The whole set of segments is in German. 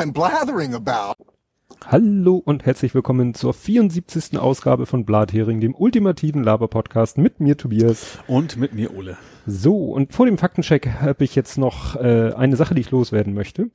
I'm blathering about. Hallo und herzlich willkommen zur 74. Ausgabe von Blathering, dem ultimativen Laber-Podcast mit mir Tobias. Und mit mir Ole. So, und vor dem Faktencheck habe ich jetzt noch äh, eine Sache, die ich loswerden möchte.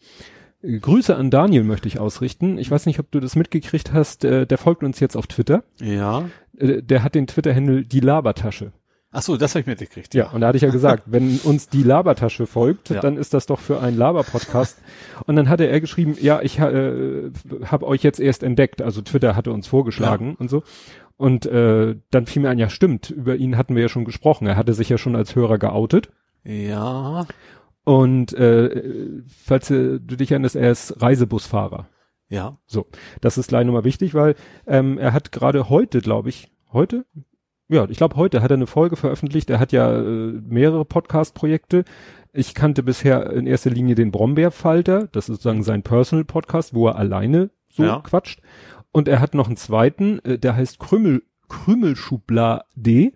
Grüße an Daniel möchte ich ausrichten. Ich weiß nicht, ob du das mitgekriegt hast. Äh, der folgt uns jetzt auf Twitter. Ja. Äh, der hat den Twitter-Handle die Labertasche. Ach so, das habe ich mitgekriegt. Ja, und da hatte ich ja gesagt, wenn uns die Labertasche folgt, Ja. dann ist das doch für einen Laber-Podcast. Und dann hatte er geschrieben, ja, ich äh, habe euch jetzt erst entdeckt. Also Twitter hatte uns vorgeschlagen und so. Und äh, dann fiel mir ein, ja stimmt, über ihn hatten wir ja schon gesprochen. Er hatte sich ja schon als Hörer geoutet. Ja. Und äh, falls äh, du dich erinnerst, er ist Reisebusfahrer. Ja. So, das ist gleich nochmal wichtig, weil ähm, er hat gerade heute, glaube ich, heute? Ja, ich glaube heute hat er eine Folge veröffentlicht. Er hat ja äh, mehrere Podcast-Projekte. Ich kannte bisher in erster Linie den Brombeerfalter, das ist sozusagen sein Personal-Podcast, wo er alleine so Ja. quatscht. Und er hat noch einen zweiten, äh, der heißt Krümel, Krümelschublade.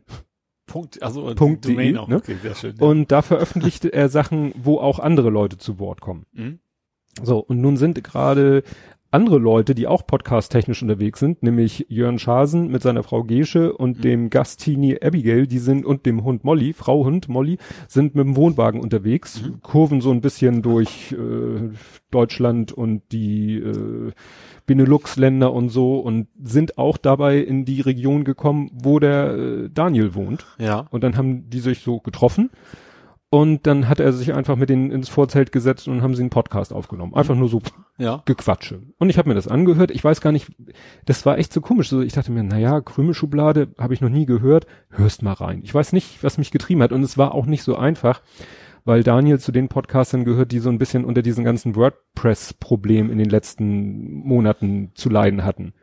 Punkt, also Punkt Domain de, auch. ne? Okay, sehr schön. Ja. Und da veröffentlicht er Sachen, wo auch andere Leute zu Wort kommen. Mhm. So, und nun sind gerade andere Leute, die auch podcast-technisch unterwegs sind, nämlich Jörn Schasen mit seiner Frau Gesche und Mhm. dem Gastini Abigail, die sind, und dem Hund Molly, Frau Hund Molly, sind mit dem Wohnwagen unterwegs, Mhm. kurven so ein bisschen durch äh, Deutschland und die äh, Benelux-Länder und so und sind auch dabei in die Region gekommen, wo der äh, Daniel wohnt. Ja. Und dann haben die sich so getroffen. Und dann hat er sich einfach mit denen ins Vorzelt gesetzt und haben sie einen Podcast aufgenommen. Einfach nur so Ja. Gequatsche. Und ich habe mir das angehört. Ich weiß gar nicht, das war echt so komisch. So, ich dachte mir, naja, Krümelschublade habe ich noch nie gehört. Hörst mal rein. Ich weiß nicht, was mich getrieben hat. Und es war auch nicht so einfach, weil Daniel zu den Podcastern gehört, die so ein bisschen unter diesen ganzen WordPress-Problemen in den letzten Monaten zu leiden hatten.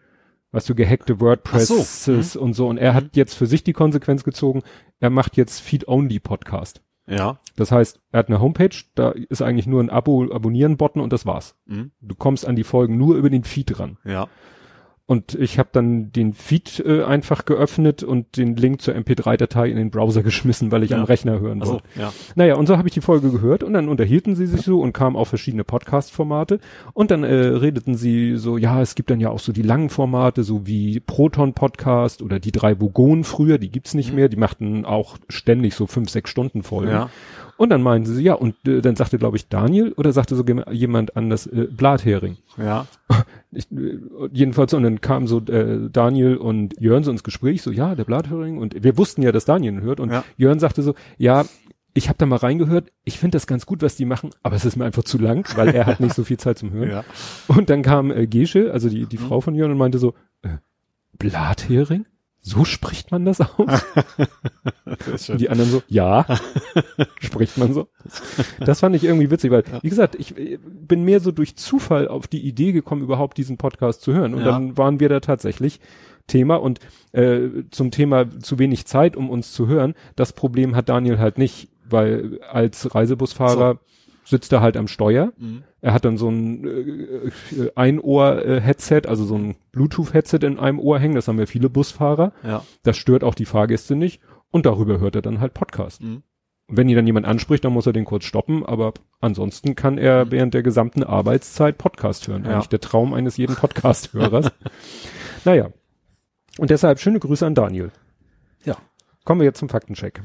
Weißt du, gehackte WordPresses und so. Und er hat jetzt für sich die Konsequenz gezogen. Er macht jetzt Feed-Only-Podcast. Ja. Das heißt, er hat eine Homepage, da ist eigentlich nur ein Abo, Abonnieren-Button und das war's. Mhm. Du kommst an die Folgen nur über den Feed ran. Ja. Und ich habe dann den Feed äh, einfach geöffnet und den Link zur MP3-Datei in den Browser geschmissen, weil ich Ja. am Rechner hören wollte. ja. Naja, und so habe ich die Folge gehört und dann unterhielten sie sich so und kamen auf verschiedene Podcast-Formate und dann äh, redeten sie so, ja, es gibt dann ja auch so die langen Formate, so wie Proton-Podcast oder die drei Bogonen früher, die gibt's nicht mehr, die machten auch ständig so fünf, sechs Stunden Folgen. Ja. Und dann meinten sie, ja, und äh, dann sagte, glaube ich, Daniel oder sagte sogar jemand anders, äh, Blathering. Ja. Ich, jedenfalls, und dann kamen so äh, Daniel und Jörn so ins Gespräch, so, ja, der Blathering. Und wir wussten ja, dass Daniel ihn hört. Und Ja. Jörn sagte so, ja, ich habe da mal reingehört, ich finde das ganz gut, was die machen, aber es ist mir einfach zu lang, weil er hat nicht so viel Zeit zum Hören. Ja. Und dann kam äh, Gesche, also die, die Frau von Jörn, und meinte so, äh, Blathering? So spricht man das aus? Das die anderen so, ja, spricht man so. Das fand ich irgendwie witzig, weil, wie gesagt, ich äh, bin mehr so durch Zufall auf die Idee gekommen, überhaupt diesen Podcast zu hören. Und Ja. dann waren wir da tatsächlich Thema und äh, zum Thema zu wenig Zeit, um uns zu hören. Das Problem hat Daniel halt nicht, weil als Reisebusfahrer sitzt er halt am Steuer. Mhm. Er hat dann so ein äh, äh, Einohr-Headset, also so ein Bluetooth-Headset in einem Ohr hängen. Das haben ja viele Busfahrer. Ja. Das stört auch die Fahrgäste nicht. Und darüber hört er dann halt Podcast. Mhm. Wenn ihn dann jemand anspricht, dann muss er den kurz stoppen. Aber ansonsten kann er Mhm. während der gesamten Arbeitszeit Podcast hören. Ja. Eigentlich der Traum eines jeden Podcast-Hörers. naja. Und deshalb schöne Grüße an Daniel. Ja. Kommen wir jetzt zum Faktencheck.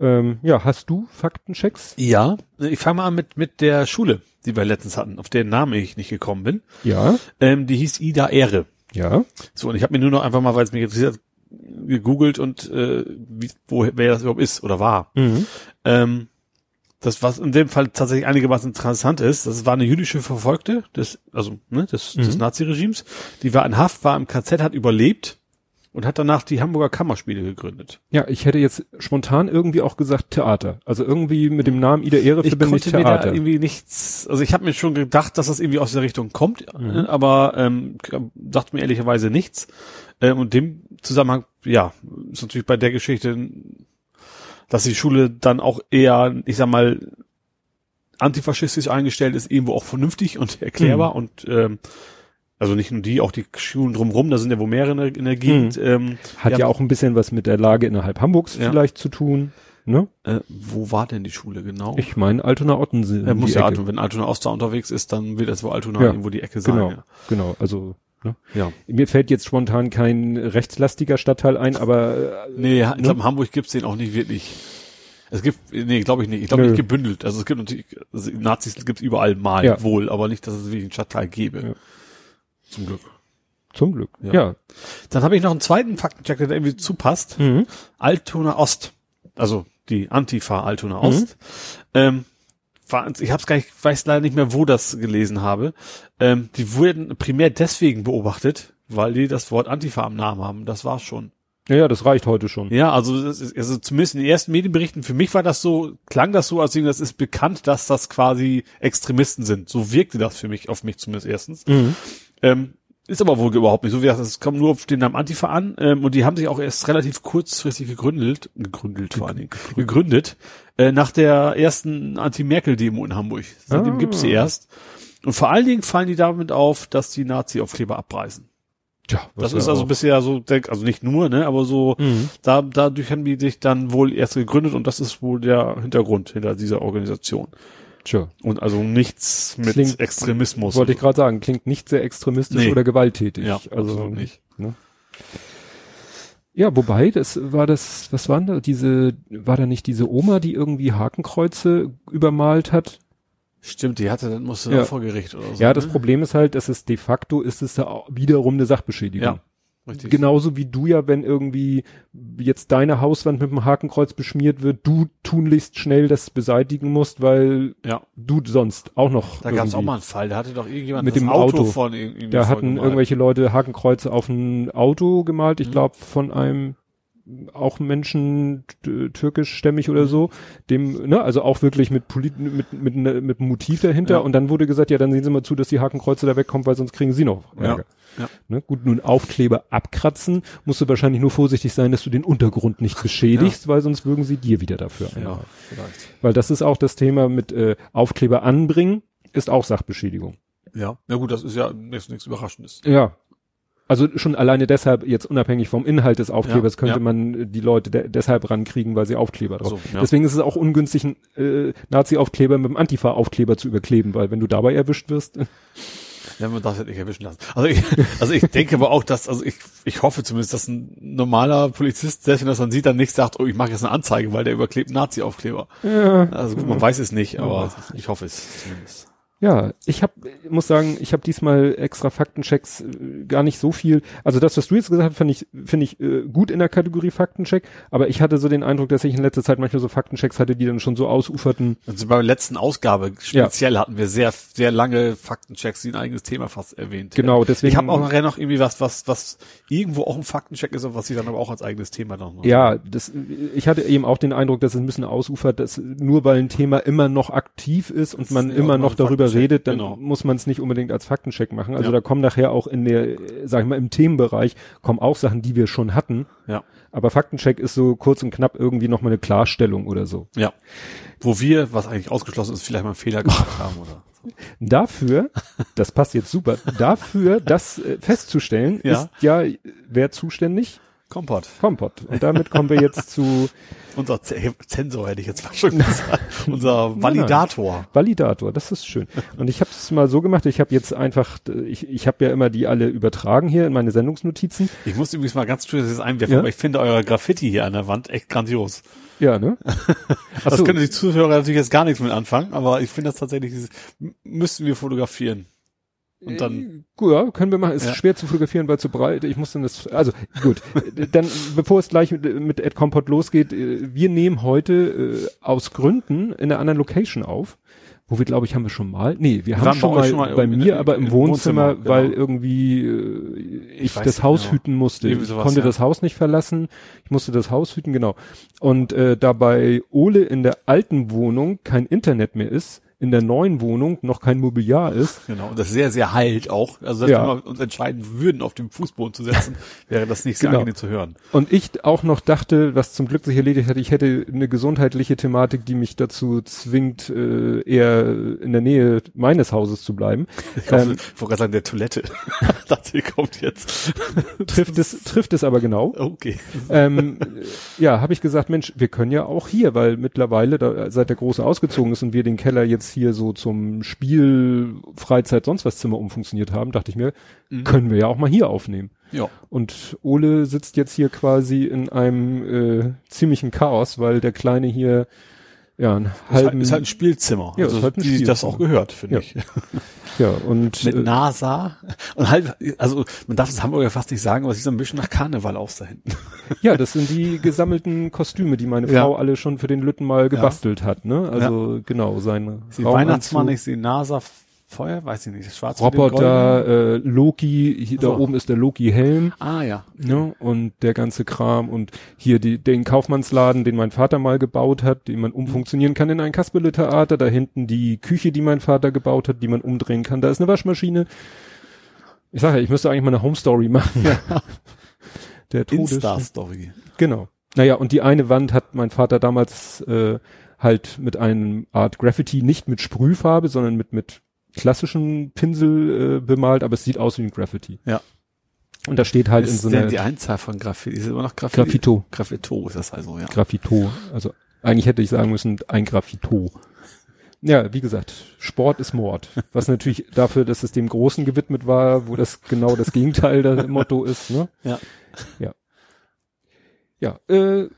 Ähm, ja, hast du Faktenchecks? Ja. Ich fange mal an mit, mit der Schule, die wir letztens hatten, auf deren Namen ich nicht gekommen bin. Ja. Ähm, die hieß Ida Ehre. Ja. So, und ich habe mir nur noch einfach mal, weil es mich interessiert, gegoogelt und äh, wie, wo, wer das überhaupt ist oder war. Mhm. Ähm, das, was in dem Fall tatsächlich einigermaßen interessant ist, das war eine jüdische Verfolgte des, also ne, des, des Mhm. Naziregimes, die war in Haft, war im KZ, hat überlebt und hat danach die Hamburger Kammerspiele gegründet. Ja, ich hätte jetzt spontan irgendwie auch gesagt Theater. Also irgendwie mit dem Namen Ida Ehre Ich verbinde ich konnte mir da Theater. irgendwie nichts, also ich habe mir schon gedacht, dass das irgendwie aus der Richtung kommt, Mhm. äh, aber ähm, dachte mir ehrlicherweise nichts. Ähm, und dem Zusammenhang, ja, ist natürlich bei der Geschichte, dass die Schule dann auch eher, ich sag mal, antifaschistisch eingestellt ist, irgendwo auch vernünftig und erklärbar und ähm, also nicht nur die, auch die Schulen drumherum, da sind ja wohl mehrere in der, in der Gegend. Ähm, Hat ja, auch ein bisschen was mit der Lage innerhalb Hamburgs Ja. vielleicht zu tun. Ne? Äh, wo war denn die Schule genau? Ich meine Altona Ottensen. er muss ja. Altona, wenn Altona Ost da unterwegs ist, dann wird das wohl Altona Ja, irgendwo die Ecke sein. Genau, Ja. genau. Also ne? ja. mir fällt jetzt spontan kein rechtslastiger Stadtteil ein, aber äh, Nee, ich Ne? glaube, in Hamburg gibt's den auch nicht wirklich. Es gibt, nee, glaube ich nicht. Ich glaube nicht gebündelt. Also es gibt natürlich, also Nazis gibt's überall mal Ja. wohl, aber nicht, dass es wirklich einen Stadtteil gäbe. Ja. Zum Glück. zum Glück. Ja. Ja. Dann habe ich noch einen zweiten Faktencheck, der irgendwie zupasst. Mhm. Altona Ost. Also die Antifa Altona Ost. Ähm, war, ich hab's gar nicht, weiß leider nicht mehr, wo das gelesen habe. Ähm, die wurden primär deswegen beobachtet, weil die das Wort Antifa am Namen haben. Das war's schon. Ja, ja, das reicht heute schon. Ja, also, das ist, also zumindest in den ersten Medienberichten, für mich war das so, klang das so, als das ist bekannt, dass das quasi Extremisten sind. So wirkte das für mich, auf mich zumindest erstens. Mhm. Ähm, ist aber wohl überhaupt nicht so. Wie gesagt, es kommt nur auf den Namen Antifa an ähm, und die haben sich auch erst relativ kurzfristig gegründet, gegründet vor allen Dingen, gegründet, äh, nach der ersten Anti-Merkel-Demo in Hamburg. Seitdem Ah. gibt's sie erst. Und vor allen Dingen fallen die damit auf, dass die Nazi-Aufkleber abreißen. Tja, Das ist also auch- bisher so, also nicht nur, ne, aber so, Mhm. da, dadurch haben die sich dann wohl erst gegründet und das ist wohl der Hintergrund hinter dieser Organisation. Tja, Und also nichts mit Klingt- Extremismus. wollte ich gerade sagen, klingt nicht sehr extremistisch Nee. oder gewalttätig. Ja, also nicht. Ne? Ja, wobei, das war das, was waren da, diese, war da nicht diese Oma, die irgendwie Hakenkreuze übermalt hat? Stimmt, die hatte, dann musste Ja. dann vor Gericht oder so. Ja, das ne? Problem ist halt, dass es de facto ist es auch wiederum eine Sachbeschädigung. Ja, richtig. Genauso wie du ja, wenn irgendwie jetzt deine Hauswand mit einem Hakenkreuz beschmiert wird, du tunlichst schnell das beseitigen musst, weil Ja, du sonst auch noch da gab es auch mal einen Fall, da hatte doch irgendjemand Mit das dem Auto, Auto. von irgendwie Da hatten vollgemalt. irgendwelche Leute Hakenkreuze auf ein Auto gemalt, ich Mhm. glaube von einem auch Menschen türkischstämmig oder so, dem, ne, also auch wirklich mit Polit mit mit ne- mit einem Motiv dahinter Ja. und dann wurde gesagt, ja, dann sehen Sie mal zu, dass die Hakenkreuze da wegkommen, weil sonst kriegen Sie noch Ärger. Ja. Ne, gut, nun Aufkleber abkratzen, musst du wahrscheinlich nur vorsichtig sein, dass du den Untergrund nicht beschädigst, weil sonst würgen sie dir wieder dafür ein. Ja, vielleicht. Weil das ist auch das Thema mit äh, Aufkleber anbringen, ist auch Sachbeschädigung. Ja, na gut, das ist ja nichts, nichts Überraschendes. Ja. Also schon alleine deshalb, jetzt unabhängig vom Inhalt des Aufklebers, Ja, könnte ja. man äh, die Leute de deshalb rankriegen, weil sie Aufkleber drauf. So, ja. Deswegen ist es auch ungünstig, einen äh, Nazi-Aufkleber mit einem Antifa-Aufkleber zu überkleben, weil wenn du dabei erwischt wirst, Ja, man darf es nicht erwischen lassen. Also ich, also ich denke aber auch, dass, also ich, ich hoffe zumindest, dass ein normaler Polizist, selbst wenn das dann sieht, dann nicht sagt, oh, ich mache jetzt eine Anzeige, weil der überklebt Nazi-Aufkleber. ja, Also gut, man weiß es nicht, aber ich hoffe es zumindest. Ja, ich habe muss sagen, ich habe diesmal extra Faktenchecks äh, gar nicht so viel. Also das, was du jetzt gesagt hast, finde ich finde ich äh, gut in der Kategorie Faktencheck, aber ich hatte so den Eindruck, dass ich in letzter Zeit manchmal so Faktenchecks hatte, die dann schon so ausuferten. Also bei der letzten Ausgabe speziell hatten wir sehr, sehr lange Faktenchecks, die ein eigenes Thema fast erwähnt. Genau, deswegen Ich habe auch nachher noch irgendwie was, was, was irgendwo auch ein Faktencheck ist, und was ich dann aber auch als eigenes Thema noch. noch- Ja, das ich hatte eben auch den Eindruck, dass es ein bisschen ausufert, dass nur weil ein Thema immer noch aktiv ist und man Ja, immer noch darüber Redet, dann genau. muss man es nicht unbedingt als Faktencheck machen. Also Ja. da kommen nachher auch in der, sag ich mal, im Themenbereich kommen auch Sachen, die wir schon hatten. Ja. Aber Faktencheck ist so kurz und knapp irgendwie noch mal eine Klarstellung oder so. Ja. Wo wir, was eigentlich ausgeschlossen ist, vielleicht mal einen Fehler gemacht haben, oder? Dafür, das passt jetzt super, dafür das äh, festzustellen, Ja. ist ja wer zuständig? Kompott. Kompott. Und damit kommen wir jetzt zu Unser Z Zensor hätte ich jetzt mal schon gesagt. Unser Validator. Validator, das ist schön. Und ich habe es mal so gemacht, ich habe jetzt einfach, ich, ich habe ja immer die alle übertragen hier in meine Sendungsnotizen. Ich muss übrigens mal ganz schnell das einwerfen, Ja? aber ich finde euer Graffiti hier an der Wand echt grandios. Ja, ne? Das so. können die Zuhörer natürlich jetzt gar nichts mit anfangen, aber ich finde das tatsächlich, dieses- m- müssten wir fotografieren. Und dann, Ja, können wir machen. Ist Ja. schwer zu fotografieren, weil zu breit. Ich muss dann das, also gut. dann, bevor es gleich mit, mit Ed Compot losgeht, äh, wir nehmen heute äh, aus Gründen in einer anderen Location auf. Wo wir, glaube ich, haben wir schon mal. Nee, wir haben schon bei mal, schon mal bei mir, aber im im Wohnzimmer, Wohnzimmer, weil genau. irgendwie äh, ich, weiß das nicht Haus genau. hüten musste. Irgendwie ich sowas, konnte ja. das Haus nicht verlassen. Ich musste das Haus hüten, genau. Und äh, da bei Ole in der alten Wohnung kein Internet mehr ist, in der neuen Wohnung noch kein Mobiliar ist. Genau, und das sehr, sehr heilt auch. Also Ja. wenn wir uns entscheiden würden, auf dem Fußboden zu setzen, wäre das nicht sehr Genau. angenehm zu hören. Und ich auch noch dachte, was zum Glück sich erledigt hat, ich hätte eine gesundheitliche Thematik, die mich dazu zwingt, äh, eher in der Nähe meines Hauses zu bleiben. Ich Ähm, wollte gerade sagen, der Toilette. das hier kommt jetzt. trifft es, trifft es aber genau. Okay. ähm, äh, ja, habe ich gesagt, Mensch, wir können ja auch hier, weil mittlerweile, da, seit der Große ausgezogen ist und wir den Keller jetzt hier so zum Spiel, Freizeit, sonst was Zimmer umfunktioniert haben, dachte ich mir, Mhm. können wir ja auch mal hier aufnehmen. Ja. Und Ole sitzt jetzt hier quasi in einem äh, ziemlichen Chaos, weil der Kleine hier ja einen Ist halt, halben ist halt ein Spielzimmer. Ja, also ist halt ein die das Spielzimmer. auch gehört, finde Ja. ich. ja und Mit äh, NASA. Und halt, also man darf das Hamburger fast nicht sagen, aber es sieht so ein bisschen nach Karneval aus da hinten. ja, das sind die gesammelten Kostüme, die meine Ja. Frau alle schon für den Lütten mal gebastelt hat, ne? Also genau, sein Die. Weihnachtsmann, ich sehe NASA Feuer, weiß ich nicht, das Schwarz mit dem Roboter, äh, Loki, hier, so. da oben ist der Loki-Helm. Ah ja. ne, und der ganze Kram und hier die, den Kaufmannsladen, den mein Vater mal gebaut hat, den man umfunktionieren kann in ein Kasperle-Theater, da hinten die Küche, die mein Vater gebaut hat, die man umdrehen kann, da ist eine Waschmaschine. Ich sage ja, ich müsste eigentlich mal eine Home-Story machen. Der Todes Insta-Story. Genau. Naja, und die eine Wand hat mein Vater damals äh, halt mit einem Art Graffiti, nicht mit Sprühfarbe, sondern mit, mit klassischen Pinsel äh, bemalt, aber es sieht aus wie ein Graffiti. Ja. Und da steht halt in ist so denn einer die Einzahl von Graffiti? Ist immer noch Graffiti? Graffito. Graffito ist das also, ja. Graffito. Also eigentlich hätte ich sagen müssen, ein Graffito. Ja, wie gesagt, Sport ist Mord. Was natürlich dafür, dass es dem Großen gewidmet war, wo das genau das Gegenteil der Motto ist, ne? Ja. Ja. Ja, äh,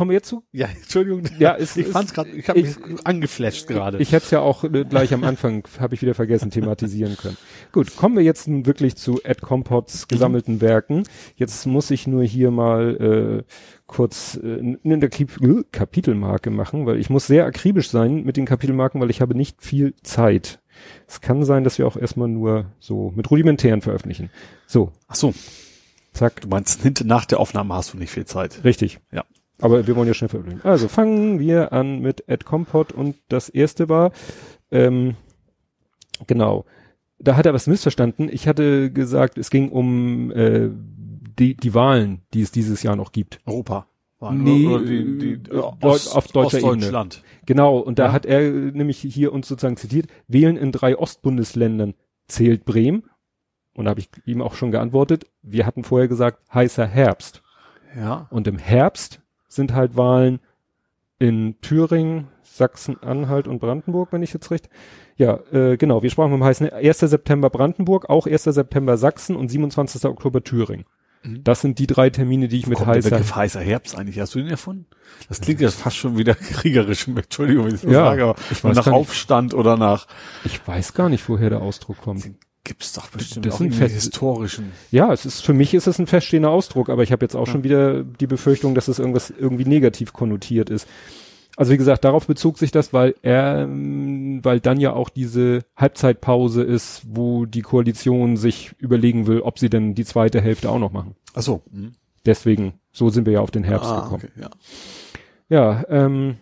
kommen wir jetzt zu? Ja, Entschuldigung. Ja, es ich ist- fand's gerade, ich habe mich ich- angeflasht gerade. Ich hätte es ja auch äh, gleich am Anfang, habe ich wieder vergessen, thematisieren können. Gut, kommen wir jetzt nun wirklich zu Ed Compots gesammelten Werken. Jetzt muss ich nur hier mal äh, kurz äh, eine Kap äh, Kapitelmarke machen, weil ich muss sehr akribisch sein mit den Kapitelmarken, weil ich habe nicht viel Zeit. Es kann sein, dass wir auch erstmal nur so mit rudimentären veröffentlichen. So, Ach so, zack, du meinst, hinter nach der Aufnahme hast du nicht viel Zeit. richtig. Ja. Aber wir wollen ja schnell veröffentlichen. Also fangen wir an mit Ed Compot und das erste war, ähm, genau, da hat er was missverstanden. Ich hatte gesagt, es ging um äh, die, die Wahlen, die es dieses Jahr noch gibt. Europa. Nee, oder die, die, äh, äh, Deut- auf deutscher Ebene. Ostdeutschland. Genau, und da Ja. hat er nämlich hier uns sozusagen zitiert, wählen in drei Ostbundesländern zählt Bremen. Und da habe ich ihm auch schon geantwortet, wir hatten vorher gesagt, heißer Herbst. Ja. Und im Herbst sind halt Wahlen in Thüringen, Sachsen-Anhalt und Brandenburg, wenn ich jetzt recht. Ja, äh, genau, wir sprachen vom heißen 1. September Brandenburg, auch 1. September Sachsen und 27. Oktober Thüringen. Mhm. Das sind die drei Termine, die ich mit Kommt der heißer Begriff heißer Herbst eigentlich? Hast du den erfunden? Das klingt jetzt fast schon wieder kriegerisch. Entschuldigung, wenn ich das Ja, sage, aber ich nach gar nicht. Aufstand oder nach, Ich weiß gar nicht, woher der Ausdruck kommt. Gibt's doch bestimmt Das auch fest- historischen. Ja, es ist für mich ist es ein feststehender Ausdruck, aber ich habe jetzt auch schon wieder die Befürchtung, dass es irgendwas irgendwie negativ konnotiert ist. Also wie gesagt, darauf bezog sich das, weil er, ähm, weil dann ja auch diese Halbzeitpause ist, wo die Koalition sich überlegen will, ob sie denn die zweite Hälfte auch noch machen. Ach so. Deswegen, so sind wir ja auf den Herbst Ah, gekommen. okay, ja. Ja, ähm,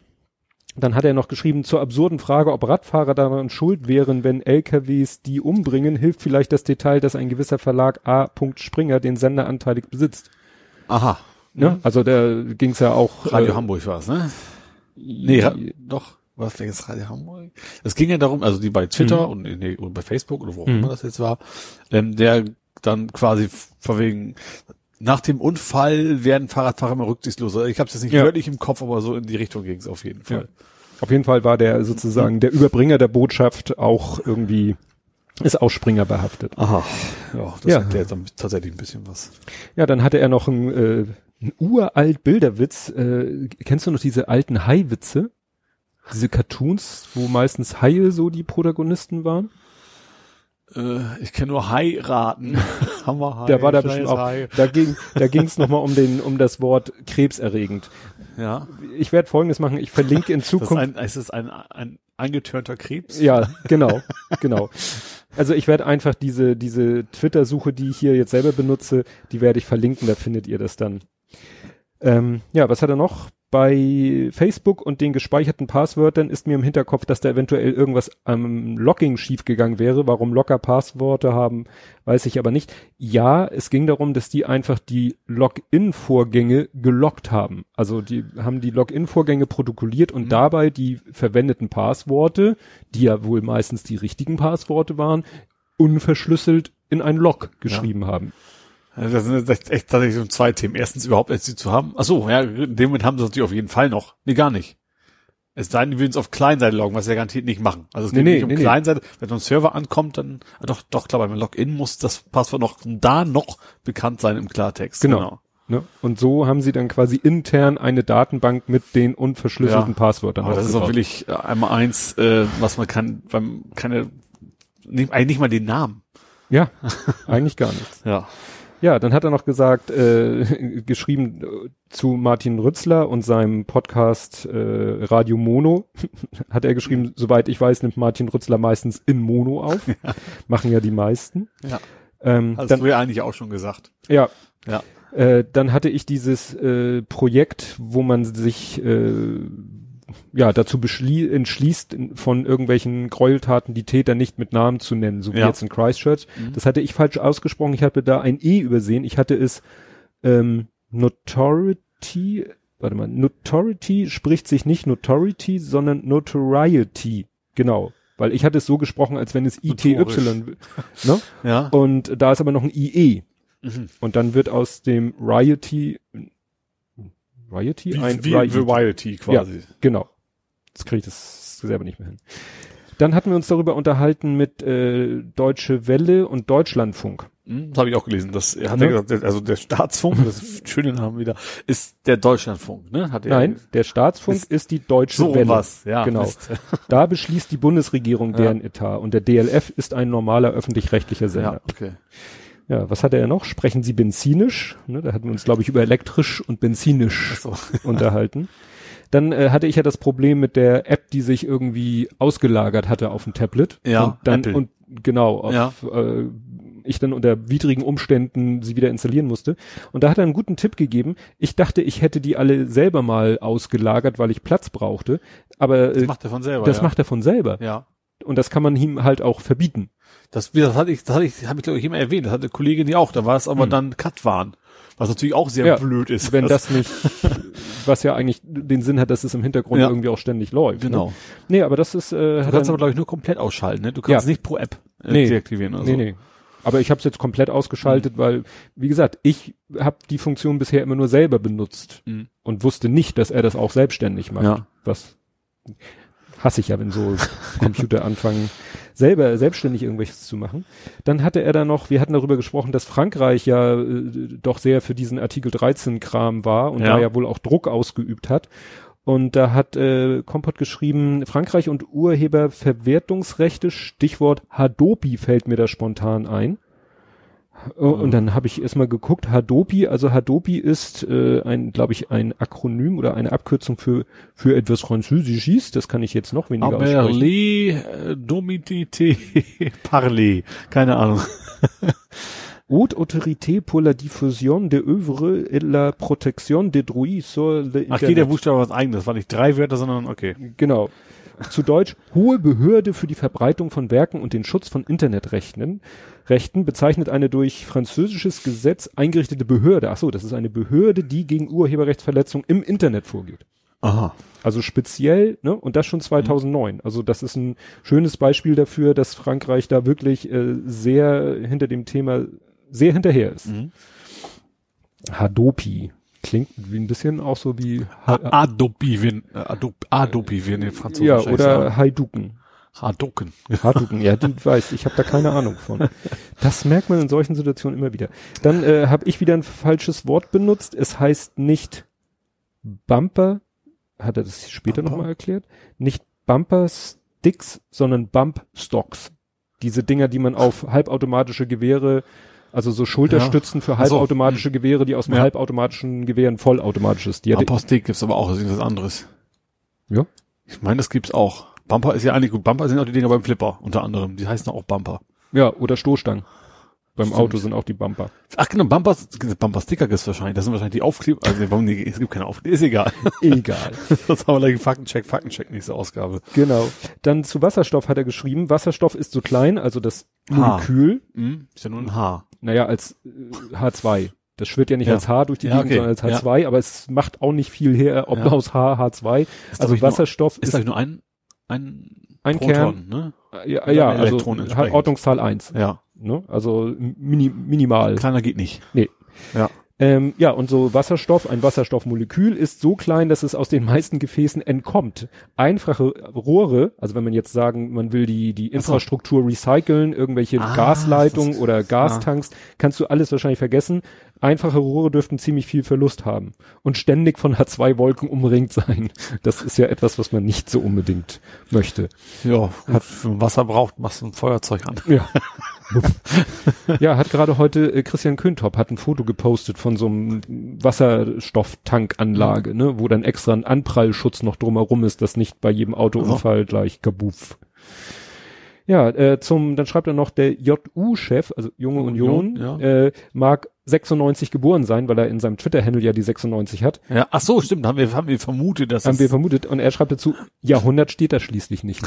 dann hat er noch geschrieben, zur absurden Frage, ob Radfahrer daran schuld wären, wenn LKWs die umbringen, hilft vielleicht das Detail, dass ein gewisser Verlag A. Springer den Sender anteilig besitzt. Aha. Ne? Also da ging's ja auch. Radio äh, Hamburg war es, ne? Nee, Ra doch. Was jetzt Radio Hamburg? Es ging ja darum, also die bei Twitter und, nee, und bei Facebook oder wo auch Mhm. immer das jetzt war, ähm, der dann quasi vor wegen nach dem Unfall werden Fahrradfahrer immer rücksichtsloser. Ich habe es jetzt nicht Ja. wörtlich im Kopf, aber so in die Richtung ging es auf jeden Fall. Auf jeden Fall war der sozusagen der Überbringer der Botschaft auch irgendwie ist auch Springer behaftet. Aha. Ja, das Ja. erklärt dann tatsächlich ein bisschen was. Ja, dann hatte er noch einen, äh, einen uralt Bilderwitz. Äh, kennst du noch diese alten Hai-Witze? Diese Cartoons, wo meistens Haie so die Protagonisten waren? Äh, ich kenne nur heiraten. Hammer Hai. Der war da bestimmt auch. Da ging, da ging es nochmal um den, um das Wort krebserregend. Ja. Ich werde Folgendes machen. Ich verlinke in Das ist Zukunft. ein, ist es ein, ein angetörnter Krebs? Ja, genau, genau. Also ich werde einfach diese, diese Twitter-Suche, die ich hier jetzt selber benutze, die werde ich verlinken, da findet ihr das dann. Ähm, ja, was hat er noch? Bei Facebook und den gespeicherten Passwörtern ist mir im Hinterkopf, dass da eventuell irgendwas am Logging schiefgegangen wäre. Warum Locker Passworte haben, weiß ich aber nicht. Ja, es ging darum, dass die einfach die Login-Vorgänge gelockt haben. Also die haben die Login-Vorgänge protokolliert und mhm. dabei die verwendeten Passworte, die ja wohl meistens die richtigen Passworte waren, unverschlüsselt in ein Log geschrieben ja. haben. Also das sind echt, tatsächlich so zwei Themen. Erstens überhaupt sie zu haben. Ach so, ja, in dem Moment haben sie natürlich auf jeden Fall noch. Nee, gar nicht. Es sei denn, die würden es auf Kleinseite loggen, was sie ja garantiert nicht machen. Also es geht nee, nicht um nee, Kleinseite. Wenn so ein Server ankommt, dann, ah, doch, doch, klar, beim Login muss das Passwort noch da noch bekannt sein im Klartext. Genau. genau. Ne? Und so haben sie dann quasi intern eine Datenbank mit den unverschlüsselten ja. Passwörtern. Aber das ist auch wirklich äh, einmal eins, äh, was man kann, beim keine, nicht, eigentlich nicht mal den Namen. Ja, eigentlich gar nichts. Ja. Ja, dann hat er noch gesagt, äh, geschrieben äh, zu Martin Rützler und seinem Podcast äh, Radio Mono, hat er geschrieben, soweit ich weiß, nimmt Martin Rützler meistens in Mono auf. Ja. Machen ja die meisten. Ja. Ähm, Hast dann, du ja eigentlich auch schon gesagt. Ja. Ja. Äh, dann hatte ich dieses äh, Projekt, wo man sich äh, ja, dazu entschließt, von irgendwelchen Gräueltaten die Täter nicht mit Namen zu nennen, so wie ja. jetzt in Christchurch. Mhm. Das hatte ich falsch ausgesprochen. Ich hatte da ein E übersehen. Ich hatte es ähm, Notoriety, warte mal, Notoriety spricht sich nicht Notoriety, sondern Notoriety. Genau. Weil ich hatte es so gesprochen, als wenn es ITY, ne? Ja. Und da ist aber noch ein IE. Mhm. Und dann wird aus dem Rioty Rioty? Wie, ein wie. Rioty quasi. Ja, genau. Jetzt kriege ich das selber nicht mehr hin. Dann hatten wir uns darüber unterhalten mit äh, Deutsche Welle und Deutschlandfunk. Hm, das habe ich auch gelesen. Das er hat ja. ja gesagt, also der Staatsfunk, das ist schöne Namen wieder, ist der Deutschlandfunk, ne? Hat er Nein, der Staatsfunk ist, ist die Deutsche so Welle. Was, ja. Genau. Da beschließt die Bundesregierung deren ja. Etat und der DLF ist ein normaler öffentlich-rechtlicher Sender. Ja, okay. Ja, was hat er noch? Sprechen Sie benzinisch? Ne, da hatten wir uns, glaube ich, über elektrisch und benzinisch so. unterhalten. Dann äh, hatte ich ja das Problem mit der App, die sich irgendwie ausgelagert hatte auf dem Tablet. Ja, und dann Apple. und genau, auf, ja. äh, ich dann unter widrigen Umständen sie wieder installieren musste. Und da hat er einen guten Tipp gegeben. Ich dachte, ich hätte die alle selber mal ausgelagert, weil ich Platz brauchte. Aber äh, das macht er von selber. Das ja. macht er von selber. Ja. Und das kann man ihm halt auch verbieten. Das, das hatte ich, das hatte ich, habe ich glaube ich immer erwähnt. Das hatte Kollegin ja auch. Da war es aber hm. dann Cut waren. Was natürlich auch sehr ja, blöd ist. Wenn das nicht, was ja eigentlich den Sinn hat, dass es im Hintergrund ja. irgendwie auch ständig läuft. Ne? Genau. Ne? Nee, aber das ist. Äh, du kannst aber glaube ich nur komplett ausschalten. Ne? Du kannst ja. nicht pro App äh, nee. deaktivieren. Also. Nee, nee. Aber ich habe es jetzt komplett ausgeschaltet, mhm. weil, wie gesagt, ich habe die Funktion bisher immer nur selber benutzt mhm. und wusste nicht, dass er das auch selbstständig macht. Ja. Was hasse ich ja, wenn so Computer anfangen, selber selbstständig irgendwelches zu machen. Dann hatte er da noch, wir hatten darüber gesprochen, dass Frankreich ja äh, doch sehr für diesen Artikel 13 Kram war und ja. da ja wohl auch Druck ausgeübt hat. Und da hat äh, Kompott geschrieben, Frankreich und Urheberverwertungsrechte, Stichwort Hadopi fällt mir da spontan ein. Oh, und dann habe ich erstmal geguckt, Hadopi, also Hadopi ist äh, ein, glaube ich, ein Akronym oder eine Abkürzung für für etwas Französisches, das kann ich jetzt noch weniger Aber aussprechen. Les Domitité Parler, keine Ahnung. Haute Autorité pour la diffusion de œuvres et la protection des droits sur le Ach, jeder Buchstabe was eigenes, das war nicht drei Wörter, sondern okay. Genau. Zu Deutsch, hohe Behörde für die Verbreitung von Werken und den Schutz von Internetrechten. Rechten bezeichnet eine durch französisches Gesetz eingerichtete Behörde. Ach so, das ist eine Behörde, die gegen Urheberrechtsverletzung im Internet vorgeht. Aha. Also speziell, ne, und das schon 2009. Mhm. Also das ist ein schönes Beispiel dafür, dass Frankreich da wirklich äh, sehr hinter dem Thema sehr hinterher ist. Mhm. Hadopi. Klingt wie ein bisschen auch so wie Adopi, wie, Adopi, wie in den Franzosen Ja, oder Haiduken. Hadoken. Hadoken, ja, du weißt, ich habe da keine Ahnung von. Das merkt man in solchen Situationen immer wieder. Dann äh, habe ich wieder ein falsches Wort benutzt. Es heißt nicht Bumper, hat er das später nochmal erklärt, nicht Bumper Sticks, sondern Bump Stocks. Diese Dinger, die man auf halbautomatische Gewehre, also so Schulterstützen ja. für halbautomatische Gewehre, die aus dem ja. halbautomatischen Gewehr ein vollautomatisches. Die Stick gibt's aber auch, das ist was anderes. Ja. Ich meine, das gibt's auch. Bumper ist ja eigentlich gut. Bumper sind auch die Dinger beim Flipper unter anderem. Die heißen auch Bumper. Ja, oder Stoßstangen. Beim Stimmt. Auto sind auch die Bumper. Ach genau, Bumpers, Bumper Sticker gibt's wahrscheinlich. Das sind wahrscheinlich die Aufkleber. Also warum nee, es gibt keine Aufkleber. Ist egal. Egal. Das haben wir gleich Faktencheck, Faktencheck, nächste Ausgabe. genau. Dann zu Wasserstoff hat er geschrieben, Wasserstoff ist so klein, also das Molekül, Hm? Ist ja nur ein Haar. naja, als äh, H2. Das schwirrt ja nicht Ja. als H durch die Ja, Gegend, okay. sondern als H2, aber es macht auch nicht viel her, ob Ja. aus H, H2. Ist, Also ich, nur, Wasserstoff ist, ist, eigentlich nur ein, ein, ein Proton, Kern, ne? ja, Oder ja also entsprechend. Ordnungszahl 1. Ja. Ne? Also mini, minimal. Kleiner geht nicht. Nee. Ja. Ähm, ja, und so Wasserstoff, ein Wasserstoffmolekül ist so klein, dass es aus den meisten Gefäßen entkommt. Einfache Rohre, also wenn man jetzt sagen, man will die, die Infrastruktur recyceln, irgendwelche Ah, Gasleitungen oder Gastanks, kannst du alles wahrscheinlich vergessen. Einfache Rohre dürften ziemlich viel Verlust haben und ständig von H2-Wolken umringt sein. Das ist ja etwas, was man nicht so unbedingt möchte. Ja, hat, Wasser braucht, machst du ein Feuerzeug an. Ja. ja, hat gerade heute äh, Christian Köntop hat ein Foto gepostet von so einem Wasserstofftankanlage, ne, wo dann extra ein Anprallschutz noch drumherum ist, dass nicht bei jedem Autounfall gleich kabuff. Ja, äh, zum, dann schreibt er noch, der JU-Chef, also Junge Union, Union, äh, mag 96 geboren sein, weil er in seinem Twitter-Handle ja die 96 hat. Ja, ach so, stimmt, haben wir, haben wir vermutet, dass Haben das, wir vermutet. Und er schreibt dazu, Jahrhundert steht da schließlich nicht.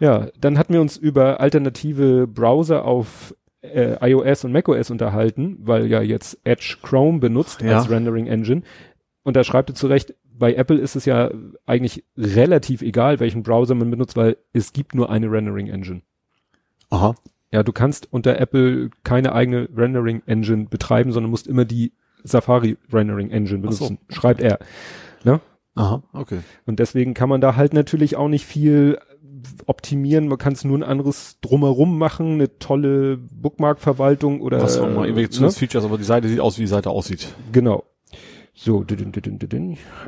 ja, dann hatten wir uns über alternative Browser auf äh, iOS und macOS unterhalten, weil ja jetzt Edge Chrome benutzt Ja. als Rendering Engine. Und da schreibt er zu Recht, bei Apple ist es ja eigentlich relativ egal, welchen Browser man benutzt, weil es gibt nur eine Rendering Engine. aha, Ja, du kannst unter Apple keine eigene Rendering Engine betreiben, sondern musst immer die Safari Rendering Engine Ach so. benutzen, schreibt er. aha, okay. Und deswegen kann man da halt natürlich auch nicht viel optimieren. Man kann es nur ein anderes drumherum machen, eine tolle Bookmark-Verwaltung oder Was auch immer, irgendwelche ne? Zusatzfeatures, aber die Seite sieht aus, wie die Seite aussieht. Genau. So,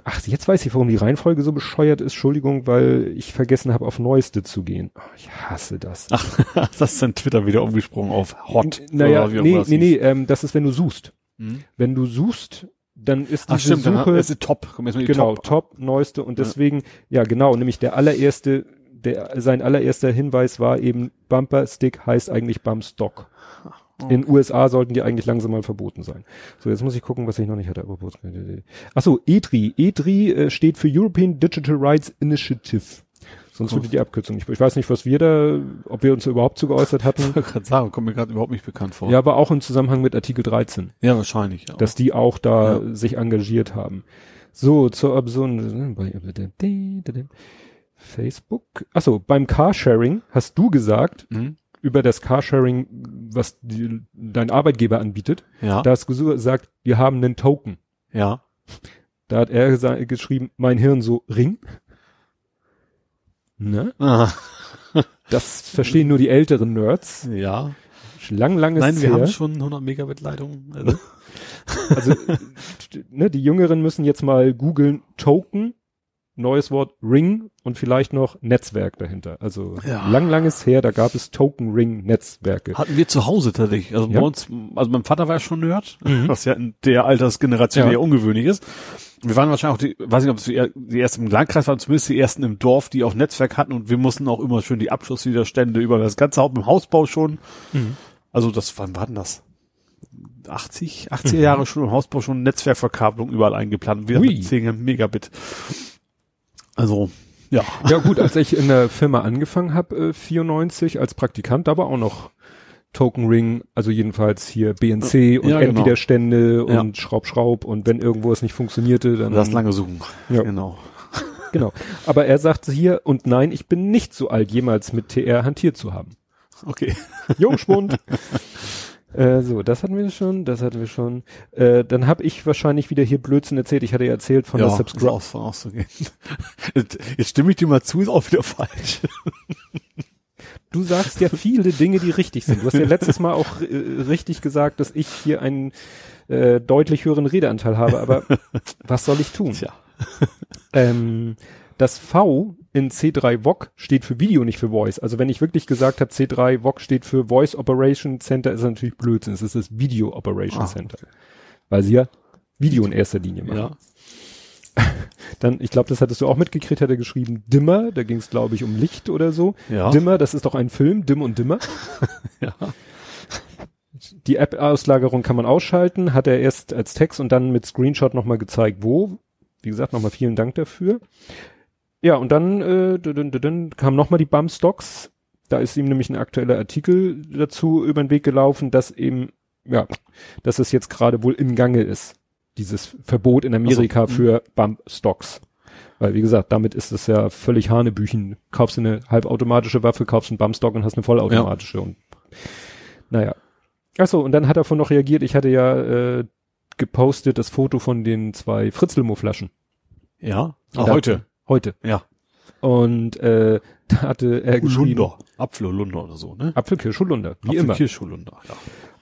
ach, jetzt weiß ich, warum die Reihenfolge so bescheuert ist. Entschuldigung, weil ich vergessen habe, auf Neueste zu gehen. Oh, ich hasse das. Ach, das ist dann Twitter wieder umgesprungen auf Hot. N- Naja, nee, nee, nee, ähm, das ist, wenn du suchst. Hm? Wenn du suchst, dann ist diese stimmt, dann Suche ist die Top. Komm, jetzt mal die genau, Top. top, neueste und Ja. deswegen, ja genau, nämlich der allererste, der, sein allererster Hinweis war eben, Bumper Stick heißt eigentlich Bump Stock. Oh. In USA sollten die eigentlich langsam mal verboten sein. So, jetzt muss ich gucken, was ich noch nicht hatte. Ach so, EDRI. EDRI äh, steht für European Digital Rights Initiative. Sonst würde die Abkürzung nicht. Ich weiß nicht, was wir da, ob wir uns überhaupt zu geäußert hatten. Ich wollte gerade sagen, kommt mir gerade überhaupt nicht bekannt vor. Ja, aber auch im Zusammenhang mit Artikel 13. ja wahrscheinlich. Ja. dass die auch da Ja. sich engagiert haben. So, zur absurden Facebook. Achso, beim Carsharing hast du gesagt, Hm? Über das Carsharing, was die, dein Arbeitgeber anbietet, Ja, da hast du gesagt, wir haben einen Token. ja. Da hat er geschrieben, mein Hirn so Ring. Ne? Ah, Das verstehen nur die älteren Nerds. ja. Lang, lang ist Nein, wir her. haben schon 100 Megabit Leitung. Also, Also, ne, die Jüngeren müssen jetzt mal googeln Token, neues Wort Ring und vielleicht noch Netzwerk dahinter. Also Ja. lang, lang ist her, da gab es Token Ring Netzwerke. hatten wir zu Hause tatsächlich. Also Ja. bei uns, also mein Vater war ja schon Nerd, Mhm. was ja in der Altersgeneration Ja. eher ungewöhnlich ist. Wir waren wahrscheinlich auch die, weiß nicht, ob es die, er- ersten im Landkreis waren, zumindest die ersten im Dorf, die auch Netzwerk hatten und wir mussten auch immer schön die Abschlusswiderstände über das ganze Haupt im Hausbau schon. Mhm. Also das, wann war denn das? 80, 80er Jahre schon im Hausbau schon Netzwerkverkabelung überall eingeplant. Wir Ui. hatten 10 Megabit. Also, ja. Ja gut, als ich in der Firma angefangen habe, äh, 94 als Praktikant, da war auch noch Token Ring, also jedenfalls hier BNC und Ja, genau. Endwiderstände Ja. und Schraub Schraub und wenn irgendwo es nicht funktionierte, dann Das lange suchen. Ja. Genau. genau. Aber er sagte hier und nein, ich bin nicht so alt, jemals mit TR hantiert zu haben. Okay. Jungspund. äh, so, das hatten wir schon, das hatten wir schon. Äh, dann habe ich wahrscheinlich wieder hier Blödsinn erzählt. Ich hatte ja erzählt von ja, der Subscribe. auch auszugehen. Jetzt jetzt stimme ich dir mal zu, ist auch wieder falsch. Du sagst ja viele Dinge, die richtig sind. Du hast ja letztes Mal auch äh, richtig gesagt, dass ich hier einen äh, deutlich höheren Redeanteil habe, aber was soll ich tun? Tja. Ähm, das V in C3 VOC steht für Video, nicht für Voice. Also wenn ich wirklich gesagt habe, C3 VOC steht für Voice Operation Center, ist das natürlich Blödsinn. Es ist das Video Operation Ah. Center. Weil sie ja Video in erster Linie machen. Ja. Dann, ich glaube, das hattest du auch mitgekriegt, hat er geschrieben Dimmer, da ging es, glaube ich, um Licht oder so. Ja. Dimmer, das ist doch ein Film, Dimm und Dimmer. Ja. Die App-Auslagerung kann man ausschalten, hat er erst als Text und dann mit Screenshot nochmal gezeigt, wo. Wie gesagt, nochmal vielen Dank dafür. Ja, und dann, äh, dann, dann kam nochmal die Bumstocks. Da ist ihm nämlich ein aktueller Artikel dazu über den Weg gelaufen, dass eben, ja, dass es jetzt gerade wohl im Gange ist. Dieses Verbot in Amerika Ach so, für Bumpstocks. Weil, wie gesagt, damit ist es ja völlig Hanebüchen. Kaufst du eine halbautomatische Waffe, kaufst einen Bumpstock und hast eine vollautomatische. Und, naja. Achso, und dann hat er von noch reagiert. Ich hatte ja äh, gepostet das Foto von den zwei Fritzelmo-Flaschen. Ja. Ah, heute. Heute. Ja. Und äh, da hatte er geschrieben, Holunder. Apfelholunder oder so, ne? Apfelkirsch Holunder, wie immer. Kirschholunder, ja.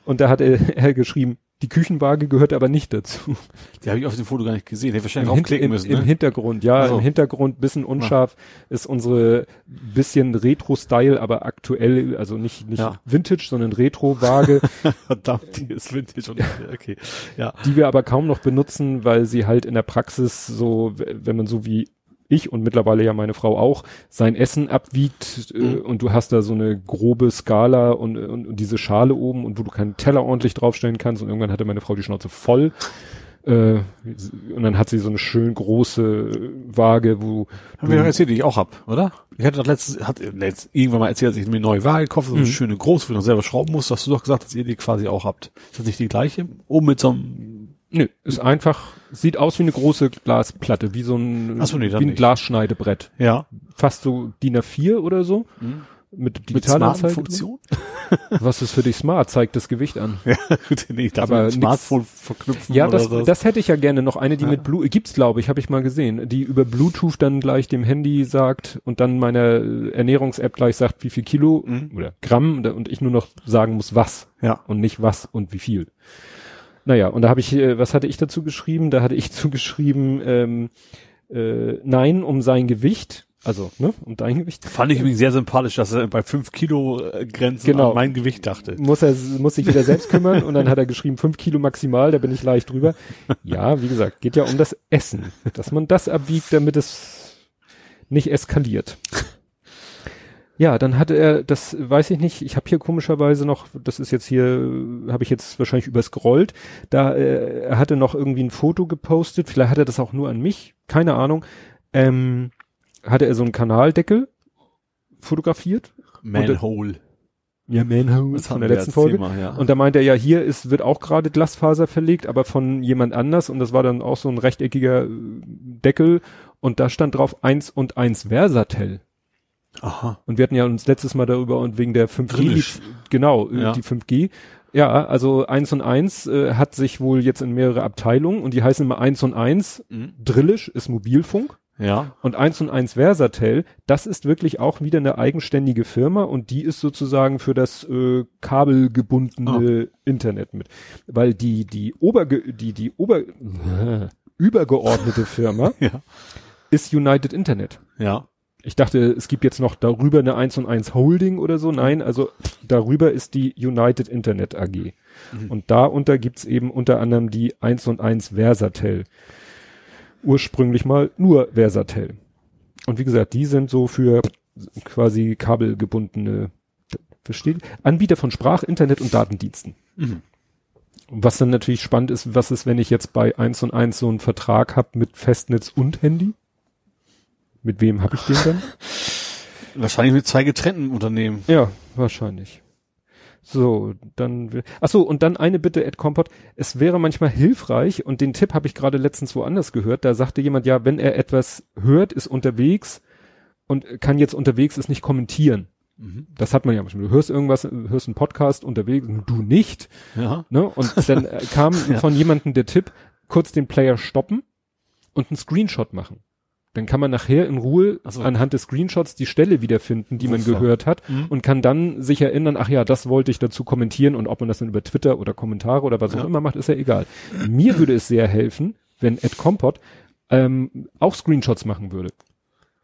Und da hat er, er geschrieben, die Küchenwaage gehört aber nicht dazu. Die habe ich auf dem Foto gar nicht gesehen. Hätte Im, wahrscheinlich Hin draufklicken im, müssen, Im ne? Hintergrund, ja, Ach so. im Hintergrund, bisschen unscharf, ist unsere bisschen Retro-Style, aber aktuell, also nicht, nicht Ja. Vintage, sondern Retro-Waage, Verdammt, die ist Vintage und okay. Ja. die wir aber kaum noch benutzen, weil sie halt in der Praxis so, wenn man so wie ich und mittlerweile ja meine Frau auch, sein Essen abwiegt äh, Mhm. und du hast da so eine grobe Skala und, und, und diese Schale oben und wo du keinen Teller ordentlich draufstellen kannst und irgendwann hatte meine Frau die Schnauze voll. Äh, und dann hat sie so eine schön große Waage, wo Haben wir doch erzählt, die ich auch hab, oder? Ich hatte doch letztens, hat letzt, irgendwann mal erzählt, dass ich mir eine neue Waage gekauft habe, so eine Mhm. schöne große, wo ich noch selber schrauben muss. Hast du doch gesagt, dass ihr die quasi auch habt. Ist das nicht die gleiche? Oben mit so einem, Nö, ist einfach, sieht aus wie eine große Glasplatte, wie so ein, so, nee, wie ein nicht. Glasschneidebrett. ja, Fast so DIN A4 oder so. Mhm. Mit mit Digitalanzeige. Smartphone-Funktion? Was ist für dich smart? Zeigt das Gewicht an. Ja, gut, nee, ich Aber nix- Smartphone verknüpfen Ja, oder das, so. das hätte ich ja gerne noch. Eine, die Ja. mit Blue, gibt's glaube ich, habe ich mal gesehen, die über Bluetooth dann gleich dem Handy sagt und dann meiner äh, Ernährungs-App gleich sagt, wie viel Kilo Mhm. oder Gramm und- und ich nur noch sagen muss, was ja. und nicht was und wie viel. Naja, und da habe ich, äh, was hatte ich dazu geschrieben? Da hatte ich zugeschrieben, ähm, äh, nein, um sein Gewicht, also, ne, um dein Gewicht. Fand ich übrigens sehr sympathisch, dass er bei 5 Kilo äh, Grenzen Genau. an mein Gewicht dachte. Muss er, muss sich wieder selbst kümmern und dann hat er geschrieben, fünf Kilo maximal, da bin ich leicht drüber. Ja, wie gesagt, geht ja um das Essen, dass man das abwiegt, damit es nicht eskaliert. Ja, dann hatte er, das weiß ich nicht, ich habe hier komischerweise noch, das ist jetzt hier, habe ich jetzt wahrscheinlich überscrollt, da äh, er hatte noch irgendwie ein Foto gepostet, vielleicht hat er das auch nur an mich, keine Ahnung, ähm, hatte er so einen Kanaldeckel fotografiert. Manhole. Ja, Manhole Das von der letzten Folge. Thema, ja. Und da meint er ja, hier ist, wird auch gerade Glasfaser verlegt, aber von jemand anders und das war dann auch so ein rechteckiger äh, Deckel und da stand drauf 1 und 1 Versatel. Aha. Und wir hatten ja uns letztes Mal darüber und wegen der 5G, Drillisch. genau, äh, Ja. die 5G. Ja, also 1 und 1 äh, hat sich wohl jetzt in mehrere Abteilungen und die heißen immer 1 und 1. Mhm. Drillisch ist Mobilfunk Ja. und 1 und 1 Versatel, das ist wirklich auch wieder eine eigenständige Firma und die ist sozusagen für das äh, kabelgebundene Internet mit. Weil die, die Oberge die, die Ober, äh, übergeordnete Firma Ja. ist United Internet. Ja. Ich dachte, es gibt jetzt noch darüber eine 1 und 1 Holding oder so. Nein, also darüber ist die United Internet AG. Mhm. Und darunter gibt's eben unter anderem die 1 und 1 Versatel. Ursprünglich mal nur Versatel. Und wie gesagt, die sind so für quasi kabelgebundene versteht, Anbieter von Sprach-, Internet- und Datendiensten. Mhm. Was dann natürlich spannend ist, was ist, wenn ich jetzt bei 1 und 1 so einen Vertrag habe mit Festnetz und Handy? Mit wem habe ich den dann? Wahrscheinlich mit zwei getrennten Unternehmen. Ja, wahrscheinlich. So, dann, ach so, und dann eine Bitte, Ed Compot. Es wäre manchmal hilfreich, und den Tipp habe ich gerade letztens woanders gehört, da sagte jemand, ja, wenn er etwas hört, ist unterwegs und kann jetzt unterwegs es nicht kommentieren. Mhm. Das hat man ja manchmal. Du hörst irgendwas, hörst einen Podcast unterwegs, du nicht, Ja. ne? Und dann äh, kam Ja. von jemandem der Tipp, kurz den Player stoppen und einen Screenshot machen. Dann kann man nachher in Ruhe so. anhand des Screenshots die Stelle wiederfinden, die man Super. gehört hat Mhm. und kann dann sich erinnern, ach ja, das wollte ich dazu kommentieren und ob man das dann über Twitter oder Kommentare oder was auch Ja. immer macht, ist ja egal. Mir würde es sehr helfen, wenn Ed Compot ähm, auch Screenshots machen würde.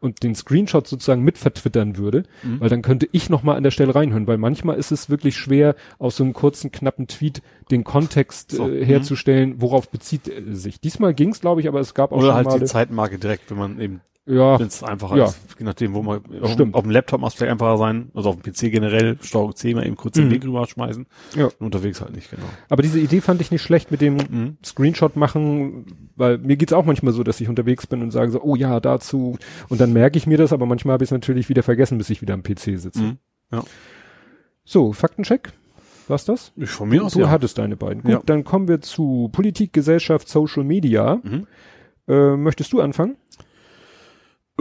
Und den Screenshot sozusagen mit vertwittern würde, Mhm. weil dann könnte ich noch mal an der Stelle reinhören, weil manchmal ist es wirklich schwer, aus so einem kurzen, knappen Tweet den Kontext So, äh, mhm. herzustellen, worauf bezieht er sich. Diesmal ging's, glaube ich, aber es gab auch Oder schon halt mal, die Zeitmarke direkt, wenn man eben, ja, wenn es einfacher Ja. ist, je nachdem, wo man, Stimmt. auf dem Laptop macht es vielleicht einfacher sein, also auf dem PC generell, Steuerung C mal eben kurz den Mhm. Link rüber schmeißen, Ja. und unterwegs halt nicht, genau. aber diese Idee fand ich nicht schlecht mit dem Mhm. Screenshot machen, weil mir geht's auch manchmal so, dass ich unterwegs bin und sage so, oh ja, dazu. Und dann merke ich mir das, aber manchmal habe ich es natürlich wieder vergessen, bis ich wieder am PC sitze. Mhm. Ja. So, Faktencheck. Was das? Ich von mir aus, Du ja. hattest deine beiden. Gut, Ja. dann kommen wir zu Politik, Gesellschaft, Social Media. Mhm. Äh, möchtest du anfangen?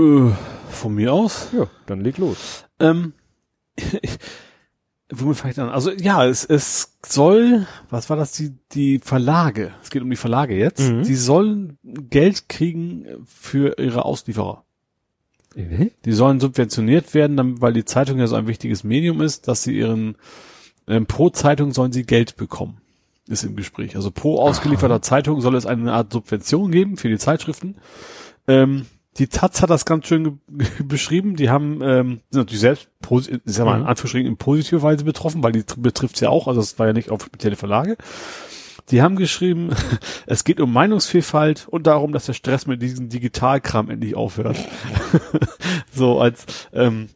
Äh, von mir aus? Ja, dann leg los. Ähm, womit fange ich dann an? Also ja, es, es soll, was war das, die, die Verlage, es geht um die Verlage jetzt, Mhm. die sollen Geld kriegen für ihre Auslieferer. Die sollen subventioniert werden, weil die Zeitung ja so ein wichtiges Medium ist, dass sie ihren, ähm, pro Zeitung sollen sie Geld bekommen. Ist im Gespräch. Also pro ausgelieferter Zeitung soll es eine Art Subvention geben für die Zeitschriften. Ähm, die Taz hat das ganz schön beschrieben. Die haben, ähm, sind natürlich selbst, ich sag mal, in Mhm. Anführungsstrichen in positiver Weise betroffen, weil die betrifft es ja auch, also es war ja nicht auf spezielle Verlage. Die haben geschrieben, es geht um Meinungsvielfalt und darum, dass der Stress mit diesem Digitalkram endlich aufhört. so als ähm,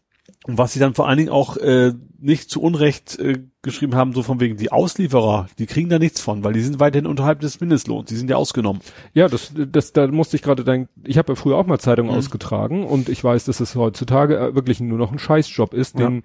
und was sie dann vor allen Dingen auch äh, nicht zu Unrecht äh, geschrieben haben, so von wegen die Auslieferer, die kriegen da nichts von, weil die sind weiterhin unterhalb des Mindestlohns, die sind ja ausgenommen. Ja, das, das, da musste ich gerade denken, ich habe ja früher auch mal Zeitungen Mhm. ausgetragen und ich weiß, dass es heutzutage äh, wirklich nur noch ein Scheißjob ist, Ja. den,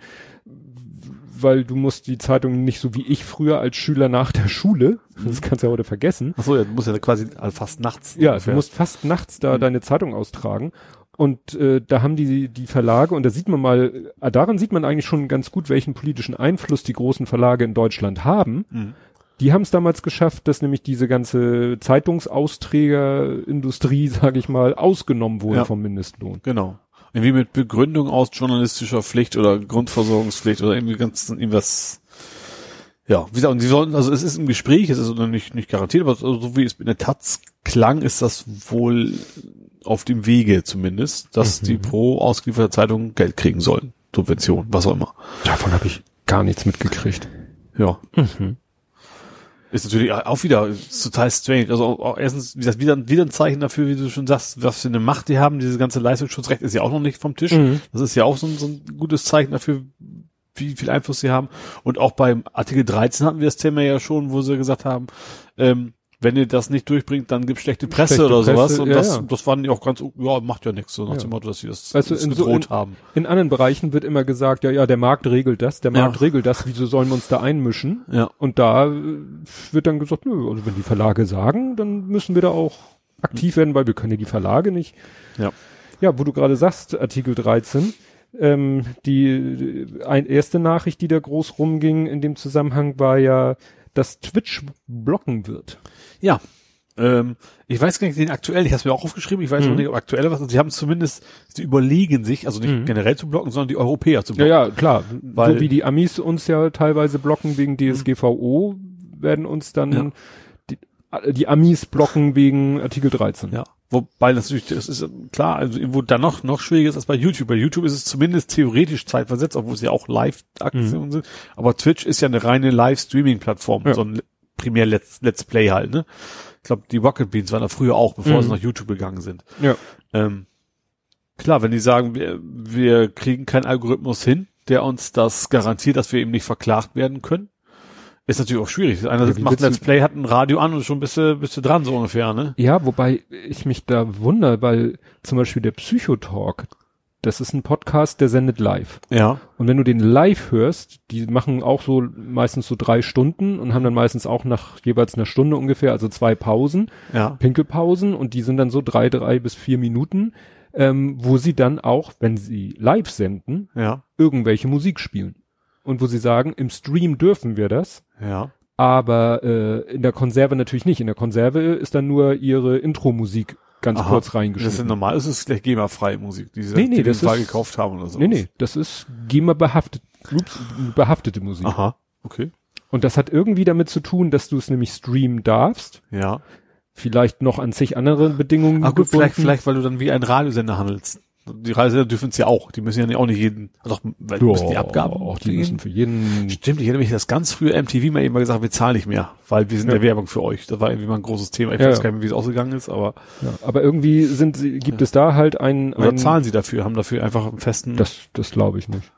weil du musst die Zeitung nicht so wie ich früher als Schüler nach der Schule, das kannst du ja heute vergessen, Ach so, ja, du musst ja quasi also fast nachts. ja, ungefähr. du musst fast nachts da Mhm. deine Zeitung austragen. Und äh, da haben die die Verlage, und da sieht man mal, äh, daran sieht man eigentlich schon ganz gut, welchen politischen Einfluss die großen Verlage in Deutschland haben. Mhm. Die haben es damals geschafft, dass nämlich diese ganze Zeitungsausträgerindustrie, sage ich mal, ausgenommen wurde Ja. vom Mindestlohn. Genau. Irgendwie mit Begründung aus journalistischer Pflicht oder Grundversorgungspflicht oder irgendwie ganz irgendwas. Ja, wie gesagt, und sie sollen, also es ist im Gespräch, es ist noch nicht, nicht garantiert, aber so wie es mit der Taz klang, ist das wohl auf dem Wege zumindest, dass Mhm. die pro ausgelieferte Zeitung Geld kriegen sollen. Subvention, was auch immer. Davon habe ich gar nichts mitgekriegt. Ja. Mhm. Ist natürlich auch wieder total strange. Also auch erstens, wie gesagt, wieder, wieder ein Zeichen dafür, wie du schon sagst, was für eine Macht die haben. Dieses ganze Leistungsschutzrecht ist ja auch noch nicht vom Tisch. Mhm. Das ist ja auch so ein, so ein gutes Zeichen dafür, wie viel Einfluss sie haben. Und auch beim Artikel 13 hatten wir das Thema ja schon, wo sie gesagt haben, ähm, wenn ihr das nicht durchbringt, dann gibt's schlechte Presse Schlechte oder sowas. Presse, Und ja, das, ja. das fanden die auch ganz, ja, macht ja nichts, so nach Ja. dem Motto, dass sie das, du, das in so- gedroht in- haben. In anderen Bereichen wird immer gesagt, ja, ja, der Markt regelt das, der. Markt regelt das, wieso sollen wir uns da einmischen? Ja. Und da äh, wird dann gesagt, nö, also wenn die Verlage sagen, dann müssen wir da auch aktiv werden, weil wir können ja die Verlage nicht. Ja. Ja, wo du gerade sagst, Artikel 13, ähm, die die ein, erste Nachricht, die da groß rumging in dem Zusammenhang, war ja, dass Twitch blocken wird. Ja. Ähm, ich weiß gar nicht, den aktuell, ich habe es mir auch aufgeschrieben, ich weiß Mhm. auch nicht, ob aktuell was, sie haben zumindest, sie überlegen sich, also nicht Mhm. generell zu blocken, sondern die Europäer zu Ja, blocken. ja, klar. Weil- so wie die Amis uns ja teilweise blocken wegen DSGVO, werden uns dann Ja. die, die Amis blocken wegen Artikel 13. Ja. Wobei das natürlich, das ist klar, also wo dann noch, noch schwieriger ist als bei YouTube. Bei YouTube ist es zumindest theoretisch zeitversetzt, obwohl es ja auch Live-Aktionen sind. Aber Twitch ist ja eine reine Live-Streaming-Plattform, Mhm. Ja. so ein primär Let's, Let's Play halt, ne? Ich glaube, die Rocket Beans waren da früher auch, bevor Mhm. sie nach YouTube gegangen sind. Ja. Ähm, klar, wenn die sagen, wir, wir kriegen keinen Algorithmus hin, der uns das garantiert, dass wir eben nicht verklagt werden können, ist natürlich auch schwierig. Einer Ja, macht Let's Play, hat ein Radio an und schon bist du, bist du dran, so ungefähr, ne? Ja, wobei ich mich da wundere, weil zum Beispiel der Psychotalk, das ist ein Podcast, der sendet live. Ja. Und wenn du den live hörst, die machen auch so meistens so drei Stunden und haben dann meistens auch nach jeweils einer Stunde ungefähr, also zwei Pausen, Ja. Pinkelpausen und die sind dann so drei, drei bis vier Minuten, ähm, wo sie dann auch, wenn sie live senden, Ja. irgendwelche Musik spielen. Und wo sie sagen, im Stream dürfen wir das, Ja. aber äh, in der Konserve natürlich nicht. In der Konserve ist dann nur ihre Intro-Musik ganz Aha. kurz Das ist normal, ist es vielleicht GEMA-freie Musik, die sie Nee, nee, das ist- gekauft haben oder so. nee, nee, das ist GEMA behaftet, ups, behaftete Musik. Aha. Okay. Und das hat irgendwie damit zu tun, dass du es nämlich streamen darfst. Ja. Vielleicht noch an zig andere Bedingungen Ah, gut, vielleicht, vielleicht, weil du dann wie ein Radiosender handelst. Die Reisender dürfen es ja auch. Die müssen ja auch nicht jeden, also weil müssen die Abgaben. auch die müssen für jeden. Stimmt, ich erinnere mich, das ganz früher MTV mal eben mal gesagt, wir zahlen nicht mehr, weil wir sind Ja. der Werbung für euch. Das war irgendwie mal ein großes Thema. Ich Ja, weiß ja. gar nicht mehr, wie es ausgegangen ist, aber Ja, aber irgendwie sind sie, gibt es da halt ein, oder ein zahlen sie dafür, haben dafür einfach einen festen. Das, das glaube ich nicht.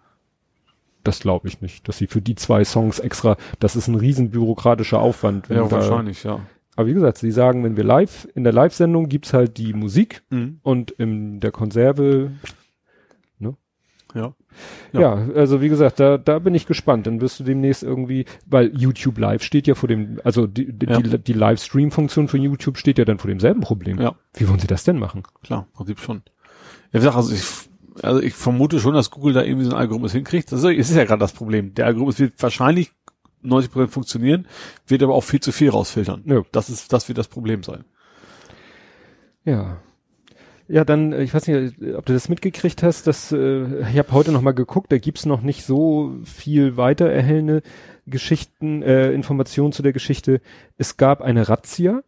Das glaube ich nicht, dass sie für die zwei Songs extra, das ist ein riesen bürokratischer Aufwand. ja, da, wahrscheinlich, ja. Aber wie gesagt, sie sagen, wenn wir live, in der Live-Sendung gibt's halt die Musik Mhm. und in der Konserve, Ja. ja. also wie gesagt, da, da bin ich gespannt. Dann wirst du demnächst irgendwie, weil YouTube Live steht ja vor dem, also die, die, Ja. die, die Livestream-Funktion von YouTube steht ja dann vor demselben Problem. Ja. Wie wollen sie das denn machen? Klar, im Prinzip schon. Ja, wie gesagt, also ich, also ich vermute schon, dass Google da irgendwie so einen Algorithmus hinkriegt. Das ist ja gerade das Problem. Der Algorithmus wird wahrscheinlich 90% funktionieren, wird aber auch viel zu viel rausfiltern. Ja. Das ist, das wird das Problem sein. Ja. Ja, dann, äh, ich weiß nicht, äh, ob du das mitgekriegt hast, dass, äh, ich habe heute noch mal geguckt, da gibt's noch nicht so viel weiter erhellende Geschichten, äh, Informationen zu der Geschichte. Es gab eine Razzia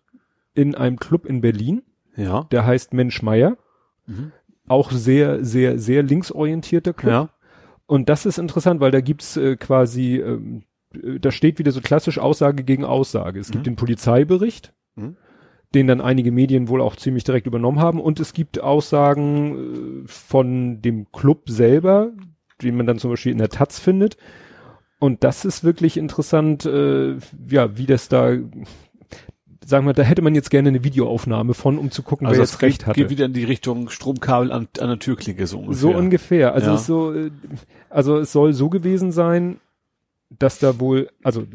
in einem Club in Berlin, Ja. der heißt Mensch Meier. Mhm. Auch sehr, sehr, sehr linksorientierter Club. Ja. Und das ist interessant, weil da gibt's äh, quasi, ähm, äh, da steht wieder so klassisch Aussage gegen Aussage. Es gibt Mhm. den Polizeibericht, Mhm. den dann einige Medien wohl auch ziemlich direkt übernommen haben. Und es gibt Aussagen äh, von dem Club selber, die man dann zum Beispiel in der Taz findet. Und das ist wirklich interessant, äh, ja, wie das da, sagen wir, da hätte man jetzt gerne eine Videoaufnahme von, um zu gucken, Also wer das jetzt recht geht, hatte. geht wieder in die Richtung Stromkabel an, an der Türklinke so ungefähr. So ungefähr. Also Ja. es so, äh, also es soll so gewesen sein, dass da wohl, also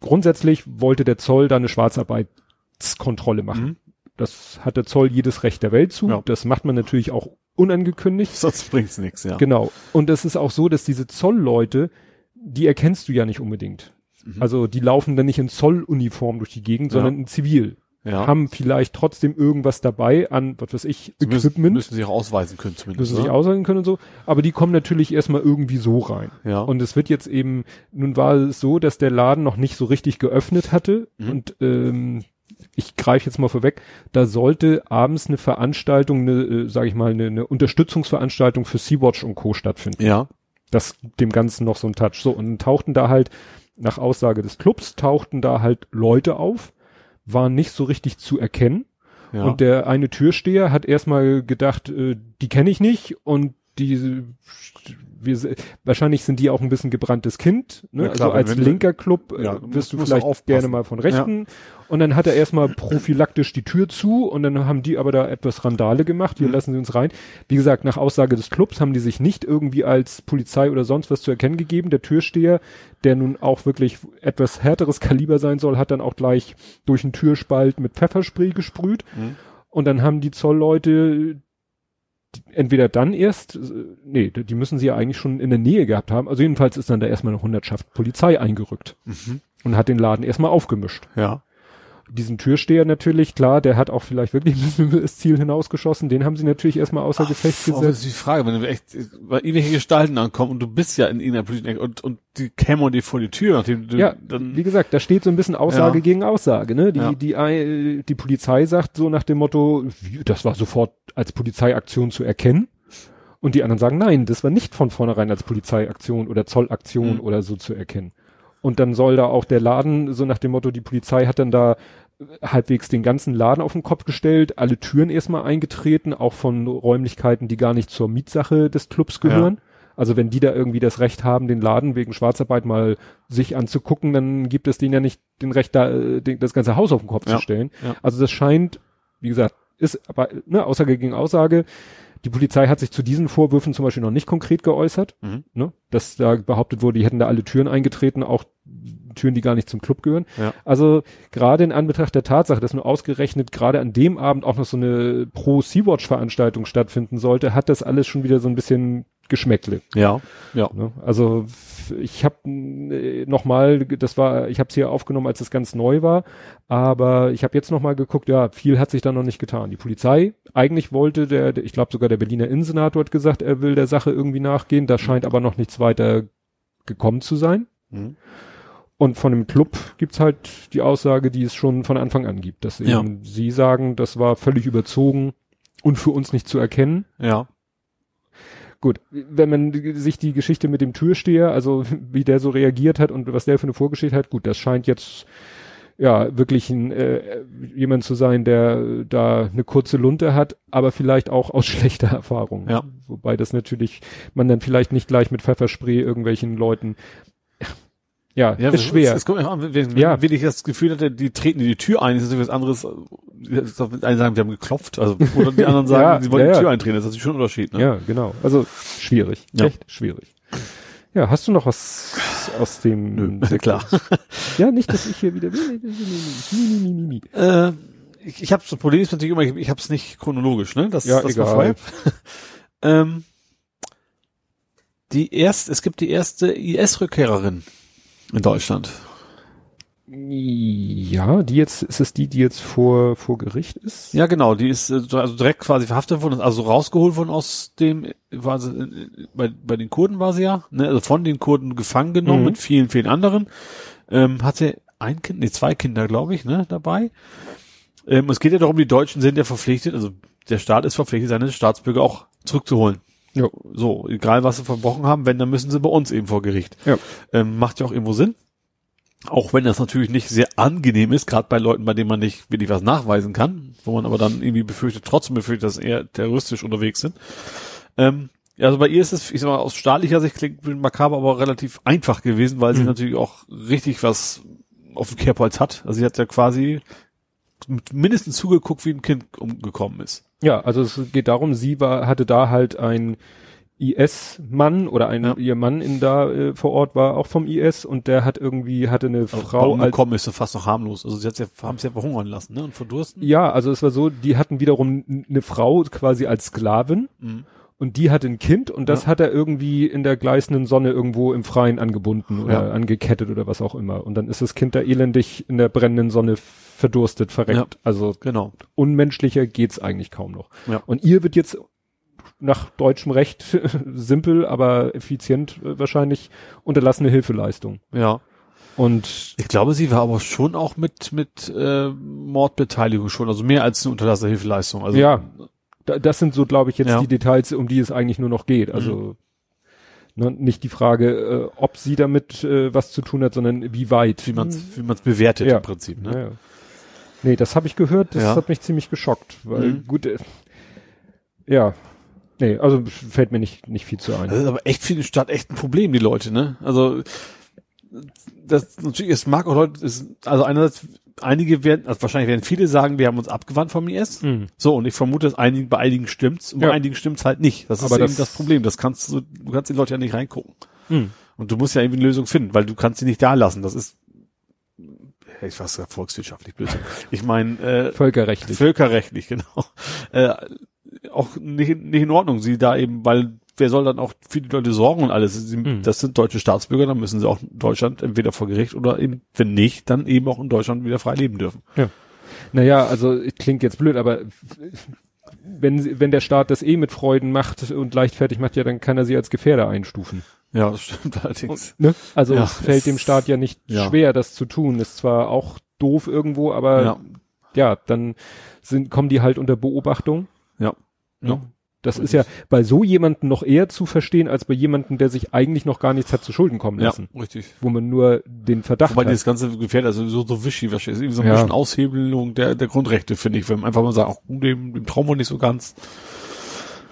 grundsätzlich wollte der Zoll da eine Schwarzarbeitskontrolle machen. Mhm. Das hat der Zoll jedes Recht der Welt zu. Ja. Das macht man natürlich auch unangekündigt. Sonst bringt's nichts, ja. Genau. Und es ist auch so, dass diese Zollleute, die erkennst du ja nicht unbedingt. Mhm. Also die laufen dann nicht in Zolluniform durch die Gegend, Ja. sondern in Zivil. Ja. Haben vielleicht trotzdem irgendwas dabei an, was weiß ich, Sie müssen, Equipment müssen sich auch ausweisen können zumindest. müssen sich ne? aushalten können und so, aber die kommen natürlich erstmal irgendwie so rein. Ja. Und es wird jetzt eben, nun war es so, dass der Laden noch nicht so richtig geöffnet hatte Mhm. und ähm, ich greife jetzt mal vorweg, da sollte abends eine Veranstaltung, eine, äh, sage ich mal, eine, eine Unterstützungsveranstaltung für Sea-Watch und Co. stattfinden. ja. Das dem Ganzen noch so einen Touch. So, und dann tauchten da halt, nach Aussage des Clubs, tauchten da halt Leute auf, waren nicht so richtig zu erkennen. Ja. Und der eine Türsteher hat erstmal gedacht, äh, die kenne ich nicht und die wir, wahrscheinlich sind die auch ein bisschen gebranntes Kind, ne? Ja, klar, also als linker Club äh, Ja, wirst du vielleicht auch aufpassen. gerne mal von rechten. Und dann hat er erstmal prophylaktisch die Tür zu und dann haben die aber da etwas Randale gemacht. Hier Mhm. lassen sie uns rein. Wie gesagt, nach Aussage des Clubs haben die sich nicht irgendwie als Polizei oder sonst was zu erkennen gegeben. Der Türsteher, der nun auch wirklich etwas härteres Kaliber sein soll, hat dann auch gleich durch einen Türspalt mit Pfefferspray gesprüht. Mhm. Und dann haben die Zollleute entweder dann erst, äh, nee, die die müssen sie ja eigentlich schon in der Nähe gehabt haben. Also jedenfalls ist dann da erstmal eine Hundertschaft Polizei eingerückt Mhm. und hat den Laden erstmal aufgemischt. Ja. Diesen Türsteher natürlich, klar, der hat auch vielleicht wirklich ein bisschen das Ziel hinausgeschossen. Den haben sie natürlich erstmal außer Gefecht Aber das gesetzt. ist die Frage, wenn du echt bei irgendwelche Gestalten ankommen und du bist ja in irgendeiner politischen und, und die kämen dir vor die Tür, nachdem du Ja, dann wie gesagt, da steht so ein bisschen Aussage Ja. gegen Aussage, ne? Die, Ja. die, die Polizei sagt so nach dem Motto, das war sofort als Polizeiaktion zu erkennen. Und die anderen sagen, nein, das war nicht von vornherein als Polizeiaktion oder Zollaktion Mhm. oder so zu erkennen. Und dann soll da auch der Laden, so nach dem Motto, die Polizei hat dann da halbwegs den ganzen Laden auf den Kopf gestellt, alle Türen erstmal eingetreten, auch von Räumlichkeiten, die gar nicht zur Mietsache des Clubs gehören. Also wenn die da irgendwie das Recht haben, den Laden wegen Schwarzarbeit mal sich anzugucken, dann gibt es denen ja nicht den Recht, da äh, den, das ganze Haus auf den Kopf Ja, zu stellen. ja. Also das scheint, wie gesagt, ist aber ne, Aussage gegen Aussage. Die Polizei hat sich zu diesen Vorwürfen zum Beispiel noch nicht konkret geäußert, Mhm. ne? dass da behauptet wurde, die hätten da alle Türen eingetreten, auch Türen, die gar nicht zum Club gehören. Ja. Also gerade in Anbetracht der Tatsache, dass nur ausgerechnet gerade an dem Abend auch noch so eine Pro-Sea-Watch-Veranstaltung stattfinden sollte, hat das alles schon wieder so ein bisschen Geschmäckle. Ja. Ja. Ne? Also ich habe äh, nochmal, das war, ich habe es hier aufgenommen, als es ganz neu war, aber ich habe jetzt nochmal geguckt, ja, viel hat sich da noch nicht getan. Die Polizei, eigentlich wollte der, der ich glaube sogar der Berliner Innensenator hat gesagt, er will der Sache irgendwie nachgehen, da scheint aber noch nichts weiter gekommen zu sein. Mhm. Und von dem Club gibt's halt die Aussage, die es schon von Anfang an gibt, dass eben Ja. sie sagen, das war völlig überzogen und für uns nicht zu erkennen. Ja. Gut, wenn man sich die Geschichte mit dem Türsteher, also wie der so reagiert hat und was der für eine Vorgeschichte hat, gut, das scheint jetzt ja wirklich ein, äh, jemand zu sein, der da eine kurze Lunte hat, aber vielleicht auch aus schlechter Erfahrung. Ja. Wobei das natürlich man dann vielleicht nicht gleich mit Pfefferspray irgendwelchen Leuten ja, Ja, ist schwer. Es, kommt, wenn, wenn, Ja. wenn ich das Gefühl hatte, die treten in die Tür ein, ist natürlich was anderes. Ist doch- Einige sagen, wir haben geklopft, also, oder die anderen sagen, Ja, sie wollen ja, die ja. Tür eintreten. Das ist natürlich schon ein Unterschied, ne? Ja, genau. Also schwierig. Ja. Echt schwierig. Ja, hast du noch was aus dem Nö, klar. Ja, nicht, dass ich hier wieder. Äh, ich ich habe das Problem ist natürlich immer, ich, ich habe es nicht chronologisch, ne? Das, Ja, das egal. ähm, die erste, es gibt die erste IS-Rückkehrerin in Deutschland. Ja, die jetzt, ist es die, die jetzt vor, vor Gericht ist? Ja, genau, die ist äh, also direkt quasi verhaftet worden, also rausgeholt worden aus dem, war sie, äh, bei, bei den Kurden war sie ja, ne, also von den Kurden gefangen genommen Mhm. mit vielen, vielen anderen. Ähm, hatte ein Kind, nee, zwei Kinder, glaube ich, ne, dabei. Ähm, es geht ja darum, die Deutschen sind ja verpflichtet, also der Staat ist verpflichtet, seine Staatsbürger auch zurückzuholen. Ja. So, egal was sie verbrochen haben, wenn, dann müssen sie bei uns eben vor Gericht. Ja. Ähm, macht ja auch irgendwo Sinn. Auch wenn das natürlich nicht sehr angenehm ist, gerade bei Leuten, bei denen man nicht wirklich was nachweisen kann, wo man aber dann irgendwie befürchtet, trotzdem befürchtet, dass sie eher terroristisch unterwegs sind. Ähm, ja, also bei ihr ist es, ich sag mal, aus staatlicher Sicht klingt makaber, aber relativ einfach gewesen, weil sie Mhm. natürlich auch richtig was auf dem Kerbholz hat. Also sie hat ja quasi mindestens zugeguckt, wie ein Kind umgekommen ist. Ja, also es geht darum, sie war, hatte da halt ein IS-Mann oder ein, Ja. ihr Mann in da äh, vor Ort war auch vom IS und der hat irgendwie, hatte eine Also Frau umgekommen ist fast noch harmlos. Also sie hat ja, haben sie ja verhungern lassen, ne? Und verdursten. ja, also es war so, die hatten wiederum eine Frau quasi als Sklavin Mhm. Und die hatte ein Kind und das Ja. hat er irgendwie in der gleißenden Sonne irgendwo im Freien angebunden oder Ja. angekettet oder was auch immer. Und dann ist das Kind da elendig in der brennenden Sonne verdurstet, verreckt. Ja. Also Genau. unmenschlicher geht's eigentlich kaum noch. Ja. Und ihr wird jetzt nach deutschem Recht simpel, aber effizient wahrscheinlich unterlassene Hilfeleistung. Ja. Und Ich glaube, sie war aber schon auch mit, mit äh, Mordbeteiligung schon, also mehr als eine unterlassene Hilfeleistung. Also, Ja. Da, das sind so, glaube ich, jetzt Ja. die Details, um die es eigentlich nur noch geht. Also ne, nicht die Frage, äh, ob sie damit äh, was zu tun hat, sondern wie weit. wie man es wie man's bewertet Ja. im Prinzip. Ne? Ja, ja. Nee, das habe ich gehört, das Ja. hat mich ziemlich geschockt, weil Mhm. gut, äh, ja, nee, also fällt mir nicht, nicht viel zu ein. Das ist aber echt für die Stadt echt ein Problem, die Leute, ne? Also das natürlich, es mag auch Leute, es, also einerseits einige werden, also wahrscheinlich werden viele sagen, wir haben uns abgewandt vom IS. Mhm. So, und ich vermute, dass einigen, bei einigen stimmt's und Ja. bei einigen stimmt's halt nicht. Das ist Aber eben das- das, Problem. Das kannst du, du kannst die Leute ja nicht reingucken. Mhm. Und du musst ja irgendwie eine Lösung finden, weil du kannst sie nicht da lassen. Das ist, ich weiß ja, volkswirtschaftlich blöd. Ich meine, äh, Völkerrechtlich. völkerrechtlich, genau. Äh, auch nicht, nicht in Ordnung, sie da eben, weil wer soll dann auch für die Leute sorgen und alles? Sie, Mhm. Das sind deutsche Staatsbürger, dann müssen sie auch in Deutschland entweder vor Gericht oder eben, wenn nicht, dann eben auch in Deutschland wieder frei leben dürfen. Naja, also klingt jetzt blöd, aber wenn, wenn der Staat das eh mit Freuden macht und leichtfertig macht, ja, dann kann er sie als Gefährder einstufen. Ja, das stimmt allerdings. Ne? Also Ja, es fällt es- dem Staat ja nicht ja. schwer, das zu tun. Ist zwar auch doof irgendwo, aber Ja. ja, dann sind, kommen die halt unter Beobachtung. Ja. Ne? Das ist ja bei so jemanden noch eher zu verstehen, als bei jemandem, der sich eigentlich noch gar nichts hat zu Schulden kommen Ja, lassen. richtig. Wo man nur den Verdacht Wobei hat. dieses ganze Gefährder also so, so wischiwaschi ist, irgendwie so ein Ja. bisschen Aushebelung der, der Grundrechte, finde ich, wenn man einfach mal sagt, auch dem, dem trauen wir nicht so ganz.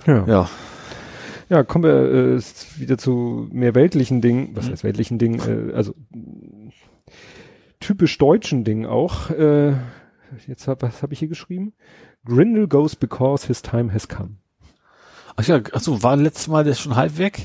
ja. Ja. Ja, kommen wir äh, wieder zu mehr weltlichen Dingen. Was Mhm. heißt weltlichen Dingen? Äh, also typisch deutschen Dingen auch. Äh, jetzt hab, was habe ich hier geschrieben? Grindel goes because his time has come. Ach ja, ach so, war letztes Mal der schon halb weg?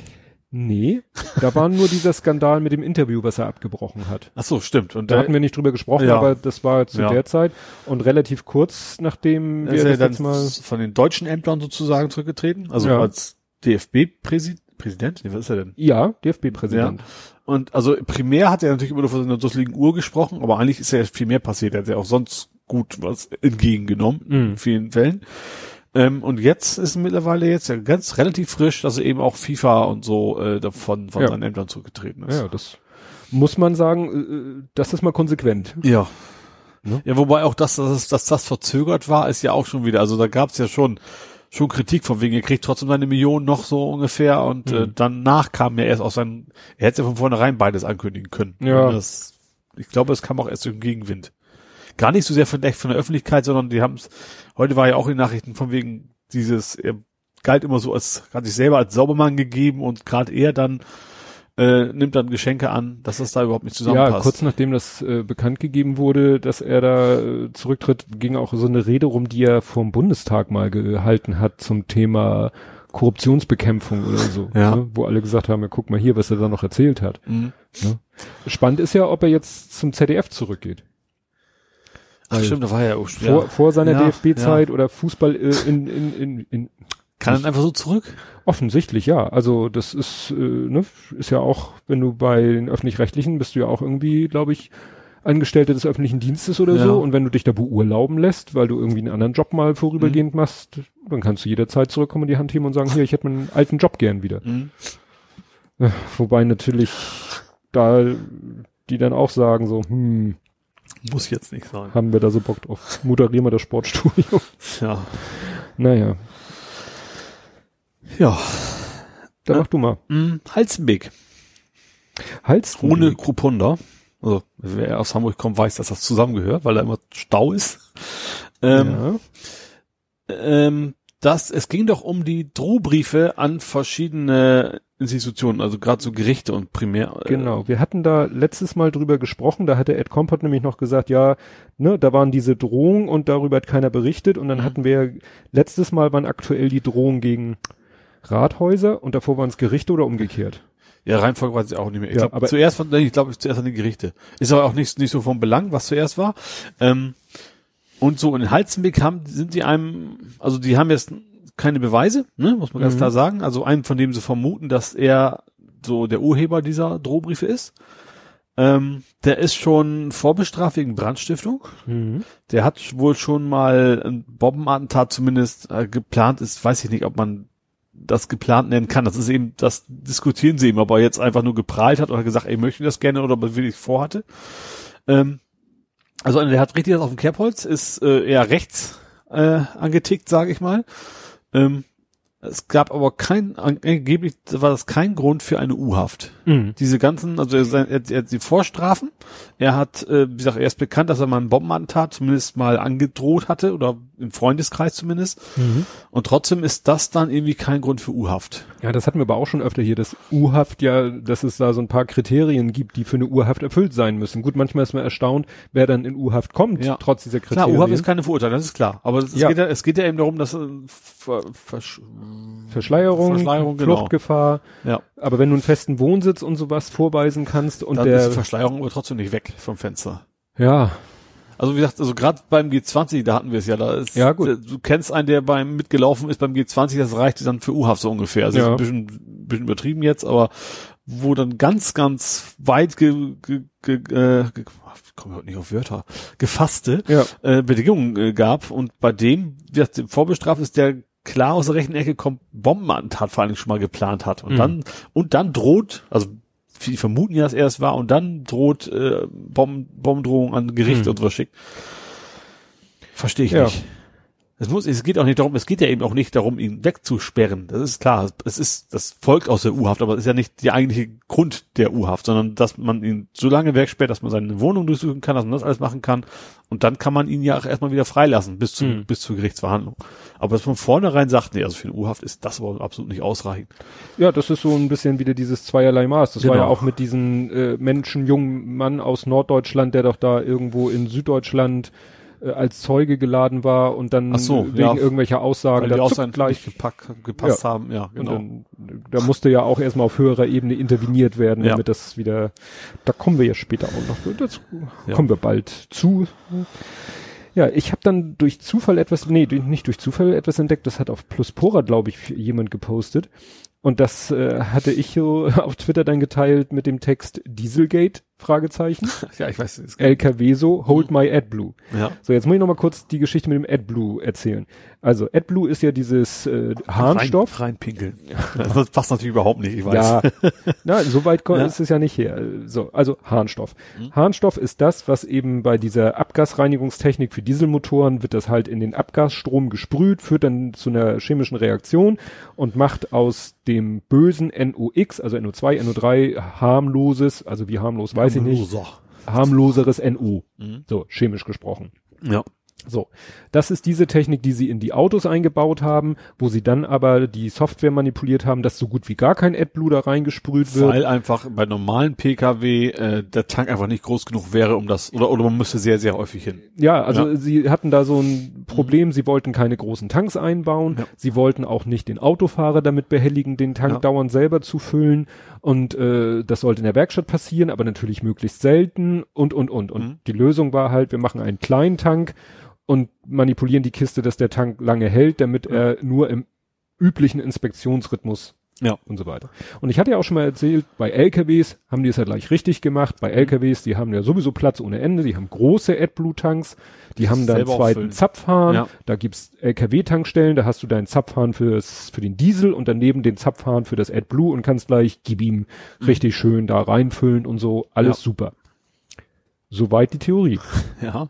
Nee, da war nur dieser Skandal mit dem Interview, was er abgebrochen hat. Ach so, stimmt. Und Da hatten wir nicht drüber gesprochen, Ja. aber das war zu Ja. der Zeit und relativ kurz nachdem Er wir ist ja das mal von den deutschen Ämtern sozusagen zurückgetreten, also Ja. als DFB-Präsident. Präsident? Nee, was ist er denn? ja DFB-Präsident. Und also primär hat er natürlich immer nur von seiner dusseligen Uhr gesprochen, aber eigentlich ist ja viel mehr passiert. Er hat ja auch sonst gut was entgegengenommen, Mhm. in vielen Fällen. Ähm, und jetzt ist mittlerweile jetzt ja ganz relativ frisch, dass er eben auch FIFA und so äh, davon von Ja. seinen Ämtern zurückgetreten ist. Ja, das muss man sagen, äh, das ist mal konsequent. Ja. Ne? Ja, wobei auch das, dass, dass das verzögert war, ist ja auch schon wieder, also da gab es ja schon schon Kritik von wegen, er kriegt trotzdem seine Millionen noch so ungefähr und äh, Mhm. danach kam ja erst aus seinem, er hätte ja von vornherein beides ankündigen können. Ja. Das, ich glaube, es kam auch erst im Gegenwind. Gar nicht so sehr von der, von der Öffentlichkeit, sondern die haben es, heute war ja auch in den Nachrichten von wegen dieses, er galt immer so als, hat sich selber als Saubermann gegeben und gerade er dann äh, nimmt dann Geschenke an, dass das da überhaupt nicht zusammenpasst. Ja, kurz nachdem das äh, bekannt gegeben wurde, dass er da äh, zurücktritt, ging auch so eine Rede rum, die er vom Bundestag mal gehalten hat zum Thema Korruptionsbekämpfung oder so. Ja. Ne? Wo alle gesagt haben, ja, guck mal hier, was er da noch erzählt hat. Mhm. Spannend ist ja, ob er jetzt zum ZDF zurückgeht. Ach, Weil stimmt, da war ja auch Vor, vor seiner Ja, DFB-Zeit oder Fußball äh, in, in, in, in Kann er einfach so zurück? Offensichtlich, ja. Also das ist, äh, ne, ist ja auch, wenn du bei den öffentlich-rechtlichen bist du ja auch irgendwie, glaube ich, Angestellte des öffentlichen Dienstes oder Ja. so. Und wenn du dich da beurlauben lässt, weil du irgendwie einen anderen Job mal vorübergehend Mhm. machst, dann kannst du jederzeit zurückkommen und die Hand heben und sagen, hier, ich hätte meinen alten Job gern wieder. Mhm. Äh, Wobei natürlich da die dann auch sagen so, hm, Muss jetzt nicht sein. haben wir da so Bock drauf. Moderieren wir das Sportstudio. Ja. naja, Ja. dann Ja. mach du mal. Mhm. Halzenbeek. Hals Ohne Krupunder. Also, wer aus Hamburg kommt, weiß, dass das zusammengehört, weil da immer Stau ist. Ähm, ja. ähm, das, es ging doch um die Drohbriefe an verschiedene Institutionen, also gerade so Gerichte und primär. äh, Genau, wir hatten da letztes Mal drüber gesprochen, da hatte Ed Kompott nämlich noch gesagt, ja, ne, da waren diese Drohungen und darüber hat keiner berichtet und dann Mhm. hatten wir, letztes Mal waren aktuell die Drohungen gegen Rathäuser und davor waren es Gerichte oder umgekehrt. Ja, Reihenfolge weiß ich auch nicht mehr. Ich Ja, glaube, aber- zuerst, von- ich glaube, zuerst an die Gerichte. Ist aber auch nicht, nicht so vom Belang, was zuerst war. Ähm, und so in Halzenbeck haben, sind die einem, also die haben jetzt keine Beweise, ne, muss man ganz Mhm. klar sagen. Also einen, von dem sie vermuten, dass er so der Urheber dieser Drohbriefe ist. Ähm, der ist schon vorbestraft wegen Brandstiftung. Der hat wohl schon mal ein Bombenattentat zumindest äh, geplant ist. Weiß ich nicht, ob man das geplant nennen kann. Das ist eben, das diskutieren sie eben, ob er jetzt einfach nur geprahlt hat oder gesagt, ey, möchten das gerne oder ob er wirklich vorhatte. Ähm, also der hat richtig das auf dem Kerbholz, ist äh, eher rechts äh, angetickt, sage ich mal. Ähm, es gab aber kein, angeblich war das kein Grund für eine U-Haft Mhm. diese ganzen, also er, er, er hat die Vorstrafen. Er hat, äh, wie gesagt, er ist bekannt, dass er mal einen Bombenattentat zumindest mal angedroht hatte oder im Freundeskreis zumindest. Mhm. Und trotzdem ist das dann irgendwie kein Grund für U-Haft. Ja, das hatten wir aber auch schon öfter hier, dass U-Haft ja, dass es da so ein paar Kriterien gibt, die für eine U-Haft erfüllt sein müssen. Gut, manchmal ist man erstaunt, wer dann in U-Haft kommt, Ja. trotz dieser Klar, Kriterien. U-Haft ist keine Verurteilung, das ist klar. Aber es, Ja. geht, ja, es geht ja eben darum, dass äh, ver, versch, Verschleierung, Verschleierung, genau. Fluchtgefahr. ja, Aber wenn du einen festen Wohnsitz und sowas vorweisen kannst und dann der, ist Verschleierung aber trotzdem nicht weg vom Fenster. ja, Also wie gesagt, also gerade beim G20, da hatten wir es ja, da ist, Ja, gut. du kennst einen, der beim mitgelaufen ist beim G20, das reicht dann für U-Haft so ungefähr. Also Ja. ein bisschen, bisschen übertrieben jetzt, aber wo dann ganz, ganz weit ge, ge, ge, äh, ge ich komme heute nicht auf Wörter, gefasste ja, äh, Bedingungen äh, gab und bei dem, wie gesagt, vorbestraft ist, der klar aus der rechten Ecke kommt, Bombenattentat vor allem schon mal geplant hat und Mhm. dann und dann droht, also viele vermuten ja, dass er es war und dann droht äh, Bomben, Bombendrohung an Gericht Mhm. und so schickt. Verstehe ich Ja. nicht. Es muss, es geht auch nicht darum, es geht ja eben auch nicht darum, ihn wegzusperren. Das ist klar. Es ist, das folgt aus der U-Haft, aber es ist ja nicht der eigentliche Grund der U-Haft, sondern dass man ihn so lange wegsperrt, dass man seine Wohnung durchsuchen kann, dass man das alles machen kann. Und dann kann man ihn ja auch erstmal wieder freilassen bis zu, Mhm. bis zur Gerichtsverhandlung. Aber dass man vornherein sagt, nee, also für eine U-Haft ist das aber absolut nicht ausreichend. ja, das ist so ein bisschen wieder dieses zweierlei Maß. Das war Genau. ja auch mit diesem äh, Menschen, jungen Mann aus Norddeutschland, der doch da irgendwo in Süddeutschland äh, als Zeuge geladen war und dann so, wegen ja. irgendwelcher Aussagen Weil die da sein gleich gepackt, gepasst haben. Ja, genau. Dann, da musste ja auch erstmal auf höherer Ebene interveniert werden, Ja. damit das wieder, da kommen wir ja später auch noch, dazu Ja. kommen wir bald zu. Ja, ich habe dann durch Zufall etwas, nee, nicht durch Zufall etwas entdeckt, das hat auf Pluspora, glaube ich, jemand gepostet. Und das äh, hatte ich so auf Twitter dann geteilt mit dem Text Dieselgate Fragezeichen. Ja, ich weiß. Es LKW so, hold my AdBlue. ja. So, jetzt muss ich noch mal kurz die Geschichte mit dem AdBlue erzählen. Also AdBlue ist ja dieses äh, Harnstoff. Rein, reinpinkeln. Das passt natürlich überhaupt nicht, ich weiß. Ja, na, so weit Ja. ist es ja nicht her. So, also Harnstoff. Mhm. Harnstoff ist das, was eben bei dieser Abgasreinigungstechnik für Dieselmotoren wird das halt in den Abgasstrom gesprüht, führt dann zu einer chemischen Reaktion und macht aus dem bösen NOx, also NO2, NO3 harmloses, also wie harmlos weiß ich nicht, harmloseres NO. Mhm. So, chemisch gesprochen. Ja. So, das ist diese Technik, die sie in die Autos eingebaut haben, wo sie dann aber die Software manipuliert haben, dass so gut wie gar kein AdBlue da reingesprüht wird. Weil einfach bei normalen Pkw äh, der Tank einfach nicht groß genug wäre, um das, oder, oder man müsste sehr, sehr häufig hin. Ja, also Ja. sie hatten da so ein Problem, sie wollten keine großen Tanks einbauen, Ja. sie wollten auch nicht den Autofahrer damit behelligen, den Tank Ja. dauernd selber zu füllen und äh, das sollte in der Werkstatt passieren, aber natürlich möglichst selten und und und. Und Mhm. die Lösung war halt, wir machen einen kleinen Tank und manipulieren die Kiste, dass der Tank lange hält, damit er nur im üblichen Inspektionsrhythmus Ja. und so weiter. Und ich hatte ja auch schon mal erzählt, bei LKWs haben die es ja gleich richtig gemacht. Mhm. Bei LKWs, die haben ja sowieso Platz ohne Ende, die haben große AdBlue-Tanks, die haben dann einen zweiten. Zapfhahn, Ja. da gibt's LKW-Tankstellen, da hast du deinen Zapfhahn fürs, für den Diesel und daneben den Zapfhahn für das AdBlue und kannst gleich, gib ihm richtig schön da reinfüllen und so, alles Mhm. Ja. super. Soweit die Theorie. Ja.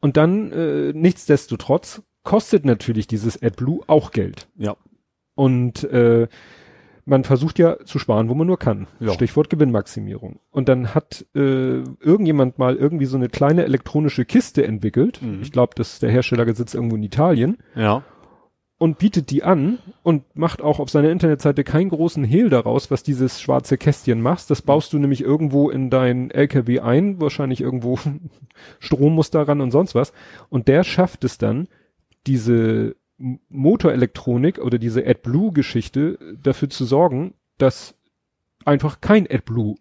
Und dann, äh, nichtsdestotrotz, kostet natürlich dieses AdBlue auch Geld. Ja. Und äh, man versucht ja zu sparen, wo man nur kann. Ja. Stichwort Gewinnmaximierung. Und dann hat äh, irgendjemand mal irgendwie so eine kleine elektronische Kiste entwickelt. Mhm. Ich glaube, dass der Hersteller sitzt irgendwo in Italien Ja. Und bietet die an und macht auch auf seiner Internetseite keinen großen Hehl daraus, was dieses schwarze Kästchen machst. Das baust du nämlich irgendwo in dein LKW ein, wahrscheinlich irgendwo Strom muss daran und sonst was. Und der schafft es dann, diese Motorelektronik oder diese AdBlue-Geschichte dafür zu sorgen, dass einfach kein AdBlue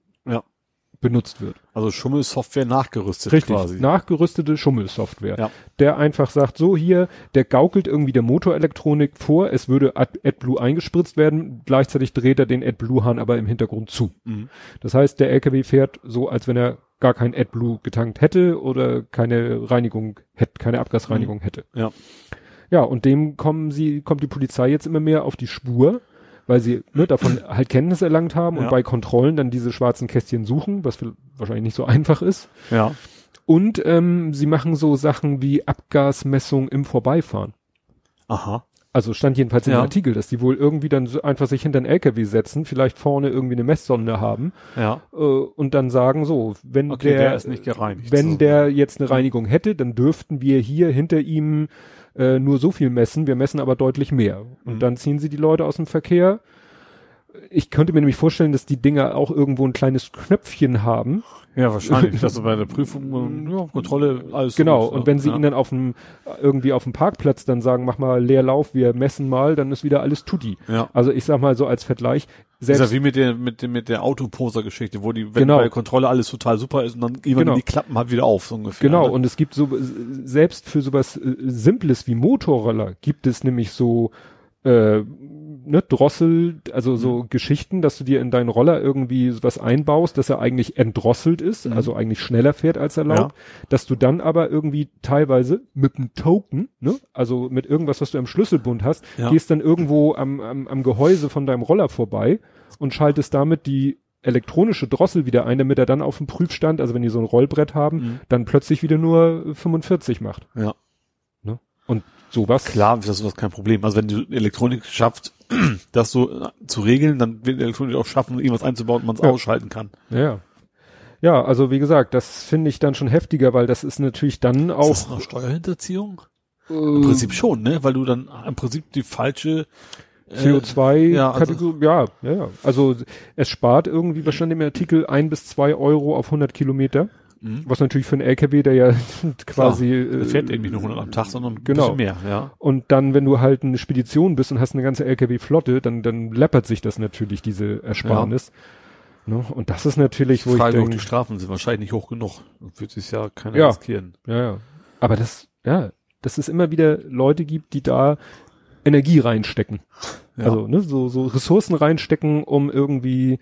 Ja. benutzt wird. Also Schummelsoftware nachgerüstet Richtig, quasi. nachgerüstete Schummelsoftware. Ja. Der einfach sagt, so hier, der gaukelt irgendwie der Motorelektronik vor, es würde Ad AdBlue eingespritzt werden, gleichzeitig dreht er den AdBlue-Hahn aber im Hintergrund zu. Mhm. Das heißt, der LKW fährt so, als wenn er gar kein AdBlue getankt hätte oder keine Reinigung hätte, keine Abgasreinigung hätte. Ja. Ja, und dem kommen sie, kommt die Polizei jetzt immer mehr auf die Spur, weil sie ne, davon halt Kenntnis erlangt haben und Ja. bei Kontrollen dann diese schwarzen Kästchen suchen, was wahrscheinlich nicht so einfach ist. Ja. Und ähm, sie machen so Sachen wie Abgasmessung im Vorbeifahren. Aha. Also stand jedenfalls im Ja. Artikel, dass die wohl irgendwie dann so einfach sich hinter einen LKW setzen, vielleicht vorne irgendwie eine Messsonde haben Ja. äh, und dann sagen so, wenn Okay, der, der ist nicht gereinigt. wenn So. der jetzt eine Reinigung hätte, dann dürften wir hier hinter ihm äh, nur so viel messen, wir messen aber deutlich mehr. Und Mhm. dann ziehen sie die Leute aus dem Verkehr. Ich könnte mir nämlich vorstellen, dass die Dinger auch irgendwo ein kleines Knöpfchen haben, Ja, wahrscheinlich. dass du bei der Prüfung, ja, Kontrolle, alles. Genau, gut, und wenn sie ja. ihn dann auf dem, irgendwie auf dem Parkplatz dann sagen, mach mal Leerlauf, wir messen mal, dann ist wieder alles tutti. Ja. Also ich sag mal so als Vergleich, Das ist selbst, ja wie mit der, mit dem, mit der Autoposer-Geschichte, wo die, wenn Genau. bei der Kontrolle alles total super ist und dann irgendwann Genau. die Klappen halt wieder auf, so ungefähr. genau, ne? und es gibt so, selbst für sowas äh, Simples wie Motorroller gibt es nämlich so, äh, ne, Drossel, also so Mhm. Geschichten, dass du dir in deinen Roller irgendwie was einbaust, dass er eigentlich entdrosselt ist, Mhm. also eigentlich schneller fährt als erlaubt, dass du dann aber irgendwie teilweise mit einem Token, ne, also mit irgendwas, was du am Schlüsselbund hast, Ja. gehst dann irgendwo am, am, am Gehäuse von deinem Roller vorbei und schaltest damit die elektronische Drossel wieder ein, damit er dann auf dem Prüfstand, also wenn die so ein Rollbrett haben, Mhm. dann plötzlich wieder nur 45 macht. Ja. Ne? Und sowas. Klar ist das sowas kein Problem. Also wenn die Elektronik schafft, das so äh, zu regeln, dann wird Elektronik auch schaffen, irgendwas einzubauen, man es Ja. ausschalten kann. Ja. Ja, also wie gesagt, das finde ich dann schon heftiger, weil das ist natürlich dann auch. Ist das noch Steuerhinterziehung? äh, Im Prinzip schon, ne? Weil du dann im Prinzip die falsche äh, CO2 ja, also- Kategorie, ja, ja, ja. Also es spart irgendwie, was stand im Artikel, ein bis zwei Euro auf 100 Kilometer. Mhm. Was natürlich für einen LKW, der ja quasi, Der äh, fährt eben nicht nur 100 am Tag, sondern ein genau. bisschen mehr, ja. und dann, wenn du halt eine Spedition bist und hast eine ganze LKW-Flotte, dann, dann läppert sich das natürlich, diese Ersparnis. Ne? Und das ist natürlich, wo Frage, ich auch die Strafen sind wahrscheinlich nicht hoch genug. Das wird sich ja keiner Ja. riskieren. ja, ja. Aber das, ja, dass es immer wieder Leute gibt, die da Energie reinstecken. Ja. Also, ne, so, so Ressourcen reinstecken, um irgendwie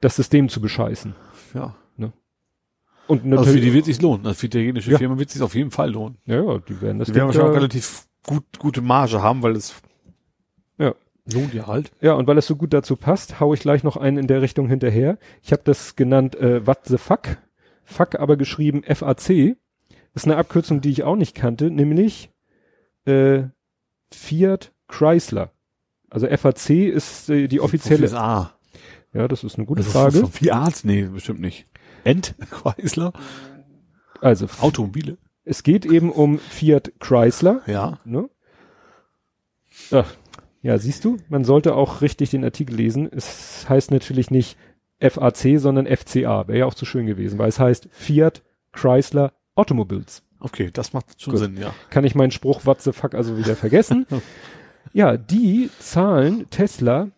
das System zu bescheißen. ja. Und Also für natürlich, die wird sich lohnen. Also für die italienische Ja. Firma wird sich auf jeden Fall lohnen. ja, ja, die werden das Die werden wahrscheinlich auch da- relativ gut, gute Marge haben, weil es Ja. lohnt ja halt. Ja, und weil es so gut dazu passt, hau ich gleich noch einen in der Richtung hinterher. Ich habe das genannt äh, What the fuck. Fuck aber geschrieben FAC. Ist eine Abkürzung, die ich auch nicht kannte, nämlich äh, Fiat Chrysler. Also FAC ist äh, die offizielle. A. Ja, das ist eine gute Das Frage. ist von Fiat? Nee, bestimmt nicht. End? Chrysler? Also Automobile? es geht eben um Fiat Chrysler. Ja. Ne? Ach, ja, siehst du, man sollte auch richtig den Artikel lesen. Es heißt natürlich nicht FAC, sondern FCA. Wäre ja auch zu schön gewesen, weil es heißt Fiat Chrysler Automobiles. Okay, das macht schon Gut. Sinn, ja. Kann ich meinen Spruch what the fuck also wieder vergessen? ja, die zahlen Tesla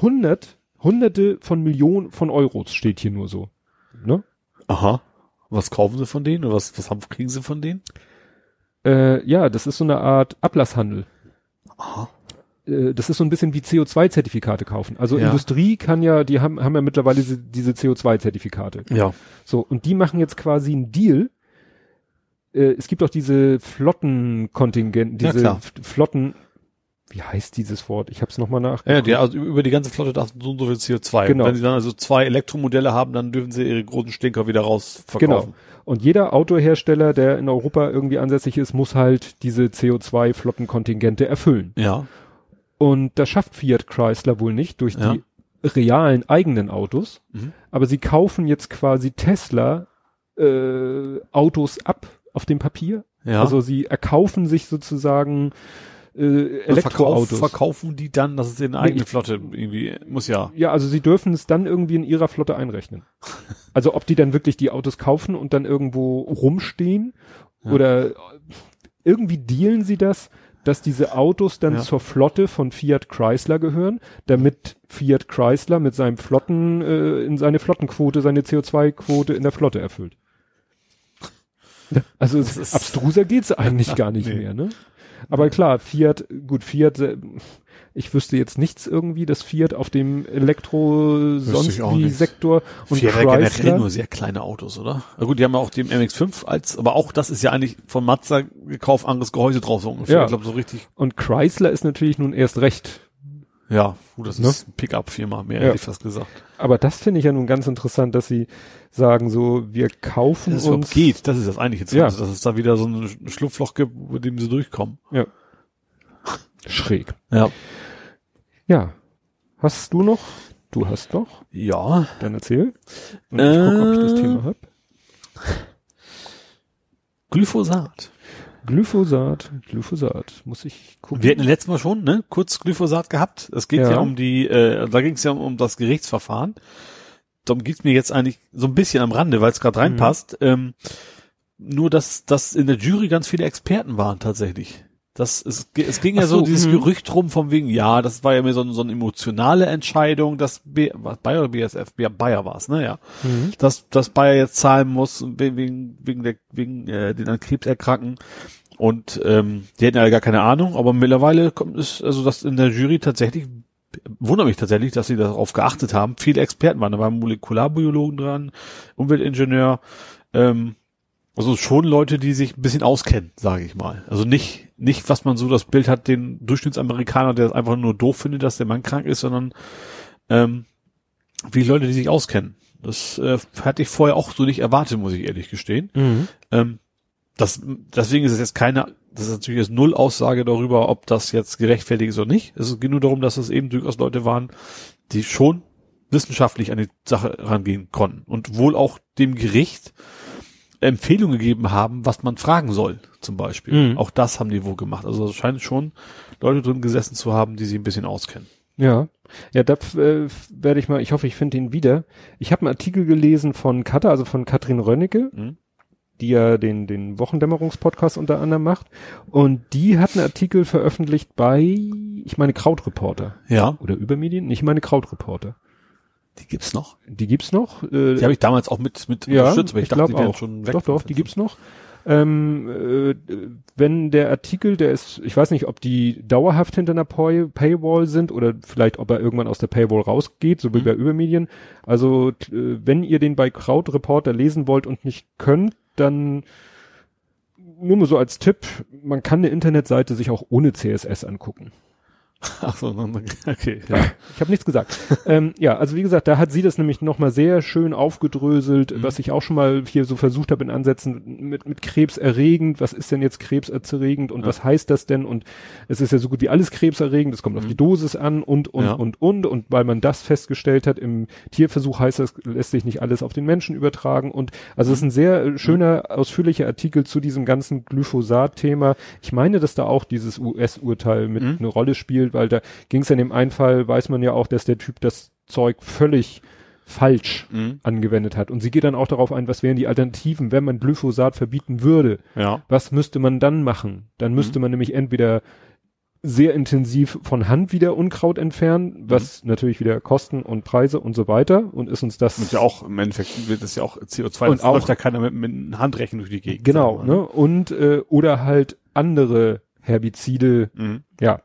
hundert, hunderte von Millionen von Euros, steht hier nur so. Ne? Aha. Was kaufen sie von denen oder was, was haben, kriegen sie von denen? Äh, ja, das ist so eine Art Ablasshandel. Aha. äh, das ist so ein bisschen wie CO2-Zertifikate kaufen. Also Ja. Industrie kann ja, die haben, haben ja mittlerweile diese, diese CO2-Zertifikate. Ja. So, und die machen jetzt quasi einen Deal. Äh, es gibt auch diese Flottenkontingent, Ja, diese. F- Flotten, wie heißt dieses Wort? Ich habe es nochmal nach. Ja, die, also über die ganze Flotte darf so und so viel CO2. Genau. Und wenn sie dann also zwei Elektromodelle haben, dann dürfen sie ihre großen Stinker wieder raus Genau. Und jeder Autohersteller, der in Europa irgendwie ansässig ist, muss halt diese CO2-Flottenkontingente erfüllen. Ja. Und das schafft Fiat Chrysler wohl nicht durch Ja. die realen eigenen Autos. Mhm. Aber sie kaufen jetzt quasi Tesla äh, Autos ab auf dem Papier. Ja. Also sie erkaufen sich sozusagen äh, Verkauf, Elektroautos. verkaufen die dann, das ist in eigene ich- Flotte irgendwie, muss ja. Ja, also sie dürfen es dann irgendwie in ihrer Flotte einrechnen. Also ob die dann wirklich die Autos kaufen und dann irgendwo rumstehen Ja. oder irgendwie dealen sie das, dass diese Autos dann Ja. zur Flotte von Fiat Chrysler gehören, damit Fiat Chrysler mit seinem Flotten äh, in seine Flottenquote, seine CO2-Quote in der Flotte erfüllt. Also es, abstruser geht's eigentlich gar nicht Nee. mehr, ne? Aber klar, Fiat, gut, Fiat, äh, ich wüsste jetzt nichts irgendwie, dass Fiat auf dem Elektro sonst wie. Sektor und Fiat hat generell Chrysler. nur sehr kleine Autos, oder? Na gut, die haben ja auch den MX5 als, aber auch das ist ja eigentlich von Mazda gekauft, anderes Gehäuse drauf so ungefähr. Ja. Ich glaube so richtig. Und Chrysler ist natürlich nun erst recht. Ja, gut, das Ne? ist ein Pickup-Firma, mehr Ja. hätte ich fast gesagt. Aber das finde ich ja nun ganz interessant, dass sie sagen so, wir kaufen Dass es uns. geht, das ist das eigentlich jetzt, Ja. dass es da wieder so ein Schlupfloch gibt, mit dem sie durchkommen. Ja. Schräg. Ja. Ja. Hast du noch? Du hast noch? Ja. Dann erzähl. Und ich gucke, ob ich das Äh. Thema hab. Glyphosat. Glyphosat, Glyphosat, muss ich gucken. Wir hatten letztes Mal schon, ne, kurz Glyphosat gehabt. Es geht ja, Ja. um die, äh, da ging es ja um, um das Gerichtsverfahren. Darum geht's mir jetzt eigentlich so ein bisschen am Rande, weil es gerade reinpasst. Ähm, nur, dass, dass in der Jury ganz viele Experten waren tatsächlich. Das, es, es ging ja so, so, dieses mhm. Gerücht rum von wegen, ja, das war ja mehr so, so eine emotionale Entscheidung, dass B, was, Bayer oder BSF, ja, Bayer war's, ne, ja. Mhm. Dass, dass Bayer jetzt zahlen muss wegen, wegen, wegen der, wegen, äh, den an Krebs erkranken. Und ähm, die hätten ja gar keine Ahnung, aber mittlerweile kommt es, also dass in der Jury tatsächlich, wundert mich tatsächlich, dass sie darauf geachtet haben. Viele Experten waren, da waren Molekularbiologen dran, Umweltingenieur, ähm, also schon Leute, die sich ein bisschen auskennen, sage ich mal. Also nicht, nicht, was man so das Bild hat, den Durchschnittsamerikaner, der es einfach nur doof findet, dass der Mann krank ist, sondern ähm, wie Leute, die sich auskennen. Das äh, hatte ich vorher auch so nicht erwartet, muss ich ehrlich gestehen. Mhm. Ähm, das, deswegen ist es jetzt keine, das ist natürlich jetzt null Aussage darüber, ob das jetzt gerechtfertigt ist oder nicht. Es geht nur darum, dass es eben durchaus Leute waren, die schon wissenschaftlich an die Sache rangehen konnten und wohl auch dem Gericht Empfehlungen gegeben haben, was man fragen soll, zum Beispiel. Mhm. Auch das haben die wohl gemacht. Also es scheint schon Leute drin gesessen zu haben, die sich ein bisschen auskennen. Ja. Ja, da äh, werde ich mal, ich hoffe, ich finde ihn wieder. Ich habe einen Artikel gelesen von Katha, also von Katrin Rönnecke, Mhm. die ja den, den Wochendämmerungspodcast unter anderem macht. Und die hat einen Artikel veröffentlicht bei, ich meine, Krautreporter. Ja, Oder Übermedien? Nicht meine Krautreporter. Die gibt's noch. Die gibt's noch. Äh, Die habe ich damals auch mit, mit ja, unterstützt, aber ich, ich dachte, die wären schon weg. Doch, doch, die gibt's noch. Ähm, äh, wenn der Artikel, der ist, ich weiß nicht, ob die dauerhaft hinter einer Pay Paywall sind oder vielleicht, ob er irgendwann aus der Paywall rausgeht, so wie Mhm. bei Übermedien. Also äh, wenn ihr den bei Crowd Reporter lesen wollt und nicht könnt, dann nur mal so als Tipp, man kann eine Internetseite sich auch ohne CSS angucken. Ach so, okay. Ja, ich habe nichts gesagt. ähm, ja, also wie gesagt, da hat sie das nämlich nochmal sehr schön aufgedröselt, Mhm. was ich auch schon mal hier so versucht habe in Ansätzen mit, mit krebserregend. Was ist denn jetzt krebserregend und Ja. was heißt das denn? Und es ist ja so gut wie alles krebserregend, es kommt auf Mhm. die Dosis an und, und, Ja. und, und. Und weil man das festgestellt hat, im Tierversuch heißt das, lässt sich nicht alles auf den Menschen übertragen. Und also es ist ein sehr äh, schöner, ausführlicher Artikel zu diesem ganzen Glyphosat-Thema. Ich meine, dass da auch dieses US-Urteil mit Mhm. eine Rolle spielt, weil da ging es in dem einen Fall, weiß man ja auch, dass der Typ das Zeug völlig falsch Mhm. angewendet hat. Und sie geht dann auch darauf ein, was wären die Alternativen, wenn man Glyphosat verbieten würde. Ja. Was müsste man dann machen? Dann Mhm. müsste man nämlich entweder sehr intensiv von Hand wieder Unkraut entfernen, was natürlich wieder Kosten und Preise und so weiter und ist uns das Und ja auch, im Endeffekt wird das ja auch CO2, Und das auch- läuft ja keiner mit, mit Handrechen durch die Gegend. genau, wir ne? Und äh, oder halt andere Herbizide. Mhm. ja.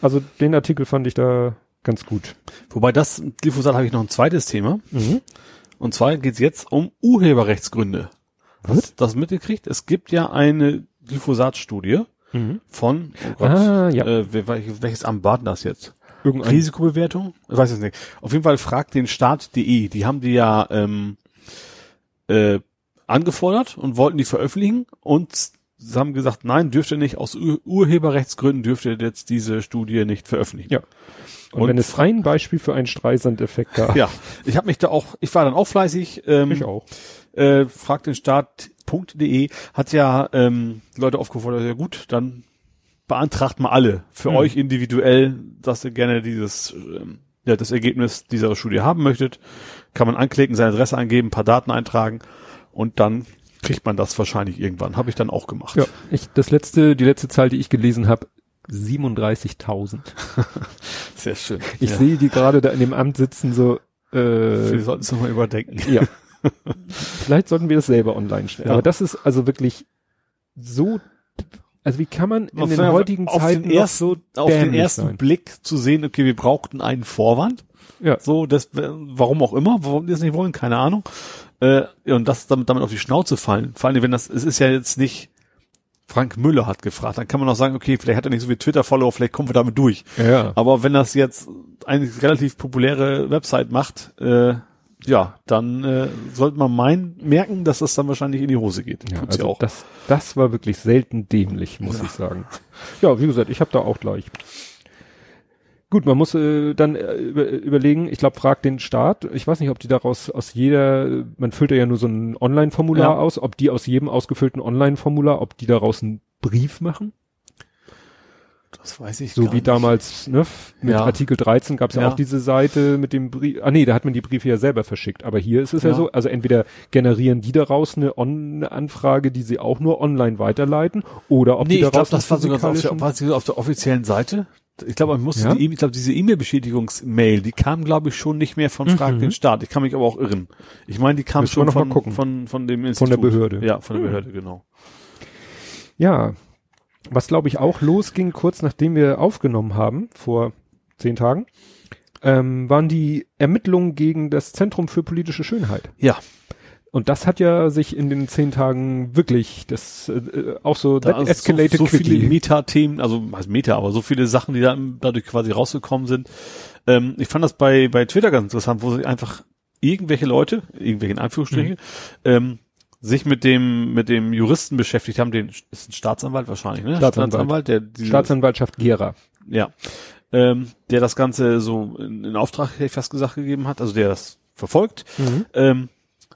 Also den Artikel fand ich da ganz gut. Wobei das, Glyphosat habe ich noch ein zweites Thema. Mhm. Und zwar geht es jetzt um Urheberrechtsgründe. Was? Hast du das mitgekriegt? Es gibt ja eine Glyphosat-Studie Mhm. von, oh Gott, Ah, ja. äh, welches, Amt war denn das jetzt? Irgendein Risikobewertung? Ich weiß es nicht. Auf jeden Fall fragt den Staat.de. Die haben die ja ähm, äh, angefordert und wollten die veröffentlichen und sie haben gesagt, nein, dürft ihr nicht, aus Ur Urheberrechtsgründen dürft ihr jetzt diese Studie nicht veröffentlichen. Ja. Und, Und- wenn es ein Beispiel für einen Streisand-Effekt gab, Ja, ich habe mich da auch, ich war dann auch fleißig, ähm, ich auch. äh, fragt den Staat.de, hat ja ähm, Leute aufgefordert, ja gut, dann beantragt mal alle für Mhm. euch individuell, dass ihr gerne dieses, ähm, ja, das Ergebnis dieser Studie haben möchtet. Kann man anklicken, seine Adresse eingeben, ein paar Daten eintragen und dann kriegt man das wahrscheinlich irgendwann. Habe ich dann auch gemacht. Ja, ich, das letzte, die letzte Zahl, die ich gelesen habe, 37.000. Sehr schön. Ich ja. sehe die gerade da in dem Amt sitzen, so, Wir äh, sollten es nochmal überdenken. ja. Vielleicht sollten wir das selber online stellen. Ja. Aber das ist also wirklich so, also wie kann man in Auf den heutigen auf Zeiten den ersten, so auf den ersten sein? Blick zu sehen, okay, wir brauchten einen Vorwand. Ja. So, das, warum auch immer, warum die das nicht wollen, keine Ahnung. Äh, und das damit, damit auf die Schnauze fallen. Vor allem, wenn das, es ist ja jetzt nicht, Frank Müller hat gefragt, dann kann man auch sagen, okay, vielleicht hat er nicht so viel Twitter-Follower, vielleicht kommen wir damit durch. Ja. Aber wenn das jetzt eine relativ populäre Website macht, äh, ja, dann äh, sollte man meinen, merken, dass das dann wahrscheinlich in die Hose geht. Ja, Tut's also ja auch. Das, das war wirklich selten dämlich, muss Ja. ich sagen. Ja, wie gesagt, ich habe da auch gleich. Gut, man muss äh, dann äh, über, überlegen, ich glaube, fragt den Staat, ich weiß nicht, ob die daraus aus jeder, man füllt ja nur so ein Online-Formular Ja. aus, ob die aus jedem ausgefüllten Online-Formular, ob die daraus einen Brief machen, das weiß ich so wie nicht. damals, ne, mit Ja. Artikel 13 gab es ja. Ja. auch diese Seite mit dem Brief, ah nee, da hat man die Briefe ja selber verschickt, aber hier ist es ja, Ja. so, also entweder generieren die daraus eine, On eine Anfrage, die sie auch nur online weiterleiten, oder ob nee, die ich glaube, daraus das war sogar auf der, war auf der offiziellen Seite. Ich glaube, man musste Ja? die, E- ich glaube, diese E-Mail-Bestätigungs-Mail, die kam, glaube ich, schon nicht mehr von Frag Mhm. den Staat. Ich kann mich aber auch irren. Ich meine, die kam Müssen schon von, gucken. von, von dem Von Institut. der Behörde. Ja, von der Hm. Behörde, genau. Ja, was glaube ich auch losging, kurz nachdem wir aufgenommen haben, vor zehn Tagen, ähm, waren die Ermittlungen gegen das Zentrum für politische Schönheit. Ja. Und das hat ja sich in den zehn Tagen wirklich, das äh, auch so, Da escalated so, so viele. Meta-Themen, also heißt Meta, aber so viele Sachen, die da dadurch quasi rausgekommen sind. Ähm, ich fand das bei, bei Twitter ganz interessant, wo sie einfach irgendwelche Leute, irgendwelche in Anführungsstrichen, ähm, sich mit dem, mit dem Juristen beschäftigt haben, den, ist ein Staatsanwalt wahrscheinlich, ne? Staatsanwalt. der, diese, Staatsanwaltschaft Gera. ja, ähm, der das Ganze so in, in Auftrag, hätte ich fast gesagt, gegeben hat, also der das verfolgt. Ähm,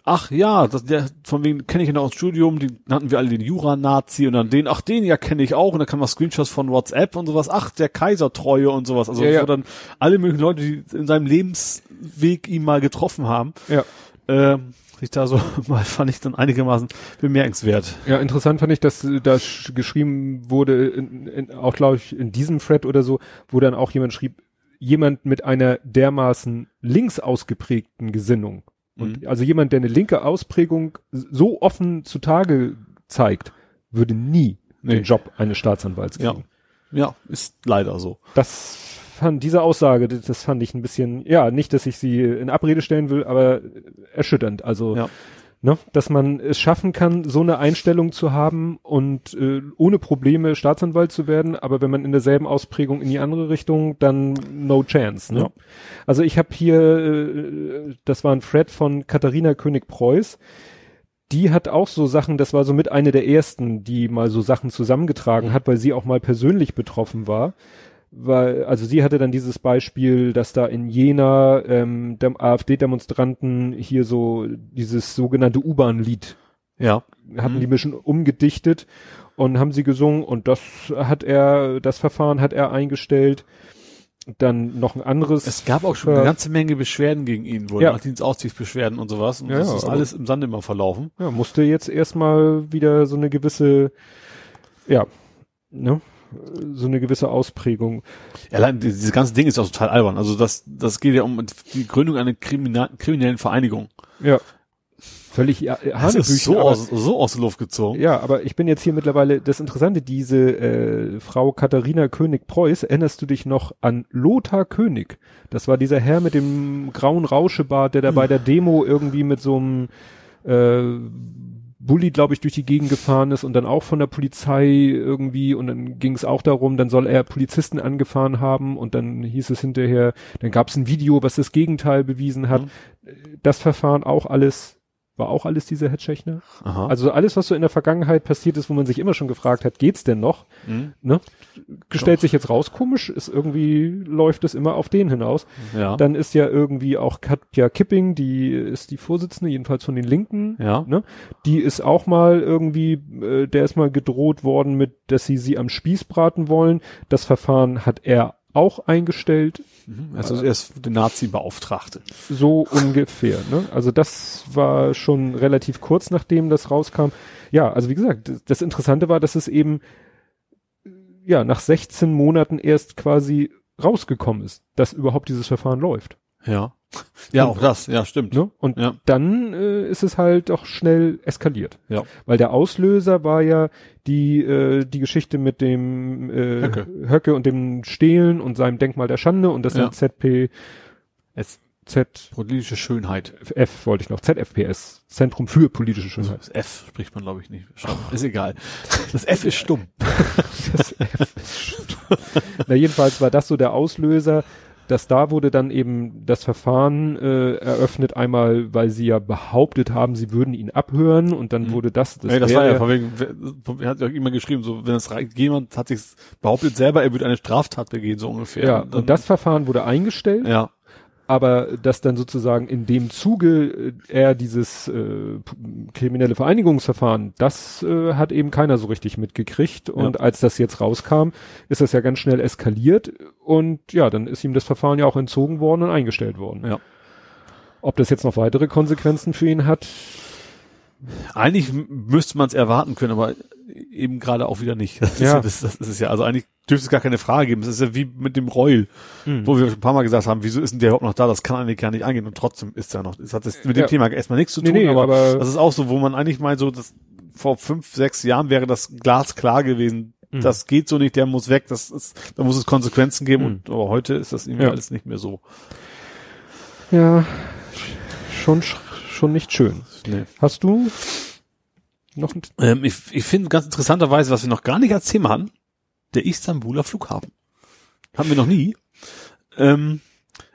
ach ja, das, der, von wegen kenne ich ihn aus dem Studium, die nannten wir alle den Jura-Nazi und dann den, ach den ja kenne ich auch und dann kann man Screenshots von WhatsApp und sowas, ach der Kaisertreue und sowas, also Ja, ja. dann alle möglichen Leute, die in seinem Lebensweg ihn mal getroffen haben, Ja. ähm, sich da so mal fand ich dann einigermaßen bemerkenswert. Ja, interessant fand ich, dass äh, da sch- geschrieben wurde, in, in, auch glaube ich in diesem Thread oder so, wo dann auch jemand schrieb, jemand mit einer dermaßen links ausgeprägten Gesinnung. Und Mhm. also jemand, der eine linke Ausprägung so offen zutage zeigt, würde nie Nee. den Job eines Staatsanwalts Ja. kriegen. Ja, ist leider so. Das fand, diese Aussage, das, das fand ich ein bisschen, ja, nicht, dass ich sie in Abrede stellen will, aber erschütternd. Also, Ja. Ne, dass man es schaffen kann, so eine Einstellung zu haben und äh, ohne Probleme Staatsanwalt zu werden, aber wenn man in derselben Ausprägung in die andere Richtung, dann no chance. Ne? Ja. Also ich habe hier, äh, das war ein Thread von Katharina König-Preuß, die hat auch so Sachen, das war so mit eine der ersten, die mal so Sachen zusammengetragen hat, weil sie auch mal persönlich betroffen war. Weil, also sie hatte dann dieses Beispiel, dass da in Jena ähm, dem AfD-Demonstranten hier so dieses sogenannte U-Bahn-Lied Ja. hatten Mhm. die bisschen umgedichtet und haben sie gesungen und das hat er, das Verfahren hat er eingestellt. Dann noch ein anderes. Es gab auch schon eine ganze Menge Beschwerden gegen ihn, wohl Ja. nach Dienstaufsichtsbeschwerden und sowas. Und Ja, das ist aber- alles im Sand immer verlaufen. ja, musste jetzt erstmal wieder so eine gewisse, ja, ne, so eine gewisse Ausprägung. Ja, allein die- dieses ganze Ding ist auch total albern. Also das, das geht ja um die Gründung einer Krimina kriminellen Vereinigung. Ja. Völlig ja, Das ist so aus, so aus der Luft gezogen. Ja, aber ich bin jetzt hier mittlerweile, das Interessante, diese äh, Frau Katharina König-Preuß, erinnerst du dich noch an Lothar König? Das war dieser Herr mit dem grauen Rauschebart, der da bei der Demo irgendwie mit so einem äh, Bulli, glaube ich, durch die Gegend gefahren ist und dann auch von der Polizei irgendwie und dann ging es auch darum, dann soll er Polizisten angefahren haben und dann hieß es hinterher, dann gab es ein Video, was das Gegenteil bewiesen hat. Mhm. Das Verfahren auch alles, war auch alles dieser Herr Tschechner? Aha. Also alles, was so in der Vergangenheit passiert ist, wo man sich immer schon gefragt hat, geht's denn noch? Mhm. Ne? Stellt sich jetzt raus, komisch, ist irgendwie, läuft es immer auf den hinaus. Ja. Dann ist ja irgendwie auch Katja Kipping, die ist die Vorsitzende, jedenfalls von den Linken. ja. Ne? Die ist auch mal irgendwie, äh, der ist mal gedroht worden mit, dass sie sie am Spieß braten wollen. Das Verfahren hat er auch eingestellt. Mhm. Also er ist der Nazi-Beauftragte. So ungefähr, ne? Also das war schon relativ kurz nachdem das rauskam. Ja, also wie gesagt, das- Interessante war, dass es eben ja nach 16 Monaten erst quasi rausgekommen ist, dass überhaupt dieses Verfahren läuft. Ja. Ja, Und- auch das. Ja, stimmt. Ne? Und Ja. dann äh, ist es halt doch schnell eskaliert. Ja. Weil der Auslöser war ja die, äh, die Geschichte mit dem äh, Höcke. Höcke und dem Stehlen und seinem Denkmal der Schande und das Ja. ZP, Jetzt Z, politische Schönheit. F wollte ich noch, ZFPS, Zentrum für politische Schönheit. Das F spricht man, glaube ich, nicht. Schon. Ist egal. Das F ist stumm. Das F ist stumm. Na, jedenfalls war das so der Auslöser, dass da wurde dann eben das Verfahren äh, eröffnet, einmal, weil sie ja behauptet haben, sie würden ihn abhören und dann Mhm. wurde das, das, ja, das war ja, von wegen, er hat ja immer geschrieben, so, wenn es jemand hat sich behauptet selber, er würde eine Straftat begehen, so ungefähr. ja, dann- und das Verfahren wurde eingestellt, ja, aber dass dann sozusagen in dem Zuge äh, er dieses äh, kriminelle Vereinigungsverfahren, das äh, hat eben keiner so richtig mitgekriegt und Ja. als das jetzt rauskam, ist das ja ganz schnell eskaliert und ja, dann ist ihm das Verfahren ja auch entzogen worden und eingestellt worden. Ja. Ob das jetzt noch weitere Konsequenzen für ihn hat, eigentlich müsste man es erwarten können, aber eben gerade auch wieder nicht. Das, Ja. ist, das, das ist ja, also eigentlich dürfte es gar keine Frage geben. Das ist ja wie mit dem Reul, wo wir schon ein paar Mal gesagt haben, wieso ist denn der überhaupt noch da? Das kann eigentlich gar nicht angehen und trotzdem ist er noch. Das hat das mit dem Ja. Thema erstmal nichts zu Nee, tun, nee, aber, aber- das ist auch so, wo man eigentlich meint, so, das, vor fünf, sechs Jahren wäre das glasklar gewesen. Mhm. Das geht so nicht, der muss weg, das ist, da muss es Konsequenzen geben Mhm. und aber heute ist das irgendwie Ja. alles nicht mehr so. ja, schon, sch- schon nicht schön. Nee. Hast du noch ein, Ähm, ich ich finde ganz interessanterweise, was wir noch gar nicht als Thema hatten, der Istanbuler Flughafen. Haben wir noch nie. Ähm,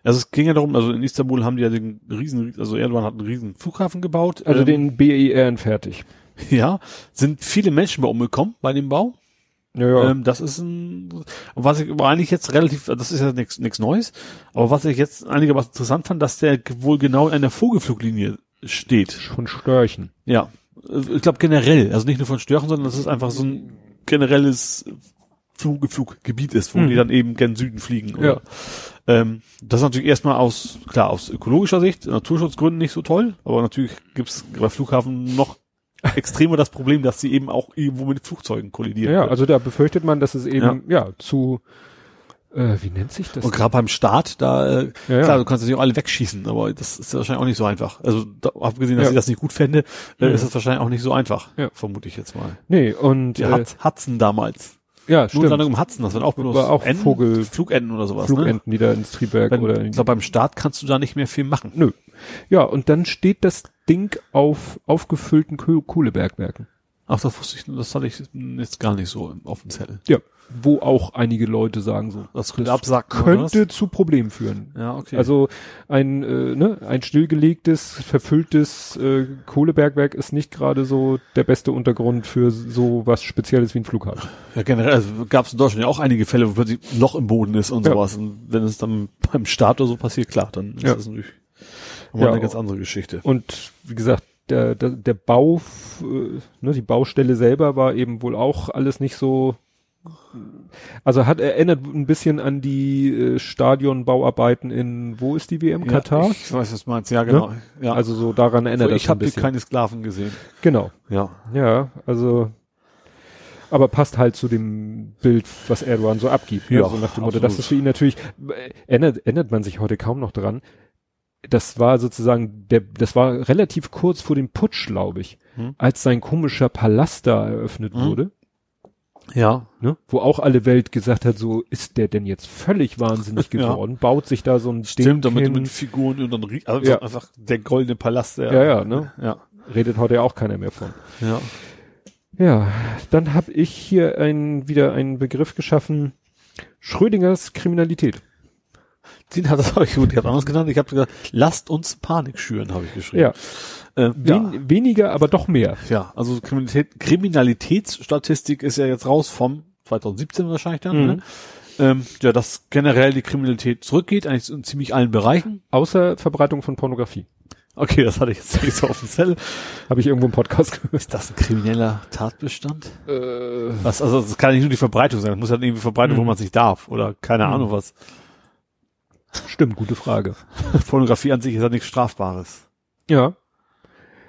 also es ging ja darum, also in Istanbul haben die ja den riesen, also Erdogan hat einen riesen Flughafen gebaut. also ähm, den BER fertig. Ja, sind viele Menschen bei umgekommen bei dem Bau. Ja, ja. Ähm, das ist ein, was ich eigentlich jetzt relativ, das ist ja nichts Neues, aber was ich jetzt einigermaßen interessant fand, dass der wohl genau in der Vogelfluglinie steht. von Störchen. Ja, ich glaube generell, also nicht nur von Störchen, sondern das ist einfach so ein generelles Flug, Fluggebiet ist, wo Mhm. die dann eben gen Süden fliegen. Oder? Ja. Ähm, das ist natürlich erstmal aus, klar, aus ökologischer Sicht, Naturschutzgründen nicht so toll, aber natürlich gibt's bei Flughafen noch extremer das Problem, dass sie eben auch irgendwo mit Flugzeugen kollidieren. Ja, also da befürchtet man, dass es eben, ja, zu Äh, wie nennt sich das? Und gerade beim Start, da, äh, Ja, ja. klar, du kannst natürlich auch alle wegschießen, aber das ist wahrscheinlich auch nicht so einfach. Also, da, abgesehen, dass Ja. ich das nicht gut fände, äh, ist das wahrscheinlich auch nicht so einfach. Ja. Vermute ich jetzt mal. Nee, und Die äh, Hud- Hudson damals. ja, Stimmt. stimmt. im Hudson, das waren auch bloß War auch Enten, Vogel- Flugenten oder sowas. Ne? Flugenten, die da ins Triebwerk Wenn, oder ich glaub, beim Start kannst du da nicht mehr viel machen. Nö. Ja, und dann steht das Ding auf aufgefüllten Koh- Kohlebergwerken. Ach, das wusste ich, das hatte ich jetzt gar nicht so auf dem Zettel. Ja. Wo auch einige Leute sagen so. Das könnte Das absacken. Könnte zu Problemen führen. Ja, okay. Also ein, äh, ne, ein stillgelegtes, verfülltes äh, Kohlebergwerk ist nicht gerade so der beste Untergrund für so was Spezielles wie ein Flughafen. Ja, generell, also gab es in Deutschland ja auch einige Fälle, wo plötzlich ein Loch im Boden ist und Ja. sowas. Und wenn es dann beim Start oder so passiert, klar, dann ist Ja. das natürlich Ja, eine ganz andere Geschichte. Und wie gesagt, der, der, der Bau, äh, ne, die Baustelle selber war eben wohl auch alles nicht so. Also hat erinnert ein bisschen an die äh, Stadionbauarbeiten in, wo ist die WM? Katar? Ja, ich weiß, was du meinst. Ja, genau. Ja, Also so daran erinnert so, das ich ein habe keine Sklaven gesehen. genau. Ja. Ja, also aber passt halt zu dem Bild, was Erdogan so abgibt. Ne? Ja, so nach dem Motto, das ist für ihn natürlich, äh, erinnert, erinnert man sich heute kaum noch dran. Das war sozusagen, der, das war relativ kurz vor dem Putsch, glaube ich, Hm. als sein komischer Palast da eröffnet Hm. wurde, Ja. ne? wo auch alle Welt gesagt hat, so ist der denn jetzt völlig wahnsinnig Ja. geworden, baut sich da so ein Stimmt, Ding damit mit Figuren und dann also Ja. einfach der goldene Palast. Der, Ja, ja, ne? Ja. redet heute ja auch keiner mehr von. Ja. Ja, dann habe ich hier ein, wieder einen Begriff geschaffen, Schrödingers Kriminalität. Den hat das habe ich gut, ich habe anders genannt. Ich habe gesagt, lasst uns Panik schüren, habe ich geschrieben. Ja, Äh, ja. wen, weniger, aber doch mehr. Ja, also Kriminalität, Kriminalitätsstatistik ist ja jetzt raus vom 2017 wahrscheinlich dann. Mhm. Ne? Ähm, ja, dass generell die Kriminalität zurückgeht, eigentlich in ziemlich allen Bereichen. Außer Verbreitung von Pornografie. Okay, das hatte ich jetzt nicht so auf dem Zettel. Habe ich irgendwo im Podcast gehört. Ist das ein krimineller Tatbestand? Äh, Was, also das kann ja nicht nur die Verbreitung sein, das muss halt irgendwie Verbreitung, wo Mhm. man sich darf oder keine Mhm. Ahnung was. Stimmt, gute Frage. Pornografie an sich ist ja nichts Strafbares. Ja.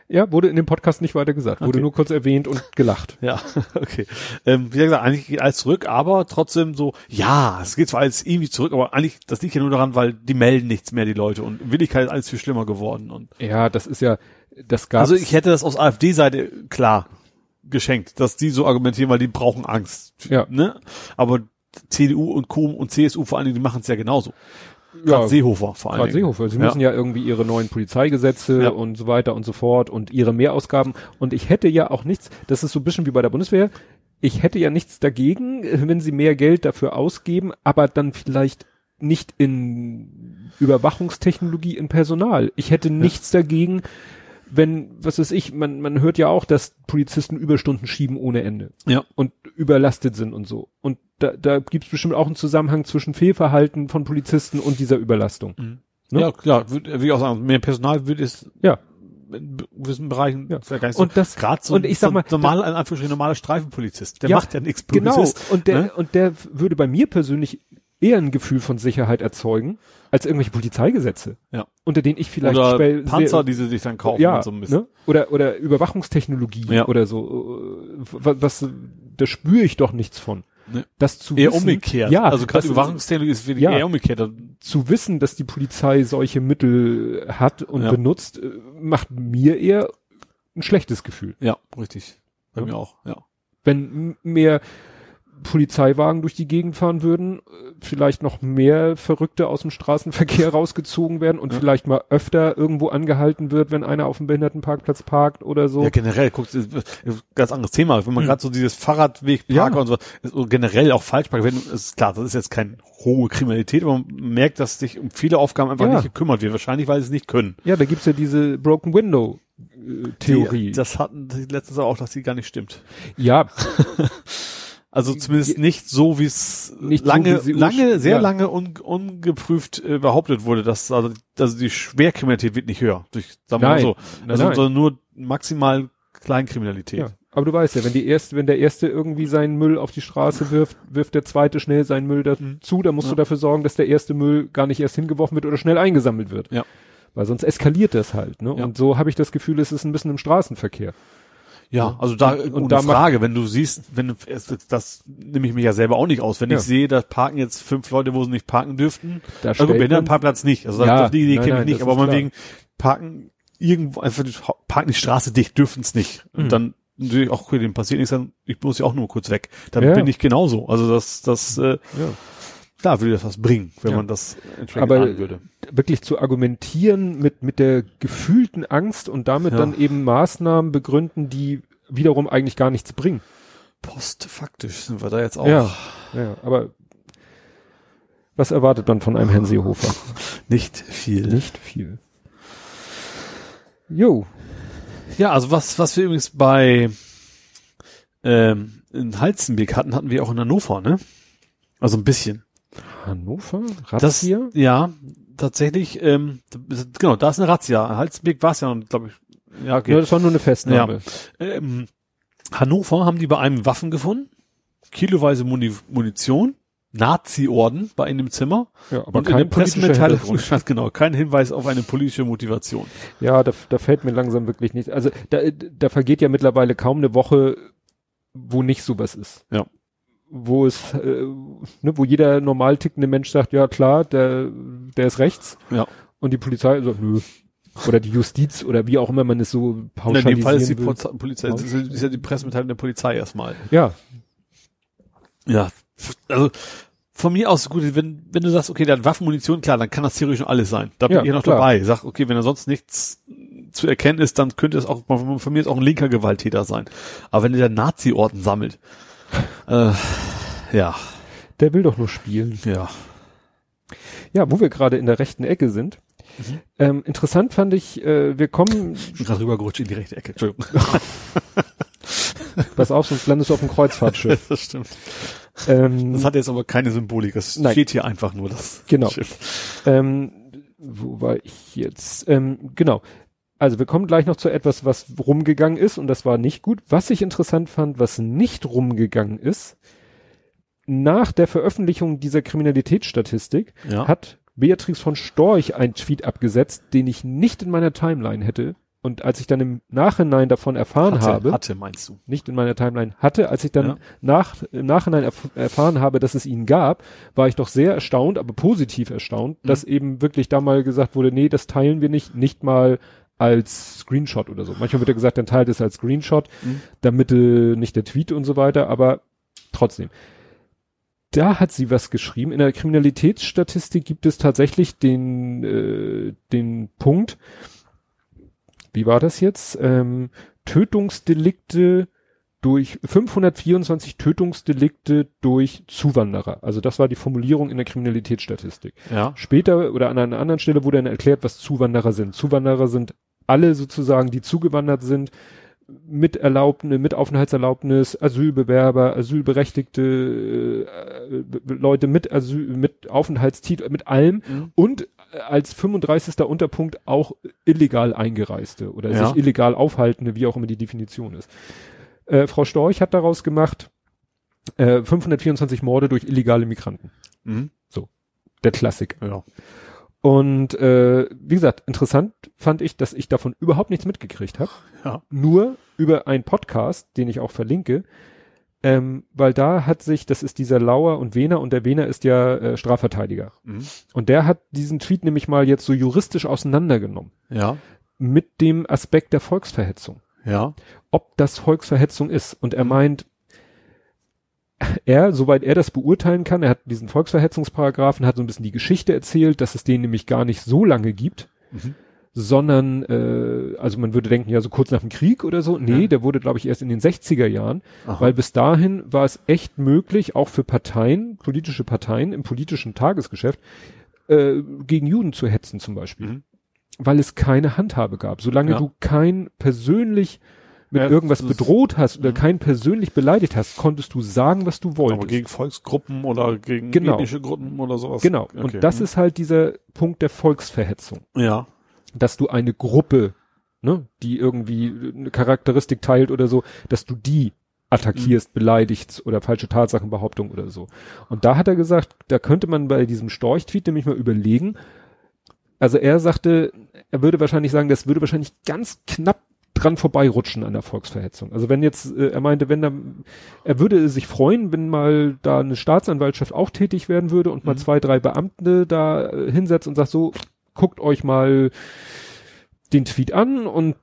Ja, wurde in dem Podcast nicht weiter gesagt. Wurde Okay. nur kurz erwähnt und gelacht. Ja, okay. Ähm, wie gesagt, eigentlich geht alles zurück, aber trotzdem so, ja, es geht zwar alles irgendwie zurück, aber eigentlich, das liegt ja nur daran, weil die melden nichts mehr, die Leute. Und in Wirklichkeit ist alles viel schlimmer geworden. Und Ja, das ist ja, das gab also ich hätte das aus AfD-Seite klar geschenkt, dass die so argumentieren, weil die brauchen Angst. Ja. Ne? Aber CDU und Co. und CSU vor allen Dingen, die machen es ja genauso. Ja, Seehofer vor Dingen. Seehofer. Sie Ja. müssen ja irgendwie ihre neuen Polizeigesetze Ja. und so weiter und so fort und ihre Mehrausgaben. Und ich hätte ja auch nichts, das ist so ein bisschen wie bei der Bundeswehr, ich hätte ja nichts dagegen, äh, wenn sie mehr Geld dafür ausgeben, aber dann vielleicht nicht in Überwachungstechnologie, in Personal. Ich hätte nichts dagegen, wenn, was weiß ich, man, man hört ja auch, dass Polizisten Überstunden schieben ohne Ende Ja. und überlastet sind und so. Und da, da gibt es bestimmt auch einen Zusammenhang zwischen Fehlverhalten von Polizisten und dieser Überlastung. Ne? Ja, klar, würd, wie ich auch sagen, mehr Personal würde es Ja. in gewissen Bereichen Ja. ist ja gar nicht Und das- gerade so, und ich sag so mal, normaler, in Anführungsstrichen normaler Streifenpolizist, der Ja, macht ja nichts Genau. Böses. Und der, ne? und der würde bei mir persönlich eher ein Gefühl von Sicherheit erzeugen, als irgendwelche Polizeigesetze. Ja. Unter denen ich vielleicht Oder Panzer, die sie sich dann kaufen ja, und so ein Mist. ne? oder oder Überwachungstechnologie Ja. oder so äh, was, was da spüre ich doch nichts von. Ne. Das zu Eher wissen, umgekehrt. Ja, also gerade Überwachungstechnologie ist wirklich Ja. eher umgekehrt. Zu wissen, dass die Polizei solche Mittel hat und Ja. benutzt, äh, macht mir eher ein schlechtes Gefühl. Ja, richtig. Bei Ja. mir auch, ja. Wenn mehr Polizeiwagen durch die Gegend fahren würden, äh, vielleicht noch mehr Verrückte aus dem Straßenverkehr rausgezogen werden und Ja. vielleicht mal öfter irgendwo angehalten wird, wenn einer auf dem Behindertenparkplatz parkt oder so. Ja, generell, guckt, das ist ein ganz anderes Thema. Wenn man Hm. gerade so dieses Fahrradwegparker Ja. und so, ist generell auch falsch parkt, wenn, ist klar, das ist jetzt keine hohe Kriminalität, aber man merkt, dass sich um viele Aufgaben einfach Ja. nicht gekümmert wird. Wahrscheinlich, weil sie es nicht können. Ja, da gibt's ja diese Broken Window äh, Theorie. Die, das hatten sie letztens auch, dass die gar nicht stimmt. ja, Also zumindest nicht so, wie es Nicht so, lange, lange, sehr ja. lange un, ungeprüft äh, behauptet wurde, dass also, also die Schwerkriminalität wird nicht höher. Durch, sagen wir mal Nein. so. Nein, also, nein. sondern nur maximal Kleinkriminalität. ja. Aber du weißt ja, wenn die erste, wenn der erste irgendwie seinen Müll auf die Straße wirft, wirft der zweite schnell seinen Müll dazu, dann musst du Ja. dafür sorgen, dass der erste Müll gar nicht erst hingeworfen wird oder schnell eingesammelt wird. Ja. Weil sonst eskaliert das halt, ne? Ja. Und so habe ich das Gefühl, es ist ein bisschen im Straßenverkehr. Ja, also da Und- und, und da Frage, wenn du siehst, wenn du das, das nehme ich mir ja selber auch nicht aus, wenn Ja. ich sehe, da parken jetzt fünf Leute, wo sie nicht parken dürften. Da Also stellt Behindertenparkplatz nicht. Also Ja, das, die Idee kenne ich nicht, aber man wegen parken irgendwo einfach die, parken die Straße dicht, dürfen es nicht. Und Mhm. dann natürlich auch okay, dem passiert nichts, dann ich muss ja auch nur kurz weg. Dann Ja. bin ich genauso. Also das das äh, Ja. Klar würde das was bringen, wenn Ja. man das entsprechend Aber würde. wirklich zu argumentieren mit, mit der gefühlten Angst und damit Ja. dann eben Maßnahmen begründen, die wiederum eigentlich gar nichts bringen. Postfaktisch sind wir da jetzt auch. Ja. Ja, aber was erwartet man von einem Herrn Seehofer? Nicht viel. Nicht viel. Jo, Ja, also was, was wir übrigens bei ähm, in Halzenbeek hatten, hatten wir auch in Hannover, ne? Also ein bisschen. Hannover? Das, Razzia? ja, tatsächlich, ähm, genau, da ist eine Razzia. Halzenbeck war es ja, glaube ich. Ja, okay. Ja, das war nur eine Festnahme. Ähm, Hannover haben die bei einem Waffen gefunden, kiloweise Muni Munition, Nazi-Orden bei einem Zimmer Ja, aber und in kein politischer Pressemitteilung genau kein Hinweis auf eine politische Motivation. Ja, da, da fällt mir langsam wirklich nichts. Also da, da vergeht ja mittlerweile kaum eine Woche, wo nicht sowas ist. Ja. Wo es, äh, ne, wo jeder normal tickende Mensch sagt, ja klar, der, der ist rechts. Ja. Und die Polizei sagt, nö. Oder die Justiz oder wie auch immer man es so In pauschalisieren dem Fall ist die will. Polizei, ist, ist ja die Pressemitteilung der Polizei erstmal. Ja, Ja, also von mir aus gut, wenn, wenn du sagst, okay, der hat Waffenmunition, klar, dann kann das theoretisch schon alles sein. Da bin Ja, ich noch klar. dabei. Sag, okay, wenn da sonst nichts zu erkennen ist, dann könnte es auch, von von mir ist auch ein linker Gewalttäter sein. Aber wenn der Nazi-Orden sammelt, äh, ja, der will doch nur spielen. ja. Ja, wo wir gerade in der rechten Ecke sind. Mhm. Ähm, interessant fand ich, äh, wir kommen, Ich bin gerade rübergerutscht in die rechte Ecke. Entschuldigung. pass auf, sonst landest du auf dem Kreuzfahrtschiff. das stimmt. ähm, Das hat jetzt aber keine Symbolik. Das Nein. steht hier einfach nur das Genau. Schiff. Ähm, wo war ich jetzt? Ähm, genau. Also wir kommen gleich noch zu etwas, was rumgegangen ist und das war nicht gut. Was ich interessant fand, was nicht rumgegangen ist, nach der Veröffentlichung dieser Kriminalitätsstatistik Ja. hat Beatrix von Storch einen Tweet abgesetzt, den ich nicht in meiner Timeline hätte. Und als ich dann im Nachhinein davon erfahren hatte, habe, hatte, meinst du? nicht in meiner Timeline hatte, als ich dann Ja. nach, im Nachhinein erf erfahren habe, dass es ihn gab, war ich doch sehr erstaunt, aber positiv erstaunt, Mhm. dass eben wirklich da mal gesagt wurde, nee, das teilen wir nicht, nicht mal als Screenshot oder so. Manchmal wird ja gesagt, dann teilt es als Screenshot, Mhm. damit äh, nicht der Tweet und so weiter, aber trotzdem. Da hat sie was geschrieben. In der Kriminalitätsstatistik gibt es tatsächlich den, äh, den Punkt, wie war das jetzt? Ähm, Tötungsdelikte durch 524 Tötungsdelikte durch Zuwanderer. Also das war die Formulierung in der Kriminalitätsstatistik. Ja. Später oder an einer anderen Stelle wurde dann erklärt, was Zuwanderer sind. Zuwanderer sind alle sozusagen, die zugewandert sind, mit Erlaubnis, mit Aufenthaltserlaubnis, Asylbewerber, Asylberechtigte, äh, Leute mit Asyl, mit Aufenthaltstitel, mit allem Mhm. und als 35. Unterpunkt auch illegal Eingereiste oder Ja. sich illegal aufhaltende, wie auch immer die Definition ist. Äh, Frau Storch hat daraus gemacht, äh, 524 Morde durch illegale Migranten. Mhm. Der Klassiker. Ja. Und äh, wie gesagt, interessant fand ich, dass ich davon überhaupt nichts mitgekriegt habe. Ja. Nur über einen Podcast, den ich auch verlinke, ähm, weil da hat sich, das ist dieser Lauer und Wehner und der Wehner ist ja äh, Strafverteidiger. Mhm. Und der hat diesen Tweet nämlich mal jetzt so juristisch auseinandergenommen Ja. mit dem Aspekt der Volksverhetzung. Ja. Ob das Volksverhetzung ist. Und er meint, er, soweit er das beurteilen kann, er hat diesen Volksverhetzungsparagraphen, hat so ein bisschen die Geschichte erzählt, dass es den nämlich gar nicht so lange gibt, Mhm. sondern, äh, also man würde denken, ja, so kurz nach dem Krieg oder so. Nee, Ja. der wurde, glaube ich, erst in den 60er Jahren, Aha. weil bis dahin war es echt möglich, auch für Parteien, politische Parteien im politischen Tagesgeschäft, äh, gegen Juden zu hetzen zum Beispiel. Mhm. Weil es keine Handhabe gab. Solange Ja. du kein persönlich mit Ja, irgendwas bedroht hast oder Mhm. kein persönlich beleidigt hast, konntest du sagen, was du wolltest. Aber gegen Volksgruppen oder gegen Genau. ethnische Gruppen oder sowas. genau. Okay. Und das Mhm. ist halt dieser Punkt der Volksverhetzung. ja. dass du eine Gruppe, ne, die irgendwie eine Charakteristik teilt oder so, dass du die attackierst, Mhm. beleidigst oder falsche Tatsachenbehauptung oder so. Und da hat er gesagt, da könnte man bei diesem Storch-Tweet nämlich mal überlegen. Also er sagte, er würde wahrscheinlich sagen, das würde wahrscheinlich ganz knapp dran vorbeirutschen an der Volksverhetzung. Also wenn jetzt, äh, er meinte, wenn da, er würde sich freuen, wenn mal da eine Staatsanwaltschaft auch tätig werden würde und mal Mhm. zwei, drei Beamte da äh, hinsetzt und sagt so, guckt euch mal den Tweet an und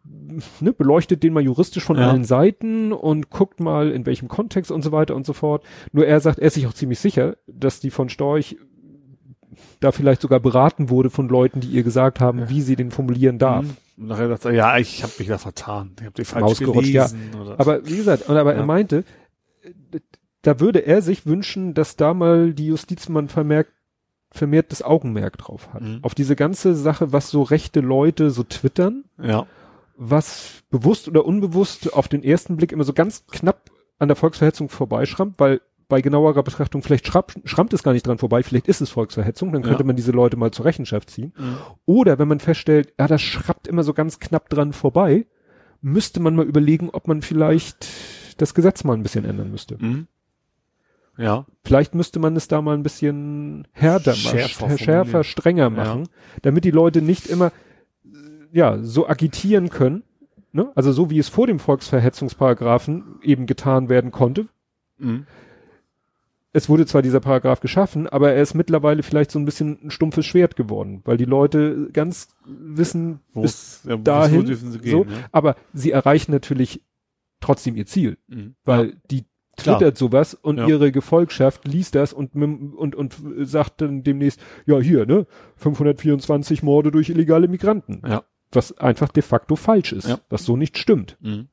ne, beleuchtet den mal juristisch von Ja. allen Seiten und guckt mal in welchem Kontext und so weiter und so fort. Nur er sagt, er ist sich auch ziemlich sicher, dass die von Storch da vielleicht sogar beraten wurde von Leuten, die ihr gesagt haben, wie sie den formulieren darf. Mhm. Und nachher sagt er, ja, ich habe mich da vertan. Ich habe die falsch Ausgerutscht, ja. gelesen. Oder Aber wie gesagt, aber Ja. er meinte, da würde er sich wünschen, dass da mal die Justizmann vermerkt, vermehrt das Augenmerk drauf hat. Mhm. Auf diese ganze Sache, was so rechte Leute so twittern, ja. was bewusst oder unbewusst auf den ersten Blick immer so ganz knapp an der Volksverhetzung vorbeischrammt, weil bei genauerer Betrachtung vielleicht schrammt, schrammt es gar nicht dran vorbei, vielleicht ist es Volksverhetzung, dann könnte Ja. man diese Leute mal zur Rechenschaft ziehen. Mhm. Oder wenn man feststellt, ja, das schrappt immer so ganz knapp dran vorbei, müsste man mal überlegen, ob man vielleicht das Gesetz mal ein bisschen ändern müsste. Mhm. Ja. Vielleicht müsste man es da mal ein bisschen härter Schärfer machen, schärfer, strenger Ja. machen, damit die Leute nicht immer ja so agitieren können. Ne? Also so wie es vor dem Volksverhetzungsparagraphen eben getan werden konnte. Mhm. Es wurde zwar dieser Paragraph geschaffen, aber er ist mittlerweile vielleicht so ein bisschen ein stumpfes Schwert geworden, weil die Leute ganz wissen, Wo bis es- ja, dahin gehen, so, ne? aber sie erreichen natürlich trotzdem ihr Ziel, Mhm. weil die Klar. twittert sowas und Ja. ihre Gefolgschaft liest das und, und, und sagt dann demnächst, ja hier, ne, 524 Morde durch illegale Migranten. Ja. Was einfach de facto falsch ist, Ja. was so nicht stimmt. Mhm.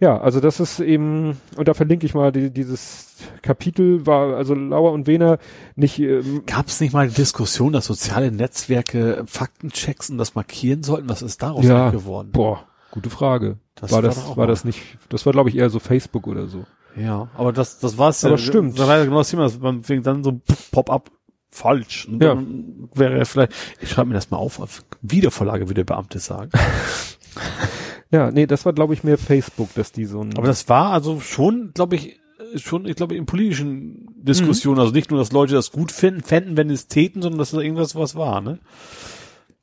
Ja, also das ist eben, und da verlinke ich mal die, dieses Kapitel, war also Lauer und Wehner nicht, ähm, Gab es nicht mal die Diskussion, dass soziale Netzwerke Faktenchecks und das markieren sollten? Was ist daraus Ja. geworden? boah, gute Frage. Das war war das, war mal- das nicht, das war glaube ich eher so Facebook oder so. Ja, aber das, das war's ja. Aber stimmt. Da war ja genau das Thema, dass man dann so Pop-up falsch. Und Ja. dann wäre vielleicht, ich schreibe mir das mal auf, auf Wiedervorlage, wie der Beamte sagen. Ja, nee, das war glaube ich mehr Facebook, dass die so ein, Aber das war also schon, glaube ich, schon, ich glaube, in politischen Diskussionen, also nicht nur, dass Leute das gut finden, fänden, wenn es täten, sondern dass da irgendwas was war, ne?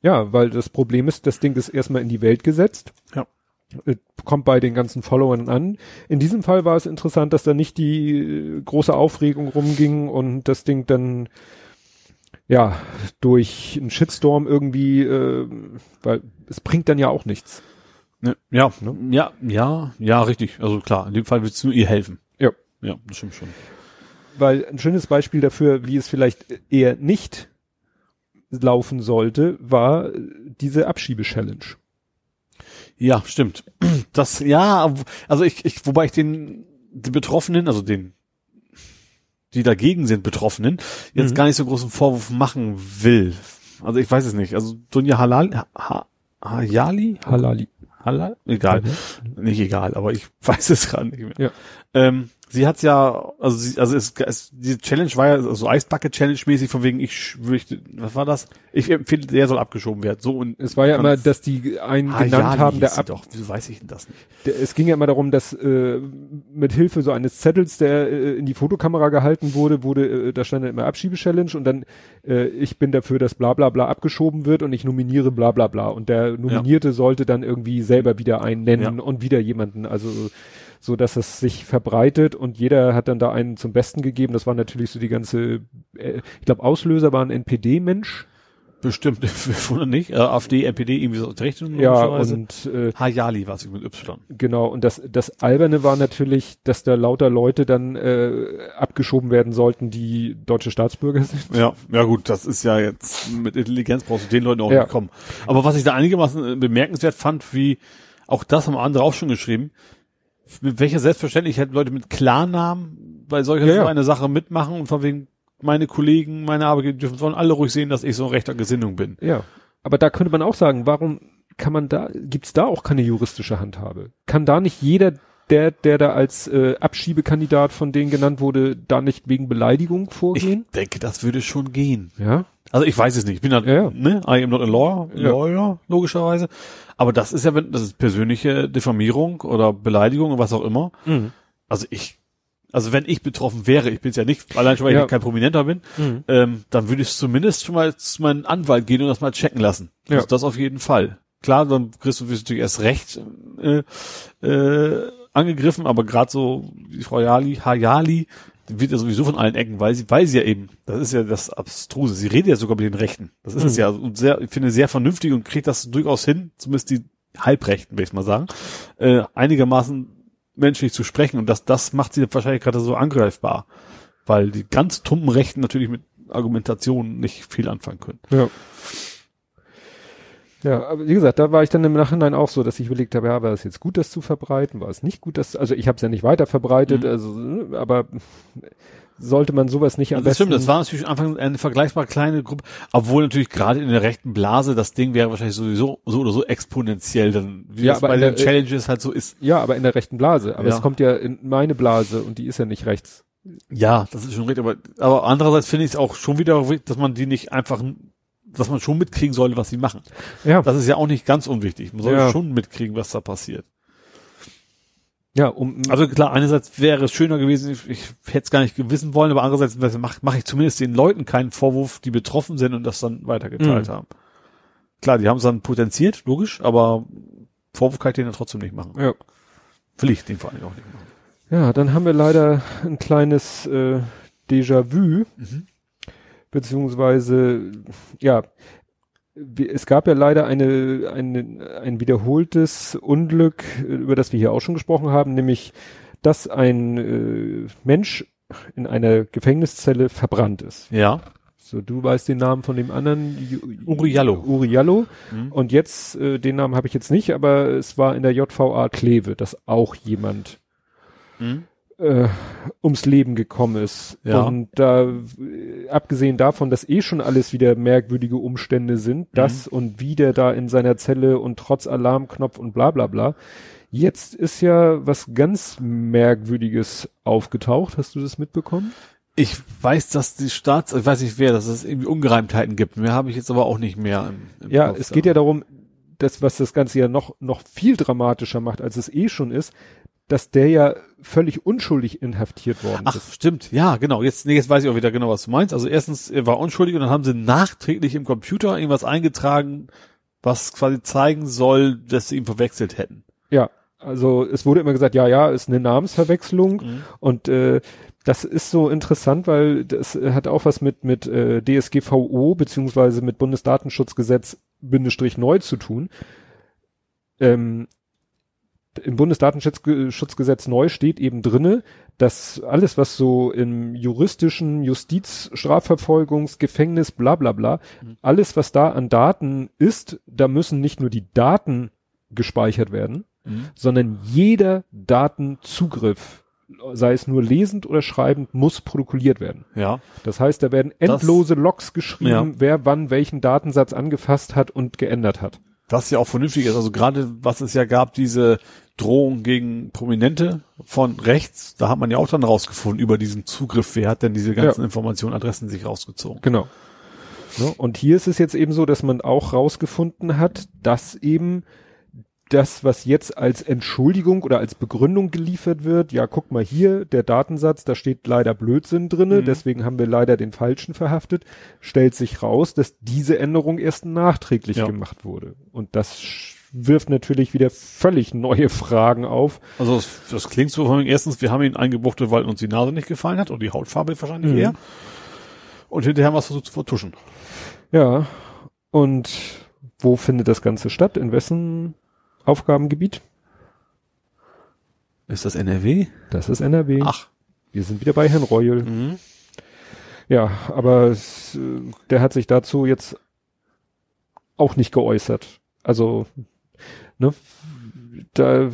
ja, weil das Problem ist, das Ding ist erstmal in die Welt gesetzt. Ja. Äh, Kommt bei den ganzen Followern an. In diesem Fall war es interessant, dass da nicht die äh, große Aufregung rumging und das Ding dann ja durch einen Shitstorm irgendwie, äh, weil es bringt dann ja auch nichts. Ne? Ja, Ne? ja, ja, ja, richtig. Also klar, in dem Fall willst du nur ihr helfen. Ja. Ja, das stimmt schon. Weil ein schönes Beispiel dafür, wie es vielleicht eher nicht laufen sollte, war diese Abschiebe-Challenge. Ja, stimmt. Das, ja, also ich, ich, wobei ich den, die Betroffenen, also den, die dagegen sind, Betroffenen, jetzt Mhm. gar nicht so großen Vorwurf machen will. Also ich weiß es nicht. Also Dunja Halal, ha, Hayali? Halali. Halal? Egal. Ja. Nicht egal, aber ich weiß es gerade nicht mehr. Ja. Ähm, sie hat ja, also sie, also es, es, die Challenge war ja so Eisbucket-Challenge mäßig, von wegen ich möchte, was war das? Ich empfehle, der soll abgeschoben werden. So und Es war ja immer, dass die einen Hayali genannt haben, der ab, doch. Wieso weiß ich denn das nicht? der, es ging ja immer darum, dass äh, mit Hilfe so eines Zettels, der äh, in die Fotokamera gehalten wurde, wurde, äh, da stand dann immer Abschiebe-Challenge und dann äh, ich bin dafür, dass bla bla bla abgeschoben wird und ich nominiere bla bla bla. Und der Nominierte sollte dann irgendwie selber wieder einen nennen Ja. und wieder jemanden, also so dass es sich verbreitet und jeder hat dann da einen zum Besten gegeben. Das war natürlich so die ganze, äh, ich glaube Auslöser war ein NPD-Mensch. Bestimmt, wundert nicht. Äh, AfD, NPD, irgendwie so recht Ja, und äh, Hayali war es mit Y. Genau, und das, das Alberne war natürlich, dass da lauter Leute dann äh, abgeschoben werden sollten, die deutsche Staatsbürger sind. Ja, ja gut, das ist ja jetzt mit Intelligenz brauchst du den Leuten auch Ja. nicht kommen. Aber was ich da einigermaßen äh, bemerkenswert fand, wie auch das haben andere auch schon geschrieben, mit welcher Selbstverständlichkeit Leute mit Klarnamen bei solcher Ja, so ja. Sache mitmachen und von wegen meine Kollegen, meine Arbeitgeber dürfen sollen alle ruhig sehen, dass ich so ein rechter Gesinnung bin. Ja. Aber da könnte man auch sagen, warum kann man da, gibt's da auch keine juristische Handhabe? Kann da nicht jeder, der, der da als äh, Abschiebekandidat von denen genannt wurde, da nicht wegen Beleidigung Ich vorgehen? denke, das würde schon gehen. ja. Also ich weiß es nicht. Ich bin halt, Ja, ja. ne, I am not a lawyer, Ja. lawyer, logischerweise. Aber das ist ja, wenn, das ist persönliche Diffamierung oder Beleidigung oder was auch immer. Mhm. Also ich, also wenn ich betroffen wäre, ich bin es ja nicht, allein schon, weil Ja. ich kein Prominenter bin, Mhm. ähm, dann würde ich zumindest schon mal zu meinem Anwalt gehen und das mal checken lassen. Ja. Also das auf jeden Fall. klar, dann kriegst du natürlich erst recht äh, äh, angegriffen, aber gerade so die Frau Jali, Hayali, wird ja sowieso von allen Ecken, weil sie, weil sie ja eben, das ist ja das Abstruse, sie redet ja sogar mit den Rechten. Das ist Mhm. es ja und sehr, ich finde sehr vernünftig und kriegt das durchaus hin, zumindest die Halbrechten, will ich mal sagen, äh, einigermaßen menschlich zu sprechen und das, das macht sie wahrscheinlich gerade so angreifbar, weil die ganz tumpen Rechten natürlich mit Argumentationen nicht viel anfangen können. Ja. Ja, aber wie gesagt, da war ich dann im Nachhinein auch so, dass ich überlegt habe, ja, war es jetzt gut, das zu verbreiten? War es nicht gut, das, also ich habe es ja nicht weiter verbreitet, Mhm. also, aber sollte man sowas nicht am Also das besten. stimmt, das war natürlich am Anfang eine vergleichbar kleine Gruppe, obwohl natürlich gerade in der rechten Blase das Ding wäre wahrscheinlich sowieso so oder so exponentiell, dann wie Ja, das aber bei den der- Challenges halt so ist. ja, aber in der rechten Blase. Aber Ja. es kommt ja in meine Blase und die ist ja nicht rechts. Ja, das ist schon richtig, aber, aber andererseits finde ich es auch schon wieder, dass man die nicht einfach, dass man schon mitkriegen sollte, was sie machen. Ja. Das ist ja auch nicht ganz unwichtig. Man soll Ja. schon mitkriegen, was da passiert. Ja, um, Also klar, einerseits wäre es schöner gewesen, ich, ich hätte es gar nicht wissen wollen, aber andererseits mache mach ich zumindest den Leuten keinen Vorwurf, die betroffen sind und das dann weitergeteilt Mhm. haben. Klar, die haben es dann potenziert, logisch, aber Vorwurf kann ich denen ja trotzdem nicht machen. ja. Will ich den vor allem auch nicht machen. Ja, dann haben wir leider ein kleines äh, Déjà-vu, Mhm. Beziehungsweise, ja, es gab ja leider eine, eine, ein wiederholtes Unglück, über das wir hier auch schon gesprochen haben, nämlich, dass ein äh, Mensch in einer Gefängniszelle verbrannt ist. Ja. So, du weißt den Namen von dem anderen? Uriallo. Uriallo. Mhm. Und jetzt, äh, den Namen habe ich jetzt nicht, aber es war in der JVA Kleve, dass auch jemand Mhm. Äh, ums Leben gekommen ist. Ja. Und da, äh, abgesehen davon, dass eh schon alles wieder merkwürdige Umstände sind, das und wie der da in seiner Zelle und trotz Alarmknopf und bla bla bla. Jetzt ist ja was ganz Merkwürdiges aufgetaucht. Hast du das mitbekommen? Ich weiß, dass die Staats, ich weiß nicht wer, dass es irgendwie Ungereimtheiten gibt. Mehr habe ich jetzt aber auch nicht mehr. Im, im Ja, Kopf es geht ja darum, das, was das Ganze ja noch, noch viel dramatischer macht, als es eh schon ist, dass der ja völlig unschuldig inhaftiert worden Ach, ist. stimmt. Ja, genau. Jetzt, nee, jetzt weiß ich auch wieder genau, was du meinst. Also erstens, er war unschuldig und dann haben sie nachträglich im Computer irgendwas eingetragen, was quasi zeigen soll, dass sie ihn verwechselt hätten. Ja, also es wurde immer gesagt, ja, ja, ist eine Namensverwechslung und äh, das ist so interessant, weil das hat auch was mit mit äh, DSGVO beziehungsweise mit Bundesdatenschutzgesetz Bindestrich neu zu tun. Ähm, Im Bundesdatenschutzgesetz neu steht eben drinne, dass alles, was so im juristischen Justiz, Strafverfolgungs, Gefängnis, bla bla bla, alles, was da an Daten ist, da müssen nicht nur die Daten gespeichert werden, sondern jeder Datenzugriff, sei es nur lesend oder schreibend, muss protokolliert werden. Ja. Das heißt, da werden Das- endlose Logs geschrieben, Ja. wer wann welchen Datensatz angefasst hat und geändert hat. Was ja auch vernünftig ist. Also gerade, was es ja gab, diese Drohung gegen Prominente von rechts, da hat man ja auch dann rausgefunden über diesen Zugriff, wer hat denn diese ganzen Ja. Informationen, Adressen sich rausgezogen. Genau. Und hier ist es jetzt eben so, dass man auch rausgefunden hat, dass eben das, was jetzt als Entschuldigung oder als Begründung geliefert wird, ja, guck mal hier, der Datensatz, da steht leider Blödsinn drinne, Mhm. deswegen haben wir leider den falschen verhaftet, stellt sich raus, dass diese Änderung erst nachträglich Ja. gemacht wurde. Und das wirft natürlich wieder völlig neue Fragen auf. Also das, das klingt so von erstens, wir haben ihn eingebuchtet, weil uns die Nase nicht gefallen hat und die Hautfarbe wahrscheinlich Mhm. eher. Und hinterher haben wir es versucht zu vertuschen. Ja. Und wo findet das Ganze statt? In wessen Aufgabengebiet? Ist das NRW? Das ist NRW. Ach. Wir sind wieder bei Herrn Reul. Mhm. Ja, aber es, äh, der hat sich dazu jetzt auch nicht geäußert. Also, ne, da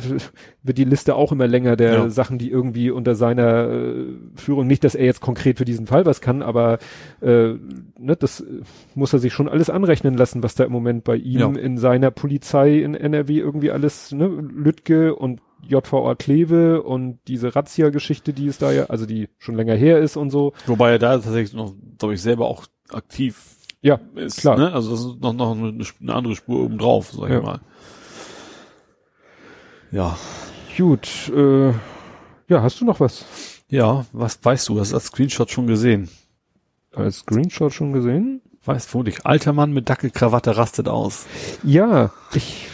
wird die Liste auch immer länger der Ja. Sachen, die irgendwie unter seiner äh, Führung, nicht, dass er jetzt konkret für diesen Fall was kann, aber äh, ne, das äh, muss er sich schon alles anrechnen lassen, was da im Moment bei ihm Ja. in seiner Polizei in NRW irgendwie alles, ne, Lütke und JVA Kleve und diese Razzia-Geschichte, die es da ja, also die schon länger her ist und so. Wobei er da tatsächlich noch, glaube ich, selber auch aktiv Ja, ist. klar. Ne? Also das ist noch, noch eine, eine andere Spur oben drauf, sag Ja. ich mal. Ja. Gut, äh, ja, hast du noch was Ja, was weißt du? Hast du das Screenshot schon gesehen? als Screenshot schon gesehen? Weißt du, dich alter Mann mit Dackelkrawatte rastet aus. Ja, ich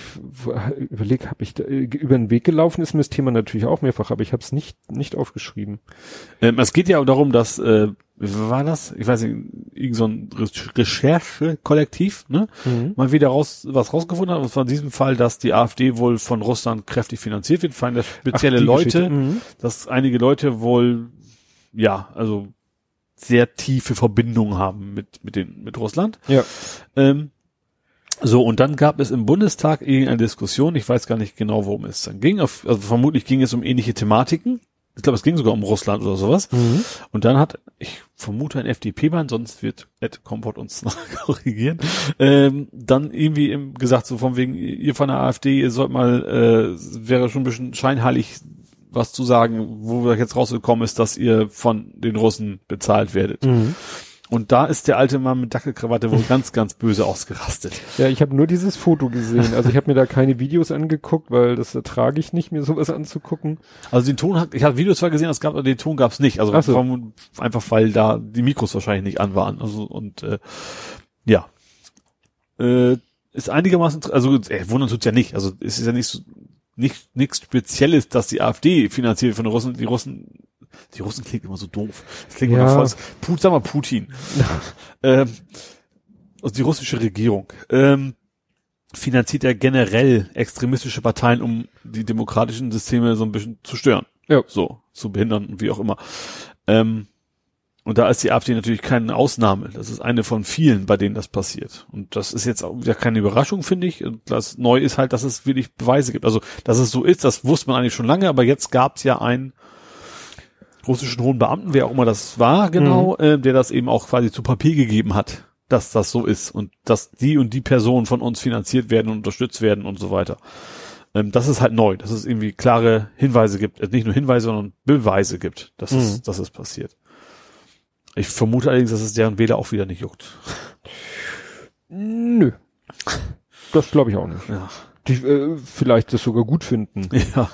überleg, habe ich da, äh, über den Weg gelaufen ist mir das Thema natürlich auch mehrfach, aber ich habe es nicht nicht aufgeschrieben. Ähm, es geht ja auch darum, dass äh, war das? Ich weiß nicht, irgend so ein Recherche-Kollektiv, ne? Mhm. Mal wieder raus, was rausgefunden hat, und zwar in diesem Fall, dass die AfD wohl von Russland kräftig finanziert wird, fallen das spezielle Ach, Leute, mhm. dass einige Leute wohl, ja, also sehr tiefe Verbindungen haben mit, mit den, mit Russland. Ja. Ähm, so, und dann gab es im Bundestag irgendeine Diskussion, ich weiß gar nicht genau, worum es dann ging, auf, also vermutlich ging es um ähnliche Thematiken. Ich glaube, es ging sogar um Russland oder sowas. Mhm. Und dann hat, ich vermute ein FDP-Mann, sonst wird Ed Kompott uns noch korrigieren, ähm, dann irgendwie im, gesagt, so von wegen, ihr von der AfD, ihr sollt mal, äh, wäre schon ein bisschen scheinheilig was zu sagen, wo wir jetzt rausgekommen ist, dass ihr von den Russen bezahlt werdet. Mhm. Und da ist der alte Mann mit Dackelkrawatte wohl ganz, ganz böse ausgerastet. Ja, ich habe nur dieses Foto gesehen. Also ich habe mir da keine Videos angeguckt, weil das ertrage ich nicht, mir sowas anzugucken. Also den Ton hat, ich habe Videos zwar gesehen, es gab, aber den Ton gab es nicht. Also so. einfach weil da die Mikros wahrscheinlich nicht an waren. Also und äh, ja. Äh, ist einigermaßen, also äh, wundern tut's ja nicht. Also es ist ja nicht so, nicht nichts Spezielles, dass die AfD finanziert von den Russen. Die Russen, die Russen klingt immer so doof. Das klingt ja. immer voll. Put, sag mal Putin. ähm, also die russische Regierung ähm, finanziert ja generell extremistische Parteien, um die demokratischen Systeme so ein bisschen zu stören. Ja. So, zu behindern und wie auch immer. Ähm, und da ist die AfD natürlich keine Ausnahme. Das ist eine von vielen, bei denen das passiert. Und das ist jetzt auch wieder keine Überraschung, finde ich. Und das neu ist halt, dass es wirklich Beweise gibt. Also, dass es so ist, das wusste man eigentlich schon lange, aber jetzt gab es ja einen russischen hohen Beamten, wer auch immer das war, genau, mhm. äh, der das eben auch quasi zu Papier gegeben hat, dass das so ist und dass die und die Personen von uns finanziert werden und unterstützt werden und so weiter. Ähm, das ist halt neu, dass es irgendwie klare Hinweise gibt, äh, nicht nur Hinweise, sondern Beweise gibt, dass, mhm. es, dass es passiert. Ich vermute allerdings, dass es deren Wähler auch wieder nicht juckt. Nö. Das glaube ich auch nicht. Ja. Die äh, vielleicht das sogar gut finden. Ja.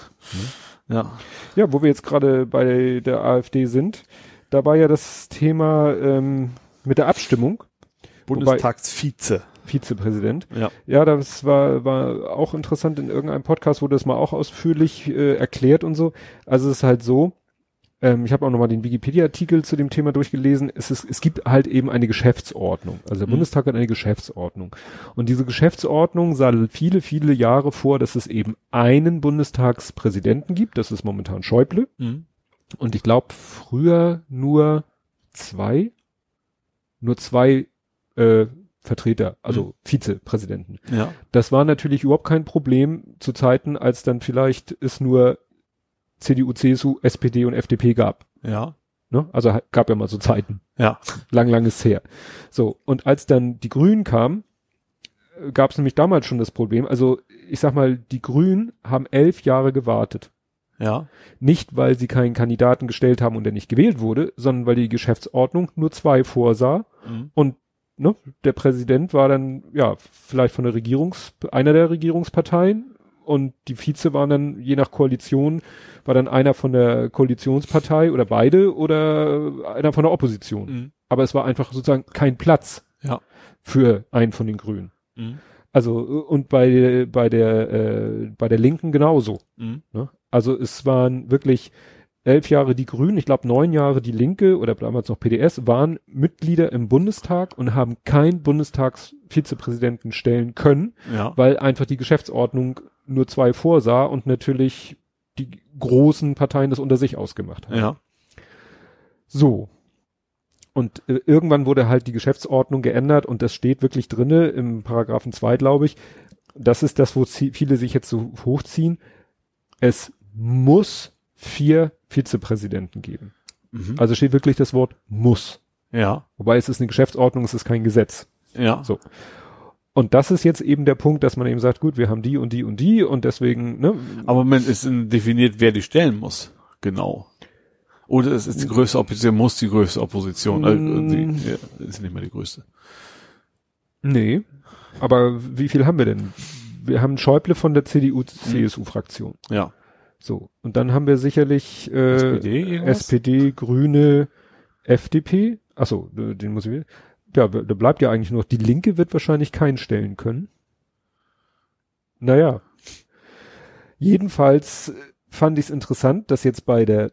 Ja. Ja, wo wir jetzt gerade bei der AfD sind, da war ja das Thema ähm, mit der Abstimmung. Bundestagsvize. Vizepräsident. Ja. Ja, das war, war auch interessant in irgendeinem Podcast, wurde das mal auch ausführlich äh, erklärt und so. Also es ist halt so, ähm, ich habe auch nochmal den Wikipedia-Artikel zu dem Thema durchgelesen. Es, ist, es gibt halt eben eine Geschäftsordnung. Also der mhm. Bundestag hat eine Geschäftsordnung. Und diese Geschäftsordnung sah viele, viele Jahre vor, dass es eben einen Bundestagspräsidenten gibt. Das ist momentan Schäuble. Mhm. Und ich glaube, früher nur zwei, nur zwei äh, Vertreter, also mhm. Vizepräsidenten. Ja. Das war natürlich überhaupt kein Problem zu Zeiten, als dann vielleicht es nur CDU, CSU, SPD und FDP gab. Ja. Ne? Also gab ja mal so Zeiten. Ja. Lang, langes her. So, und als dann die Grünen kamen, äh, gab es nämlich damals schon das Problem. Also ich sag mal, die Grünen haben elf Jahre gewartet. Ja. Nicht, weil sie keinen Kandidaten gestellt haben und der nicht gewählt wurde, sondern weil die Geschäftsordnung nur zwei vorsah. Mhm. Und ne, der Präsident war dann, ja, vielleicht von der Regierungs, einer der Regierungsparteien und die Vize waren dann je nach Koalition war dann einer von der Koalitionspartei oder beide oder einer von der Opposition. Mhm. Aber es war einfach sozusagen kein Platz ja. für einen von den Grünen. Mhm. Also und bei bei der äh, bei der Linken genauso. Mhm. Ne? Also es waren wirklich elf Jahre die Grünen, ich glaube neun Jahre die Linke oder damals noch PDS waren Mitglieder im Bundestag und haben keinen Bundestagsvizepräsidenten stellen können, ja. weil einfach die Geschäftsordnung nur zwei vorsah und natürlich die großen Parteien das unter sich ausgemacht haben. Ja. So. Und äh, irgendwann wurde halt die Geschäftsordnung geändert und das steht wirklich drinne im Paragraphen 2, glaube ich. Das ist das, wo viele sich jetzt so hochziehen. Es muss vier Vizepräsidenten geben. Mhm. Also steht wirklich das Wort muss. Ja. Wobei es ist eine Geschäftsordnung, es ist kein Gesetz. Ja. So. Und das ist jetzt eben der Punkt, dass man eben sagt, gut, wir haben die und die und die und deswegen, ne? Aber man ist definiert, wer die stellen muss. Genau. Oder es ist die größte Opposition, muss die größte Opposition. Also die, mm. ja, ist nicht mehr die größte. Nee. Aber wie viel haben wir denn? Wir haben Schäuble von der CDU-CSU-Fraktion. Ja. So. Und dann haben wir sicherlich äh, SPD, SPD Grüne, FDP. Achso, den muss ich wieder ja, da bleibt ja eigentlich nur, die Linke wird wahrscheinlich keinen stellen können. Naja. Jedenfalls fand ich es interessant, dass jetzt bei der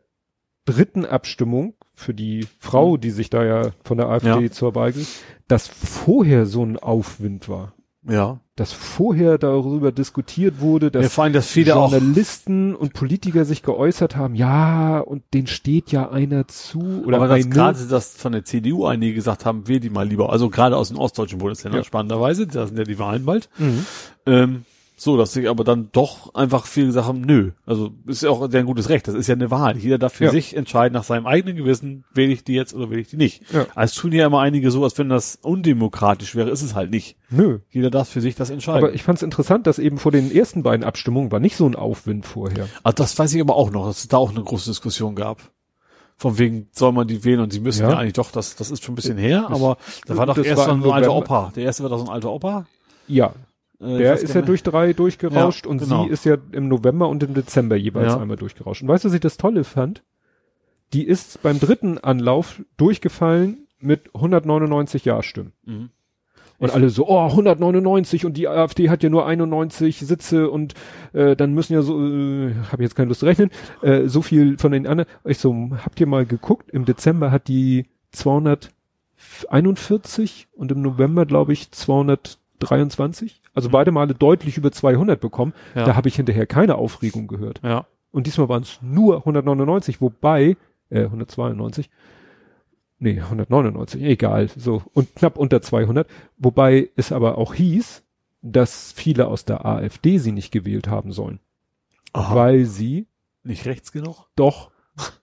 dritten Abstimmung für die Frau, die sich da ja von der AfD Ja. zur Wahl ging, dass vorher so ein Aufwind war. Ja. Dass vorher darüber diskutiert wurde, dass ja vor allem, dass viele Journalisten und Politiker sich geäußert haben, ja, und denen steht ja einer zu oder aber dass gerade das von der CDU einige gesagt haben, wähl die mal lieber. Also gerade aus den ostdeutschen Bundesländern, Ja. spannenderweise, da sind ja die Wahlen bald. Mhm. Ähm, so, dass sich aber dann doch einfach viele gesagt haben, nö. Also ist ja auch sehr ein gutes Recht. Das ist ja eine Wahl. Jeder darf für Ja. sich entscheiden nach seinem eigenen Gewissen, wähle ich die jetzt oder wähle ich die nicht. Ja. Also tun ja immer einige so, als wenn das undemokratisch wäre, ist es halt nicht. Nö. Jeder darf für sich das entscheiden. Aber ich fand es interessant, dass eben vor den ersten beiden Abstimmungen war nicht so ein Aufwind vorher. Ah, das weiß ich aber auch noch, dass es da auch eine große Diskussion gab. Von wegen soll man die wählen und sie müssen ja, Ja. eigentlich doch, das, das ist schon ein bisschen her, aber da war doch erst so ein alter. Opa. Der erste war doch so ein alter Opa. Ja, Äh, der ist ja durch drei durchgerauscht Ja, und genau. sie ist ja im November und im Dezember jeweils Ja. einmal durchgerauscht. Und weißt du, was ich das Tolle fand? Die ist beim dritten Anlauf durchgefallen mit 199 Ja-Stimmen. Mhm. Und alle so, oh, 199 und die AfD hat ja nur 91 Sitze und äh, dann müssen ja so, äh, habe jetzt keine Lust zu rechnen, äh, so viel von den anderen. Ich so, habt ihr mal geguckt? Im Dezember hat die 241 und im November glaube ich 223. Also beide Male deutlich über 200 bekommen. Ja. Da habe ich hinterher keine Aufregung gehört. Ja. Und diesmal waren es nur 199, wobei, äh, 192, nee, 199, egal, so, und knapp unter 200, wobei es aber auch hieß, dass viele aus der AfD sie nicht gewählt haben sollen, Aha. weil sie Nicht rechts genug? doch,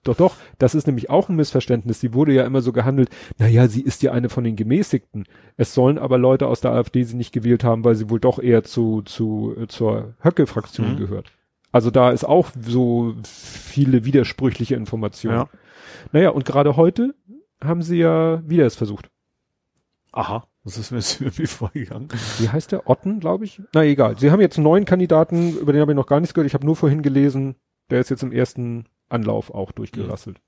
doch, doch, das ist nämlich auch ein Missverständnis. Sie wurde ja immer so gehandelt, naja, sie ist ja eine von den Gemäßigten. Es sollen aber Leute aus der AfD sie nicht gewählt haben, weil sie wohl doch eher zu, zu, äh, zur Höcke-Fraktion Mhm. gehört. Also da ist auch so viele widersprüchliche Informationen. Ja. Naja, und gerade heute haben sie ja wieder es versucht. Aha. Das ist mir irgendwie vorgegangen. Wie heißt der? Otten, glaube ich? Na egal. Sie haben jetzt einen neuen Kandidaten, über den habe ich noch gar nichts gehört. Ich habe nur vorhin gelesen, der ist jetzt im ersten Anlauf auch durchgerasselt.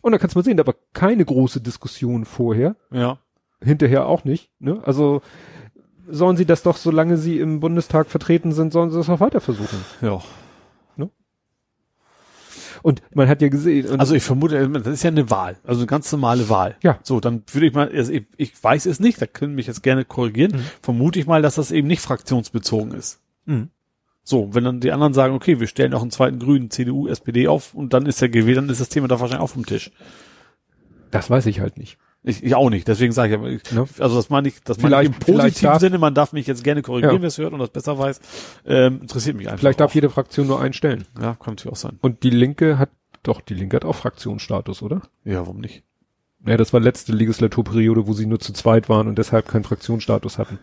Und da kannst du mal sehen, da war keine große Diskussion vorher. Ja. Hinterher auch nicht. Ne? Also sollen sie das doch, solange sie im Bundestag vertreten sind, sollen sie das auch weiter versuchen. Ja. Und man hat ja gesehen, Also ich vermute, das ist ja eine Wahl, also eine ganz normale Wahl. Ja. So, dann würde ich mal, also ich, ich weiß es nicht, da können mich jetzt gerne korrigieren, Mhm. vermute ich mal, dass das eben nicht fraktionsbezogen ist. Mhm. So, wenn dann die anderen sagen, okay, wir stellen auch einen zweiten Grünen, CDU, SPD auf und dann ist er gewählt, dann ist das Thema da wahrscheinlich auch vom Tisch. das weiß ich halt nicht. Ich, ich auch nicht, deswegen sage ich aber, ich, Ne? also das meine ich, das meine ich im positiven darf- Sinne, man darf mich jetzt gerne korrigieren, Ja. wer es hört und das besser weiß, ähm, interessiert mich einfach. Vielleicht darf auch. jede Fraktion nur einen stellen. Ja, kann natürlich auch sein. Und die Linke hat, doch, die Linke hat auch Fraktionsstatus, oder? Ja, warum nicht? Ja, das war letzte Legislaturperiode, wo sie nur zu zweit waren und deshalb keinen Fraktionsstatus hatten.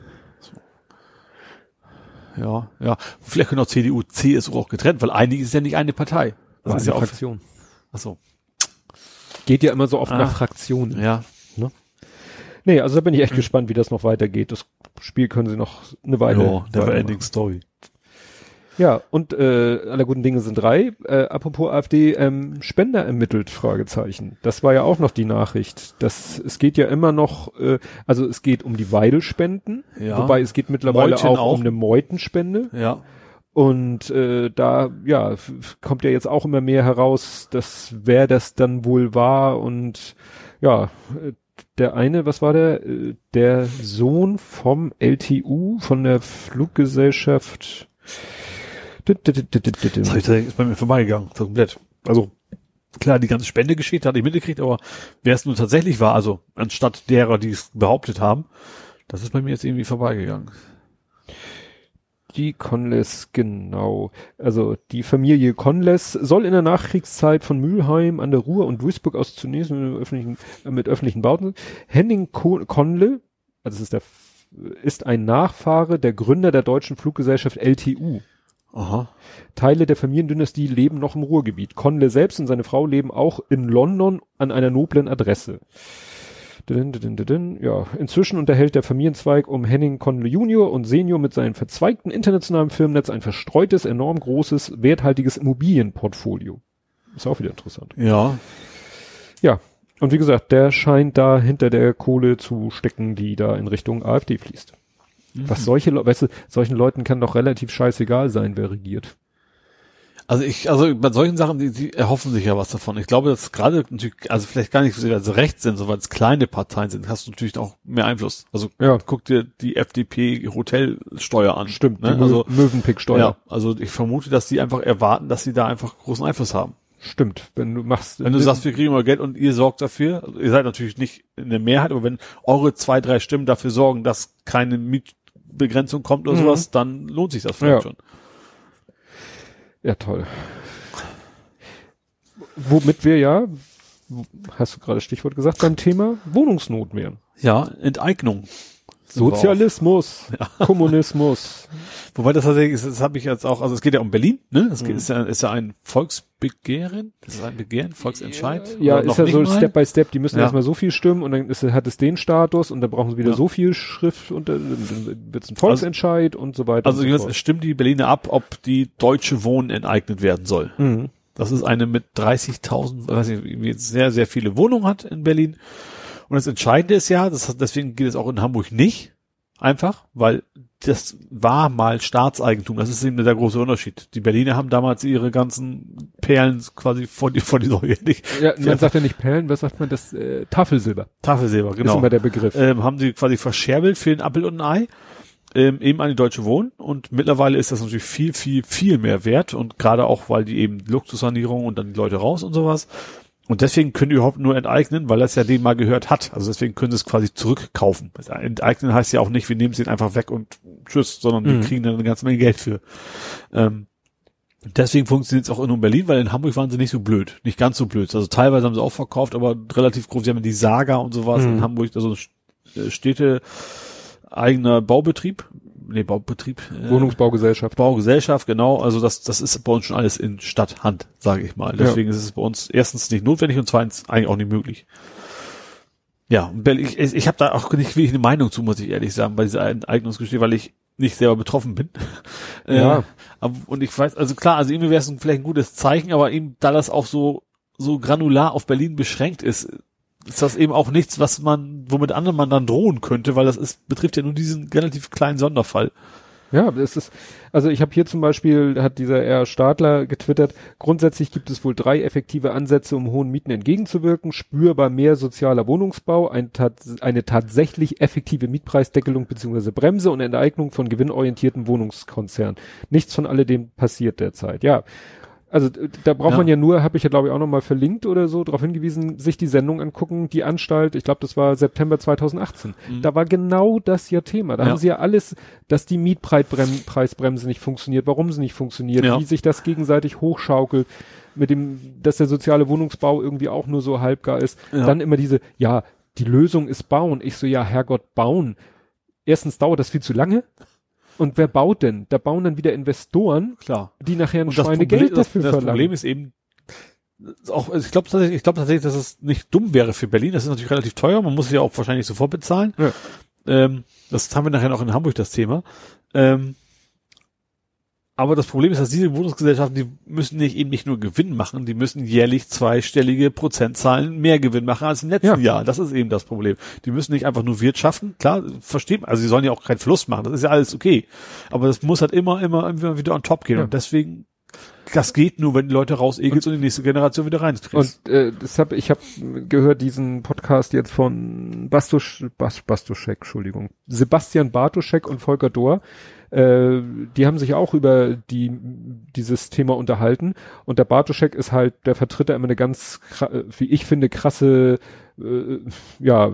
Ja, ja. Vielleicht können auch CDU, CSU auch getrennt, weil eigentlich ist ja nicht eine Partei. Das War ist eine ja auch, Fraktion. ach so. Geht ja immer so oft Ah. nach Fraktionen. Ja, Nee, also da bin ich echt gespannt, wie das noch weitergeht. Das Spiel können sie noch eine Weile. ja never ending story. Ja, und äh, aller guten Dinge sind drei. Äh, apropos AfD, ähm, Spender ermittelt, Fragezeichen. Das war ja auch noch die Nachricht. Das, es geht ja immer noch, äh, also es geht um die Weidelspenden, Ja. wobei es geht mittlerweile Meuten auch, auch. um eine Meutenspende. Ja. Und äh, da, ja, kommt ja jetzt auch immer mehr heraus, dass wer das dann wohl war und ja, äh, der eine, was war der? Äh, Der Sohn vom LTU, von der Fluggesellschaft. Das ich ist bei mir vorbeigegangen, komplett. Also, klar, die ganze Spendegeschichte hatte ich mitgekriegt, aber wer es nun tatsächlich war, also anstatt derer, die es behauptet haben, das ist bei mir jetzt irgendwie vorbeigegangen. Die Conless, genau. Also die Familie Conless soll in der Nachkriegszeit von Mülheim an der Ruhr und Duisburg aus zunächst mit öffentlichen, äh, mit öffentlichen Bauten. Henning Co Conle, also das ist der, ist ein Nachfahre der Gründer der deutschen Fluggesellschaft LTU. Aha. Teile der Familiendynastie leben noch im Ruhrgebiet. Conle selbst und seine Frau leben auch in London an einer noblen Adresse. Ja, inzwischen unterhält der Familienzweig um Henning Conle Junior und Senior mit seinem verzweigten internationalen Firmennetz ein verstreutes, enorm großes, werthaltiges Immobilienportfolio. Ist auch wieder interessant. Ja. Und wie gesagt, der scheint da hinter der Kohle zu stecken, die da in Richtung AfD fließt. Was solche, Le- weißt du, solchen Leuten kann doch relativ scheißegal sein, wer regiert. Also ich, also bei solchen Sachen, die, die erhoffen sich ja was davon. Ich glaube, dass gerade natürlich, also vielleicht gar nicht, weil sie rechts sind, sondern weil es kleine Parteien sind, hast du natürlich auch mehr Einfluss. Also Ja. guck dir die FDP Hotelsteuer an. Stimmt, ne? Also Mö Möwenpicksteuer. ja, also ich vermute, dass die einfach erwarten, dass sie da einfach großen Einfluss haben. Stimmt, wenn du machst. Wenn du sagst, wir kriegen mal Geld und ihr sorgt dafür, also ihr seid natürlich nicht in der Mehrheit, aber wenn eure zwei, drei Stimmen dafür sorgen, dass keine Mietbegrenzung kommt oder Mhm. sowas, dann lohnt sich das vielleicht Ja. schon. Ja, toll. Womit wir ja, hast du gerade Stichwort gesagt, beim Thema Wohnungsnot wären. Ja, Enteignung. Sozialismus, Kommunismus. Wobei das tatsächlich ist, das habe ich jetzt auch, also es geht ja um Berlin, ne? Das Mhm. ist, ja, ist ja ein Volksbegehren, das ist ein Begehren, Volksentscheid. Ja, ist ja so mal? Step by Step. Die müssen Ja. erstmal so viel stimmen und dann ist, hat es den Status und dann brauchen sie wieder Ja. so viel Schrift und dann wird es ein Volksentscheid und so weiter. Also so stimmen die Berliner ab, ob die deutsche Wohnen enteignet werden soll. Mhm. Das ist eine mit 30.000, weiß ich, sehr, sehr viele Wohnungen hat in Berlin. Und das Entscheidende ist ja, das, deswegen geht es auch in Hamburg nicht. Einfach, weil das war mal Staatseigentum. Das ist eben der große Unterschied. Die Berliner haben damals ihre ganzen Perlen quasi vor die, vor die Säule nicht. Ja, man sagt ja nicht Perlen, was sagt man? Das äh, Tafelsilber Tafelsilber, ist genau. immer der Begriff. Ähm, haben sie quasi verscherbelt für ein Appel und ein Ei. Ähm, eben an die Deutsche Wohnen und mittlerweile ist das natürlich viel, viel, viel mehr wert und gerade auch, weil die eben Luxussanierung und dann die Leute raus und sowas. Und deswegen können die überhaupt nur enteignen, weil das ja denen mal gehört hat. Also deswegen können sie es quasi zurückkaufen. Das Enteignen heißt ja auch nicht, wir nehmen es ihnen einfach weg und tschüss, sondern Mhm. die kriegen dann eine ganze Menge Geld für. Ähm, deswegen funktioniert es auch in Berlin, weil in Hamburg waren sie nicht so blöd. Nicht ganz so blöd. Also teilweise haben sie auch verkauft, aber relativ groß. Sie haben die Saga und sowas Mhm. in Hamburg, also äh, Städte eigener Baubetrieb. Nee, Baubetrieb. äh, Wohnungsbaugesellschaft. Baugesellschaft, genau. Also das, das ist bei uns schon alles in Stadthand, sage ich mal. Deswegen ist es bei uns erstens nicht notwendig und zweitens eigentlich auch nicht möglich. Ja, ich, ich habe da auch nicht wirklich eine Meinung zu, muss ich ehrlich sagen, bei dieser Enteignungsgeschichte, weil ich nicht selber betroffen bin. Ja. Äh, aber, und ich weiß, also klar, also irgendwie wäre es vielleicht ein gutes Zeichen, aber eben, da das auch so, so granular auf Berlin beschränkt ist, ist das eben auch nichts, was man, womit anderen man dann drohen könnte, weil das ist, betrifft ja nur diesen relativ kleinen Sonderfall. Ja, es ist, also ich habe hier zum Beispiel, hat dieser R. Stadler getwittert, grundsätzlich gibt es wohl drei effektive Ansätze, um hohen Mieten entgegenzuwirken. Spürbar mehr sozialer Wohnungsbau, ein tats eine tatsächlich effektive Mietpreisdeckelung bzw. Bremse und Enteignung von gewinnorientierten Wohnungskonzernen. Nichts von alledem passiert derzeit. Ja, also da braucht Ja. man ja nur, habe ich ja glaube ich auch nochmal verlinkt oder so, darauf hingewiesen, sich die Sendung angucken, die Anstalt, ich glaube das war September 2018. Da war genau das ja Thema. Da Ja. haben sie ja alles, dass die Mietpreisbremse nicht funktioniert, warum sie nicht funktioniert, Ja. wie sich das gegenseitig hochschaukelt, mit dem, dass der soziale Wohnungsbau irgendwie auch nur so halbgar ist. Dann immer diese, ja, die Lösung ist bauen. Ich so, ja, Herrgott, bauen. Erstens dauert das viel zu lange. Und wer baut denn? Da bauen dann wieder Investoren, Klar. die nachher ein das, Schweinegeld Problem, das, dafür das verlangen. Problem ist eben, auch, also ich glaube tatsächlich, ich glaube tatsächlich, dass es nicht dumm wäre für Berlin. Das ist natürlich relativ teuer. Man muss es ja auch wahrscheinlich sofort bezahlen. Ja. Ähm, das haben wir nachher noch in Hamburg das Thema. Ähm, aber das Problem ist, dass diese Wohnungsgesellschaften, die müssen nicht eben nicht nur Gewinn machen, die müssen jährlich zweistellige Prozentzahlen mehr Gewinn machen als im letzten Ja. Jahr. Das ist eben das Problem. Die müssen nicht einfach nur wirtschaften. Klar, versteht man. Also sie sollen ja auch keinen Verlust machen. Das ist ja alles okay. Aber das muss halt immer, immer, immer wieder on top gehen. Ja. Und deswegen, das geht nur, wenn die Leute rausegelst und, die nächste Generation wieder reinkriegst. Und äh, das hab, ich habe gehört diesen Podcast jetzt von Bastusch, Bas, Bastuschek, Entschuldigung, Sebastian Bartuschek und Volker Dohr. Äh, die haben sich auch über die dieses Thema unterhalten und der Bartuschek ist halt, der vertritt da immer eine ganz, wie ich finde, krasse, äh, ja,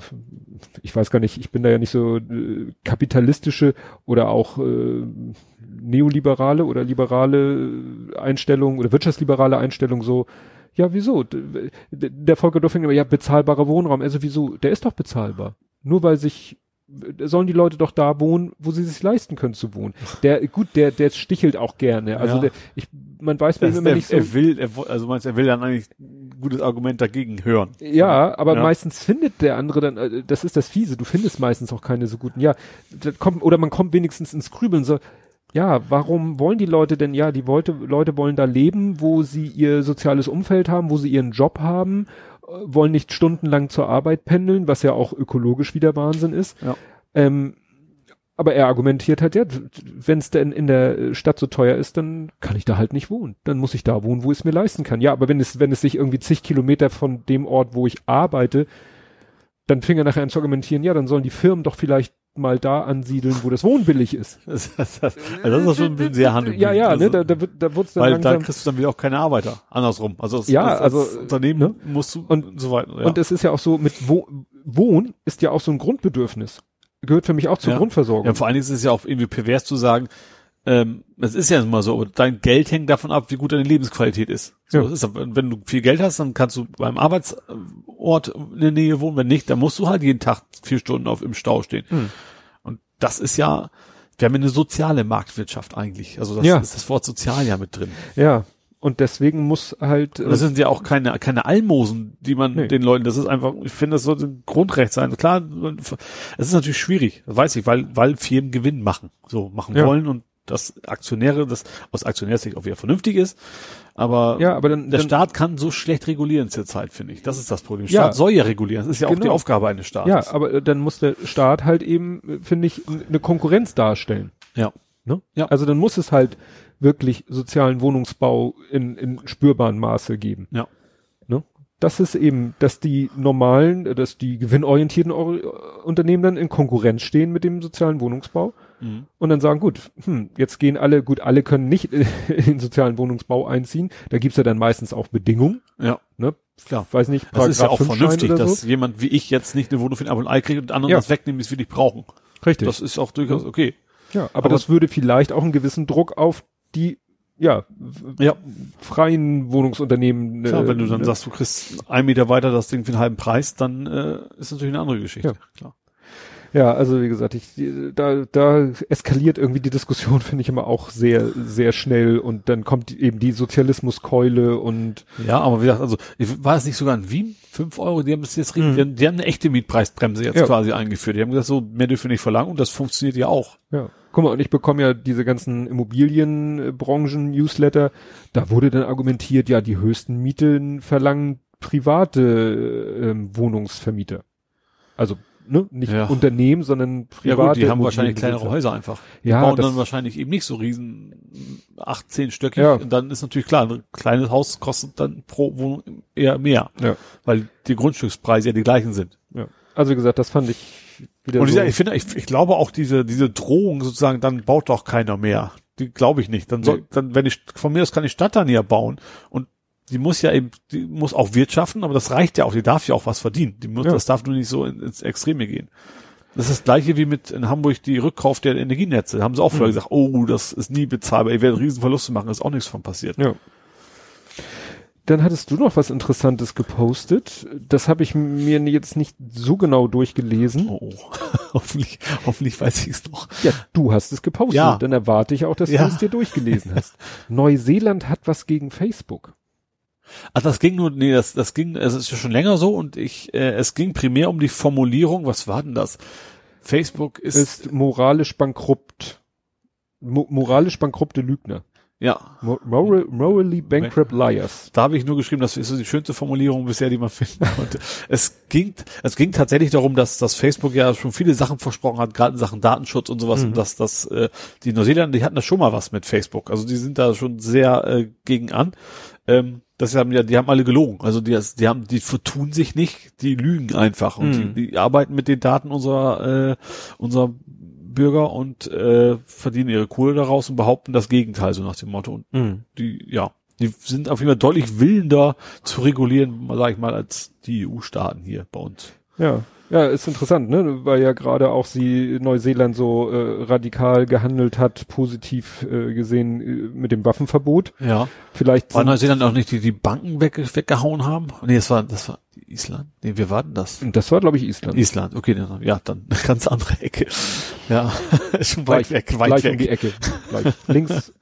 ich weiß gar nicht, ich bin da ja nicht so äh, kapitalistische oder auch äh, neoliberale oder liberale Einstellung oder wirtschaftsliberale Einstellung so, ja, wieso? Der Volker Doffing immer, ja, bezahlbarer Wohnraum. Also wieso? Der ist doch bezahlbar. Nur weil sich, sollen die Leute doch da wohnen, wo sie sich leisten können zu wohnen. Der, gut, der, der stichelt auch gerne. Also Ja. der, ich, man weiß bei ihm immer er, nicht so. er will, er, also meinst er will dann eigentlich ein gutes Argument dagegen hören. Ja, aber Ja. meistens findet der andere dann, äh, das ist das Fiese, du findest meistens auch keine so guten, ja, das kommt, oder man kommt wenigstens ins Grübeln, so, ja, warum wollen die Leute denn, ja, die Leute, Leute wollen da leben, wo sie ihr soziales Umfeld haben, wo sie ihren Job haben wollen nicht stundenlang zur Arbeit pendeln, was ja auch ökologisch wieder Wahnsinn ist. Ja. Ähm, aber er argumentiert halt, ja, wenn es denn in der Stadt so teuer ist, dann kann ich da halt nicht wohnen. Dann muss ich da wohnen, wo ich es mir leisten kann. Ja, aber wenn es, wenn es sich irgendwie zig Kilometer von dem Ort, wo ich arbeite, dann fing er nachher an zu argumentieren, ja, dann sollen die Firmen doch vielleicht mal da ansiedeln, wo das Wohnen billig ist. Also das ist schon ein bisschen sehr handeln. Ja, ja, also, ne, da, da, da wird's dann Weil langsam, da kriegst du dann wieder auch keine Arbeiter. Andersrum. Also das, Ja, das, also, das Unternehmen ne? musst du Und- und so weiter. Ja. Und es ist ja auch so, mit Wo Wohnen ist ja auch so ein Grundbedürfnis. Gehört für mich auch zur Ja. Grundversorgung. Ja, vor allen Dingen ist es ja auch irgendwie pervers zu sagen, ähm, es ist ja immer so, aber dein Geld hängt davon ab, wie gut deine Lebensqualität ist. So, Ja. das ist, wenn du viel Geld hast, dann kannst du beim Arbeitsort in der Nähe wohnen. Wenn nicht, dann musst du halt jeden Tag vier Stunden auf im Stau stehen. Hm. Und das ist ja, wir haben eine soziale Marktwirtschaft eigentlich. Also das Ja. ist das Wort sozial ja mit drin. Ja. Und deswegen muss halt, Und das sind ja auch keine, keine Almosen, die man Nee. den Leuten, das ist einfach, ich finde, das sollte ein Grundrecht sein. Klar, es ist natürlich schwierig, das weiß ich, weil, weil Firmen Gewinn machen, so machen Ja. wollen und das Aktionäre, das aus Aktionärsicht auch wieder vernünftig ist. Aber ja, aber dann, der dann Staat kann so schlecht regulieren zurzeit, finde ich. Das ist das Problem. Der Ja. Staat soll ja regulieren. Das ist ja auch Genau. die Aufgabe eines Staates. ja, aber äh, dann muss der Staat halt eben, äh, finde ich, eine Konkurrenz darstellen. ja. Ne? Ja. Also dann muss es halt wirklich sozialen Wohnungsbau in, in spürbaren Maße geben. Ja. Ne? Das ist eben, dass die normalen, äh, dass die gewinnorientierten Or- Unternehmen dann in Konkurrenz stehen mit dem sozialen Wohnungsbau Mhm. und dann sagen, gut, hm, jetzt gehen alle, gut, alle können nicht in den sozialen Wohnungsbau einziehen. Da gibt's ja dann meistens auch Bedingungen, Ja. ne? Klar. Weiß nicht, Das ist ja auch 5 Schein vernünftig, oder dass so. jemand wie ich jetzt nicht eine Wohnung für und Ei kriegt und anderen Ja. das wegnehmen, die es wirklich brauchen. Richtig. Das ist auch durchaus okay. ja, aber, aber- das würde vielleicht auch einen gewissen Druck auf die, ja, Ja. freien Wohnungsunternehmen. Klar, äh, wenn du dann ne? sagst, du kriegst einen Meter weiter das Ding für einen halben Preis, dann äh, ist natürlich eine andere Geschichte. Ja. Klar. Ja, also wie gesagt, ich, da, da eskaliert irgendwie die Diskussion, finde ich immer auch sehr, sehr schnell und dann kommt eben die Sozialismuskeule und ja, aber wie gesagt, also ich- war es nicht sogar in Wien? Fünf Euro, die haben es jetzt Mhm. die, haben, die haben eine echte Mietpreisbremse jetzt Ja. quasi eingeführt. Die haben gesagt, so mehr dürfen wir nicht verlangen und das funktioniert ja auch. ja. Guck mal, und ich bekomme ja diese ganzen Immobilienbranchen-Newsletter, da wurde dann argumentiert, ja, die höchsten Mieten verlangen private ähm, Wohnungsvermieter. Also, ne, nicht Ja. Unternehmen, sondern Ja private gut, die haben wahrscheinlich kleinere Häuser einfach. Die Ja, bauen dann wahrscheinlich eben nicht so riesen acht, zehn Stöckig. Ja. Und dann ist natürlich klar, ein kleines Haus kostet dann pro Wohnung eher mehr, Ja, weil die Grundstückspreise ja die gleichen sind. ja. Also wie gesagt, das fand ich wieder Und ich, so. sag, ich finde, ich, ich glaube auch diese, diese Drohung sozusagen, dann baut doch keiner mehr. Die glaube ich nicht. Dann soll, Nee. dann, wenn ich, von mir aus kann die Stadt dann ja bauen. Und die muss ja eben, die muss auch wirtschaften, aber das reicht ja auch. Die darf ja auch was verdienen. Die muss, Ja. das darf nur nicht so in, ins Extreme gehen. Das ist das gleiche wie mit in Hamburg die Rückkauf der Energienetze. Da haben sie auch vorher Mhm. gesagt, oh, das ist nie bezahlbar. Ihr werdet Riesenverluste machen. ist auch nichts von passiert. Ja. Dann hattest du noch was Interessantes gepostet. Das habe ich mir jetzt nicht so genau durchgelesen. Oh, hoffentlich, hoffentlich weiß ich es noch. Ja, du hast es gepostet. Ja. Dann erwarte ich auch, dass Ja. du es dir durchgelesen hast. Neuseeland hat was gegen Facebook. Ach, das ging nur, nee, das, das ging, es ist ja schon länger so und ich, äh, es ging primär um die Formulierung, was war denn das? Facebook ist, Ist moralisch bankrupt. Mo moralisch bankrupte Lügner. ja, Mo moral, morally bankrupt liars. da habe ich nur geschrieben, das ist so die schönste Formulierung bisher, die man finden konnte. es ging, es ging tatsächlich darum, dass, dass Facebook ja schon viele Sachen versprochen hat, gerade in Sachen Datenschutz und sowas, Mhm. und dass, dass äh, die Neuseeländer, die hatten da schon mal was mit Facebook. Also die sind da schon sehr äh, gegen an. Ähm, das haben ja, die haben alle gelogen. Also die, die haben, die vertun sich nicht, die lügen einfach und Mhm. die, die arbeiten mit den Daten unserer, äh, unserer Bürger und äh, verdienen ihre Kohle daraus und behaupten das Gegenteil, so nach dem Motto. Und Mhm. die, ja, die sind auf jeden Fall deutlich willender zu regulieren, sag ich mal, als die EU-Staaten hier bei uns. Ja. Ja, ist interessant, ne? Weil ja gerade auch sie Neuseeland so äh, radikal gehandelt hat, positiv äh, gesehen äh, mit dem Waffenverbot. Ja. Vielleicht War Neuseeland auch nicht die, die Banken weg, weggehauen haben? Nee, das war, das war Island. Nee, wir warten das. das war glaube ich Island. Island, okay, dann, ja, dann eine ganz andere Ecke. Ja, schon gleich, weit weg, weit gleich weg. um die Ecke. Gleich. links,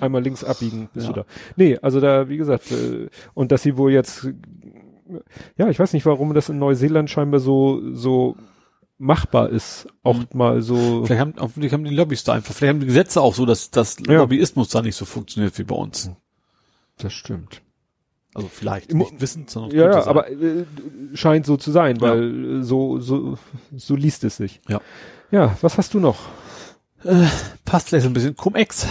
einmal links abbiegen, bist Ja. du da. Nee, also da, wie gesagt, äh, und dass sie wohl jetzt, ja, ich weiß nicht, warum das in Neuseeland scheinbar so, so machbar ist, auch Mhm. mal so. Vielleicht haben, vielleicht haben die Lobbys da einfach, vielleicht haben die Gesetze auch so, dass, dass Ja. Lobbyismus da nicht so funktioniert wie bei uns. Das stimmt. Also vielleicht nicht wissend, sondern Ja, ja aber äh, scheint so zu sein, Ja. weil äh, so, so, so liest es sich. Ja. Ja, was hast du noch? passt vielleicht so ein bisschen Cum-Ex.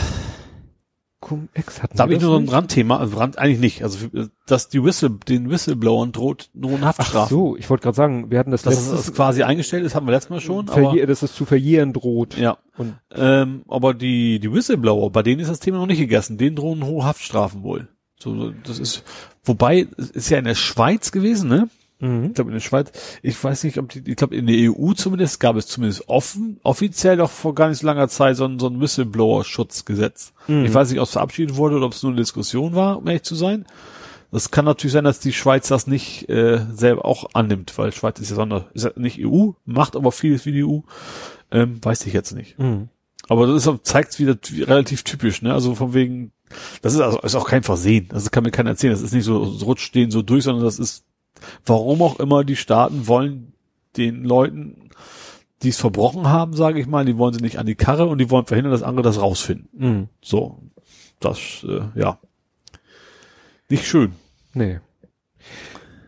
Cum-Ex hatten Da habe ich das nur so ein? Randthema, also Rand eigentlich nicht. Also dass die Whistle, den Whistleblowern droht drohen Ach Haftstrafen. so, ich wollte gerade sagen, wir hatten das Dass es letztes das quasi eingestellt ist, hatten wir letztes Mal schon. Aber, verjähr, dass es zu verjähren droht. ja. Und Ähm, aber die, die Whistleblower, bei denen ist das Thema noch nicht gegessen. Denen drohen hohe Haftstrafen wohl. So, das ist, wobei, es ist ja in der Schweiz gewesen, ne? Mhm. Ich glaube in der Schweiz, ich weiß nicht, ob die, ich glaube in der EU zumindest gab es zumindest offen, offiziell doch vor gar nicht so langer Zeit so ein, so ein Whistleblower-Schutzgesetz. Mhm. Ich weiß nicht, ob es verabschiedet wurde oder ob es nur eine Diskussion war, um ehrlich zu sein. Das kann natürlich sein, dass die Schweiz das nicht äh, selber auch annimmt, weil Schweiz ist ja, sonder, ist ja nicht EU, macht aber vieles wie die EU. Ähm, weiß ich jetzt nicht. Mhm. Aber das ist, zeigt wieder wie- relativ typisch, ne? Also von wegen, das ist also ist auch kein Versehen. Das kann mir keiner erzählen. Das ist nicht so, so rutscht denen so durch, sondern das ist, warum auch immer die Staaten wollen den Leuten, die es verbrochen haben, sage ich mal, die wollen sie nicht an die Karre und die wollen verhindern, dass andere das rausfinden. Mhm. So, das, äh, ja, nicht schön. Nee.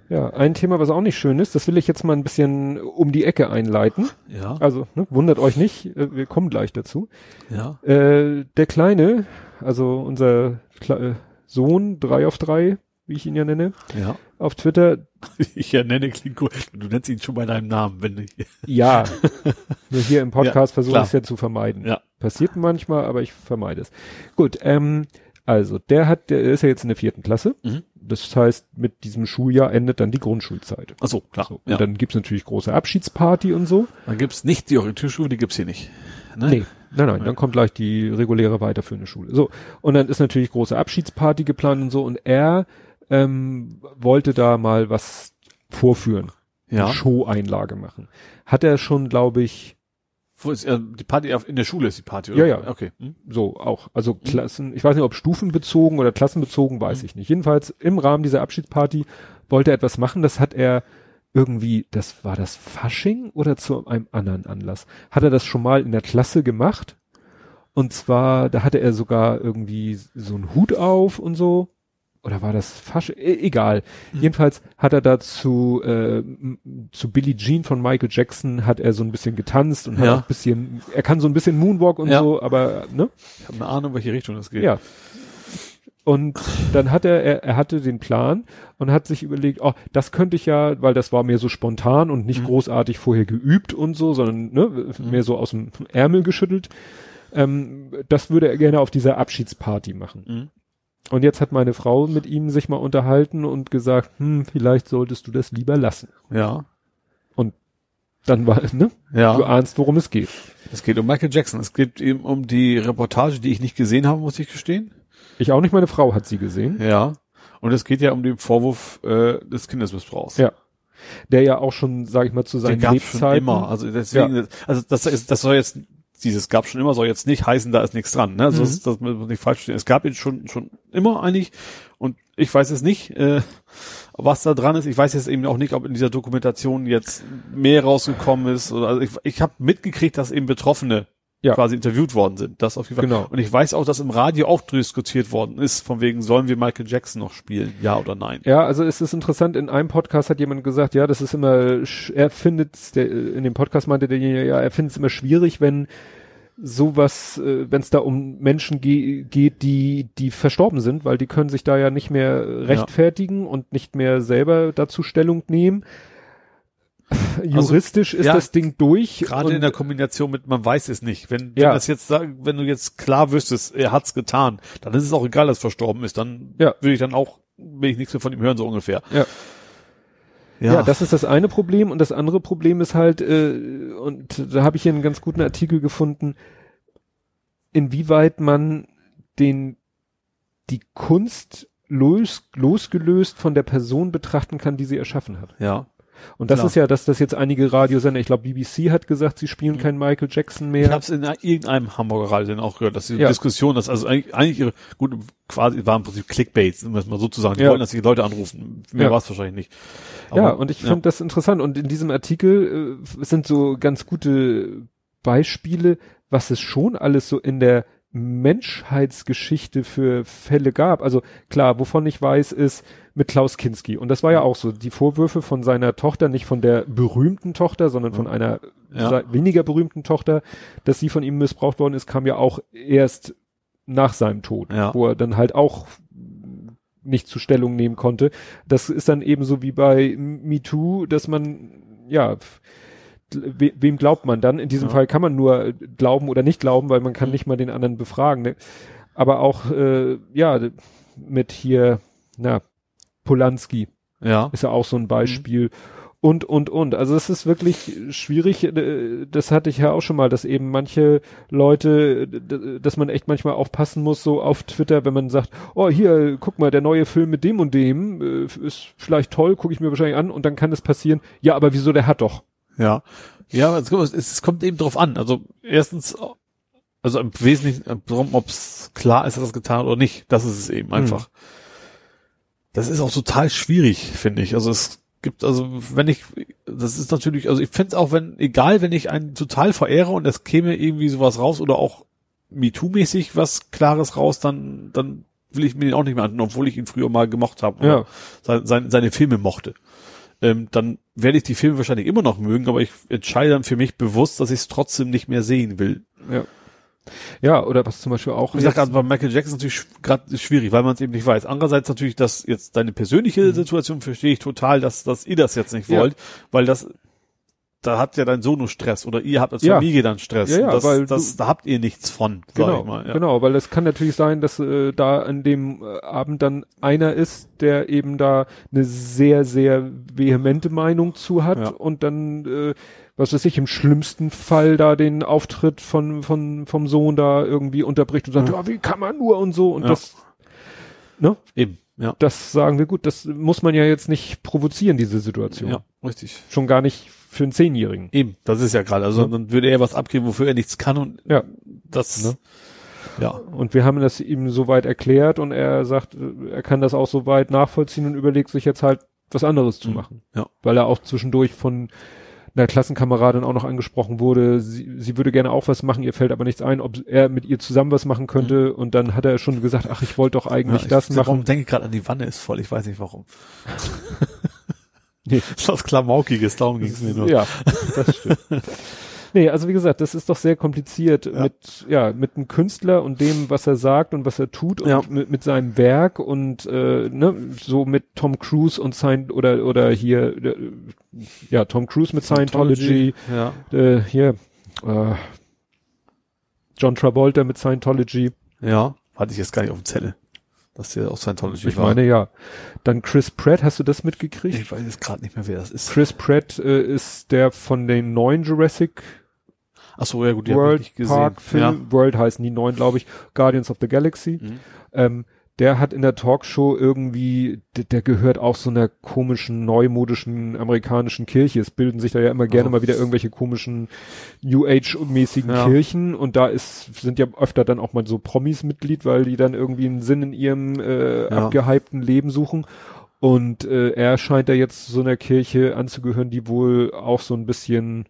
Ja, ein Thema, was auch nicht schön ist, das will ich jetzt mal ein bisschen um die Ecke einleiten. Ja, Also, ne, wundert euch nicht, äh, wir kommen gleich dazu. ja, Äh, der Kleine, also unser Kle äh, Sohn, drei auf drei, wie ich ihn ja nenne, ja. auf Twitter, Ich ja nenne klingt gut. Du nennst ihn schon bei deinem Namen, wenn ich. ja, nur hier im Podcast Ja, versuche ich es ja zu vermeiden. Ja. Passiert manchmal, aber ich vermeide es. Gut, ähm, also der hat, der ist ja jetzt in der vierten Klasse. Mhm. Das heißt, mit diesem Schuljahr endet dann die Grundschulzeit. Ach so, klar. So, und ja. dann, dann gibt's natürlich große Abschiedsparty und so. gibt's nicht die Orientierschule, die gibt's hier nicht. Ne? Nee, nein, nein, dann kommt gleich die reguläre weiterführende Schule. So, und dann ist natürlich große Abschiedsparty geplant und so und er ähm, wollte da mal was vorführen, Ja. eine Show-Einlage machen. Hat er schon, glaube ich, Wo ist äh, die Party auf- in der Schule ist die Party, oder? Ja, ja. Okay. Hm? so auch, also Klassen, ich weiß nicht, ob stufenbezogen oder klassenbezogen, weiß ich nicht. Jedenfalls im Rahmen dieser Abschiedsparty wollte er etwas machen, das hat er irgendwie, das war das Fasching oder zu einem anderen Anlass, hat er das schon mal in der Klasse gemacht. Und zwar, da hatte er sogar irgendwie so einen Hut auf und so. Oder war das Fasching? E egal. Jedenfalls hat er dazu äh, zu Billie Jean von Michael Jackson hat er so ein bisschen getanzt und hat Ja. auch ein bisschen, er kann so ein bisschen Moonwalk und Ja. so, aber ne? Ich habe eine Ahnung, welche Richtung das geht. Ja. Und dann hat er, er, er hatte den Plan und hat sich überlegt, oh, das könnte ich ja, weil das war mir so spontan und nicht Mhm. großartig vorher geübt und so, sondern ne, mehr so aus dem Ärmel geschüttelt. Ähm, das würde er gerne auf dieser Abschiedsparty machen. Und jetzt hat meine Frau mit ihm sich mal unterhalten und gesagt, hm, vielleicht solltest du das lieber lassen. Ja. Dann war, ne? Du Ja. ahnst, worum es geht. Es geht um Michael Jackson. Es geht eben um die Reportage, die ich nicht gesehen habe, muss ich gestehen. Ich auch nicht, meine Frau hat sie gesehen. Ja. Und es geht ja um den Vorwurf äh, des Kindesmissbrauchs. Ja. Der ja auch schon, sag ich mal, zu Den seinen schon Lebzeiten. immer. Also deswegen, also das ist, das soll jetzt, dieses gab schon immer, soll jetzt nicht heißen, da ist nichts dran. Ne? Also Mhm. das, das muss nicht falsch stehen. Es gab ihn schon schon immer eigentlich. Und ich weiß es nicht, äh, was da dran ist. Ich weiß jetzt eben auch nicht, ob in dieser Dokumentation jetzt mehr rausgekommen ist. Oder also ich, ich habe mitgekriegt, dass eben Betroffene Ja. quasi interviewt worden sind. Das auf jeden Fall. Genau. Und ich weiß auch, dass im Radio auch diskutiert worden ist, von wegen, sollen wir Michael Jackson noch spielen? Ja oder nein? Ja, also es ist interessant, in einem Podcast hat jemand gesagt, ja, das ist immer, er findet, der, in dem Podcast meinte derjenige, ja, er findet es immer schwierig, wenn sowas, äh, wenn es da um Menschen ge geht, die, die verstorben sind, weil die können sich da ja nicht mehr rechtfertigen und nicht mehr selber dazu Stellung nehmen. Juristisch ist ja, das Ding durch. Gerade in der Kombination mit, man weiß es nicht. Wenn, wenn Ja. das jetzt wenn du jetzt klar wüsstest, er hat's getan, dann ist es auch egal, dass er verstorben ist. Dann Ja. würde ich dann auch, will ich nichts mehr von ihm hören, so ungefähr. Ja. Ja. das ist das eine Problem und das andere Problem ist halt, äh, und da habe ich hier einen ganz guten Artikel gefunden, inwieweit man den die Kunst los, losgelöst von der Person betrachten kann, die sie erschaffen hat. ja. Und das Klar. ist ja, dass das jetzt einige Radiosender, ich glaube BBC hat gesagt, sie spielen Mhm. keinen Michael Jackson Ich mehr. habe es in irgendeinem Hamburger Radio auch gehört, dass die Ja. Diskussion, dass also eigentlich, eigentlich ihre, gut, quasi war im Prinzip Clickbait, um das mal so zu sagen. Die Ja. wollten, dass die Leute anrufen. Mehr Ja. war es wahrscheinlich nicht. ja, Aber, und ich finde das interessant. Und in diesem Artikel äh, sind so ganz gute Beispiele, was es schon alles so in der Menschheitsgeschichte für Fälle gab. Also klar, wovon ich weiß, ist mit Klaus Kinski. Und das war ja auch so, die Vorwürfe von seiner Tochter, nicht von der berühmten Tochter, sondern von einer Ja. weniger berühmten Tochter, dass sie von ihm missbraucht worden ist, kam ja auch erst nach seinem Tod, Ja. wo er dann halt auch nicht zu Stellung nehmen konnte. Das ist dann ebenso wie bei MeToo, dass man, ja, we, wem glaubt man dann? In diesem Ja. Fall kann man nur glauben oder nicht glauben, weil man kann nicht mal den anderen befragen. Ne? Aber auch, äh, ja, mit hier, na, Polanski Ja. ist ja auch so ein Beispiel. Und, und, und. Also es ist wirklich schwierig. äh, Das hatte ich ja auch schon mal, dass eben manche Leute, dass man echt manchmal aufpassen muss, so auf Twitter, wenn man sagt, oh hier, guck mal, der neue Film mit dem und dem äh, ist vielleicht toll, gucke ich mir wahrscheinlich an und dann kann es passieren, ja, aber wieso, der hat doch. Ja. Ja, es, kommt eben drauf an. Also erstens, also im Wesentlichen, ob es klar ist, dass das getan hat oder nicht. Das ist es eben einfach. Das ist auch total schwierig, finde ich. Also es gibt, also wenn ich, das ist natürlich, also ich finde es auch, wenn, egal, wenn ich einen total verehre und es käme irgendwie sowas raus oder auch MeToo-mäßig was Klares raus, dann, dann will ich mir den auch nicht mehr antun, obwohl ich ihn früher mal gemocht habe Ja. seine, seine, seine Filme mochte. Ähm, dann werde ich die Filme wahrscheinlich immer noch mögen, aber ich entscheide dann für mich bewusst, dass ich es trotzdem nicht mehr sehen will. Ja. Ja, oder was zum Beispiel auch. Wie gesagt, also bei Michael Jackson ist natürlich gerade schwierig, weil man es eben nicht weiß. Andererseits natürlich, dass jetzt deine persönliche Situation verstehe ich total, dass, dass ihr das jetzt nicht Mhm. Ja. wollt, weil das, da hat ja dein Sohn nur Stress oder ihr habt als Ja. Familie dann Stress. Ja, ja, das, weil das, da habt ihr nichts von, sag Genau, ich mal. Ja. genau, weil es kann natürlich sein, dass äh, da an dem äh, Abend dann einer ist, der eben da eine sehr, sehr vehemente Meinung zu hat und dann, äh, was weiß ich, im schlimmsten Fall da den Auftritt von, von, vom Sohn da irgendwie unterbricht und sagt, ja, wie kann man nur und so und Ja. das, ne, Eben, ja. das sagen wir gut, das muss man ja jetzt nicht provozieren, diese Situation. Ja, richtig. Schon gar nicht für einen Zehnjährigen. Eben, das ist ja gerade. Also Ja. dann würde er was abgeben, wofür er nichts kann und Ja. das, Ne? ja. Und wir haben das ihm soweit erklärt und er sagt, er kann das auch soweit nachvollziehen und überlegt sich jetzt halt was anderes zu Mhm. machen. Ja. Weil er auch zwischendurch von einer Klassenkameradin auch noch angesprochen wurde, sie, sie würde gerne auch was machen, ihr fällt aber nichts ein, ob er mit ihr zusammen was machen könnte und dann hat er schon gesagt, ach, ich wollte doch eigentlich ja, das ich, machen. Warum denke ich gerade an die Wanne ist voll? Ich weiß nicht warum. Nee. Was Klamaukiges, darum ging es mir nur. Ja, das stimmt. nee, also wie gesagt, das ist doch sehr kompliziert Ja. mit, ja, mit einem Künstler und dem, was er sagt und was er tut und Ja. mit, mit seinem Werk und äh, ne, so mit Tom Cruise und sein oder oder hier äh, ja Tom Cruise mit Scientology, Ja. äh, hier äh, John Travolta mit Scientology. Ja. Hatte ich jetzt gar nicht auf dem Zettel. Dass der auch Scientology Ich war. meine ja. Dann Chris Pratt, hast du das mitgekriegt? ich weiß jetzt gerade nicht mehr, wer das ist. Chris Pratt äh, ist der von den neuen Jurassic Ach so, ja gut, die hab ich World nicht gesehen. Park Film, World heißen die neuen, glaube ich, Guardians of the Galaxy. Mhm. Ähm, der hat in der Talkshow irgendwie, der, der gehört auch so einer komischen, neumodischen amerikanischen Kirche. Es bilden sich da ja immer gerne Oh. mal wieder irgendwelche komischen New Age-mäßigen Ja. Kirchen und da ist, sind ja öfter dann auch mal so Promis Mitglied, weil die dann irgendwie einen Sinn in ihrem äh, Ja. abgehypten Leben suchen. Und äh, er scheint da jetzt so einer Kirche anzugehören, die wohl auch so ein bisschen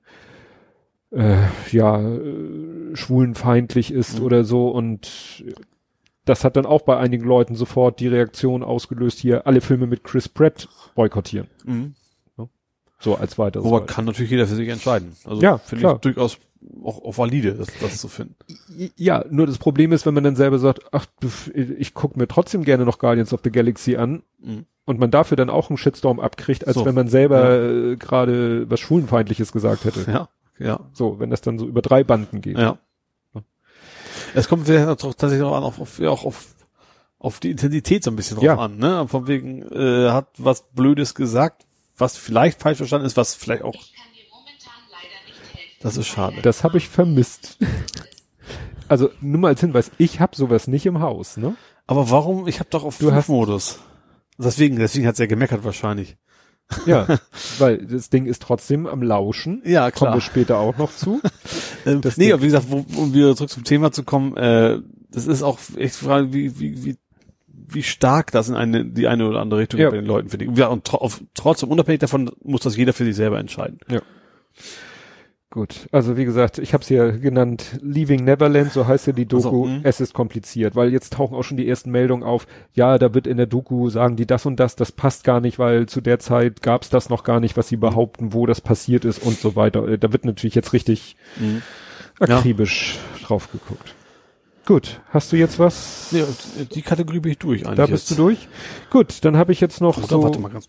äh, ja äh, schwulenfeindlich ist Mhm. oder so und das hat dann auch bei einigen Leuten sofort die Reaktion ausgelöst, hier alle Filme mit Chris Pratt boykottieren. Mhm. So als weiteres. Beispiel. kann natürlich jeder für sich entscheiden. Also Ja, finde ich durchaus auch, auch valide, das, das zu finden. Ja, nur das Problem ist, wenn man dann selber sagt, ach, ich gucke mir trotzdem gerne noch Guardians of the Galaxy an Mhm. und man dafür dann auch einen Shitstorm abkriegt, als So. wenn man selber äh, gerade was Schwulenfeindliches gesagt hätte. Ja, ja, So, wenn das dann so über drei Banden geht. ja. Es kommt tatsächlich auch an, auf, auf, ja, auch auf, auf die Intensität so ein bisschen drauf Ja. an, ne? Von wegen, äh, hat was Blödes gesagt, was vielleicht falsch verstanden ist, was vielleicht auch, Ich kann dir momentan leider nicht helfen. das ist schade. Das habe ich vermisst. also nur mal als Hinweis, ich habe sowas nicht im Haus, ne? Aber warum? Ich habe doch auf Du hast- Modus. Deswegen, deswegen hat's ja gemeckert wahrscheinlich. Ja, weil das Ding ist trotzdem am Lauschen. Ja, Kommen wir später auch noch zu. Ähm, Das nee, Ding- aber wie gesagt, wo, um wieder zurück zum Thema zu kommen, äh, das ist auch echt Frage, wie, wie, wie, wie stark das in eine, die eine oder andere Richtung Ja. bei den Leuten finde ich. Und Ja, und tro auf, trotzdem, unabhängig davon, muss das jeder für sich selber entscheiden. Gut. Also wie gesagt, ich habe es ja genannt, Leaving Neverland, so heißt ja die Doku. Also, es ist kompliziert, weil jetzt tauchen auch schon die ersten Meldungen auf. Ja, da wird in der Doku sagen die das und das, das passt gar nicht, weil zu der Zeit gab es das noch gar nicht, was sie behaupten, wo das passiert ist und so weiter. Äh, Da wird natürlich jetzt richtig Mhm. akribisch drauf geguckt. Gut, hast du jetzt was? Ja, die Kategorie bin ich durch eigentlich. da bist jetzt. du durch. Gut, dann habe ich jetzt noch Oder so. warte mal ganz.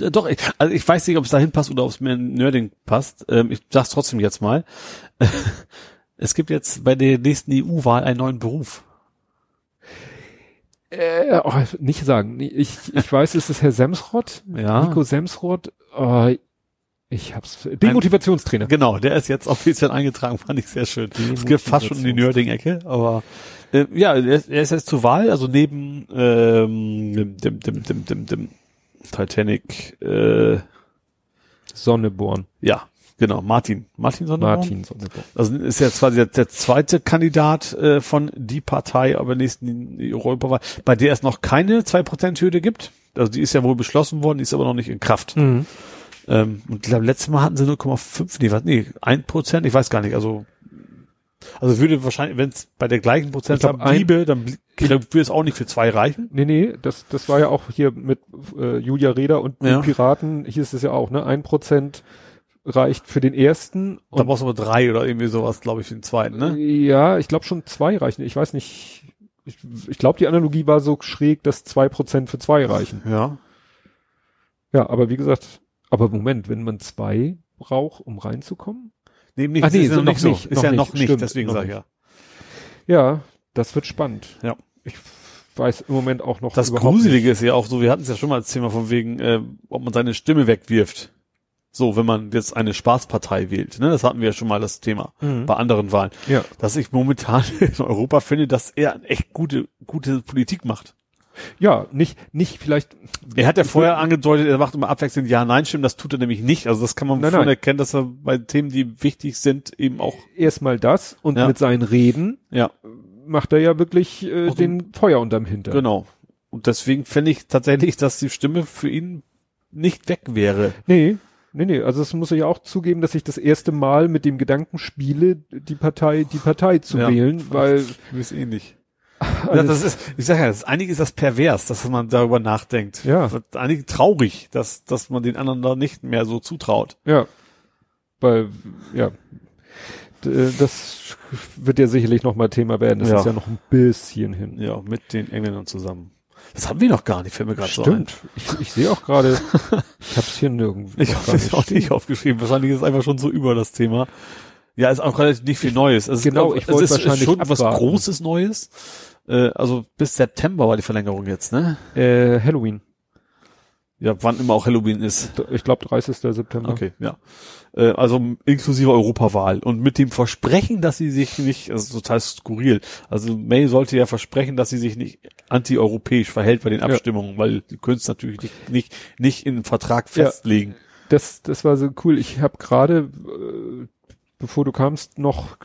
Äh, Doch, ich, also ich weiß nicht, ob es dahin passt oder ob es mehr in Nerding passt. Ähm, ich sag's trotzdem jetzt mal. Es gibt jetzt bei der nächsten EU-Wahl einen neuen Beruf. Äh, oh, nicht sagen. Ich, ich weiß, es ist Herr Semsrott. Ja. Nico Semsrott. Oh, ich hab's. Demotivationstrainer. Genau, der ist jetzt offiziell eingetragen, fand ich sehr schön. Es geht fast schon in die Nerding-Ecke, aber äh, ja, er ist, er ist jetzt zur Wahl, also neben ähm, dem, dem, dem, dem, dem Titanic, äh, Sonneborn. ja, genau, Martin. Martin Sonderborn? Martin Sonneborn. Also ist jetzt quasi der, der zweite Kandidat äh, von die Partei, aber nächsten Europawahl, bei der es noch keine 2%-Hürde gibt. Also die ist ja wohl beschlossen worden, die ist aber noch nicht in Kraft. Mhm. Ähm, und ich glaube, letztes Mal hatten sie 0,5, nee, was, nee, 1%, ich weiß gar nicht, also also würde wahrscheinlich, wenn es bei der gleichen Prozentzahl bliebe, dann blie- würde es auch nicht für zwei reichen. Nee, nee, das, das war ja auch hier mit äh, Julia Reda und Ja. den Piraten, hier ist es ja auch, ne? Ein Prozent reicht für den ersten. Da brauchst du aber drei oder irgendwie sowas, glaube ich, für den zweiten, ne? Ja, ich glaube schon zwei reichen. Ich weiß nicht. Ich, ich glaube, die Analogie war so schräg, dass zwei Prozent für zwei reichen. Ja. Ja, aber wie gesagt, aber Moment, wenn man zwei braucht, um reinzukommen? Nee, nicht, Ach nee, ist ja so noch nicht nicht, so. Ist noch ja nicht, noch nicht, stimmt, deswegen sage ich nicht. ja. Ja, das wird spannend. Ja. Ich weiß im Moment auch noch Das Gruselige ist ja auch so, wir hatten es ja schon mal als Thema von wegen, äh, ob man seine Stimme wegwirft. So, wenn man jetzt eine Spaßpartei wählt, ne? Das hatten wir ja schon mal das Thema Mhm. bei anderen Wahlen. Ja. Dass ich momentan in Europa finde, dass er echt gute, gute Politik macht. Ja, nicht, nicht vielleicht. Er hat ja vorher angedeutet, er macht immer abwechselnd Ja-Nein-Stimmen, das tut er nämlich nicht. Also das kann man Nein, schon nein. erkennen, dass er bei Themen, die wichtig sind, eben auch, Erstmal das und Ja. mit seinen Reden ja, macht er ja wirklich äh, den Feuer unterm Hintern. genau. Und deswegen finde ich tatsächlich, dass die Stimme für ihn nicht weg wäre. Nee, nee, nee. Also es muss ich ja auch zugeben, dass ich das erste Mal mit dem Gedanken spiele, die Partei, die Partei zu Ja. wählen, weil ist ähnlich. Alles, das ist, ich sage ja, das, eigentlich ist das pervers, dass man darüber nachdenkt. Ja. Eigentlich traurig, dass, dass man den anderen da nicht mehr so zutraut. ja, weil, ja, äh, das wird ja sicherlich noch mal Thema werden. Das Ja. ist ja noch ein bisschen hin. Ja, mit den Engländern zusammen. Das haben wir noch gar nicht, fällt mir gerade so ein. Stimmt. Ich, ich sehe auch gerade, ich habe es hier nirgendwo. Ich habe es auch nicht aufgeschrieben. Wahrscheinlich ist es einfach schon so über das Thema. Ja, ist auch relativ nicht viel Neues. Es Genau, ist, ich es wollte ist, ist wahrscheinlich schon was abwarten. Großes Neues. Äh, also bis September war die Verlängerung jetzt, ne? Äh, Halloween. Ja, wann immer auch Halloween ist. Ich glaube 30. September. Okay, ja. Äh, also inklusive Europawahl. Und mit dem Versprechen, dass sie sich nicht, also total skurril. Also May sollte ja versprechen, dass sie sich nicht anti-europäisch verhält bei den Ja. Abstimmungen, weil die können es natürlich nicht, nicht, nicht in einen Vertrag Ja. festlegen. Das, das war so cool. Ich habe gerade, äh, bevor du kamst, noch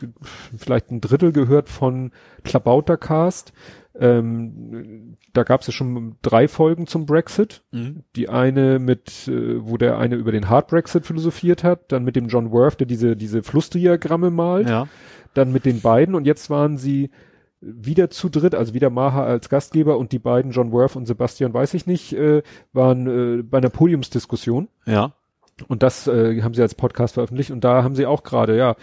vielleicht ein Drittel gehört von Klabautercast. Ähm, da gab es ja schon drei Folgen zum Brexit. Mhm. Die eine mit, äh, wo der eine über den Hard Brexit philosophiert hat, dann mit dem John Worth, der diese, diese Flussdiagramme malt, Ja. dann mit den beiden und jetzt waren sie wieder zu dritt, also wieder Maha als Gastgeber und die beiden, John Worth und Sebastian, weiß ich nicht, äh, waren äh, bei einer Podiumsdiskussion. Ja. Und das äh, haben sie als Podcast veröffentlicht und da haben sie auch gerade, ja,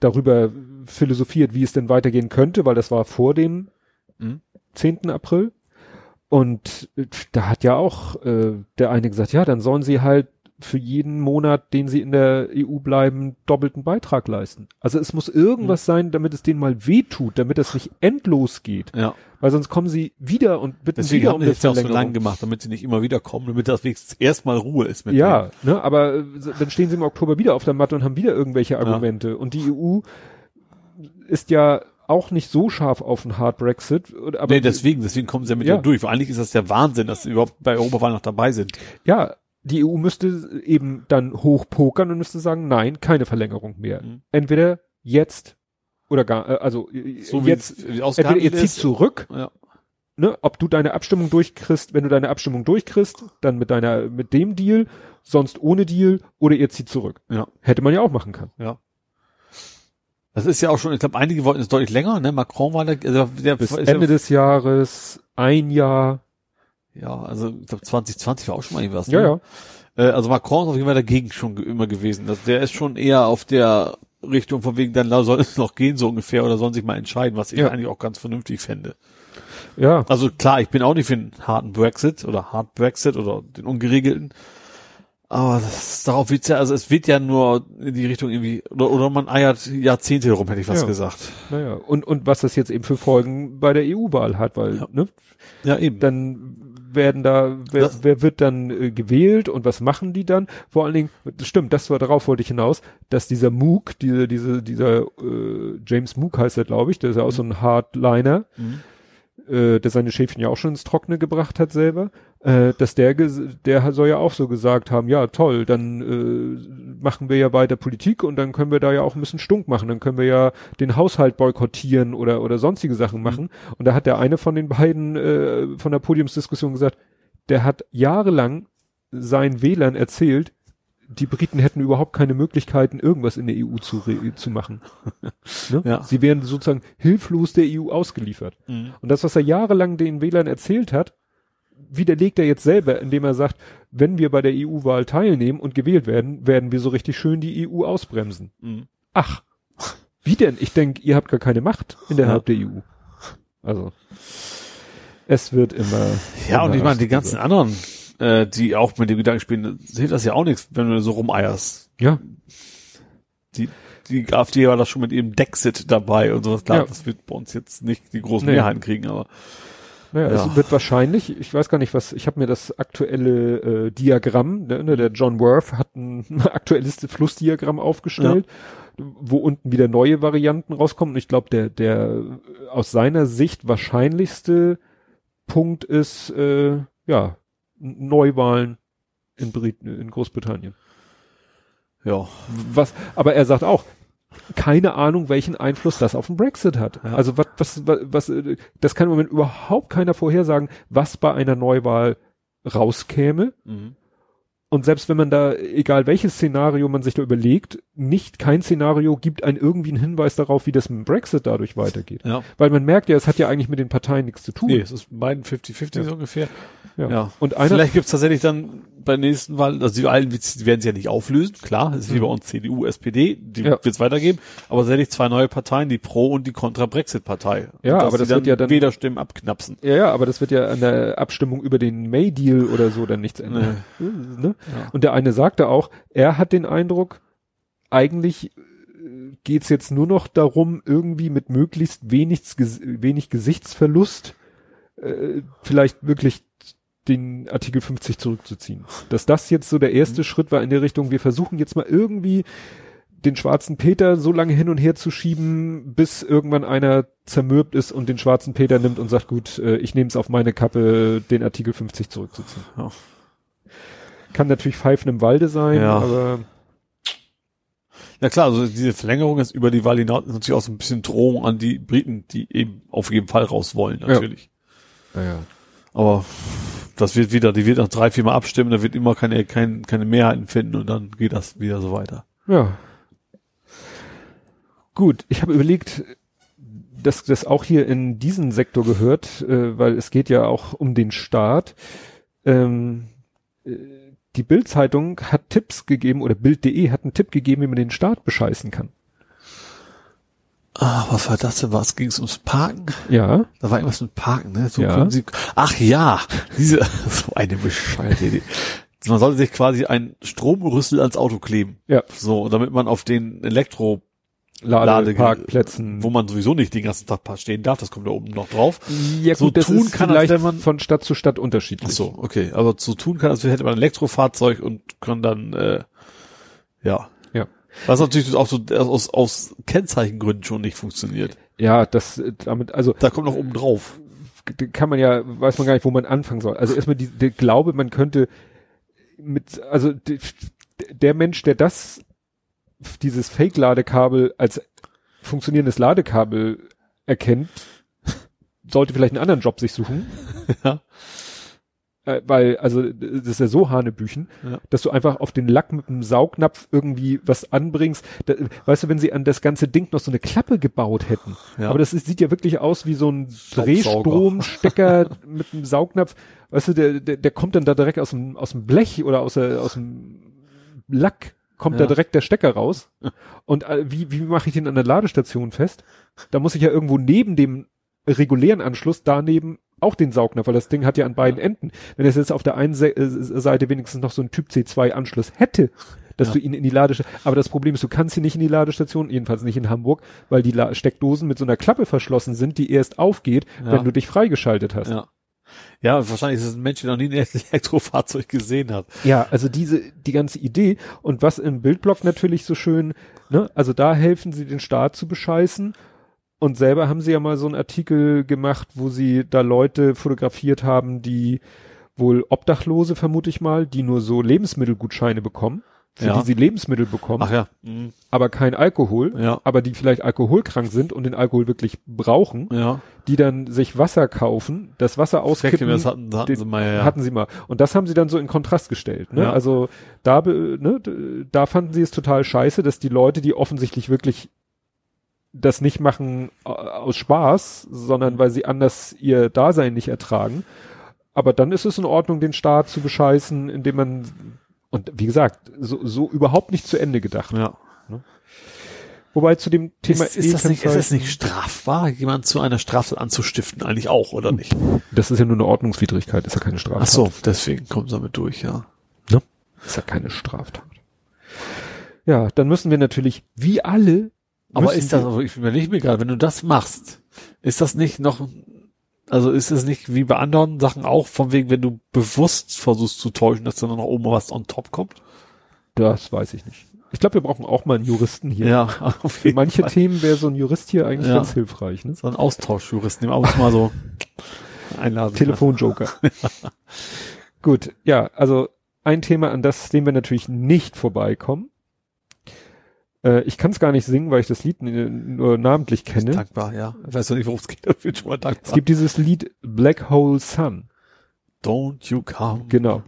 darüber philosophiert, wie es denn weitergehen könnte, weil das war vor dem Mhm. 10. April. Und äh, da hat ja auch äh, der eine gesagt, ja, dann sollen sie halt für jeden Monat, den sie in der EU bleiben, doppelten Beitrag leisten. Also es muss irgendwas Mhm. sein, damit es denen mal wehtut, damit es nicht endlos geht. Ja. Weil sonst kommen sie wieder und bitten Deswegen wieder haben um eine jetzt ja auch so Verlängerung. lang gemacht, damit sie nicht immer wieder kommen, damit das wenigstens erstmal Ruhe ist mit Ja, ne, aber äh, dann stehen sie im Oktober wieder auf der Matte und haben wieder irgendwelche Ja. Argumente. Und die EU ist ja auch nicht so scharf auf einen Hard Brexit. Aber nee, deswegen, deswegen kommen sie ja mit Ja. durch. Weil eigentlich ist das der Wahnsinn, dass sie überhaupt bei Europawahl noch dabei sind. ja, die EU müsste eben dann hochpokern und müsste sagen, nein, keine Verlängerung mehr. Mhm. Entweder jetzt oder gar, äh, also äh, So wie jetzt, es- wie entweder ihr zieht zurück, Ja. ne, ob du deine Abstimmung durchkriegst, wenn du deine Abstimmung durchkriegst, dann mit deiner, mit dem Deal, sonst ohne Deal oder ihr zieht zurück. Ja. Hätte man ja auch machen können. Ja. Das ist ja auch schon, ich glaube, einige wollten es deutlich länger, ne? Macron war da, also der Bis Ende ja, des Jahres, ein Jahr. Ja, also ich glaube 2020 war auch schon mal irgendwas. Ja, ne? ja. Äh, also Macron ist auf jeden Fall dagegen schon immer gewesen. Das, der ist schon eher auf der Richtung von wegen, dann soll es noch gehen, so ungefähr, oder sollen sich mal entscheiden, was ich Ja. eigentlich auch ganz vernünftig fände. Ja. Also klar, ich bin auch nicht für einen harten Brexit oder Hard Brexit oder den ungeregelten. Aber das, darauf wird's ja, also es wird ja nur in die Richtung irgendwie, oder, oder man eiert Jahrzehnte herum, hätte ich was Ja. gesagt. Naja. Und, und was das jetzt eben für Folgen bei der EU-Wahl hat, weil, Ja. ne, Ja, eben. dann werden da, wer, Das- wer wird dann äh, gewählt und was machen die dann? Vor allen Dingen, das stimmt, das war darauf wollte ich hinaus, dass dieser Mook, diese, diese, dieser äh, James Mook heißt er, glaube ich, der ist ja auch so ein Hardliner, Mhm. Äh, der seine Schäfchen ja auch schon ins Trockene gebracht hat selber, äh, dass der, der soll ja auch so gesagt haben, ja toll, dann äh, machen wir ja weiter Politik und dann können wir da ja auch ein bisschen stunk machen, dann können wir ja den Haushalt boykottieren oder oder sonstige Sachen machen. Und da hat der eine von den beiden äh, von der Podiumsdiskussion gesagt, der hat jahrelang seinen Wählern erzählt, die Briten hätten überhaupt keine Möglichkeiten, irgendwas in der EU zu, zu machen. ne? Ja. Sie wären sozusagen hilflos der EU ausgeliefert. Mhm. Und das, was er jahrelang den Wählern erzählt hat, widerlegt er jetzt selber, indem er sagt, wenn wir bei der EU-Wahl teilnehmen und gewählt werden, werden wir so richtig schön die EU ausbremsen. Mhm. Ach, wie denn? Ich denke, ihr habt gar keine Macht innerhalb der EU. Also, es wird immer. Ja, und immer ich meine, die ganzen anderen, äh, die auch mit dem Gedanken spielen, hilft das ja auch nichts, wenn du so rumeierst. Ja, Die, die AfD war da schon mit ihrem Dexit dabei und sowas. Klar, Ja. das wird bei uns jetzt nicht die großen Nee. Mehrheiten kriegen, aber naja, Ja. es wird wahrscheinlich, ich weiß gar nicht was, ich habe mir das aktuelle äh, Diagramm, ne, ne, der John Worth hat ein aktuelles Flussdiagramm aufgestellt, wo unten wieder neue Varianten rauskommen. Und ich glaube, der, der aus seiner Sicht wahrscheinlichste Punkt ist, äh, ja, Neuwahlen in, Brit in Großbritannien. ja. Was, aber er sagt auch, keine Ahnung, welchen Einfluss das auf den Brexit hat. Ja. Also was, was, was, was, das kann im Moment überhaupt keiner vorhersagen, was bei einer Neuwahl rauskäme. Mhm. Und selbst wenn man da, egal welches Szenario man sich da überlegt, nicht kein Szenario gibt einen irgendwie einen Hinweis darauf, wie das mit dem Brexit dadurch weitergeht. Ja. Weil man merkt ja, es hat ja eigentlich mit den Parteien nichts zu tun. Nee, es ist bei beiden 50-50 Ja. so ungefähr. Ja. Ja. Und einer, Vielleicht gibt's tatsächlich dann bei nächsten Wahl, also die alten die werden sie ja nicht auflösen, klar, es ist wie bei uns CDU, SPD, die Mhm. Ja. wird's weitergeben, aber tatsächlich zwei neue Parteien, die Pro- und die Kontra-Brexit-Partei. Ja, aber das wird ja dann- Wählerstimmen abknapsen. ja, ja, aber das wird ja an der Abstimmung über den May-Deal oder so dann nichts ändern. Ne? Ja. Und der eine sagte auch, er hat den Eindruck, eigentlich äh, geht's jetzt nur noch darum, irgendwie mit möglichst wenig, wenig Gesichtsverlust äh, vielleicht wirklich den Artikel 50 zurückzuziehen. Dass das jetzt so der erste Mhm. Schritt war in der Richtung, wir versuchen jetzt mal irgendwie den schwarzen Peter so lange hin und her zu schieben, bis irgendwann einer zermürbt ist und den schwarzen Peter nimmt und sagt, gut, äh, ich nehme es auf meine Kappe, den Artikel 50 zurückzuziehen. Ja. Kann natürlich Pfeifen im Walde sein, Ja. aber Ja klar, also diese Verlängerung jetzt über die Wahl hinaus ist natürlich auch so ein bisschen Drohung an die Briten, die eben auf jeden Fall raus wollen, natürlich. naja. Aber das wird wieder, die wird noch drei, vier Mal abstimmen, da wird immer keine, keine, keine Mehrheiten finden und dann geht das wieder so weiter. Ja. Gut, ich habe überlegt, dass das auch hier in diesen Sektor gehört, äh, weil es geht ja auch um den Staat. Ähm, äh, die Bild-Zeitung hat Tipps gegeben oder Bild.de hat einen Tipp gegeben, wie man den Staat bescheißen kann. Ah, was war das denn? Was ging es ums Parken? Ja, Da war irgendwas mit Parken, ne? So Ja. Sie, ach ja, diese, so eine bescheuerte Idee. Man sollte sich quasi ein Stromrüssel ans Auto kleben. ja, So, damit man auf den Elektro, Ladeparkplätzen. wo man sowieso nicht den ganzen Tag stehen darf, das kommt da oben noch drauf. ja, so gut, das tun ist kann, als vielleicht wenn man- von Stadt zu Stadt unterschiedlich. Ach so, okay. Aber so tun kann, als hätte man ein Elektrofahrzeug und kann dann, äh, ja. Ja. Was natürlich auch so aus, aus Kennzeichengründen schon nicht funktioniert. Ja, das äh, damit, also Da kommt noch oben drauf. kann man ja, weiß man gar nicht, wo man anfangen soll. Also erstmal die, der Glaube, man könnte mit, also die, der Mensch, der das, dieses Fake-Ladekabel als funktionierendes Ladekabel erkennt, sollte vielleicht einen anderen Job sich suchen. Ja. Äh, weil, also das ist ja so Hanebüchen, Ja. dass du einfach auf den Lack mit einem Saugnapf irgendwie was anbringst. Da, weißt du, wenn sie an das ganze Ding noch so eine Klappe gebaut hätten. Ja. Aber das ist, sieht ja wirklich aus wie so ein. Drehstromstecker mit einem Saugnapf. Weißt du, der, der, der kommt dann da direkt aus dem, aus dem Blech oder aus, der, aus dem Lack kommt da Ja. direkt der Stecker raus. Und äh, wie, wie mache ich den an der Ladestation fest? Da muss ich ja irgendwo neben dem regulären Anschluss daneben auch den Saugnapf, weil das Ding hat ja an beiden Enden. Wenn es jetzt auf der einen Se äh, Seite wenigstens noch so einen Typ C2 Anschluss hätte, dass Ja. du ihn in die Ladestation, aber das Problem ist, du kannst ihn nicht in die Ladestation, jedenfalls nicht in Hamburg, weil die La Steckdosen mit so einer Klappe verschlossen sind, die erst aufgeht, Ja. wenn du dich freigeschaltet hast. Ja. Ja, wahrscheinlich ist es ein Mensch, der noch nie ein Elektrofahrzeug gesehen hat. Ja, also diese, die ganze Idee und was im Bildblock natürlich so schön, ne, also da helfen sie den Staat zu bescheißen und selber haben sie ja mal so einen Artikel gemacht, wo sie da Leute fotografiert haben, die wohl Obdachlose, vermute ich mal, die nur so Lebensmittelgutscheine bekommen, für Ja. die sie Lebensmittel bekommen, Ach ja. Mhm. aber kein Alkohol, Ja. aber die vielleicht alkoholkrank sind und den Alkohol wirklich brauchen, Ja. die dann sich Wasser kaufen, das Wasser auskippen, das hatten, das hatten den- sie mal, ja. hatten sie mal. Und das haben sie dann so in Kontrast gestellt. Ne? Ja. Also da, ne, da fanden sie es total scheiße, dass die Leute, die offensichtlich wirklich das nicht machen aus Spaß, sondern weil sie anders ihr Dasein nicht ertragen. Aber dann ist es in Ordnung, den Staat zu bescheißen, indem man und wie gesagt, so, so überhaupt nicht zu Ende gedacht. ja. Wobei zu dem Thema Ist, ist, das nicht, ist es E-Kennzeichen- nicht strafbar, jemand zu einer Straftat anzustiften? Eigentlich auch, oder nicht? das ist ja nur eine Ordnungswidrigkeit, ist ja keine Straftat. Ach so, deswegen kommt damit durch, ja. Ist ja keine Straftat. Ja, dann müssen wir natürlich, wie alle, Aber ist das, ich überlege mir gerade, wenn du das machst, ist das nicht noch, also ist es nicht wie bei anderen Sachen auch, von wegen, wenn du bewusst versuchst zu täuschen, dass dann noch oben was on top kommt? das weiß ich nicht. Ich glaube, wir brauchen auch mal einen Juristen hier. Ja, auf Für manche Fall. Themen wäre so ein Jurist hier eigentlich Ja. ganz hilfreich. Ne? So ein Austauschjurist, nehmen wir auch mal so einladen. Telefonjoker. Gut, ja, also ein Thema, an das, dem wir natürlich nicht vorbeikommen. Äh, ich kann es gar nicht singen, weil ich das Lied nur namentlich kenne. Dankbar, ja. Ich weiß doch nicht, worum es geht, aber ich bin schon mal dankbar. Es gibt dieses Lied Black Hole Sun. Don't you come. Genau.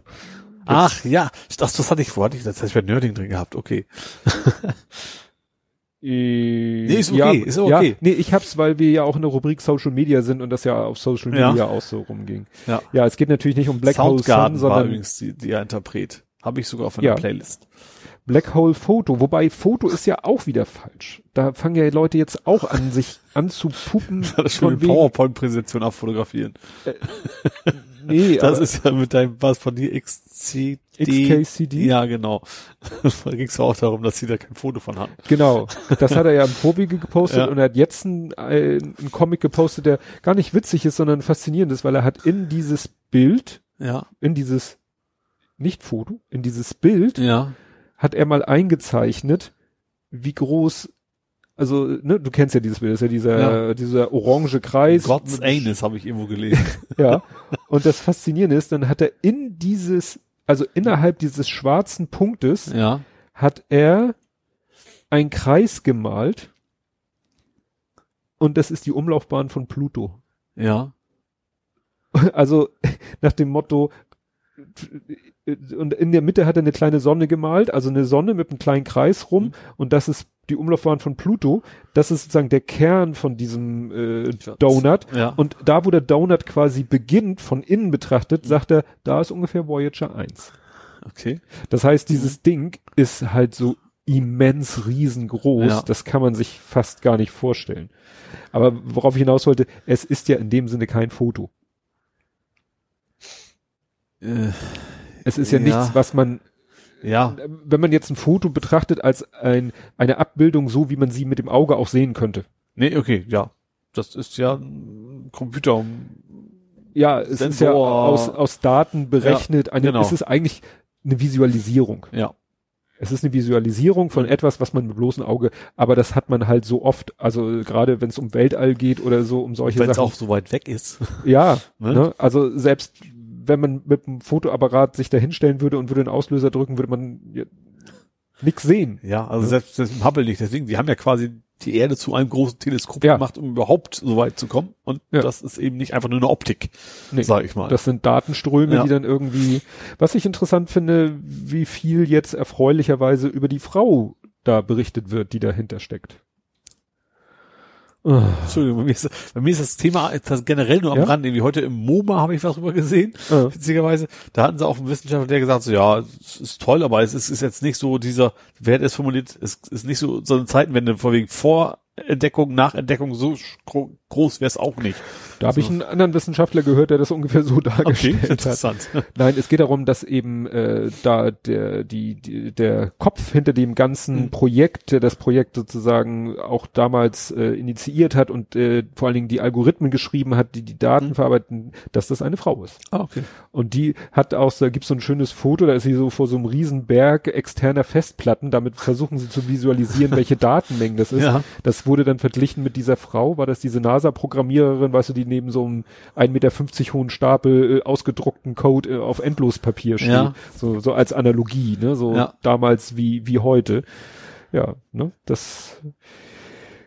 Ach ja, das, das hatte ich vor, hatte ich, das hatte ich bei Nerding drin gehabt, okay. Nee, ist okay, ist okay. Ja, nee, ich hab's, weil wir ja auch in der Rubrik Social Media sind und das ja auf Social Ja. Media auch so rumging. Ja. Ja, es geht natürlich nicht um Black Hole Sun, Soundgarden war sondern übrigens die, die Interpret. Habe ich sogar von Ja. der Playlist. Black Hole Photo. Wobei Foto ist ja auch wieder falsch. Da fangen ja Leute jetzt auch an, sich anzupuppen. Das ist schon eine PowerPoint-Präsentation abfotografieren. Nee, Das ist ja mit deinem, was von dir XCD. XKCD? Ja, genau. da ging es auch darum, dass sie da kein Foto von hatten. Genau. Das hat er ja im Vorwege gepostet Ja. und er hat jetzt einen, einen Comic gepostet, der gar nicht witzig ist, sondern faszinierend ist, weil er hat in dieses Bild, Ja. in dieses, nicht Foto, in dieses Bild Ja. Hat er mal eingezeichnet, wie groß, also, ne, du kennst ja dieses Bild, das ist ja dieser, dieser orange Kreis. Mit- Anus habe ich irgendwo gelesen. Ja. Und das Faszinierende ist, dann hat er in dieses, also innerhalb dieses schwarzen Punktes, ja. hat er einen Kreis gemalt. Und das ist die Umlaufbahn von Pluto. Ja. Also nach dem Motto, und in der Mitte hat er eine kleine Sonne gemalt, also eine Sonne mit einem kleinen Kreis rum, Mhm. und das ist die Umlaufbahn von Pluto. Das ist sozusagen der Kern von diesem äh, Donut. Ja. Und da, wo der Donut quasi beginnt, von innen betrachtet, Mhm. sagt er, da ist ungefähr Voyager 1. Okay. Das heißt, dieses Ding ist halt so immens riesengroß, Ja. das kann man sich fast gar nicht vorstellen. Aber worauf ich hinaus wollte, es ist ja in dem Sinne kein Foto. Äh, Es ist ja, Ja. nichts, was man, ja. wenn man jetzt ein Foto betrachtet als ein, eine Abbildung, so wie man sie mit dem Auge auch sehen könnte. Nee, okay, ja. Das ist ja ein Computer. Ja, es ist ja Sensor. aus, aus Daten berechnet, eine, genau. es ist eigentlich eine Visualisierung. Ja. Es ist eine Visualisierung von etwas, was man mit bloßem Auge, aber das hat man halt so oft, also gerade wenn es um Weltall geht oder so, um solche Wenn es Sachen. auch so weit weg ist. ja, Ne? ne? also selbst wenn man mit einem Fotoapparat sich da hinstellen würde und würde einen Auslöser drücken, würde man ja, nix sehen. Ja, also Ja. selbst das im Hubble nicht. Deswegen, die haben ja quasi die Erde zu einem großen Teleskop Ja. gemacht, um überhaupt so weit zu kommen. Und Ja. das ist eben nicht einfach nur eine Optik, Nee, sag ich mal. Das sind Datenströme, Ja. die dann irgendwie, was ich interessant finde, wie viel jetzt erfreulicherweise über die Frau da berichtet wird, die dahinter steckt. Ah, Entschuldigung, bei mir, ist, bei mir ist das Thema das generell nur am Ja? Rand. Irgendwie heute im MoMA habe ich was drüber gesehen, äh, witzigerweise. Da hatten sie auch einen Wissenschaftler, der gesagt so, ja, es ist toll, aber es ist, ist jetzt nicht so dieser, wer hat es formuliert, es ist nicht so so eine Zeitenwende, vorwiegend Vorentdeckung, Nachentdeckung, so gro- groß wäre es auch nicht. da habe ich einen anderen Wissenschaftler gehört, der das ungefähr so dargestellt hat. interessant. Nein, es geht darum, dass eben äh, da der die, die der Kopf hinter dem ganzen Mhm. Projekt, der das Projekt sozusagen auch damals äh, initiiert hat und äh, vor allen Dingen die Algorithmen geschrieben hat, die die Daten Mhm. verarbeiten, dass das eine Frau ist. Ah, okay. Und die hat auch, da gibt's so ein schönes Foto, da ist sie so vor so einem riesen Berg externer Festplatten, damit versuchen sie zu visualisieren, welche Datenmengen das ist. Ja. Das wurde dann verglichen mit dieser Frau, war das diese NASA-Programmiererin, weißt du, die neben so einem 1,50 Meter hohen Stapel äh, ausgedruckten Code äh, auf Endlospapier steht. Ja. So, so als Analogie, ne, so Ja. damals wie, wie heute. Ja, ne, das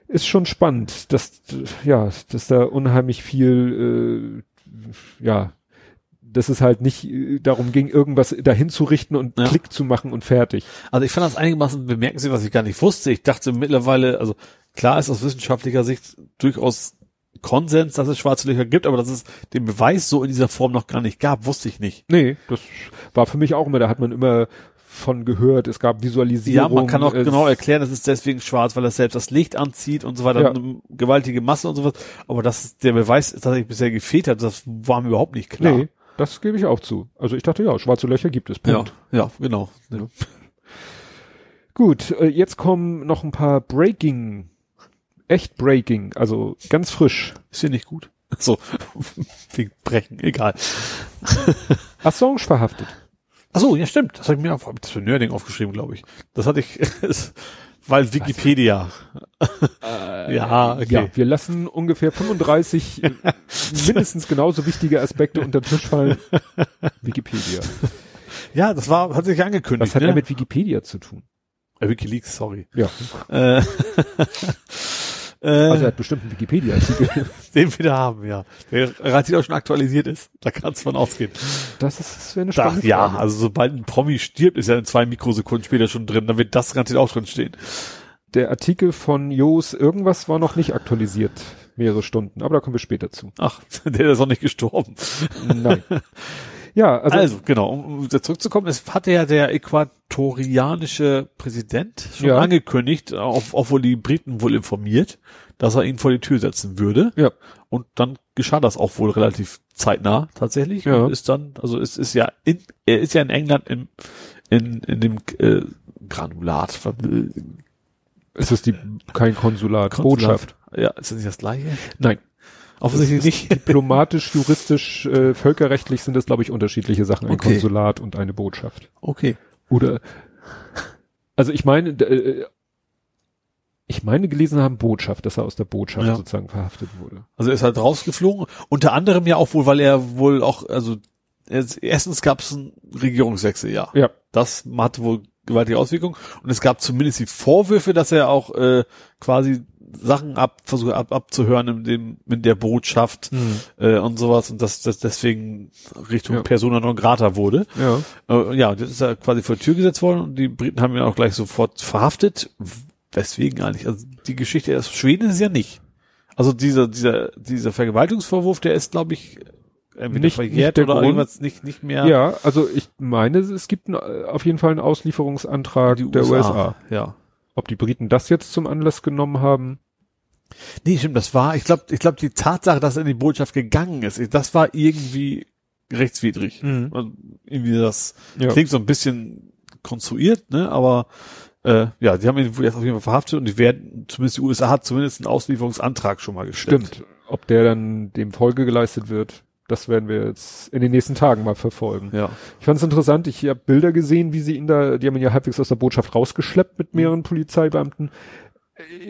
ist schon spannend, dass, ja, dass da unheimlich viel, äh, ja, dass es halt nicht äh, darum ging, irgendwas dahin zu richten und Ja. Klick zu machen und fertig. Also ich fand das einigermaßen bemerkenswert, was ich gar nicht wusste. Ich dachte mittlerweile, also klar ist aus wissenschaftlicher Sicht durchaus Konsens, dass es schwarze Löcher gibt, aber dass es den Beweis so in dieser Form noch gar nicht gab, wusste ich nicht. Nee, das war für mich auch immer, da hat man immer von gehört, es gab Ja, Visualisierung. man kann auch genau erklären, es ist deswegen schwarz, weil es selbst das Licht anzieht und so weiter, Ja. eine gewaltige Masse und sowas. Aber dass der Beweis tatsächlich bisher gefehlt hat, das war mir überhaupt nicht klar. Nee, das gebe ich auch zu. Also ich dachte, ja, schwarze Löcher gibt es. Ja, Punkt. ja, genau. Ja. Gut, äh, jetzt kommen noch ein paar Breaking, echt Breaking, also ganz frisch. Ist hier nicht gut. So, wegen Brechen, egal. Assange verhaftet. Ach so, ja stimmt. Das habe ich mir auf, das für Nerding aufgeschrieben, glaube ich. Das hatte ich, weil Wikipedia. ja, okay. Ja, wir lassen ungefähr 35 äh, mindestens genauso wichtige Aspekte unter den Tisch fallen. Wikipedia. Ja, das war, hat sich angekündigt. Was hat ne? er mit Wikipedia zu tun? äh, WikiLeaks, sorry. Ja, Äh, also er äh, hat bestimmt einen Wikipedia-Artikel. den wir da haben, ja. Der relativ auch schon aktualisiert ist. Da kann es von ausgehen. Das ist das wäre eine Da, spannende ja, also sobald ein Promi stirbt, ist er in zwei Mikrosekunden später schon drin. Dann wird das garantiert auch drin stehen. Der Artikel von Jos irgendwas war noch nicht aktualisiert, mehrere Stunden, aber da kommen wir später zu. Ach, der ist auch nicht gestorben. Nein. Ja, also, Also, genau, um zurückzukommen, es hatte ja der äquatorianische Präsident schon Ja. angekündigt, auch, auch wohl die Briten wohl informiert, dass er ihn vor die Tür setzen würde. ja, Und dann geschah das auch wohl relativ zeitnah tatsächlich. Ja. Und ist dann, also es ist ja in, er ist ja in England im, in, in dem äh, Granulat, äh, es ist die kein Konsulat, Botschaft. Ja, ist das nicht das gleiche? Nein. Offensichtlich nicht. Diplomatisch, juristisch, äh, völkerrechtlich sind das, glaube ich, unterschiedliche Sachen. Ein Okay. Konsulat und eine Botschaft. Okay. Oder, also ich meine, äh, ich meine gelesen haben Botschaft, dass er aus der Botschaft Ja. sozusagen verhaftet wurde. Also er ist halt rausgeflogen. Unter anderem ja auch wohl, weil er wohl auch, also er- erstens gab es einen Regierungswechsel, ja. Ja. Das hatte wohl gewaltige Auswirkungen. Und es gab zumindest die Vorwürfe, dass er auch äh, quasi Sachen ab, versuche ab, abzuhören in dem, in der Botschaft äh, und sowas und dass das deswegen Richtung Ja. Persona non grata wurde. Ja. Äh, ja, das ist ja quasi vor die Tür gesetzt worden und die Briten haben ihn auch gleich sofort verhaftet. Weswegen eigentlich? Also die Geschichte aus Schweden ist es ja nicht. Also dieser, dieser, dieser Vergewaltigungsvorwurf, der ist, glaube ich, entweder Nicht- verjährt nicht der oder Grund. irgendwas nicht, nicht mehr. Ja, also ich meine, es gibt äh, auf jeden Fall einen Auslieferungsantrag die der USA. Ja. Ob die Briten das jetzt zum Anlass genommen haben? Nee, stimmt, das war, ich glaube, ich glaube, die Tatsache, dass er in die Botschaft gegangen ist, das war irgendwie rechtswidrig. Mhm. Also irgendwie das Ja. klingt so ein bisschen konstruiert, ne, aber äh, ja, die haben ihn jetzt auf jeden Fall verhaftet und die werden, zumindest die USA hat zumindest einen Auslieferungsantrag schon mal gestellt. Stimmt. Ob der dann dem Folge geleistet wird, das werden wir jetzt in den nächsten Tagen mal verfolgen. Ja. Ich fand es interessant, ich habe Bilder gesehen, wie sie ihn da, die haben ihn ja halbwegs aus der Botschaft rausgeschleppt mit mehreren Polizeibeamten.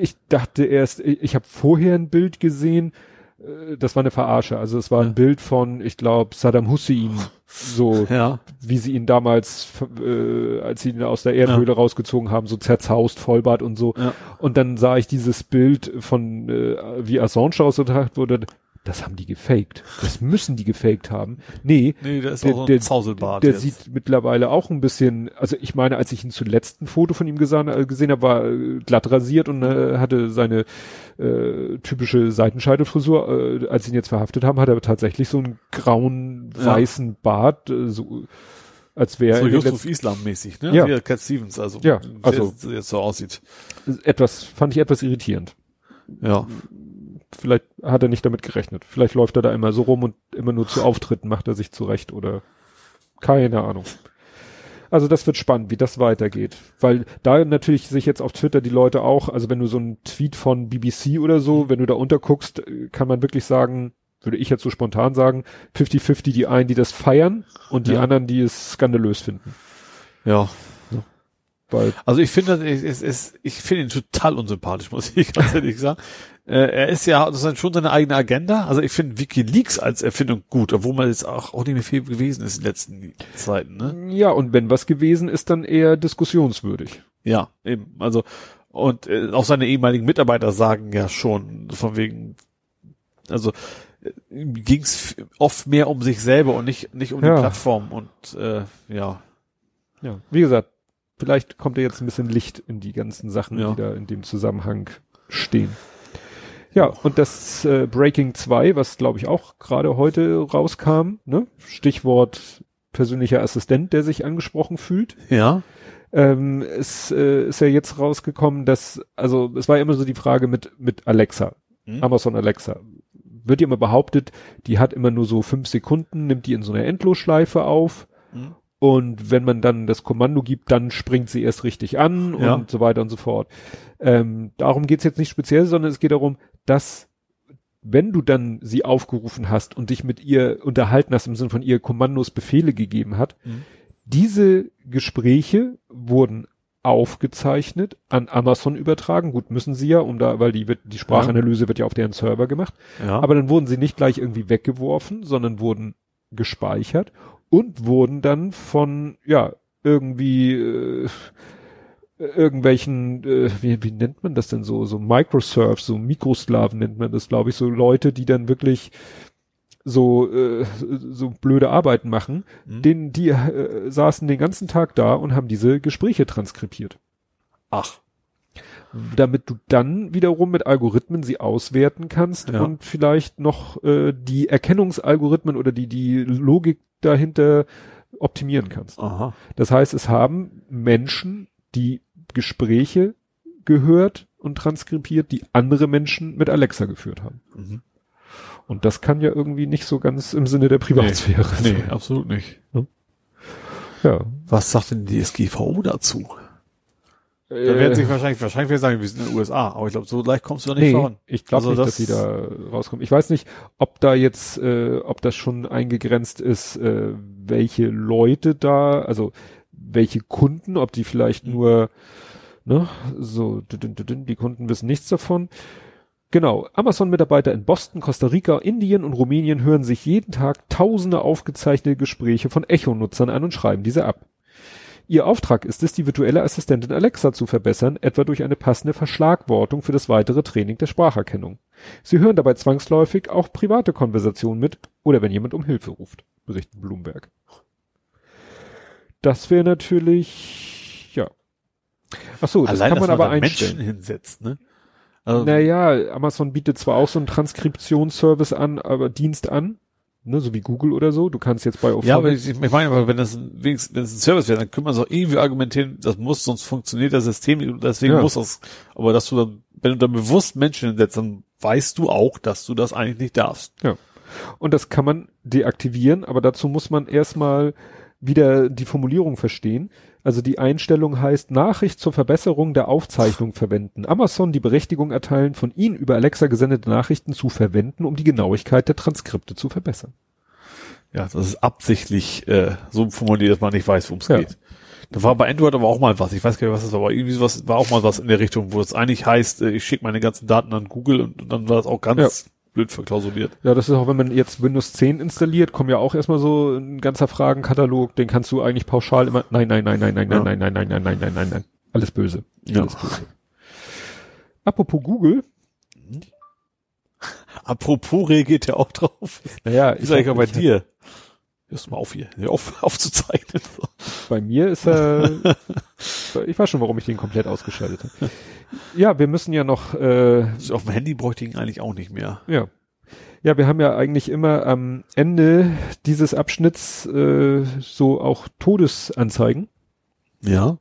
Ich dachte erst, ich habe vorher ein Bild gesehen, äh, das war eine Verarsche. Also es war Ja. ein Bild von, ich glaube, Saddam Hussein, so Ja. wie sie ihn damals, äh, als sie ihn aus der Erdhöhle rausgezogen haben, so zerzaust, Vollbart und so. Ja. Und dann sah ich dieses Bild von, äh, wie Assange ausgetragen wurde. Das haben die gefaked. Das müssen die gefaked haben. Nee, Nee, der ist Der- auch so ein der- Zauselbart. der jetzt. sieht mittlerweile auch ein bisschen, also ich meine, als ich ihn zuletzt ein Foto von ihm gesehen, äh, gesehen habe, war äh, glatt rasiert und äh, hatte seine äh, typische Seitenscheidelfrisur. Äh, als sie ihn jetzt verhaftet haben, hat er tatsächlich so einen grauen, Ja. weißen Bart, äh, so als wäre so er Yusuf Islam mäßig, ne? Ja. Wie Cat Stevens, also. Ja, also- jetzt so aussieht. etwas, fand ich etwas irritierend. Ja. Vielleicht hat er nicht damit gerechnet. Vielleicht läuft er da immer so rum und immer nur zu Auftritten macht er sich zurecht oder keine Ahnung. Also das wird spannend, wie das weitergeht. Weil da natürlich sich jetzt auf Twitter die Leute auch, also wenn du so einen Tweet von BBC oder so, wenn du da unterguckst, kann man wirklich sagen, würde ich jetzt so spontan sagen, 50-50 die einen, die das feiern und die Ja. anderen, die es skandalös finden. Ja. Weil, Also ich finde, es es, ich finde ihn total unsympathisch, muss ich ganz ehrlich sagen. Äh, er ist ja, das ist schon seine eigene Agenda. Also ich finde WikiLeaks als Erfindung gut, obwohl man jetzt auch, auch nicht mehr viel gewesen ist in den letzten Zeiten, ne? ja, und wenn was gewesen ist, dann eher diskussionswürdig. Ja, eben. Also, und äh, auch seine ehemaligen Mitarbeiter sagen ja schon, von wegen, also ging es oft mehr um sich selber und nicht, nicht um Ja. die Plattform und äh, ja. Ja, wie gesagt, vielleicht kommt da jetzt ein bisschen Licht in die ganzen Sachen, Ja. die da in dem Zusammenhang stehen. Ja, und das äh, Breaking 2, was glaube ich auch gerade heute rauskam, ne? Stichwort persönlicher Assistent, der sich angesprochen fühlt. Ja. Ähm, es äh, ist ja jetzt rausgekommen, dass, also es war ja immer so die Frage mit, mit Alexa, Hm? Amazon Alexa. Wird ja immer behauptet, die hat immer nur so fünf Sekunden, nimmt die in so einer Endlosschleife auf Hm? Und wenn man dann das Kommando gibt, dann springt sie erst richtig an Ja. und so weiter und so fort. Ähm, darum geht's jetzt nicht speziell, sondern es geht darum, dass wenn du dann sie aufgerufen hast und dich mit ihr unterhalten hast, im Sinne von ihr Kommandos, Befehle gegeben hat, Mhm. diese Gespräche wurden aufgezeichnet, an Amazon übertragen. Gut, müssen sie ja, um da, weil die wird, die Sprachanalyse wird ja auf deren Server gemacht. Ja. Aber dann wurden sie nicht gleich irgendwie weggeworfen, sondern wurden gespeichert und wurden dann von, ja, irgendwie äh, irgendwelchen, äh, wie, wie nennt man das denn so, so Microserves, so Mikrosklaven nennt man das, glaube ich, so Leute, die dann wirklich so äh, so blöde Arbeiten machen, Mhm. denen die äh, saßen den ganzen Tag da und haben diese Gespräche transkribiert Ach. damit du dann wiederum mit Algorithmen sie auswerten kannst Ja. und vielleicht noch äh, die Erkennungsalgorithmen oder die die Logik dahinter optimieren kannst. Aha. Das heißt, es haben Menschen die Gespräche gehört und transkribiert, die andere Menschen mit Alexa geführt haben. Mhm. Und das kann ja irgendwie nicht so ganz im Sinne der Privatsphäre Nee, sein. absolut nicht. Ja. Was sagt denn die SGVO dazu? Da Äh, werden sich wahrscheinlich, wahrscheinlich werden sie sagen, wir sind in den USA, aber ich glaube, so leicht kommst du da nicht nee, voran. ich glaube Also nicht, das- dass sie da rauskommen. Ich weiß nicht, ob da jetzt, äh, ob das schon eingegrenzt ist, äh, welche Leute da, also welche Kunden, ob die vielleicht Mhm. nur, ne, so, die Kunden wissen nichts davon. Genau, Amazon-Mitarbeiter in Boston, Costa Rica, Indien und Rumänien hören sich jeden Tag tausende aufgezeichnete Gespräche von Echo-Nutzern an und schreiben diese ab. Ihr Auftrag ist es, die virtuelle Assistentin Alexa zu verbessern, etwa durch eine passende Verschlagwortung für das weitere Training der Spracherkennung. Sie hören dabei zwangsläufig auch private Konversationen mit oder wenn jemand um Hilfe ruft, berichtet Bloomberg. Das wäre natürlich, ja. Ach so, das Allein, kann man dass aber einstellen. Menschen hinsetzt, ne? Also, Naja, Amazon bietet zwar auch so einen Transkriptionsservice an, aber Dienst an, ne, so wie Google oder so. Du kannst jetzt bei ja, aber ich, ich meine, aber wenn das ein, wenn es ein Service wäre, dann könnte man es auch irgendwie argumentieren, das muss, sonst funktioniert das System nicht deswegen Ja. muss das, aber dass du dann, wenn du dann bewusst Menschen hinsetzt, dann weißt du auch, dass du das eigentlich nicht darfst. Und das kann man deaktivieren, aber dazu muss man erstmal wieder die Formulierung verstehen. Also die Einstellung heißt Nachricht zur Verbesserung der Aufzeichnung verwenden. Amazon die Berechtigung erteilen, von Ihnen über Alexa gesendete Nachrichten zu verwenden, um die Genauigkeit der Transkripte zu verbessern. Ja, das ist absichtlich äh, so formuliert, dass man nicht weiß, worum es Ja. geht. Da war bei Android aber auch mal was, ich weiß gar nicht, was das war, aber irgendwie sowas war auch mal was in der Richtung, wo es eigentlich heißt, äh, ich schicke meine ganzen Daten an Google und, und dann war das auch ganz blöd verklausuliert. Ja, das ist auch, wenn man jetzt Windows 10 installiert, kommt ja auch erstmal so ein ganzer Fragenkatalog, den kannst du eigentlich pauschal immer, nein, nein, nein, nein, nein, Ja. nein, nein, nein, nein, nein, nein, nein, nein, alles böse. Alles böse. Apropos Google, Apropos reagiert ja auch drauf. naja, Ist eigentlich auch bei dir. Hörst mal auf hier, auf, aufzuzeichnen. Bei mir ist er, ich weiß schon, warum ich den komplett ausgeschaltet habe. Ja, wir müssen ja noch, äh, Also auf dem Handy bräuchte ich ihn eigentlich auch nicht mehr. ja. Ja, wir haben ja eigentlich immer am Ende dieses Abschnitts äh, so auch Todesanzeigen Ja.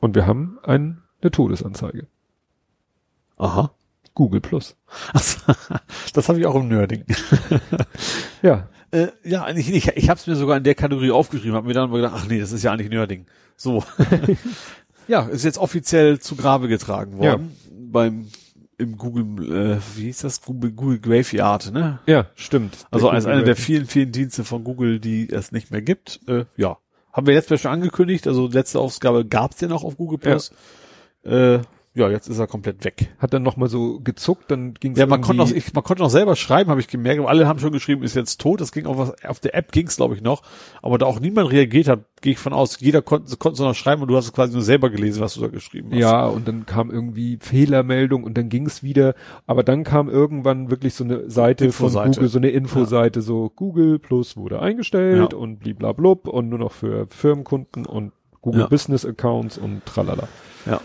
und wir haben ein, eine Todesanzeige. Aha. Google Plus. Das habe ich auch im Nerding. Ja, Äh, ja, ich, ich, ich habe es mir sogar in der Kategorie aufgeschrieben, habe mir dann mal gedacht, ach nee, das ist ja eigentlich Nerding. So. ja, ist jetzt offiziell zu Grabe getragen worden beim im Google, äh, wie hieß das? Google, Google Graveyard, ne? ja, stimmt. Also als einer der vielen, vielen Dienste von Google, die es nicht mehr gibt. Äh, ja. Haben wir letztes Mal schon angekündigt, also letzte Ausgabe gab's den noch auf Google Plus. Äh, ja, jetzt ist er komplett weg. hat dann noch mal so gezuckt, dann ging es Ja, man konnte noch, ich, man konnte noch selber schreiben, habe ich gemerkt, aber alle haben schon geschrieben, ist jetzt tot. Das ging auf, was, auf der App ging's, glaube ich, noch. Aber da auch niemand reagiert hat, gehe ich von aus. Jeder konnte, konnte so noch schreiben und du hast es quasi nur selber gelesen, was du da geschrieben hast. Ja, und dann kam irgendwie Fehlermeldung und dann ging es wieder. Aber dann kam irgendwann wirklich so eine Seite von Infoseite. Google, so eine Infoseite, so Google Plus wurde eingestellt Ja. und bliblablub und nur noch für Firmenkunden und Google Ja. Business Accounts und tralala. ja.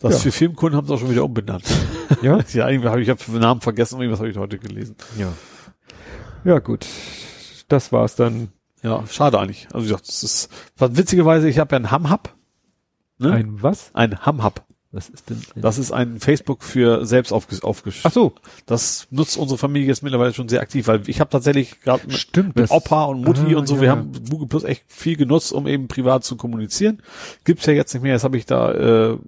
Das Ja. für Filmkunden haben sie auch schon wieder umbenannt. Ja? ja, irgendwie habe ich hab den Namen vergessen, irgendwas habe ich heute gelesen. ja. Ja, gut. Das war's dann. Ja, schade eigentlich. Also wie gesagt, das ist, was witzigerweise, ich habe ja einen Ham-Hub. Ne? Ein was? Ein Ham-Hub. Was ist denn? Das ist ein Facebook für selbst aufges aufgesch Ach so, Das nutzt unsere Familie jetzt mittlerweile schon sehr aktiv, weil ich habe tatsächlich gerade mit, mit Opa und Mutti Ah, und so, ja. wir haben Google Plus echt viel genutzt, um eben privat zu kommunizieren. Gibt's ja jetzt nicht mehr. Jetzt habe ich da äh,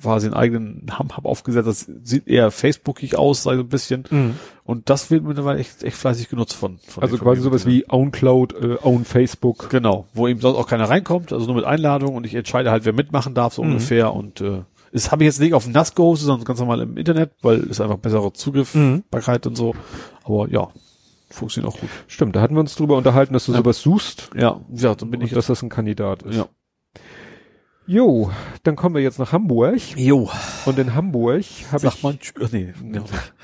quasi einen eigenen Ham-Hub aufgesetzt. Das sieht eher Facebookig aus, so ein bisschen. Mhm. Und das wird mittlerweile echt, echt fleißig genutzt von, von Also quasi sowas wie Own Cloud, äh, Own Facebook. Genau, wo eben sonst auch keiner reinkommt, also nur mit Einladung und ich entscheide halt, wer mitmachen darf, so Mhm. ungefähr. Und äh, das habe ich jetzt nicht auf dem NAS gehostet, sondern ganz normal im Internet, weil es einfach bessere Zugriffbarkeit und so. Aber ja, funktioniert auch gut. Stimmt, da hatten wir uns drüber unterhalten, dass du Ja. sowas suchst Ja, ja, dann bin und ich. dass das ein Kandidat ist. Ja. Jo, dann kommen wir jetzt nach Hamburg. Jo, Und in Hamburg habe sag ich, mal, tsch- ach, nee, ja.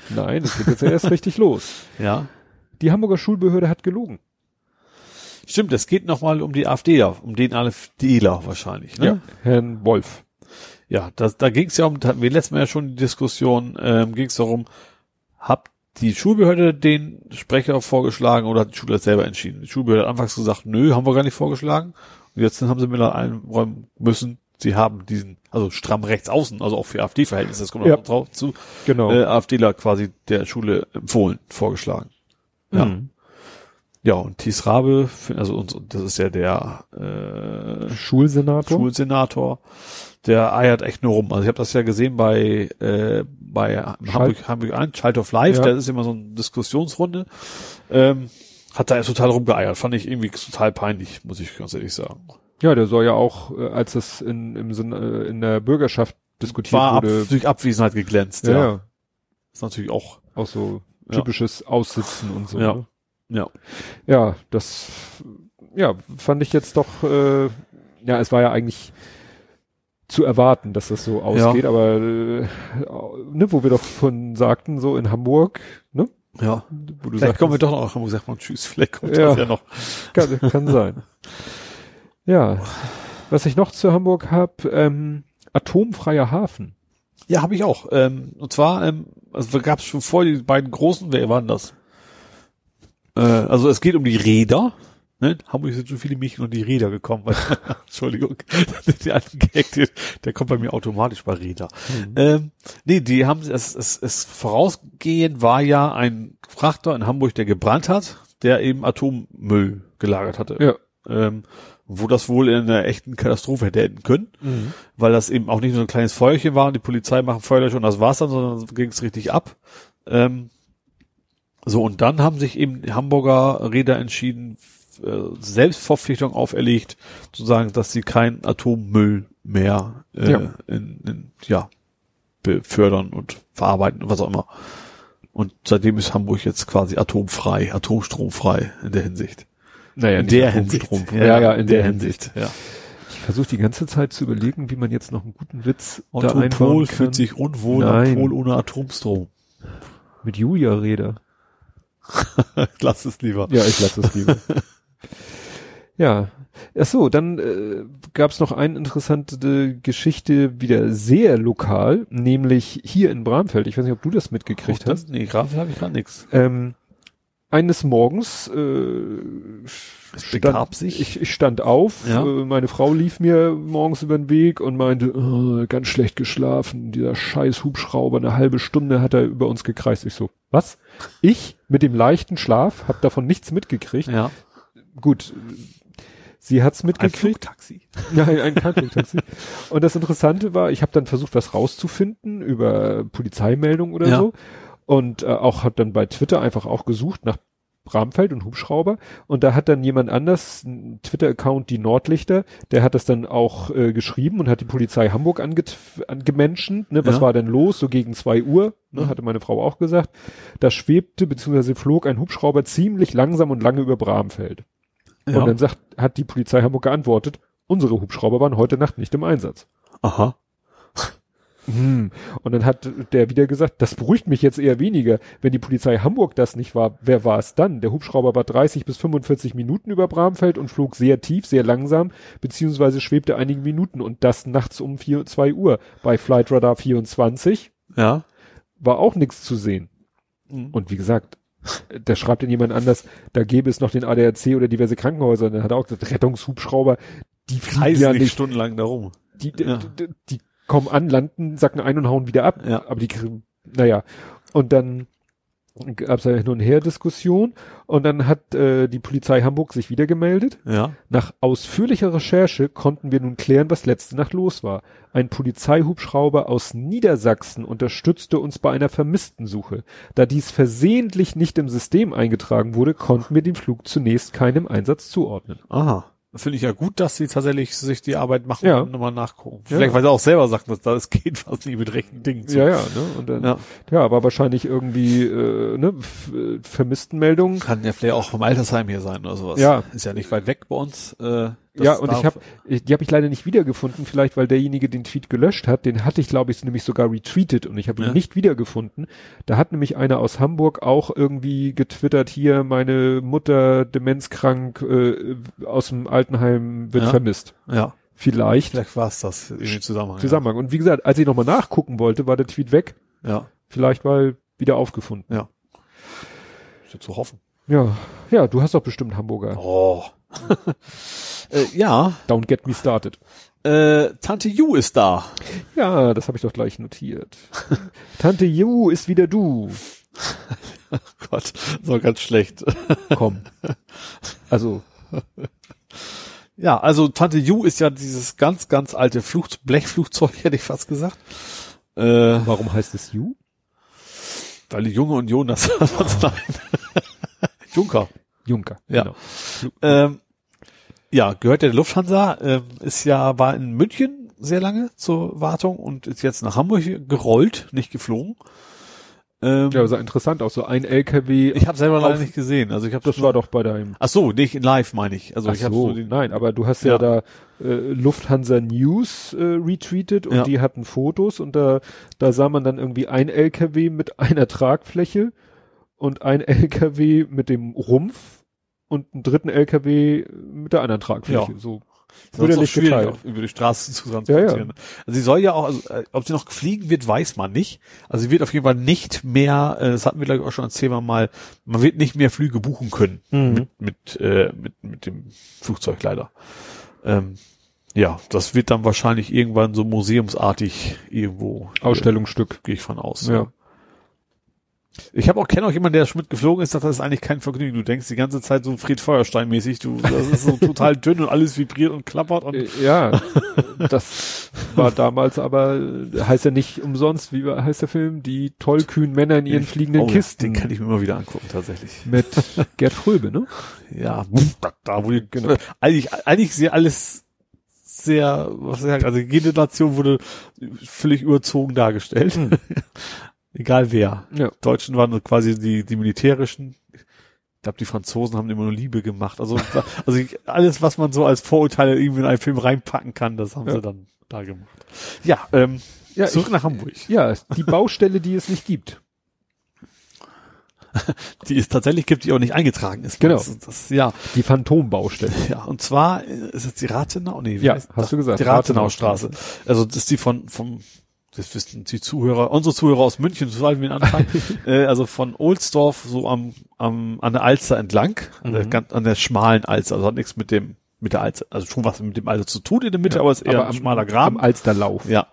nein, es geht jetzt ja erst richtig los. ja. Die Hamburger Schulbehörde hat gelogen. Stimmt, es geht nochmal um die AfDler, um den AfDler wahrscheinlich, ne? Herrn Wolf. Ja, das, da ging es ja um, da hatten wir letztes Mal ja schon die Diskussion, ähm, ging es darum, hat die Schulbehörde den Sprecher vorgeschlagen oder hat die Schule das selber entschieden? Die Schulbehörde hat anfangs gesagt, nö, haben wir gar nicht vorgeschlagen. Jetzt haben sie mir einräumen müssen, sie haben diesen, also stramm rechts außen, also auch für AfD-Verhältnisse, das kommt Ja. auch drauf zu, Genau. äh, AfDler quasi der Schule empfohlen, vorgeschlagen. Ja. Mhm. Ja, und Thies Rabe, also uns, das ist ja der äh, Schulsenator. Schulsenator, der eiert echt nur rum. Also ich habe das ja gesehen bei äh, bei Hamburg Hamburg 1, Child of Life, Ja. das ist immer so eine Diskussionsrunde. Ähm, hat da total rumgeeiert, fand ich irgendwie total peinlich, muss ich ganz ehrlich sagen. ja, der soll ja auch, äh, als es in, im Sinne, äh, in der Bürgerschaft diskutiert War ab, wurde, durch Abwesenheit geglänzt, ja, ja. ja, Ist natürlich auch, auch so Ja. typisches Aussitzen und so. Ja. Ne? ja. Ja, das, ja, fand ich jetzt doch, äh, ja, es war ja eigentlich zu erwarten, dass das so ausgeht, aber äh, ne, wo wir doch von sagten, so in Hamburg? Ja. Wo du Vielleicht kommen wir doch noch nach Hamburg, sagt man Tschüss, vielleicht kommt Ja. das ja noch. kann, kann sein. Ja, was ich noch zu Hamburg hab, ähm, atomfreier Hafen. Ja, habe ich auch. Ähm, und zwar, ähm, also gab es schon vor die beiden großen, wer waren das? Äh, also es geht um die Räder. Ne? In Hamburg sind schon viele Mädchen und die Räder gekommen. Weil, Entschuldigung, die alten Gag, der, der kommt bei mir automatisch bei Räder. Ähm, nee, die haben es, es, es vorausgehend war ja ein Frachter in Hamburg, der gebrannt hat, der eben Atommüll gelagert hatte. Ja. Ähm, wo das wohl in einer echten Katastrophe hätte enden können weil das eben auch nicht nur ein kleines Feuerchen war und die Polizei machen Feuerlöscher und das war's dann, sondern ging es richtig ab. Ähm, so, und dann haben sich eben die Hamburger Räder entschieden, Selbstverpflichtung auferlegt, zu sagen, dass sie keinen Atommüll mehr äh, Ja. in, in, ja, befördern und verarbeiten und was auch immer. Und seitdem ist Hamburg jetzt quasi atomfrei, atomstromfrei in der Hinsicht. Naja, in der Hinsicht. Ja, ja, in der Hinsicht. Ja. Ich versuche die ganze Zeit zu überlegen, wie man jetzt noch einen guten Witz da Otto einbauen Pol kann. fühlt sich unwohl Nein. Pol ohne Atomstrom. Mit Julia Reda. Lass es lieber. Ja, ich lasse es lieber. ja. Ach so, dann äh, gab es noch eine interessante Geschichte, wieder sehr lokal, nämlich hier in Bramfeld. Ich weiß nicht, ob du das mitgekriegt Auch hast. das- Nee, gerade habe ich gar nichts. Ähm, eines Morgens äh, begab stand, sich? Ich, ich stand auf, Ja. äh, meine Frau lief mir morgens über den Weg und meinte, "Oh, ganz schlecht geschlafen, dieser scheiß Hubschrauber, eine halbe Stunde hat er über uns gekreist. Ich so, was? Ich mit dem leichten Schlaf, hab davon nichts mitgekriegt. Ja. Gut, sie hat's Ein mitgekriegt. Flugtaxi. Nein, ein Krankentaxi. und das Interessante war, ich habe dann versucht, was rauszufinden über Polizeimeldung oder Ja. so. Und äh, auch habe dann bei Twitter einfach auch gesucht nach Bramfeld und Hubschrauber. Und da hat dann jemand anders, ein Twitter-Account, die Nordlichter, der hat das dann auch äh, geschrieben und hat die Polizei Hamburg anget angemenschent. Ne? Was Ja. war denn los? So gegen zwei Uhr, ne? Mhm. hatte meine Frau auch gesagt. Da schwebte bzw. flog ein Hubschrauber ziemlich langsam und lange über Bramfeld. Ja. Und dann sagt, hat die Polizei Hamburg geantwortet, unsere Hubschrauber waren heute Nacht nicht im Einsatz. Aha. Hm. Und dann hat der wieder gesagt, das beruhigt mich jetzt eher weniger. Wenn die Polizei Hamburg das nicht war, wer war es dann? Der Hubschrauber war 30 bis 45 Minuten über Bramfeld und flog sehr tief, sehr langsam, beziehungsweise schwebte einige Minuten und das nachts um 4, 2 Uhr. Bei Flight Radar 24 Ja. war auch nichts zu sehen. Mhm. Und wie gesagt, da schreibt dann jemand anders, da gäbe es noch den ADAC oder diverse Krankenhäuser. Und dann hat er auch gesagt, Rettungshubschrauber, die fliegen ja nicht stundenlang darum. die, Ja. die, die kommen an, landen, sacken ein und hauen wieder ab. Ja. Aber die, kriegen- naja. Und dann gab es ja hin und her Diskussion und dann hat äh, die Polizei Hamburg sich wieder gemeldet. Ja. Nach ausführlicher Recherche konnten wir nun klären, was letzte Nacht los war. Ein Polizeihubschrauber aus Niedersachsen unterstützte uns bei einer Vermisstensuche. Da dies versehentlich nicht im System eingetragen wurde, konnten wir den Flug zunächst keinem Einsatz zuordnen. Aha. Finde ich ja gut, dass sie tatsächlich sich die Arbeit machen Ja. und nochmal nachgucken. Ja. Vielleicht, weil sie auch selber sagten, dass das geht fast nicht mit rechten Dingen zu. Ja, ja, ne? Und dann, ja. Ja. aber wahrscheinlich irgendwie, äh, ne, äh, Vermisstenmeldungen. Kann ja vielleicht auch vom Altersheim hier sein oder sowas. Ja. Ist ja nicht weit weg bei uns. Äh, das Ja, und ich habe, die habe ich leider nicht wiedergefunden, vielleicht weil derjenige den Tweet gelöscht hat, den hatte ich, glaube ich, nämlich sogar retweetet und ich habe ihn Ja. nicht wiedergefunden. Da hat nämlich einer aus Hamburg auch irgendwie getwittert, hier, meine Mutter demenzkrank äh, aus dem Altenheim wird Ja. vermisst. Ja. Vielleicht Vielleicht war es das dem Zusammenhang. Zusammenhang. Und wie gesagt, als ich nochmal nachgucken wollte, war der Tweet weg. Ja. Vielleicht mal wieder aufgefunden. ja. Ist ja zu hoffen. Ja, ja, du hast doch bestimmt Hamburger. Oh. äh, ja. Don't get me started. Äh, Tante Ju ist da. Ja, das habe ich doch gleich notiert. Tante Ju ist wieder du. Gott, so ganz schlecht. Komm. Also, Ja, also Tante Ju ist ja dieses ganz, ganz alte Flug Blechflugzeug, hätte ich fast gesagt. Äh, warum heißt es Ju? weil die Junge und Jonas, nein. Junker. Junker. Ja. Genau. Ähm, ja, gehört der Lufthansa, ähm, ist ja, war in München sehr lange zur Wartung und ist jetzt nach Hamburg gerollt, nicht geflogen. Ähm, Ja, sah interessant aus. So ein LKW. ich habe selber leider nicht gesehen. Also ich habe das war doch bei deinem. Ach so, nicht in live meine ich. Also Ach ich habe so, so den, nein, aber du hast ja, Ja. da äh, Lufthansa News äh, retweetet und Ja. die hatten Fotos und da, da sah man dann irgendwie ein LKW mit einer Tragfläche und ein LKW mit dem Rumpf und einen dritten LKW mit der anderen Tragfläche. Ja. So brüderlich schwierig, geteilt. über die Straße zu transportieren. Also sie soll ja auch, also, äh, ob sie noch fliegen wird, weiß man nicht. Also sie wird auf jeden Fall nicht mehr, äh, das hatten wir glaube ich auch schon erzählt mal, man wird nicht mehr Flüge buchen können Mhm. mit, mit, äh, mit, mit dem Flugzeug leider. Ähm, ja, das wird dann wahrscheinlich irgendwann so museumsartig irgendwo. äh, Ausstellungsstück. Gehe ich von aus. Ja. Ich habe auch kenne auch jemanden, der schon mitgeflogen ist, sagt, das ist eigentlich kein Vergnügen. Du denkst die ganze Zeit so Fred Feuerstein mäßig, du das ist so total dünn und alles vibriert und klappert und Äh, Ja, das war damals aber, heißt ja nicht umsonst, wie heißt der Film? Die tollkühnen Männer in ihren fliegenden Oh, Kisten. Den kann ich mir immer wieder angucken, tatsächlich. Mit Gerd Fröbe, ne? Ja, da, da wo die, genau. eigentlich, eigentlich sehr alles sehr, was soll ich sagen, also jede Nation wurde völlig überzogen dargestellt. Egal wer. Ja. Deutschen waren quasi die, die militärischen. Ich glaube, die Franzosen haben immer nur Liebe gemacht. Also, also ich, alles, was man so als Vorurteile irgendwie in einen Film reinpacken kann, das haben Ja. sie dann da gemacht. Ja, ähm, Ja, zurück ich- nach Hamburg. Ja, die Baustelle, die es nicht gibt. Die es tatsächlich gibt, die auch nicht eingetragen ist. Genau. Das, das, ja, Die Phantombaustelle. ja. Und zwar äh, ist es die Rathenau? Nee, wie Ja, heißt hast das? du gesagt. Die Rathenaustraße. Also das ist die von vom das wissen die Zuhörer, unsere Zuhörer aus München, so wir ihn anfangen. äh, also von Ohlsdorf so am, am an der Alster entlang, an, der, Mhm. ganz, an der schmalen Alster, also hat nichts mit dem mit der Alster, also schon was mit dem Alster zu tun in der Mitte, aber es ist eher ein schmaler Graben. Am Alsterlauf. Ja,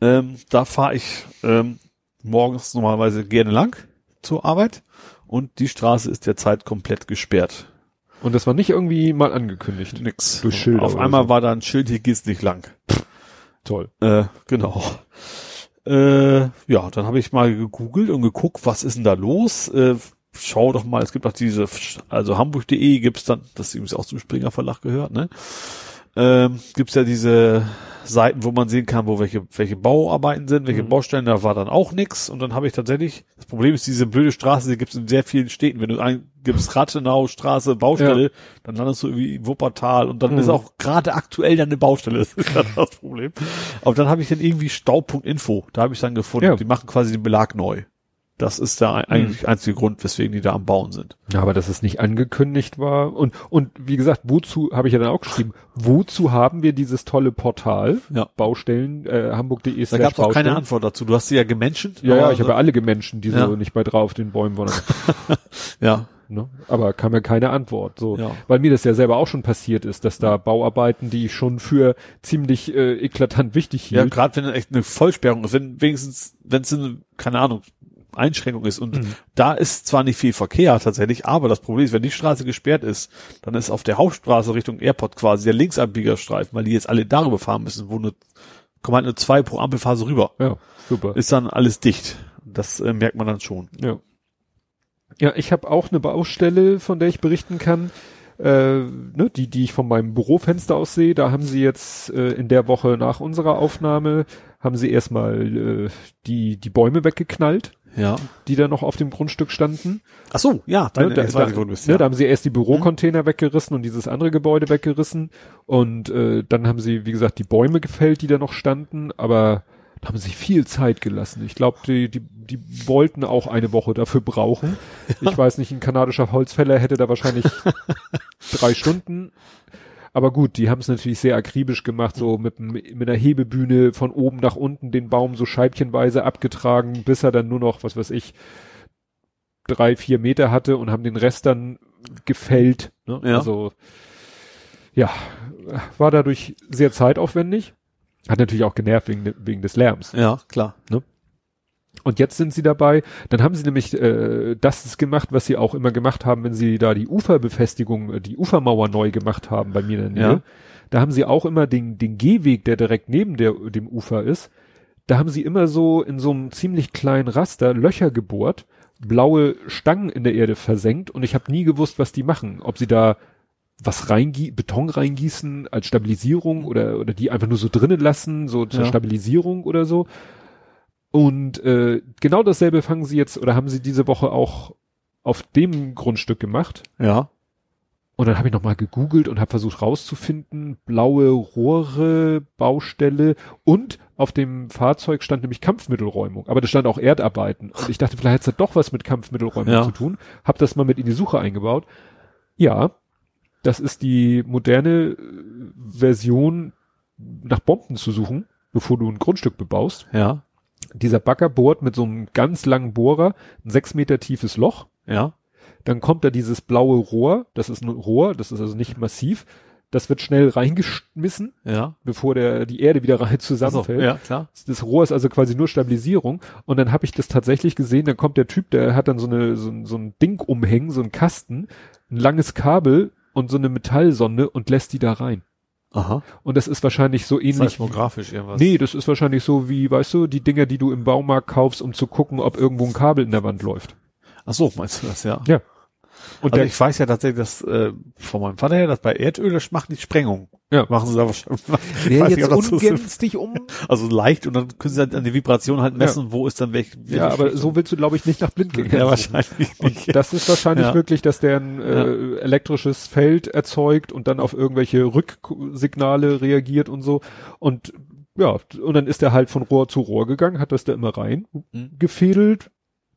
ähm, da fahre ich ähm, morgens normalerweise gerne lang zur Arbeit und die Straße ist derzeit komplett gesperrt. Und das war nicht irgendwie mal angekündigt. Nix. Durch Schilder Auf einmal so. war da ein Schild, hier geht's nicht lang. Toll. Äh, genau. Äh, ja, dann habe ich mal gegoogelt und geguckt, was ist denn da los? Äh, schau doch mal, es gibt auch diese, also hamburg.de gibt's dann, das übrigens auch zum Springer Verlag gehört, ne? Ähm, gibt's ja diese Seiten, wo man sehen kann, wo welche, welche Bauarbeiten sind, welche Mhm. Baustellen, da war dann auch nix. Und dann habe ich tatsächlich, das Problem ist, diese blöde Straße, die gibt's in sehr vielen Städten. Wenn du eingibst Rathenau, Straße, Baustelle, dann landest du irgendwie in Wuppertal und dann Mhm. ist auch gerade aktuell dann eine Baustelle. Das ist gerade das Problem. Aber dann habe ich dann irgendwie Stau.info, da habe ich dann gefunden, Ja. die machen quasi den Belag neu. Das ist der eigentlich einzige Grund, weswegen die da am Bauen sind. Ja, aber dass es nicht angekündigt war. Und, und wie gesagt, wozu, habe ich ja dann auch geschrieben, wozu haben wir dieses tolle Portal? Ja. Baustellen, äh, hamburg.de Da gab es auch keine. Antwort dazu. Du hast sie ja gemenschent. Ja, ja, ich habe ja alle gemenschen, die Ja. so nicht bei drauf den Bäumen waren. ja, Ne? Aber kam ja keine Antwort. So, Ja. weil mir das ja selber auch schon passiert ist, dass da Bauarbeiten, die ich schon für ziemlich äh, eklatant wichtig ja, hielt, gerade wenn echt eine Vollsperrung ist, wenn wenigstens, wenn es eine, keine Ahnung, Einschränkung ist und Mhm. da ist zwar nicht viel Verkehr tatsächlich, aber das Problem ist, wenn die Straße gesperrt ist, dann ist auf der Hauptstraße Richtung Airport quasi der Linksabbiegerstreifen, weil die jetzt alle darüber fahren müssen, wo nur, kommen halt nur zwei pro Ampelphase rüber. ja, super. Ist dann alles dicht. Das äh, merkt man dann schon. Ja. Ja, ich habe auch eine Baustelle, von der ich berichten kann, äh, ne, die, die ich von meinem Bürofenster aus sehe. Da haben sie jetzt äh, in der Woche nach unserer Aufnahme, haben sie erstmal äh, die, die Bäume weggeknallt, Ja. die da noch auf dem Grundstück standen. Ach so, ja, dann Ne, da, da, bist. ne, Ja. da haben sie erst die Bürocontainer weggerissen und dieses andere Gebäude weggerissen. Und äh, dann haben sie, wie gesagt, die Bäume gefällt, die da noch standen, aber da haben sie viel Zeit gelassen. Ich glaube, die, die, die wollten auch eine Woche dafür brauchen. Ich weiß nicht, ein kanadischer Holzfäller hätte da wahrscheinlich drei Stunden. Aber gut, die haben es natürlich sehr akribisch gemacht, so mit, dem- mit einer Hebebühne von oben nach unten den Baum so scheibchenweise abgetragen, bis er dann nur noch, was weiß ich, drei, vier Meter hatte und haben den Rest dann gefällt. Ne? Ja. Also ja, war dadurch sehr zeitaufwendig. Hat natürlich auch genervt wegen, wegen des Lärms. ja, klar. Und jetzt sind sie dabei, dann haben sie nämlich äh, das gemacht, was sie auch immer gemacht haben, wenn sie da die Uferbefestigung, äh, die Ufermauer neu gemacht haben bei mir in der Nähe. Ja. Da haben sie auch immer den, den Gehweg, der direkt neben der, dem Ufer ist, da haben sie immer so in so einem ziemlich kleinen Raster Löcher gebohrt, blaue Stangen in der Erde versenkt und ich habe nie gewusst, was die machen. Ob sie da was reingie Beton reingießen als Stabilisierung oder, oder die einfach nur so drinnen lassen, so zur Ja. Stabilisierung oder so. Und äh, genau dasselbe fangen sie jetzt oder haben sie diese Woche auch auf dem Grundstück gemacht. Ja. Und dann habe ich nochmal gegoogelt und habe versucht rauszufinden, blaue Rohre, Baustelle und auf dem Fahrzeug stand nämlich Kampfmittelräumung. Aber da stand auch Erdarbeiten. Und ich dachte, vielleicht hat es doch was mit Kampfmittelräumung Ja. zu tun. Hab das mal mit in die Suche eingebaut. Ja, das ist die moderne äh, Version, nach Bomben zu suchen, bevor du ein Grundstück bebaust. Ja. Dieser Bagger bohrt mit so einem ganz langen Bohrer ein sechs Meter tiefes Loch. Ja. Dann kommt da dieses blaue Rohr, das ist ein Rohr, das ist also nicht massiv. Das wird schnell reingeschmissen, Ja. bevor der, die Erde wieder rein Also, zusammenfällt. ja, klar. Das Rohr ist also quasi nur Stabilisierung. Und dann habe ich das tatsächlich gesehen, dann kommt der Typ, der hat dann so, eine, so, so ein Ding umhängen, so ein Kasten, ein langes Kabel und so eine Metallsonde und lässt die da rein. Aha. Und das ist wahrscheinlich so ähnlich. Seismografisch irgendwas. Nee, das ist wahrscheinlich so wie, weißt du, die Dinger, die du im Baumarkt kaufst, um zu gucken, ob irgendwo ein Kabel in der Wand läuft. Ach so, meinst du das, ja? Ja. Und Also der, ich weiß ja tatsächlich, dass äh, von meinem Vater her, dass bei Erdöl, das macht die Sprengung. Ja. Machen sie da wahrscheinlich. Wäre nicht, jetzt ob das so ungünstig um. Also leicht und dann können sie halt an die Vibration halt messen, wo ist dann welch. welche Ja, aber so willst du, glaube ich, nicht nach Blindgängern. Ja, wahrscheinlich nicht. Und das ist wahrscheinlich Ja. wirklich, dass der ein äh, elektrisches Feld erzeugt und dann auf irgendwelche Rücksignale reagiert und so. Und ja, und dann ist er halt von Rohr zu Rohr gegangen, hat das da immer rein Mhm. gefädelt,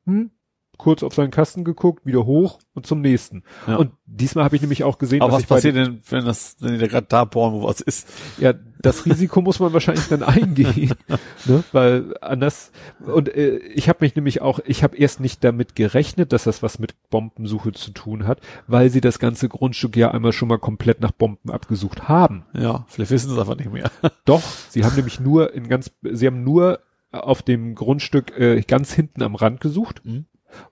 hm, kurz auf seinen Kasten geguckt, wieder hoch und zum nächsten. Ja. Und diesmal habe ich nämlich auch gesehen, Aber dass was passiert denn, wenn das, wenn die gerade da bohren, wo was ist? ja, das Risiko muss man wahrscheinlich dann eingehen, ne? weil anders und äh, ich habe mich nämlich auch, ich habe erst nicht damit gerechnet, dass das was mit Bombensuche zu tun hat, weil sie das ganze Grundstück ja einmal schon mal komplett nach Bomben abgesucht haben. Ja, vielleicht wissen sie es einfach nicht mehr. Doch, sie haben nämlich nur in ganz, sie haben nur auf dem Grundstück äh, ganz hinten am Rand gesucht, Mhm.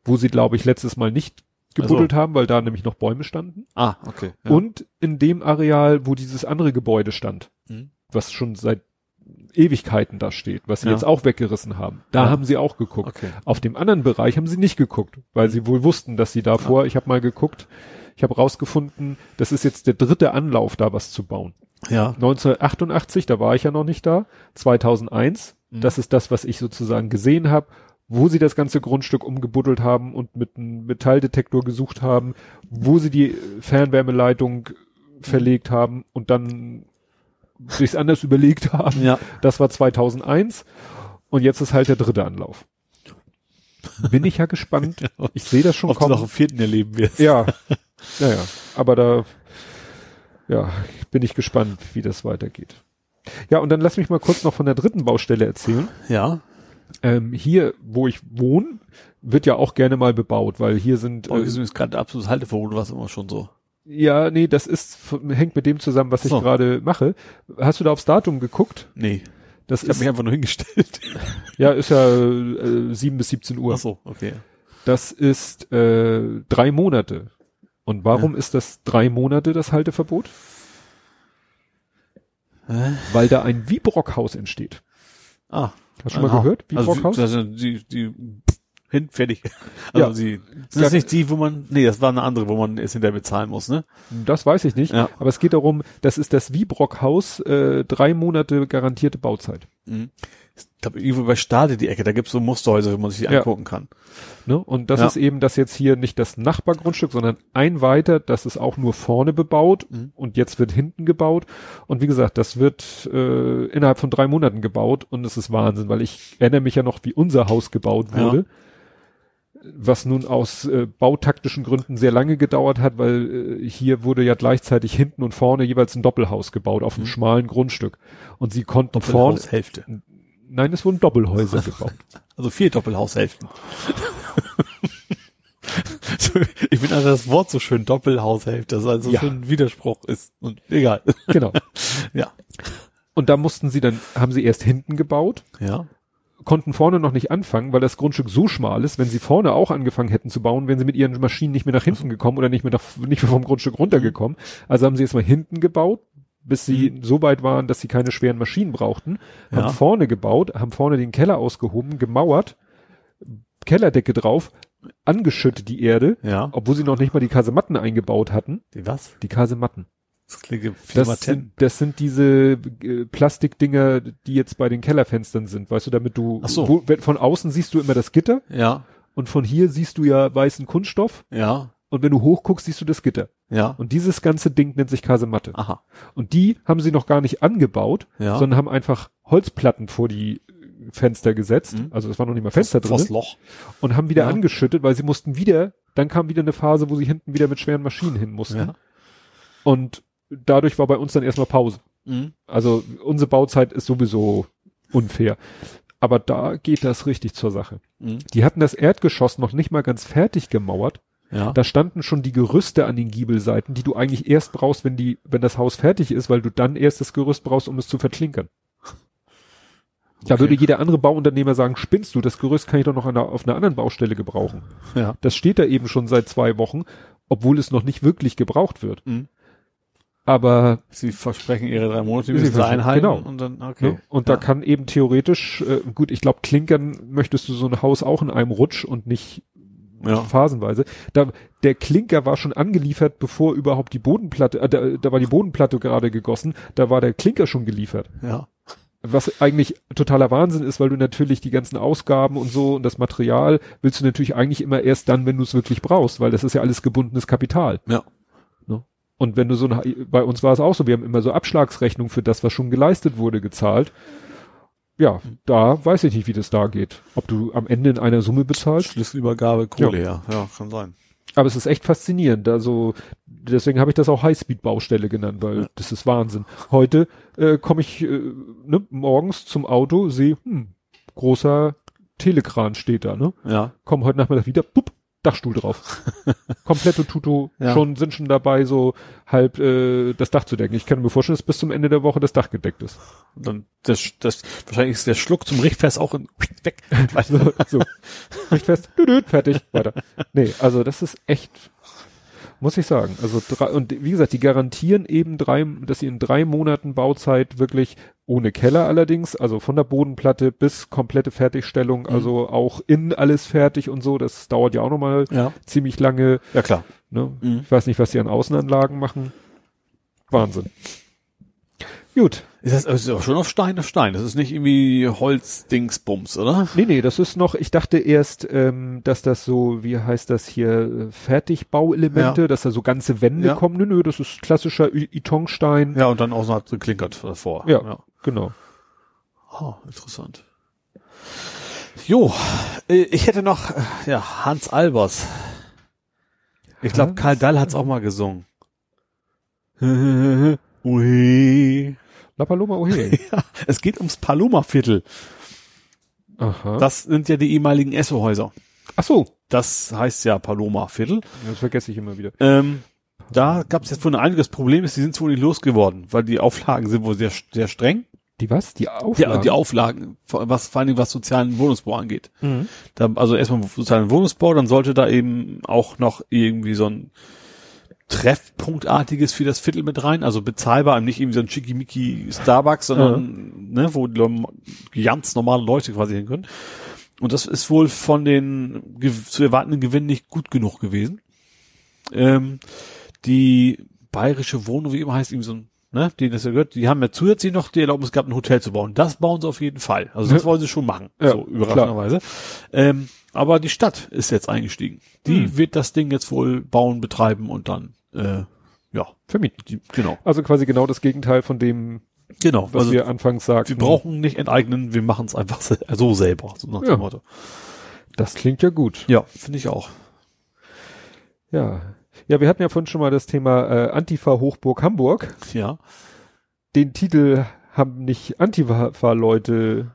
Wo sie glaube ich letztes Mal nicht gebuddelt haben, weil da nämlich noch Bäume standen. Ah, okay. Ja. Und in dem Areal, wo dieses andere Gebäude stand, Mhm. was schon seit Ewigkeiten da steht, was sie Ja. jetzt auch weggerissen haben. Da Ja. haben sie auch geguckt. Okay. Auf dem anderen Bereich haben sie nicht geguckt, weil sie wohl wussten, dass sie davor, ich habe mal geguckt, ich habe rausgefunden, das ist jetzt der dritte Anlauf, da was zu bauen. Ja. 1988, da war ich ja noch nicht da, 2001, Mhm. das ist das, was ich sozusagen gesehen habe, wo sie das ganze Grundstück umgebuddelt haben und mit einem Metalldetektor gesucht haben, wo sie die Fernwärmeleitung verlegt haben und dann sich's anders überlegt haben. Ja. Das war 2001 und jetzt ist halt der dritte Anlauf. Bin ich ja gespannt. Ich sehe das schon Ob du noch kommen. im vierten erleben wirst. Ja, naja, aber da, ja, bin ich gespannt, wie das weitergeht. Ja, und dann lass mich mal kurz noch von der dritten Baustelle erzählen. Ja. Ähm, hier, wo ich wohne, wird ja auch gerne mal bebaut, weil hier sind, Oh, äh, jetzt gerade absolutes Halteverbot, was immer schon so. ja, nee, das ist, hängt mit dem zusammen, was ich So. gerade mache. Hast du da aufs Datum geguckt? Nee. Das Ich habe ist, mich einfach nur hingestellt. ja, ist ja äh, 7 bis 17 Uhr. Ach so, okay. Das ist äh, drei Monate. Und warum ist das drei Monate, das Halteverbot? Hä? Weil da ein Wiebrockhaus entsteht. Ah. Hast du schon mal gehört? Also, Wiebrockhaus? die- also die, die, hin, fertig. Also Ja. sie, sind das nicht die, wo man, nee, das war eine andere, wo man es hinterher bezahlen muss, ne? das weiß ich nicht. Ja. Aber es geht darum, das ist das Wiebrockhaus, äh, drei Monate garantierte Bauzeit. Mhm. Ich glaube, irgendwo bei Stade die Ecke, da gibt's so Musterhäuser, wo man sich die Ja. angucken kann. Ne? Und das Ja. ist eben das jetzt hier nicht das Nachbargrundstück, sondern ein weiter, das ist auch nur vorne bebaut Mhm. und jetzt wird hinten gebaut. Und wie gesagt, das wird äh, innerhalb von drei Monaten gebaut und es ist Wahnsinn, weil ich erinnere mich ja noch, wie unser Haus gebaut Ja. wurde. Was nun aus äh, bautaktischen Gründen sehr lange gedauert hat, weil äh, hier wurde ja gleichzeitig hinten und vorne jeweils ein Doppelhaus gebaut auf einem Mhm. schmalen Grundstück. Und sie konnten vorne, Doppelhaushälfte. Nein, es wurden Doppelhäuser gebaut. Also vier Doppelhaushälften. So, ich finde also das Wort so schön, Doppelhaushälfte, das also Ja. schon ein Widerspruch ist. Und egal. Genau. Ja. Und da mussten sie dann, haben sie erst hinten gebaut, Ja. konnten vorne noch nicht anfangen, weil das Grundstück so schmal ist, wenn sie vorne auch angefangen hätten zu bauen, wären sie mit ihren Maschinen nicht mehr nach hinten gekommen oder nicht mehr, nach, nicht mehr vom Grundstück runtergekommen. Also haben sie erstmal hinten gebaut, bis sie so weit waren, dass sie keine schweren Maschinen brauchten, haben Ja. vorne gebaut, haben vorne den Keller ausgehoben, gemauert, Kellerdecke drauf, angeschüttet die Erde, Ja. obwohl sie noch nicht mal die Kasematten eingebaut hatten. Die was? Die Kasematten. Das klingt Das sind, das sind diese äh, Plastikdinger, die jetzt bei den Kellerfenstern sind, weißt du, damit du Ach so. wo, wenn, von außen siehst du immer das Gitter Ja. und von hier siehst du ja weißen Kunststoff Ja. Und wenn du hochguckst, siehst du das Gitter. Ja. Und dieses ganze Ding nennt sich Kasematte. Aha. Und die haben sie noch gar nicht angebaut, Ja. sondern haben einfach Holzplatten vor die Fenster gesetzt, Mhm. also es war noch nicht mal Fenster drin, Vors Loch. und haben wieder Ja. angeschüttet, weil sie mussten wieder, dann kam wieder eine Phase, wo sie hinten wieder mit schweren Maschinen hin mussten. Ja. Und dadurch war bei uns dann erstmal Pause. Mhm. Also unsere Bauzeit ist sowieso unfair. Aber da geht das richtig zur Sache. Mhm. Die hatten das Erdgeschoss noch nicht mal ganz fertig gemauert. Ja. Da standen schon die Gerüste an den Giebelseiten, die du eigentlich erst brauchst, wenn die, wenn das Haus fertig ist, weil du dann erst das Gerüst brauchst, um es zu verklinkern. Da Okay. würde jeder andere Bauunternehmer sagen, spinnst du, das Gerüst kann ich doch noch einer, auf einer anderen Baustelle gebrauchen. ja. Das steht da eben schon seit zwei Wochen, obwohl es noch nicht wirklich gebraucht wird. Mhm. Aber Sie versprechen ihre drei Monate, die Sie einhalten. genau. Und dann, okay. Ne? Und ja. da kann eben theoretisch, äh, gut, ich glaube, klinkern möchtest du so ein Haus auch in einem Rutsch und nicht Ja. phasenweise. Da, der Klinker war schon angeliefert, bevor überhaupt die Bodenplatte, äh, da, da war die Bodenplatte gerade gegossen, da war der Klinker schon geliefert. Ja. Was eigentlich totaler Wahnsinn ist, weil du natürlich die ganzen Ausgaben und so und das Material willst du natürlich eigentlich immer erst dann, wenn du es wirklich brauchst, weil das ist ja alles gebundenes Kapital. Ja. Ne? Und wenn du so eine, bei uns war es auch so, wir haben immer so Abschlagsrechnung für das, was schon geleistet wurde, gezahlt. Ja, da weiß ich nicht, wie das da geht. Ob du am Ende in einer Summe bezahlst. Schlüsselübergabe, Kohle, ja. Ja, kann sein. Aber es ist echt faszinierend. Also deswegen habe ich das auch Highspeed-Baustelle genannt, weil Ja. das ist Wahnsinn. Heute äh, komme ich äh, ne, morgens zum Auto, sehe, hm, großer Telekran steht da, ne? Ja. Komm heute Nachmittag wieder, bupp, Dachstuhl drauf. Komplette Tuto, Ja. schon sind schon dabei, so halb äh, das Dach zu decken. Ich kann mir vorstellen, dass bis zum Ende der Woche das Dach gedeckt ist. Und dann das, das, wahrscheinlich ist der Schluck zum Richtfest auch in, weg. So, so. Nicht fest, düdüt, fertig, weiter. Nee, also das ist echt, muss ich sagen. Also drei, und wie gesagt, die garantieren eben drei, dass sie in drei Monaten Bauzeit wirklich ohne Keller allerdings, also von der Bodenplatte bis komplette Fertigstellung, Mhm. also auch innen alles fertig und so, das dauert ja auch nochmal Ja. ziemlich lange. Ja, klar. Ne? Mhm. Ich weiß nicht, was die an Außenanlagen machen. Wahnsinn. Gut. Ist das, das ist auch schon auf Stein auf Stein. Das ist nicht irgendwie Holz-Dingsbums, oder? Nee, nee, das ist noch, ich dachte erst, ähm, dass das so, wie heißt das hier, äh, Fertigbauelemente, Ja. dass da so ganze Wände Ja. kommen. Nö, nö, das ist klassischer I- Itonstein. Ja, und dann außerhalb geklinkert davor. Ja. ja. Genau. Oh, interessant. Jo, äh, ich hätte noch, äh, ja, Hans Albers. Ich glaube, Karl Dall hat's auch mal gesungen. Ui. La Paloma Ohe. Ja, es geht ums Paloma-Viertel. Aha. Das sind ja die ehemaligen Esso-Häuser. Ach so. Das heißt ja Paloma-Viertel. Das vergesse ich immer wieder. Ähm, da gab es jetzt wohl ein einiges Problem, ist, die sind wohl nicht losgeworden, weil die Auflagen sind wohl sehr, sehr streng. Die was? Die Auflagen? die Auflagen, was vor allen Dingen was sozialen Wohnungsbau angeht. Mhm. Da, also erstmal sozialen Wohnungsbau, dann sollte da eben auch noch irgendwie so ein Treffpunktartiges für das Viertel mit rein, also bezahlbar, nicht irgendwie so ein Schickimicki Starbucks, sondern ne, wo die ganz normale Leute quasi hin können. Und das ist wohl von den zu erwartenden Gewinnen nicht gut genug gewesen. Ähm, die bayerische Wohnung, wie immer heißt, irgendwie so ein, ne, denen das ja gehört, die haben ja zusätzlich noch die Erlaubnis gehabt, ein Hotel zu bauen. Das bauen sie auf jeden Fall. Also das Ja. wollen sie schon machen, Ja, so überraschenderweise. Ähm, aber die Stadt ist jetzt eingestiegen. Die Hm. wird das Ding jetzt wohl bauen, betreiben und dann, äh, ja, Vermieten. die, genau. Also quasi genau das Gegenteil von dem, Genau. was also wir anfangs sagten. wir brauchen nicht enteignen, wir machen es einfach so selber, so nach Ja. dem Motto. Das klingt ja gut. Ja, finde ich auch. Ja. Ja, wir hatten ja vorhin schon mal das Thema äh, Antifa Hochburg Hamburg. Ja. Den Titel haben nicht Antifa-Leute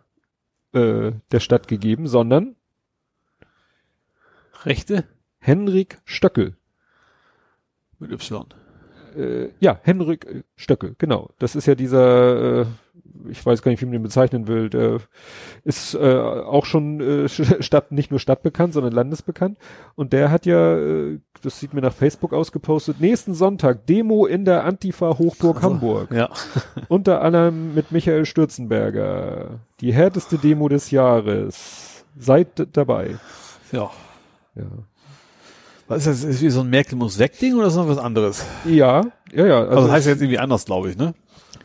äh, der Stadt gegeben, sondern Rechte Henrik Stöckel. mit Y. Äh, ja, Henrik Stöckel, genau. Das ist ja dieser, äh, ich weiß gar nicht, wie man den bezeichnen will, der ist äh, auch schon äh, Stadt, nicht nur stadtbekannt, sondern landesbekannt. Und der hat ja, äh, das sieht mir nach Facebook ausgepostet, nächsten Sonntag Demo in der Antifa Hochburg Also, Hamburg. Ja. Unter anderem mit Michael Stürzenberger. Die härteste Demo des Jahres. Seid dabei. Ja. Ja. Was ist das? Ist wie so ein Merkel muss weg Ding oder ist noch was anderes? Ja, ja, ja. Also, Also, das heißt jetzt irgendwie anders, glaube ich, ne?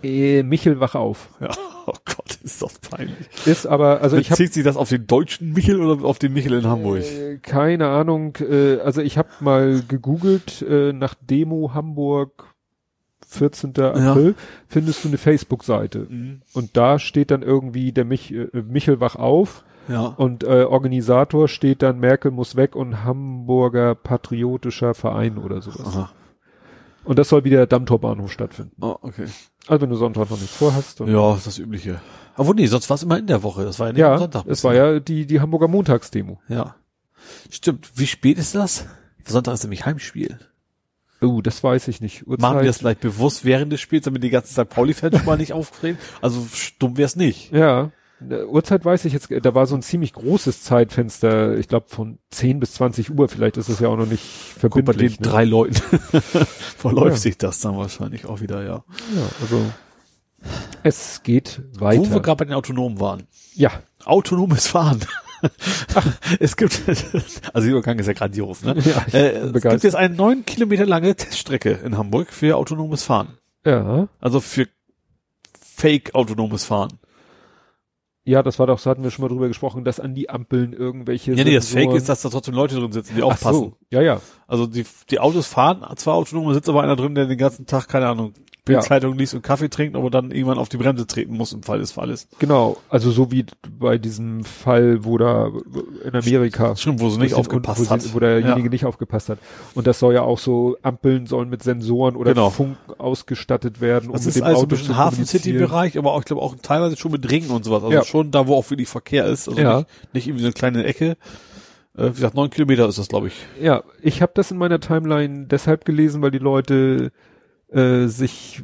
Äh, Michel wach auf. Ja. Oh Gott, ist das peinlich. Ist aber, also ich habe Bezieht sich das auf den deutschen Michel oder auf den Michel in Hamburg? Äh, keine Ahnung. Äh, also ich habe mal gegoogelt äh, nach Demo Hamburg 14. April findest du eine Facebook-Seite Mhm. und da steht dann irgendwie der Mich äh, Michel wach auf Ja. und äh, Organisator steht dann Merkel muss weg und Hamburger patriotischer Verein oder sowas. Aha. Und das soll wieder Dammtorbahnhof stattfinden. Oh, okay. Also wenn du Sonntag noch nichts vorhast. Ja, ist das Übliche. Aber nee, sonst war es immer in der Woche. Das war ja nicht am ja Sonntag. es war ja die die Hamburger Montagsdemo. Ja. Stimmt. Wie spät ist das? Sonntag ist nämlich Heimspiel. Oh, das weiß ich nicht. Uhrzeit. Machen wir das vielleicht bewusst während des Spiels, damit die ganze Zeit Pauli-Fans schon mal nicht auftreten? Also stumm wär's nicht. Ja, Uhrzeit weiß ich jetzt, da war so ein ziemlich großes Zeitfenster, ich glaube von 10 bis 20 Uhr, vielleicht ist es ja auch noch nicht Guck, bei den verbindlich. ne? drei Leuten verläuft Ja. sich das dann wahrscheinlich auch wieder, ja. Ja, also es geht weiter. Wo wir gerade bei den Autonomen waren. ja, Autonomes Fahren. es gibt, also Übergang ist ja grandios, ne? Ja, äh, es gibt begeistert. jetzt eine neun Kilometer lange Teststrecke in Hamburg für autonomes Fahren. Ja. Also für Fake autonomes Fahren. Ja, das war doch, so hatten wir schon mal drüber gesprochen, dass an die Ampeln irgendwelche. Ja, nee, das Fake ist, dass da trotzdem Leute drin sitzen, die Ach aufpassen. so. Ja, ja. Also die, die Autos fahren zwar autonom, da sitzt aber einer drin, der den ganzen Tag, keine Ahnung, Bildzeitung liest und Kaffee trinkt, aber dann irgendwann auf die Bremse treten muss im Fall des Falles. Genau. Also so wie bei diesem Fall, wo da in Amerika. Schon, wo sie nicht aufgepasst wo, hat. sie, wo derjenige Ja. nicht aufgepasst hat. Und das soll ja auch so, Ampeln sollen mit Sensoren oder Genau. Funk ausgestattet werden, um Das mit ist dem also ein Auto zu bisschen Hafen kommunizieren. City Bereich, aber auch, ich glaube auch teilweise schon mit Ringen und sowas. Also Ja. schon da, wo auch wirklich Verkehr ist. Also Ja. nicht, nicht irgendwie so eine kleine Ecke. Äh, wie gesagt, neun Kilometer ist das, glaube ich. Ja, ich habe das in meiner Timeline deshalb gelesen, weil die Leute äh, sich äh,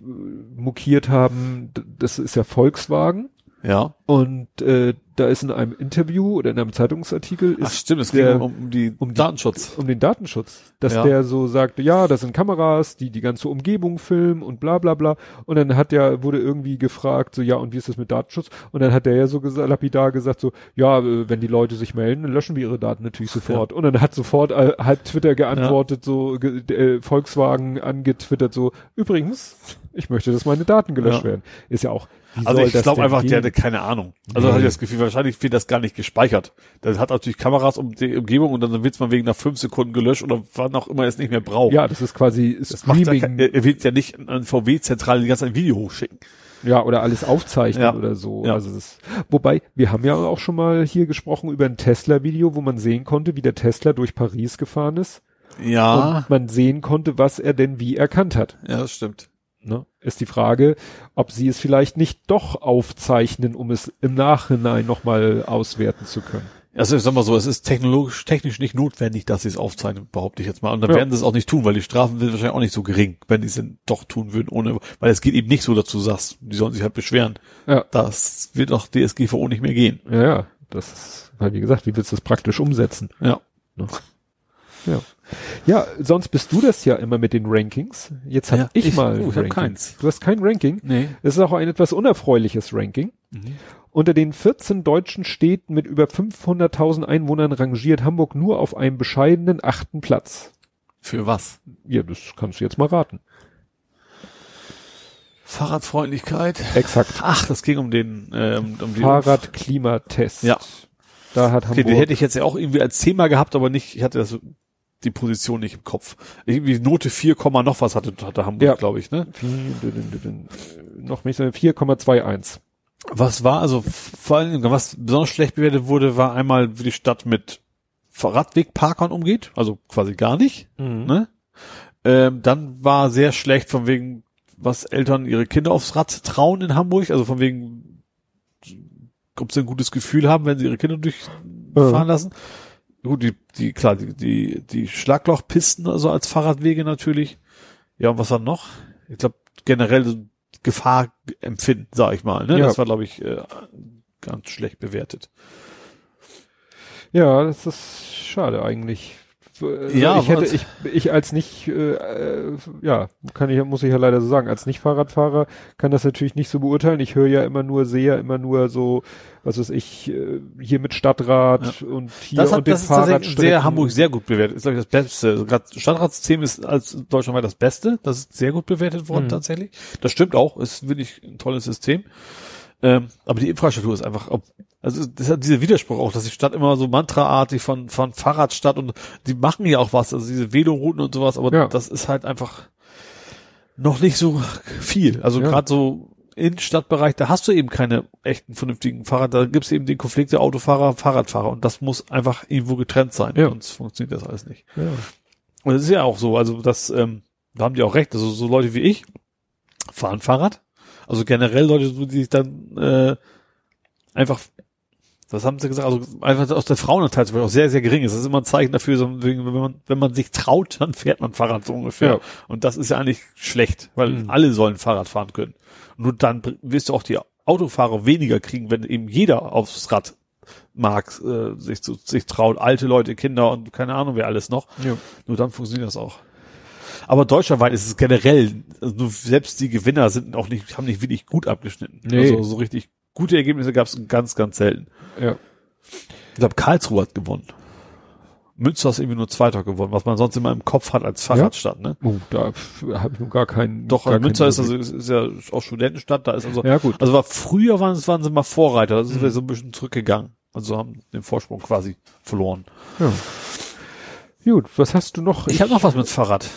mokiert haben, das ist ja Volkswagen Ja. und äh, da ist in einem Interview oder in einem Zeitungsartikel Ach ist stimmt, es der- ging um, um die um die- Datenschutz. um den Datenschutz, dass Ja. der so sagte, ja, das sind Kameras, die die ganze Umgebung filmen und bla bla bla. Und dann hat der, wurde irgendwie gefragt, so, ja, und wie ist das mit Datenschutz? Und dann hat der ja so gesagt, lapidar gesagt, so, ja, äh, wenn die Leute sich melden, dann löschen wir ihre Daten natürlich sofort. Und dann hat sofort äh, hat Twitter geantwortet, so, ge, äh, Volkswagen angetwittert, so, übrigens, ich möchte, dass meine Daten gelöscht Ja. werden. Ist ja auch, Also ich das glaube einfach, der gehen? hatte keine Ahnung. Also Nee. hatte ich das Gefühl, wahrscheinlich wird das gar nicht gespeichert. Der hat natürlich Kameras um die Umgebung und dann wird's mal wegen nach fünf Sekunden gelöscht oder wann auch immer es nicht mehr braucht. Ja, das ist quasi das macht ja, Streaming. kein- er er wird ja nicht an VW-Zentrale die ganze Zeit ein Video hochschicken. Ja, oder alles aufzeichnen Ja. oder so. Ja. Also das, wobei, wir haben ja auch schon mal hier gesprochen über ein Tesla-Video, wo man sehen konnte, wie der Tesla durch Paris gefahren ist. Ja, Und man sehen konnte, was er denn wie erkannt hat. ja, das stimmt. Ne? Ist die Frage, ob sie es vielleicht nicht doch aufzeichnen, um es im Nachhinein nochmal auswerten zu können. Also ich sag mal so, es ist technologisch, technisch nicht notwendig, dass sie es aufzeichnen, behaupte ich jetzt mal. Und dann Ja. werden sie es auch nicht tun, weil die Strafen sind wahrscheinlich auch nicht so gering, wenn die es denn doch tun würden, ohne, weil es geht eben nicht so, dass du sagst, die sollen sich halt beschweren. Ja. Das wird auch DSGVO nicht mehr gehen. Ja, ja. Das ist, weil wie gesagt, wie willst du das praktisch umsetzen? Ja. Ja. Ja, sonst bist du das ja immer mit den Rankings. Jetzt habe Ja, ich, ich- mal. oh, ich hab keins. Du hast kein Ranking? Nee. Es ist auch ein etwas unerfreuliches Ranking. Mhm. Unter den 14 deutschen Städten mit über 500.000 Einwohnern rangiert Hamburg nur auf einem bescheidenen achten Platz. Für was? Ja, das kannst du jetzt mal raten. Fahrradfreundlichkeit. Exakt. Ach, das ging um den, ähm, um Fahrradklimatest. Ja. Da hat Okay, Hamburg. den hätte ich jetzt ja auch irgendwie als Thema gehabt, aber nicht, ich hatte das, die Position nicht im Kopf. Irgendwie Note 4, Komma noch was hatte, hatte Hamburg, Ja. glaube ich, ne? noch nicht so 4,21. Was war, also vor allem, was besonders schlecht bewertet wurde, war einmal, wie die Stadt mit Radwegparkern umgeht, also quasi gar nicht. Ne? Ähm, dann war sehr schlecht von wegen, was Eltern ihre Kinder aufs Rad trauen in Hamburg, also von wegen, ob sie ein gutes Gefühl haben, wenn sie ihre Kinder durchfahren lassen. Gut, die, die, klar, die, die, die Schlaglochpisten, also als Fahrradwege natürlich. Ja, und was war noch? Ich glaube, generell Gefahr empfinden, sag ich mal. Ne? Ja. Das war, glaube ich, äh, ganz schlecht bewertet. Ja, das ist schade eigentlich. Also Ja, ich hätte, ich, ich als nicht, äh, äh, ja, kann ich, muss ich ja leider so sagen, als Nicht-Fahrradfahrer kann das natürlich nicht so beurteilen. Ich höre ja immer nur, sehe ja immer nur so, was weiß ich, äh, hier mit Stadtrat und hier Das, und hat, den das ist tatsächlich Fahrradstrecken. sehr Hamburg sehr gut bewertet. Ist, glaube ich, das Beste. Also Gerade Stadtratssystem ist als deutschlandweit das Beste. Das ist sehr gut bewertet worden Mhm. tatsächlich. Das stimmt auch. Ist wirklich ein tolles System. Ähm, aber die Infrastruktur ist einfach, ob, also das hat dieser Widerspruch auch, dass die Stadt immer so mantraartig von, von Fahrradstadt und die machen ja auch was, also diese Velorouten und sowas, aber Ja. das ist halt einfach noch nicht so viel. Also Ja. gerade so in Stadtbereich, da hast du eben keine echten vernünftigen Fahrrad, da gibt's eben den Konflikt der Autofahrer, Fahrradfahrer und das muss einfach irgendwo getrennt sein, Ja. sonst funktioniert das alles nicht. Ja. Und es ist ja auch so, also das, ähm, da haben die auch recht, also so Leute wie ich fahren Fahrrad, also generell Leute, die sich dann äh, einfach, was haben sie gesagt, also einfach aus der Frauenanteil zum Beispiel auch sehr, sehr gering ist. Das ist immer ein Zeichen dafür, wenn man, wenn man sich traut, dann fährt man Fahrrad so ungefähr. Ja. Und das ist ja eigentlich schlecht, weil Mhm. alle sollen Fahrrad fahren können. Nur dann wirst du auch die Autofahrer weniger kriegen, wenn eben jeder aufs Rad mag, äh, sich, zu, sich traut, alte Leute, Kinder und keine Ahnung wer alles noch. Ja. Nur dann funktioniert das auch. Aber deutschlandweit ist es generell, also selbst die Gewinner sind auch nicht, haben nicht wirklich gut abgeschnitten. Nee. Also so richtig gute Ergebnisse gab es ganz, ganz selten. Ja. Ich glaube, Karlsruhe hat gewonnen. Münster ist irgendwie nur Zweiter geworden, was man sonst immer im Kopf hat als Fahrradstadt, ne? Oh, da habe ich noch gar keinen. Doch, gar Münster ist, also, ist ja auch Studentenstadt, da ist also, Ja, gut. also war früher waren, es- waren sie mal Vorreiter, das ist wieder so ein bisschen zurückgegangen. Also haben den Vorsprung quasi verloren. Ja. Gut, was hast du noch? Ich habe noch was mit Fahrrad.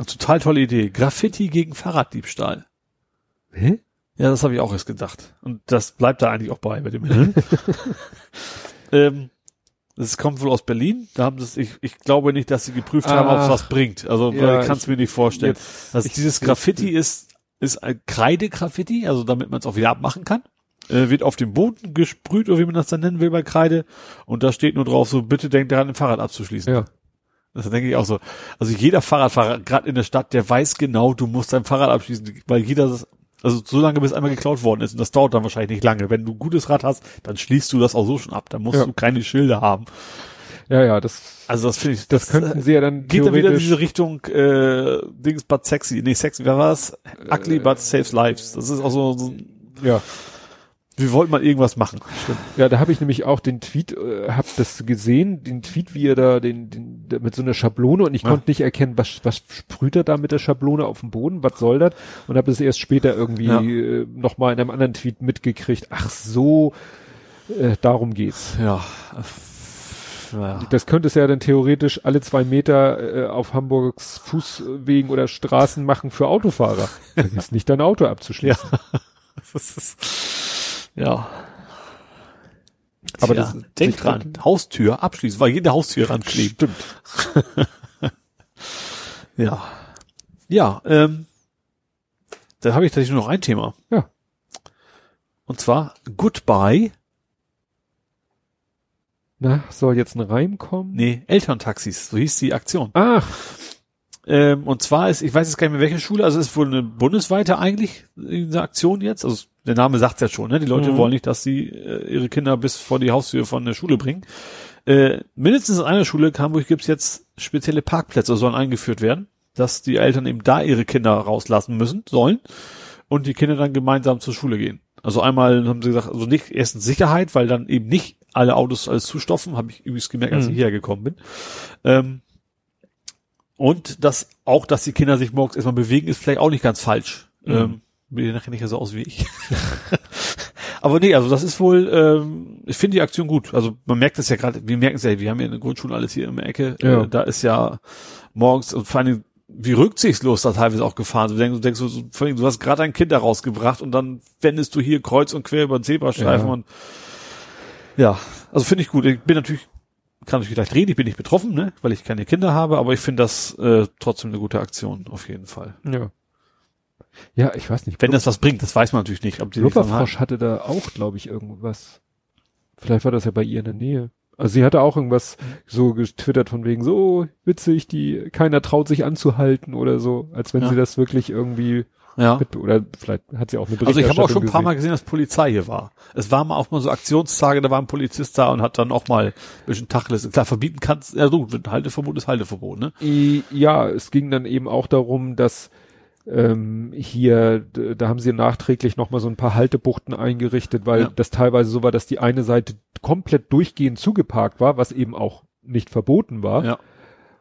Eine total tolle Idee. Graffiti gegen Fahrraddiebstahl. Hä? Ja, das habe ich auch erst gedacht. Und das bleibt da eigentlich auch bei, bei dem ähm, Das kommt wohl aus Berlin. Da haben sie es, ich, ich glaube nicht, dass sie geprüft haben, ob es Ach. was bringt. Also Ja, ich kann es mir nicht vorstellen. Jetzt, Also ich- dieses Graffiti ist, ist ein Kreide-Graffiti, also damit man es auch wieder abmachen kann. Äh, wird auf dem Boden gesprüht, oder wie man das dann nennen will bei Kreide. Und da steht nur drauf, so bitte denkt daran, ein Fahrrad abzuschließen. Ja. Das denke ich auch so. Also jeder Fahrradfahrer, gerade in der Stadt, der weiß genau, du musst dein Fahrrad abschließen, weil jeder das, also so lange bis einmal geklaut worden ist. Und das dauert dann wahrscheinlich nicht lange. Wenn du ein gutes Rad hast, dann schließt du das auch so schon ab. Dann musst Ja. du keine Schilder haben. Ja, ja, das, Also das finde ich, das, könnten sie ja dann geht dann wieder in diese Richtung äh, Dings but sexy. Nee, sexy, wer war das? Ugly but saves lives. Das ist auch so, so ja, wir wollten mal irgendwas machen. ja, da habe ich nämlich auch den Tweet, äh, hab das gesehen, den Tweet, wie er da den, den der mit so einer Schablone und ich Ja. konnte nicht erkennen, was was sprüht er da mit der Schablone auf dem Boden, was soll das? Und habe es erst später irgendwie Ja. äh, noch mal in einem anderen Tweet mitgekriegt. Ach so, äh, darum geht's. Ja. ja. Das könnte es ja dann theoretisch alle zwei Meter äh, auf Hamburgs Fußwegen oder Straßen machen für Autofahrer. Vergiss nicht dein Auto abzuschließen. Das ist, ja. Aber Tja, das- denk dran, Haustür abschließen, weil jede Haustür ranklebt. Stimmt. Ja. Ja, ähm, da habe ich tatsächlich nur noch ein Thema. Ja. Und zwar Goodbye, Na, soll jetzt ein Reim kommen? nee, Elterntaxis, so hieß die Aktion. Ach, Ähm, und zwar ist, ich weiß jetzt gar nicht mehr welche Schule, also es ist wohl eine bundesweite eigentlich, diese Aktion jetzt. Also der Name sagt ja schon, ne? Die Leute Mhm. wollen nicht, dass sie äh, ihre Kinder bis vor die Haustür von der Schule bringen. Äh, mindestens in einer Schule in Hamburg gibt's jetzt spezielle Parkplätze, sollen eingeführt werden, dass die Eltern eben da ihre Kinder rauslassen müssen, sollen, und die Kinder dann gemeinsam zur Schule gehen. Also einmal haben sie gesagt, also nicht erstens Sicherheit, weil dann eben nicht alle Autos alles zustopfen, habe ich übrigens gemerkt, als Mhm. ich hierher gekommen bin. Ähm, und das auch, dass die Kinder sich morgens erstmal bewegen, ist vielleicht auch nicht ganz falsch. Mhm. Ähm, wir nachher nicht so aus wie ich. Aber nee, also das ist wohl, ähm, ich finde die Aktion gut. Also man merkt es ja gerade, wir merken es ja, wir haben ja in der Grundschule alles hier in der Ecke. Ja. Äh, da ist ja morgens und vor allem wie rücksichtslos da teilweise auch gefahren. Du denkst, du denkst, so, vor allem, du hast gerade ein Kind da rausgebracht und dann wendest du hier kreuz und quer über den Zebrastreifen Ja. und ja, also finde ich gut. Ich bin natürlich, kann natürlich gleich reden, ich bin nicht betroffen, ne, weil ich keine Kinder habe, aber ich finde das äh, trotzdem eine gute Aktion, auf jeden Fall. ja. Ja, ich weiß nicht. Wenn das was bringt, das weiß man natürlich nicht. Ob die Blubberfrosch hatte da auch, glaube ich, irgendwas. Vielleicht war das ja bei ihr in der Nähe. Also sie hatte auch irgendwas so getwittert von wegen so witzig, die keiner traut sich anzuhalten oder so, als wenn Ja. sie das wirklich irgendwie ja. mit, oder vielleicht hat sie auch eine Also ich habe auch schon ein paar Mal gesehen. dass Polizei hier war. Es war mal auch mal so Aktionstage, da war ein Polizist da und hat dann auch mal ein bisschen Tacheles. Klar, verbieten kannst, ja so, Halteverbot ist Halteverbot, ne? Ja, es ging dann eben auch darum, dass ähm, hier, da haben sie nachträglich nochmal so ein paar Haltebuchten eingerichtet, weil Ja. das teilweise so war, dass die eine Seite komplett durchgehend zugeparkt war, was eben auch nicht verboten war, Ja.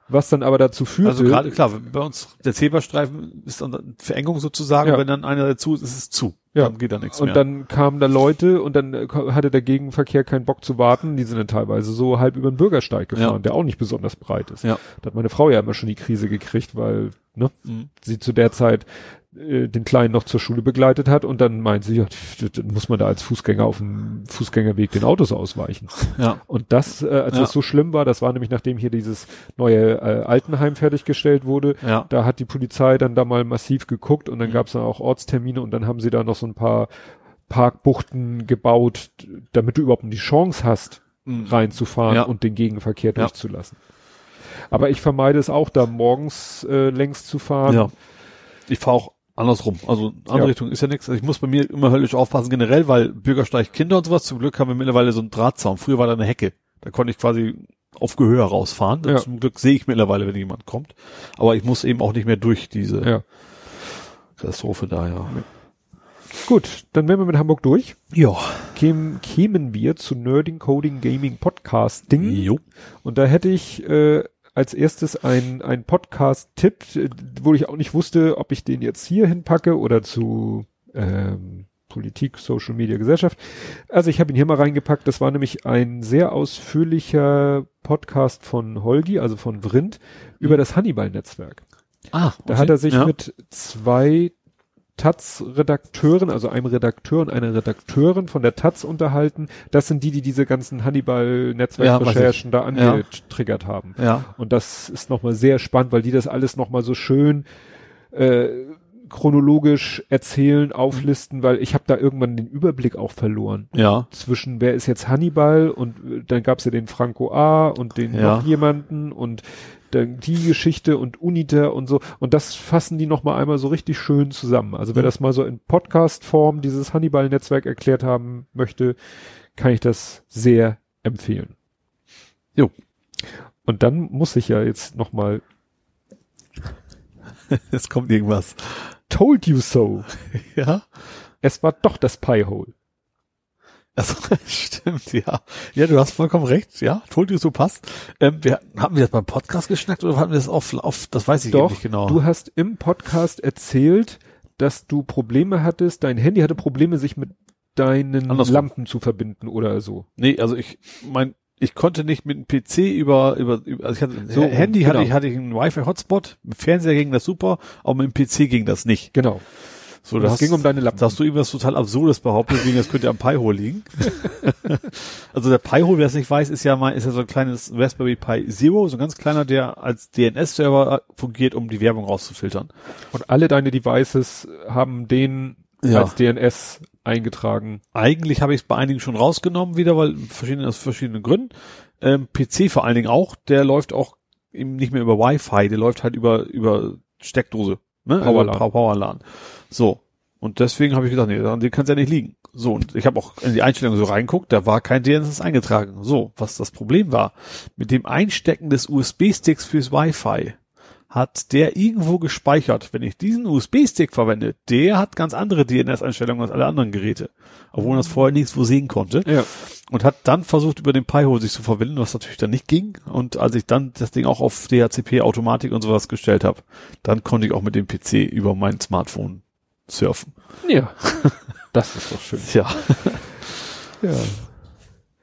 Was dann aber dazu führte, Also gerade, klar, bei uns, der Zebrastreifen ist dann eine Verengung sozusagen, Ja. wenn dann einer dazu ist, ist es zu. Ja. Dann geht da nichts und mehr. dann kamen da Leute und dann äh, hatte der Gegenverkehr keinen Bock zu warten, die sind dann teilweise so halb über den Bürgersteig gefahren, Ja. der auch nicht besonders breit ist. Ja. Da hat meine Frau ja immer schon die Krise gekriegt, weil, ne, Mhm. sie zu der Zeit äh, den Kleinen noch zur Schule begleitet hat und dann meint sie, ja, dann muss man da als Fußgänger auf dem Fußgängerweg den Autos ausweichen. Ja. Und das, äh, als Ja. das so schlimm war, das war nämlich nachdem hier dieses neue äh, Altenheim fertiggestellt wurde, Ja. da hat die Polizei dann da mal massiv geguckt und dann Mhm. gab es dann auch Ortstermine und dann haben sie da noch so ein paar Parkbuchten gebaut, damit du überhaupt die Chance hast, Mhm. reinzufahren Ja. und den Gegenverkehr Ja. durchzulassen. Aber ich vermeide es auch, da morgens äh, längs zu fahren. Ja. Ich fahre auch andersrum. Also andere Ja. Richtung ist ja nichts. Also ich muss bei mir immer höllisch aufpassen generell, weil Bürgersteig Kinder und sowas. Zum Glück haben wir mittlerweile so einen Drahtzaun. Früher war da eine Hecke. Da konnte ich quasi auf Gehör rausfahren. Ja. Zum Glück sehe ich mittlerweile, wenn jemand kommt. Aber ich muss eben auch nicht mehr durch diese Ja. Katastrophe da, ja. Gut, dann wären wir mit Hamburg durch. Ja. kämen, kämen wir zu Nerding Coding Gaming Podcasting. Jo. Und da hätte ich äh, als erstes ein, ein Podcast-Tipp, wo ich auch nicht wusste, ob ich den jetzt hier hinpacke oder zu ähm, Politik, Social Media, Gesellschaft. Also ich habe ihn hier mal reingepackt. Das war nämlich ein sehr ausführlicher Podcast von Holgi, also von Vrindt, über das Hannibal-Netzwerk. Ah, Da hat er sich ja. mit zwei Taz-Redakteuren, also einem Redakteur und einer Redakteurin von der Taz unterhalten. Das sind die, die diese ganzen Hannibal-Netzwerkrecherchen da Ja. angetriggert haben. Ja. Und das ist nochmal sehr spannend, weil die das alles nochmal so schön äh, chronologisch erzählen, auflisten, weil ich habe da irgendwann den Überblick auch verloren. Ja. Zwischen wer ist jetzt Hannibal und äh, dann gab's ja den Franco A und den Ja. noch jemanden und dann die Geschichte und Uniter und so. Und das fassen die nochmal einmal so richtig schön zusammen. Also wer Mhm. das mal so in Podcast-Form dieses Hannibal-Netzwerk erklärt haben möchte, kann ich das sehr empfehlen. Jo. Und dann muss ich ja jetzt nochmal Es kommt irgendwas. Told you so. Ja. Es war doch das Piehole. Also, stimmt, ja. Ja, du hast vollkommen recht. Ja, told you so passt. Ähm, wir, haben wir das beim Podcast geschnackt oder hatten wir das auf, auf das weiß ich Doch, nicht genau. du hast im Podcast erzählt, dass du Probleme hattest, dein Handy hatte Probleme, sich mit deinen Andersrum. Lampen zu verbinden oder so. Nee, also ich mein, ich konnte nicht mit dem PC über, über, über also ich hatte, So, Handy genau. hatte ich, hatte ich einen Wi-Fi-Hotspot, mit Fernseher ging das super, aber mit dem PC ging das nicht. Genau. So, das hast- ging um deine Lampen. Da hast du irgendwas total Absurdes behauptet, wegen das könnte am Pi-Hole liegen. also der Pi-Hole, wer es nicht weiß, ist ja mal, ist ja so ein kleines Raspberry Pi Zero, so ein ganz kleiner, der als DNS-Server fungiert, um die Werbung rauszufiltern. Und alle deine Devices haben den Ja. als DNS eingetragen. Eigentlich habe ich es bei einigen schon rausgenommen wieder, weil verschiedene, aus verschiedenen Gründen. Ähm, PC vor allen Dingen auch, der läuft auch eben nicht mehr über Wi-Fi, der läuft halt über, über Steckdose, ne? Powerlan. Powerlan. So. Und deswegen habe ich gedacht, nee, daran kann es ja nicht liegen. So, und ich habe auch in die Einstellungen so reinguckt, da war kein DNS eingetragen. So, was das Problem war, mit dem Einstecken des USB-Sticks fürs Wi-Fi hat der irgendwo gespeichert. Wenn ich diesen USB-Stick verwende, der hat ganz andere DNS-Einstellungen als alle anderen Geräte. Obwohl man das vorher nirgendwo sehen konnte. Ja. Und hat dann versucht, über den Pi-Hole sich zu verbinden, was natürlich dann nicht ging. Und als ich dann das Ding auch auf DHCP-Automatik und sowas gestellt habe, dann konnte ich auch mit dem PC über mein Smartphone surfen. Ja. Das ist doch schön. Ja. Ja.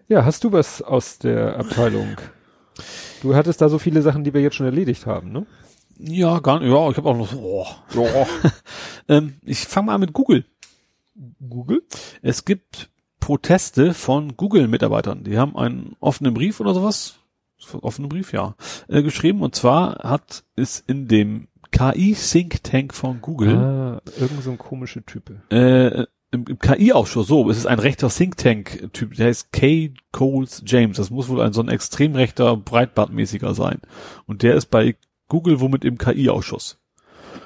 Ja, hast du was aus der Abteilung? Du hattest da so viele Sachen, die wir jetzt schon erledigt haben, ne? Ja, gar nicht. Ja, ich habe auch noch so, oh. ähm, ich fange mal an mit Google. Google? Es gibt Proteste von Google-Mitarbeitern. Die haben einen offenen Brief oder sowas, offenen Brief, ja, äh, geschrieben. Und zwar hat es in dem KI-Think Tank von Google, Ah, irgend so ein komische Type. äh, im, im KI-Ausschuss, so, es ist ein rechter Think Tank-Typ, der heißt K. Coles James. Das muss wohl ein so ein extrem rechter, breitbandmäßiger sein. Und der ist bei Google womit im KI-Ausschuss.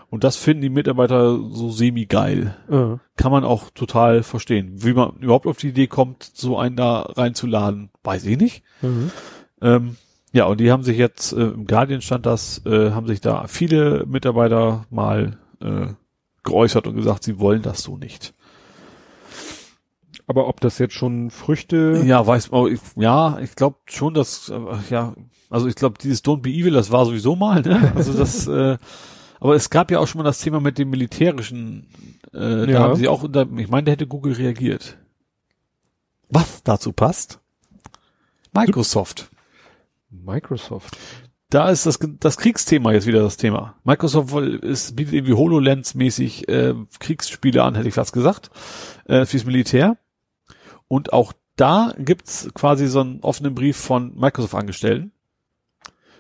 Und das finden die Mitarbeiter so semi-geil Ah. kann man auch total verstehen. Wie man überhaupt auf die Idee kommt, so einen da reinzuladen, weiß ich nicht. Mhm. Ähm, ja, und die haben sich jetzt, äh, im Guardian stand das, äh, haben sich da viele Mitarbeiter mal äh, geäußert und gesagt, sie wollen das so nicht. Aber ob das jetzt schon Früchte, Ja, weiß man, ich, ja, ich glaube schon, dass, äh, ja, also ich glaube, dieses Don't be evil, das war sowieso mal, ne? Also das, äh, aber es gab ja auch schon mal das Thema mit dem militärischen, äh, da Ja. haben sie auch unter, ich meine, da hätte Google reagiert. Was dazu passt? Microsoft. Microsoft. Da ist das, das Kriegsthema jetzt wieder das Thema. Microsoft ist, bietet irgendwie HoloLens-mäßig äh, Kriegsspiele an, hätte ich fast gesagt, äh, fürs Militär. Und auch da gibt's quasi so einen offenen Brief von Microsoft-Angestellten.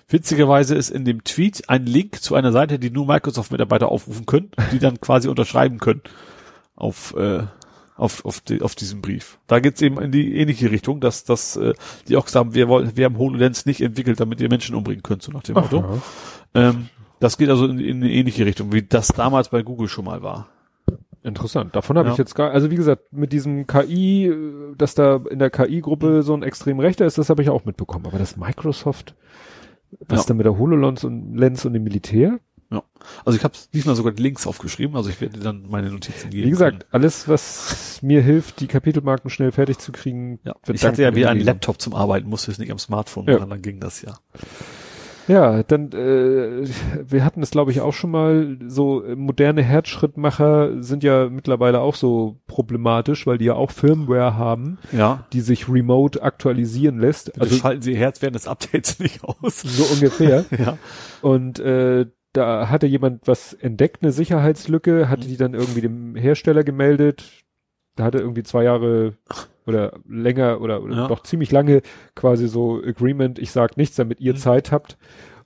Witzigerweise ist in dem Tweet ein Link zu einer Seite, die nur Microsoft-Mitarbeiter aufrufen können, die dann quasi unterschreiben können auf, äh, auf, auf, die, auf diesem Brief. Da geht's eben in die ähnliche Richtung, dass, dass äh, die auch sagen, wir wollen, wir haben HoloLens nicht entwickelt, damit ihr Menschen umbringen könnt, so nach dem Motto. Ähm, das geht also in, in eine ähnliche Richtung, wie das damals bei Google schon mal war. Interessant. Davon habe Ja. ich jetzt gar, also wie gesagt, mit diesem KI, dass da in der KI-Gruppe so ein extrem rechter ist, das habe ich auch mitbekommen. Aber das Microsoft, was Ja. da mit der HoloLens und Lens und dem Militär? Also ich habe diesmal sogar die Links aufgeschrieben, also ich werde dann meine Notizen geben. Wie gesagt, alles, was mir hilft, die Kapitelmarken schnell fertig zu kriegen. ja. ich hatte ja wieder einen. Laptop zum Arbeiten, musste es nicht am Smartphone Ja. machen, dann ging das ja. Ja, dann, äh, wir hatten es glaube ich auch schon mal, so äh, moderne Herzschrittmacher sind ja mittlerweile auch so problematisch, weil die ja auch Firmware haben, Ja. die sich remote aktualisieren lässt. Also Also schalten Sie Herz während des Updates nicht aus. so ungefähr. ja. Und äh, da hatte jemand was entdeckt, eine Sicherheitslücke, hatte die dann irgendwie dem Hersteller gemeldet. Da hatte irgendwie zwei Jahre oder länger oder, oder Ja. doch ziemlich lange quasi so Agreement, ich sag nichts, damit ihr Mhm. Zeit habt.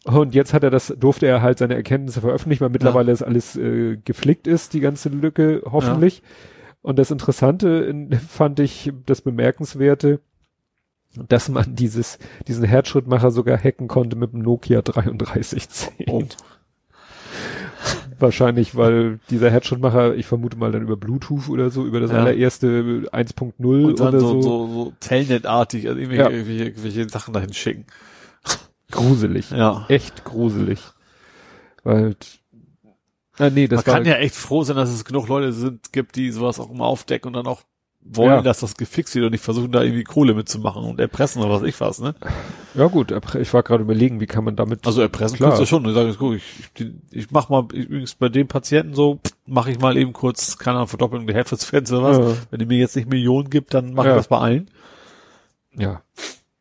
Und jetzt hat er das, durfte er halt seine Erkenntnisse veröffentlichen, weil mittlerweile das alles äh, geflickt ist, die ganze Lücke, hoffentlich. Und das Interessante in, fand ich, das Bemerkenswerte, dass man dieses, diesen Herzschrittmacher sogar hacken konnte mit dem Nokia 3310. Oh. Wahrscheinlich, weil dieser Herzschrittmacher, ich vermute mal dann über Bluetooth oder so, über das Ja. allererste 1.0 Und dann oder so, so. so, so Telnet-artig, also irgendwelche, Ja. irgendwelche, irgendwelche Sachen dahin schicken. Gruselig. Ja. Echt gruselig. Weil, ah, nee, das Man war, kann ja echt froh sein, dass es genug Leute sind, gibt, die sowas auch immer aufdecken und dann auch wollen, Ja. dass das gefixt wird und nicht versuchen, da irgendwie Kohle mitzumachen und erpressen oder was ich was, ne? ja gut, ich war gerade überlegen, wie kann man damit, Also erpressen Klar. kannst du schon. Ich sage, guck, ich, ich, ich mach mal, übrigens bei dem Patienten so, mache ich mal eben kurz, keine Ahnung, Verdoppelung der Herzfrequenz oder was. Ja. Wenn ihr mir jetzt nicht Millionen gibt, dann mach Ja. ich das bei allen. ja,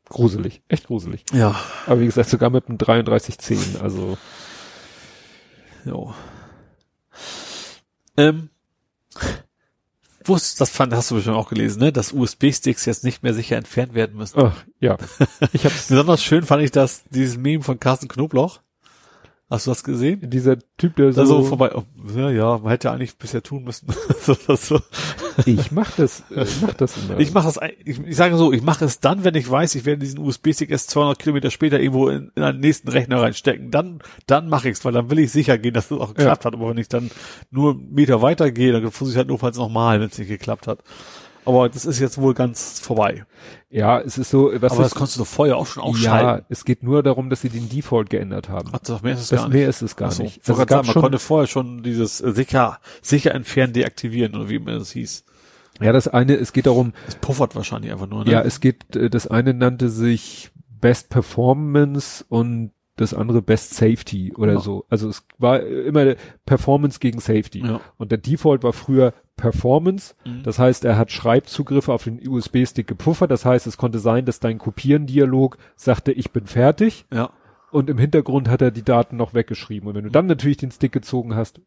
gruselig, echt gruselig. Ja. Aber wie gesagt, sogar mit einem 3310, also, Jo. Ähm, wusst, das fand, hast du bestimmt auch gelesen, ne, dass USB-Sticks jetzt nicht mehr sicher entfernt werden müssen. ach, ja. Ich hab's, Besonders schön fand ich das, dieses Meme von Carsten Knoblauch. Hast du das gesehen? dieser Typ, der so, Also vorbei, oh, ja, ja, man hätte eigentlich bisher tun müssen. so, das so. ich mach das, äh, ich mach das immer. Ich mache das, ich, ich sage so, ich mache es dann, wenn ich weiß, ich werde diesen USB-Stick erst 200 Kilometer später irgendwo in, in einen nächsten Rechner reinstecken. Dann, dann mache ich's, weil dann will ich sicher gehen, dass es auch geklappt hat. Aber wenn ich dann nur einen Meter weiter gehe, dann versuche ich halt nur falls nochmal, wenn es nicht geklappt hat. Aber das ist jetzt wohl ganz vorbei. ja, es ist so, was Aber ist, das konntest du doch vorher auch schon ja, ausschalten. es geht nur darum, dass sie den Default geändert haben. Ach, das mehr ist es Das gar mehr nicht. ist es gar so, nicht. Also es sagen, man schon- konnte vorher schon dieses äh, sicher, sicher entfernen, deaktivieren oder wie immer das hieß. Ja, das eine, es geht darum, Das puffert wahrscheinlich einfach nur, ne? ja, es geht, äh, das eine nannte sich Best Performance und das andere Best Safety oder Ja. so. Also es war immer Performance gegen Safety. Ja. Und der Default war früher Performance. Mhm. Das heißt, er hat Schreibzugriffe auf den USB-Stick gepuffert. Das heißt, es konnte sein, dass dein Kopieren-Dialog sagte, ich bin fertig. ja. Und im Hintergrund hat er die Daten noch weggeschrieben. Und wenn du dann natürlich den Stick gezogen hast,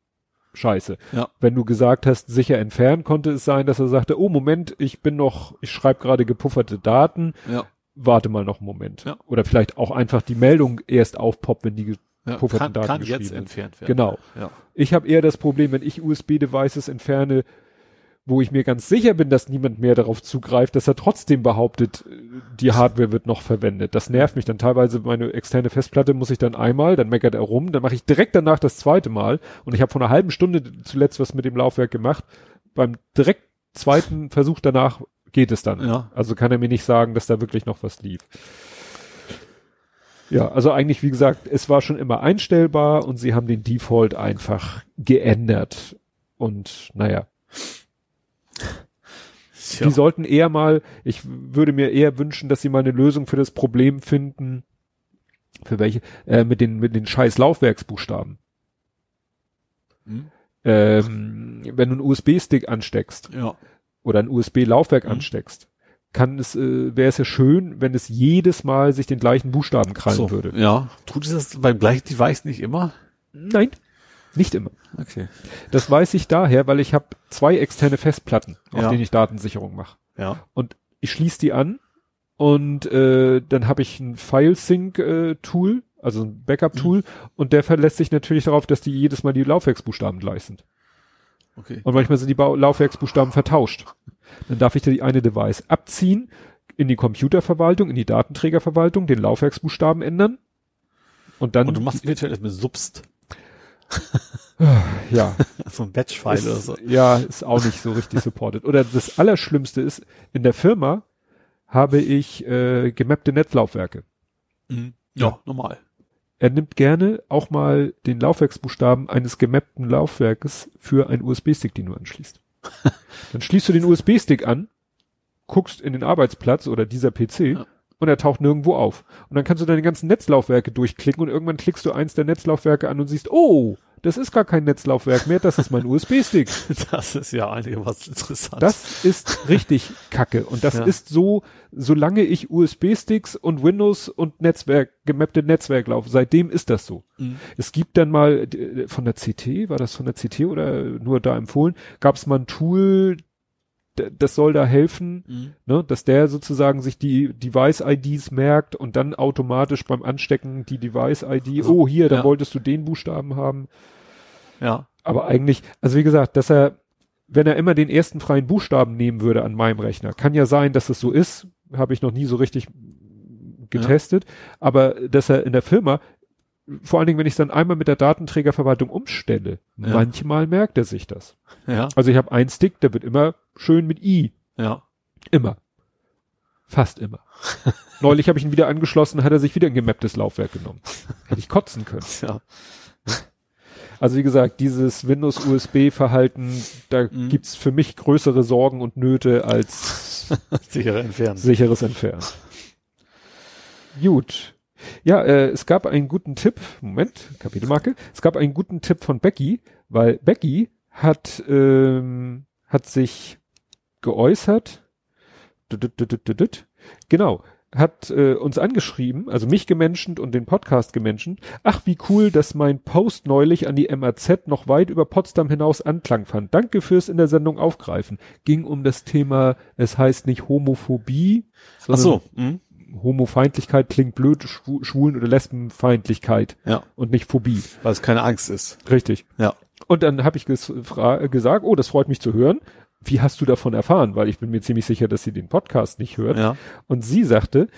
scheiße. Ja. Wenn du gesagt hast, sicher entfernen, konnte es sein, dass er sagte, oh Moment, ich bin noch, ich schreibe gerade gepufferte Daten, Ja. Warte mal noch einen Moment. Ja. Oder vielleicht auch einfach die Meldung erst aufpoppt, wenn die ja. gepufferten Kann, Daten kann geschrieben jetzt sind. entfernt werden. Genau. Ja. Ich habe eher das Problem, wenn ich USB-Devices entferne, wo ich mir ganz sicher bin, dass niemand mehr darauf zugreift, dass er trotzdem behauptet, äh, die Hardware wird noch verwendet. Das nervt mich dann teilweise. Meine externe Festplatte muss ich dann einmal, dann meckert er rum, dann mache ich direkt danach das zweite Mal. Und ich habe vor einer halben Stunde zuletzt was mit dem Laufwerk gemacht. Beim direkt zweiten Versuch danach geht es dann. Ja. Also kann er mir nicht sagen, dass da wirklich noch was lief. Ja, also eigentlich, wie gesagt, es war schon immer einstellbar und sie haben den Default einfach geändert. Und naja, die sollten eher mal, ich würde mir eher wünschen, dass sie mal eine Lösung für das Problem finden, für welche, äh, mit den, mit den scheiß Laufwerksbuchstaben. Hm? Ähm, wenn du einen USB-Stick ansteckst Ja. Oder ein USB-Laufwerk Mhm. ansteckst, kann es, äh, wäre es ja schön, wenn es jedes Mal sich den gleichen Buchstaben krallen So, würde. ja. Tut es das beim gleichen Device nicht immer? Nein, nicht immer. Okay. Das weiß ich daher, weil ich habe zwei externe Festplatten, auf Ja. denen ich Datensicherung mache. Ja. Und ich schließe die an und äh, dann habe ich ein File-Sync-Tool, also ein Backup-Tool, und der verlässt sich natürlich darauf, dass die jedes Mal die Laufwerksbuchstaben gleich sind. Okay. Und manchmal sind die Bau Laufwerksbuchstaben vertauscht. Dann darf ich die eine Device abziehen, in die Computerverwaltung, in die Datenträgerverwaltung, den Laufwerksbuchstaben ändern. Und dann, Und du machst virtuell das mit Subst. ja, So ein Batch-File oder so. ja, ist auch nicht so richtig supported. Oder das Allerschlimmste ist, in der Firma habe ich äh, gemappte Netzlaufwerke. Mhm. Ja, normal. Er nimmt gerne auch mal den Laufwerksbuchstaben eines gemappten Laufwerkes für einen USB-Stick, den du anschließt. Dann schließt du den USB-Stick an, guckst in den Arbeitsplatz oder dieser PC Ja. und er taucht nirgendwo auf. Und dann kannst du deine ganzen Netzlaufwerke durchklicken und irgendwann klickst du eins der Netzlaufwerke an und siehst, oh, das ist gar kein Netzlaufwerk mehr, das ist mein USB-Stick. Das ist ja einigermaßen interessant. Das ist richtig kacke. Und das Ja. ist so, solange ich USB-Sticks und Windows und Netzwerk, gemappte Netzwerk laufe, seitdem ist das so. Mhm. Es gibt dann mal äh, von der CT, war das von der CT oder nur da empfohlen, gab es mal ein Tool, das soll da helfen, Mhm. ne, dass der sozusagen sich die Device-IDs merkt und dann automatisch beim Anstecken die Device-ID, Also, oh hier, da ja. wolltest du den Buchstaben haben. Ja. Aber eigentlich, also wie gesagt, dass er, wenn er immer den ersten freien Buchstaben nehmen würde an meinem Rechner, kann ja sein, dass es so ist, habe ich noch nie so richtig getestet, aber dass er in der Firma, vor allen Dingen, wenn ich es dann einmal mit der Datenträgerverwaltung umstelle, Ja. manchmal merkt er sich das. Ja. Also ich habe einen Stick, der wird immer schön mit I. Ja. Immer. Fast immer. Neulich habe ich ihn wieder angeschlossen, hat er sich wieder ein gemapptes Laufwerk genommen. Hätte ich kotzen können. Ja. Also wie gesagt, dieses Windows-USB-Verhalten, da Mhm. gibt's für mich größere Sorgen und Nöte als Sichere entfernen. sicheres Entfernen. Gut. Ja, äh, es gab einen guten Tipp, Moment, Kapitelmarke, es gab einen guten Tipp von Becky, weil Becky hat, ähm, hat sich geäußert, genau, hat äh, uns angeschrieben, also mich gemenschent und den Podcast gemenschent. Ach, wie cool, dass mein Post neulich an die MAZ noch weit über Potsdam hinaus Anklang fand. Danke fürs in der Sendung aufgreifen. Ging um das Thema, es heißt nicht Homophobie, Ach sondern so. Mhm. Homofeindlichkeit klingt blöd, Schwu Schwulen- oder Lesbenfeindlichkeit Ja. und nicht Phobie. Weil es keine Angst ist. Richtig. Ja. Und dann habe ich gesagt, oh, das freut mich zu hören. Wie hast du davon erfahren? Weil ich bin mir ziemlich sicher, dass sie den Podcast nicht hört. Ja. Und sie sagte,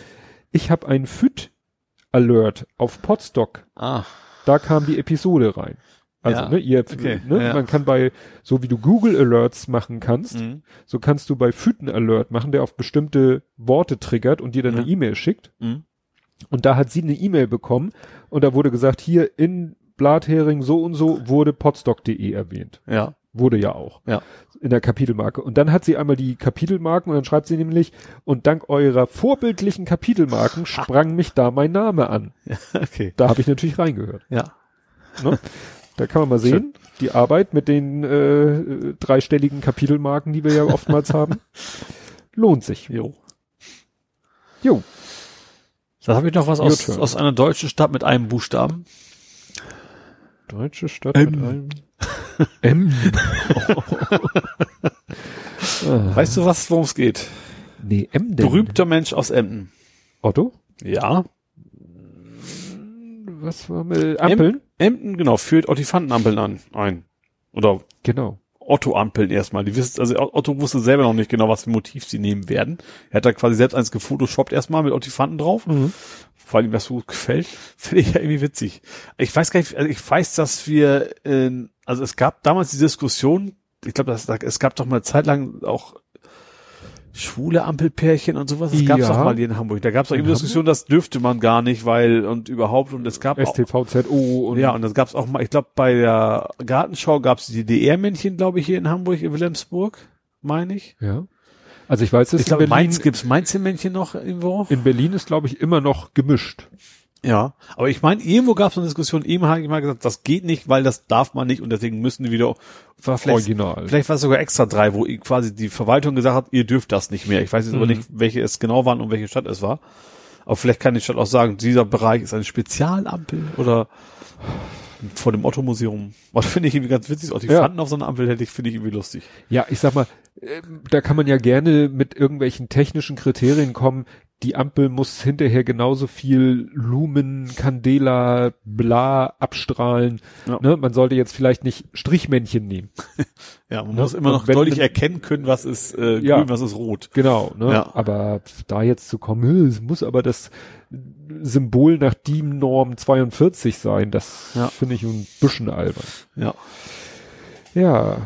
ich habe ein FÜD-Alert auf Podstock. Ah. Da kam die Episode rein. Also, Ja, ne, ihr, okay, ne, ja. man kann bei, so wie du Google Alerts machen kannst, Mhm. so kannst du bei FÜD einen Alert machen, der auf bestimmte Worte triggert und dir dann Ja. eine E-Mail schickt. Mhm. Und da hat sie eine E-Mail bekommen und da wurde gesagt, hier in Blathering so und so wurde podstock.de erwähnt. Ja. Wurde ja auch. Ja. In der Kapitelmarke. Und dann hat sie einmal die Kapitelmarken und dann schreibt sie nämlich, und dank eurer vorbildlichen Kapitelmarken sprang mich da mein Name an. Okay. Da habe ich natürlich reingehört. Ja. Ne? Da kann man mal sehen, die Arbeit mit den äh, dreistelligen Kapitelmarken, die wir ja oftmals haben, lohnt sich. Jo. Jo. Dann habe ich noch was aus, aus einer deutschen Stadt mit einem Buchstaben. Deutsche Stadt M. mit einem M. Ah. Weißt du was, worum es geht? Nee, Emden. Berühmter Mensch aus Emden. Otto? Ja. Was war mit Ampeln? Emden, genau, führt Ottifantenampeln an, ein. Oder Genau. Otto-Ampeln erstmal. Die wissen, also Otto wusste selber noch nicht genau, was für Motiv sie nehmen werden. Er hat da quasi selbst eins gefotoshoppt erstmal mit Ottifanten drauf. Mhm. Vor allem, was so gut gefällt, finde ich ja irgendwie witzig. Ich weiß gar nicht, also ich weiß, dass wir, äh, also es gab damals die Diskussion, ich glaube, es gab doch mal eine Zeit lang auch schwule Ampelpärchen und sowas. Das gab es Ja. auch mal hier in Hamburg. Da gab es auch irgendwie Diskussion, das dürfte man gar nicht, weil und überhaupt und es gab auch, STVZO und ja, und das gab's auch mal, ich glaube, bei der Gartenschau gab's die DDR-Männchen, glaube ich, hier in Hamburg, in Wilhelmsburg, meine ich. ja. Also ich weiß, dass Ich glaube, Mainz gibt's Mainz-Männchen noch irgendwo. in Berlin ist, glaube ich, immer noch gemischt. Ja, aber ich meine, irgendwo gab's eine Diskussion, eben habe ich mal gesagt, das geht nicht, weil das darf man nicht und deswegen müssen die wieder, vielleicht, Original. vielleicht war es sogar extra drei, wo quasi die Verwaltung gesagt hat, ihr dürft das nicht mehr. Ich weiß jetzt aber Mhm. nicht, welche es genau waren und welche Stadt es war. Aber vielleicht kann die Stadt auch sagen, dieser Bereich ist eine Spezialampel oder vor dem Otto-Museum. Was finde ich irgendwie ganz witzig, auch die Ja. Fanden auf so einer Ampel hätte ich, finde ich irgendwie lustig. Ja, ich sag mal, ähm, da kann man ja gerne mit irgendwelchen technischen Kriterien kommen. Die Ampel muss hinterher genauso viel Lumen, Candela, bla abstrahlen. Ja. Ne? Man sollte jetzt vielleicht nicht Strichmännchen nehmen. Ja, man Ne? muss immer noch wenn- deutlich erkennen können, was ist äh, Ja. grün, was ist rot. Genau, ne? Ja. Aber da jetzt zu kommen, "Hm, es muss aber das Symbol nach DIN Norm 42 sein, das Ja. finde ich ein bisschen albern. Ja. Ja.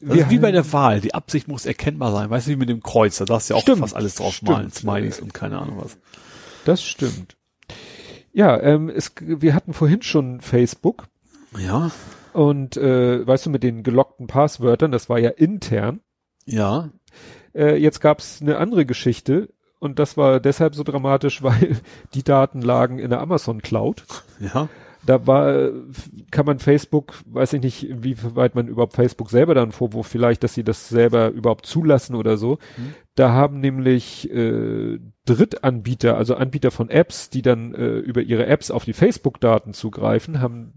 Das ist wie bei der Wahl. Die Absicht muss erkennbar sein. Weißt du, wie mit dem Kreuz. Da darfst du ja auch Stimmt. fast alles drauf malen. Smileys und keine Ahnung was. Das stimmt. Ja, ähm, es, wir hatten vorhin schon Facebook Ja. und äh, weißt du, mit den gelockten Passwörtern, das war ja intern. Ja. Äh, jetzt gab's eine andere Geschichte und das war deshalb so dramatisch, weil die Daten lagen in der Amazon Cloud. Ja. Da war, kann man Facebook, weiß ich nicht, wie weit man überhaupt Facebook selber dann Vorwurf vielleicht, dass sie das selber überhaupt zulassen oder so. Mhm. Da haben nämlich äh, Drittanbieter, also Anbieter von Apps, die dann äh, über ihre Apps auf die Facebook-Daten zugreifen, haben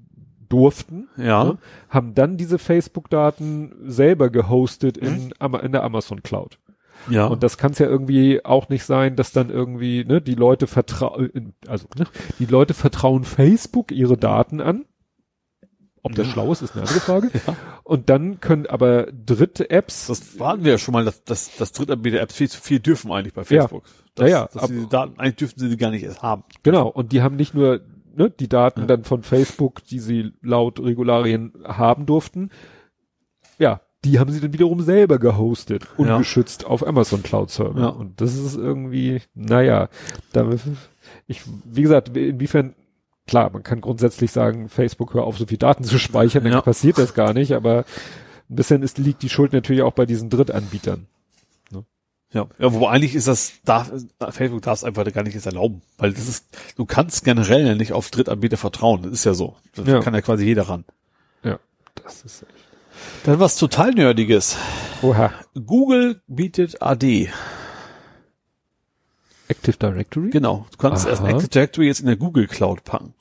durften, Ja. ne, haben dann diese Facebook-Daten selber gehostet in, Mhm. Ama- in der Amazon Cloud. Ja. Und das kann es ja irgendwie auch nicht sein, dass dann irgendwie, ne, die Leute vertrauen, also ne, die Leute vertrauen Facebook ihre Daten an. Ob das schlau ist, ist eine andere Frage. Ja. Und dann können aber dritte Apps, Das waren wir ja schon mal, dass, dass, dass Drittanbieter-Apps viel zu viel dürfen eigentlich bei Facebook. Ja, Dass, ja, dass ab- die Daten, eigentlich dürften sie die gar nicht erst haben. genau, und die haben nicht nur ne, die Daten Ja. dann von Facebook, die sie laut Regularien haben durften, ja, die haben sie dann wiederum selber gehostet, Ja. ungeschützt auf Amazon Cloud Server. Ja. Und das ist irgendwie, naja, da, ich, wie gesagt, inwiefern, klar, man kann grundsätzlich sagen, Facebook hör auf, so viel Daten zu speichern, dann Ja. passiert das gar nicht, aber ein bisschen ist, liegt die Schuld natürlich auch bei diesen Drittanbietern. Ja, ja, wo eigentlich ist das, darf, Facebook darf es einfach gar nicht jetzt erlauben, weil das ist, du kannst generell ja nicht auf Drittanbieter vertrauen, das ist ja so. Das Ja. kann ja quasi jeder ran. Ja, das ist echt. Dann was total Nerdiges. Oha. Google bietet AD. Active Directory? Genau. Du kannst Aha. erst ein Active Directory jetzt in der Google Cloud packen.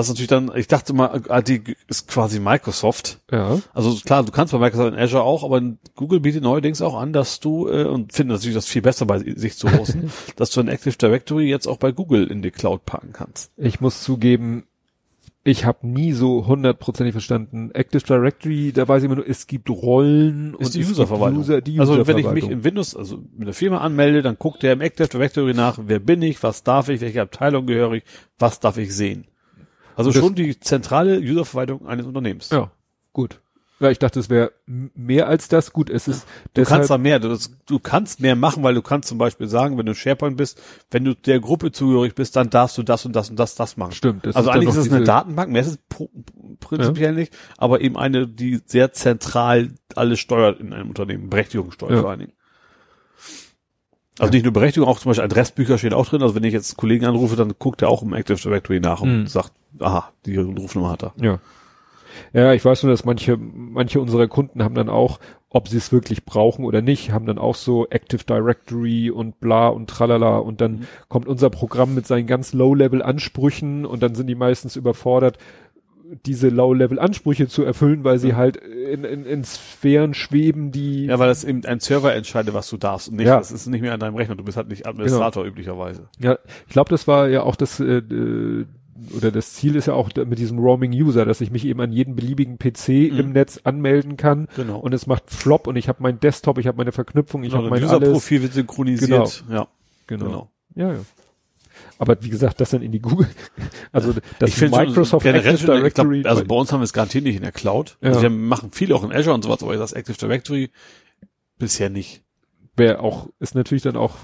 Ist natürlich dann, ich dachte mal, AD ist quasi Microsoft. Ja. Also klar, du kannst bei Microsoft in Azure auch, aber Google bietet neuerdings auch an, dass du, äh, und finde natürlich das viel besser bei sich zu hosten, dass du ein Active Directory jetzt auch bei Google in die Cloud packen kannst. Ich muss zugeben, ich habe nie so hundertprozentig verstanden. Active Directory, da weiß ich immer nur, es gibt Rollen Ist die es gibt Userverwaltung. User, die also wenn ich mich in Windows, also mit der Firma anmelde, dann guckt der im Active Directory nach, wer bin ich, was darf ich, welche Abteilung gehöre ich, was darf ich sehen. Also Und schon die zentrale Userverwaltung eines Unternehmens. Ja, gut. Ja, ich dachte, es wäre mehr als das. Gut, es ist Du kannst da mehr, du, du kannst mehr machen, weil du kannst zum Beispiel sagen, wenn du SharePoint bist, wenn du der Gruppe zugehörig bist, dann darfst du das und das und das, das machen. stimmt. Das also dann eigentlich ist es eine Datenbank, mehr ist es prinzipiell nicht, aber eben eine, die sehr zentral alles steuert in einem Unternehmen, Berechtigung steuert Ja. vor allen Dingen. Also nicht nur Berechtigung, auch zum Beispiel Adressbücher stehen auch drin. Also wenn ich jetzt einen Kollegen anrufe, dann guckt er auch im Active Directory nach und Mhm. sagt, aha, die Rufnummer hat er. Ja. Ja, ich weiß nur, dass manche, manche unserer Kunden haben dann auch, ob sie es wirklich brauchen oder nicht, haben dann auch so Active Directory und bla und tralala und dann Mhm. kommt unser Programm mit seinen ganz Low-Level-Ansprüchen und dann sind die meistens überfordert, diese Low-Level-Ansprüche zu erfüllen, weil sie Ja. halt in, in, in Sphären schweben, die Ja, weil das eben ein Server entscheidet, was du darfst und nicht, Ja. das ist nicht mehr an deinem Rechner. Du bist halt nicht Administrator üblicherweise. Ja, ich glaube, das war ja auch das, äh, oder das Ziel ist ja auch mit diesem Roaming User, dass ich mich eben an jeden beliebigen PC Mhm. im Netz anmelden kann Genau. und es macht Flop und ich habe meinen Desktop, ich habe meine Verknüpfung, ich genau, habe mein. User-Profil wird synchronisiert. Ja, Genau. genau. Ja, ja. Aber wie gesagt, das dann in die Google, also das ich Microsoft Active schon, ich Directory, glaub, also bei uns haben wir es garantiert nicht in der Cloud. Ja. Also wir machen viel auch in Azure und sowas, aber das Active Directory bisher nicht. wäre auch, ist natürlich dann auch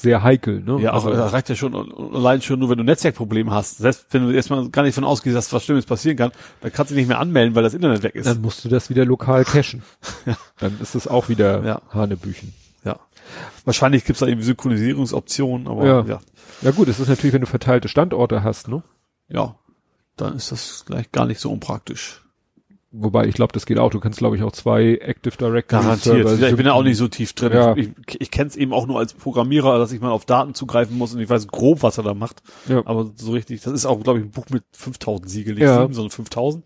sehr heikel, ne? Ja, also, also das reicht ja schon, allein schon nur, wenn du Netzwerkprobleme hast. Selbst wenn du erstmal gar nicht von ausgehst, dass was Schlimmes passieren kann, dann kannst du dich nicht mehr anmelden, weil das Internet weg ist. dann musst du das wieder lokal cachen. Dann ist es auch wieder Ja. Hanebüchen. ja. Wahrscheinlich gibt's da irgendwie Synchronisierungsoptionen, aber Ja. ja. Ja gut, es ist natürlich, wenn du verteilte Standorte hast, ne? ja, dann ist das gleich gar nicht so unpraktisch. Wobei, ich glaube, das geht auch. Du kannst, glaube ich, auch zwei Active Directory Garantiert. Server Ja, ich bin ja auch nicht so tief drin. Ja. Ich, ich, ich kenne es eben auch nur als Programmierer, dass ich mal auf Daten zugreifen muss und ich weiß grob, was er da macht. Ja. Aber so richtig, das ist auch, glaube ich, ein Buch mit 5000 Siegel, nicht Ja. sieben, sondern 5000.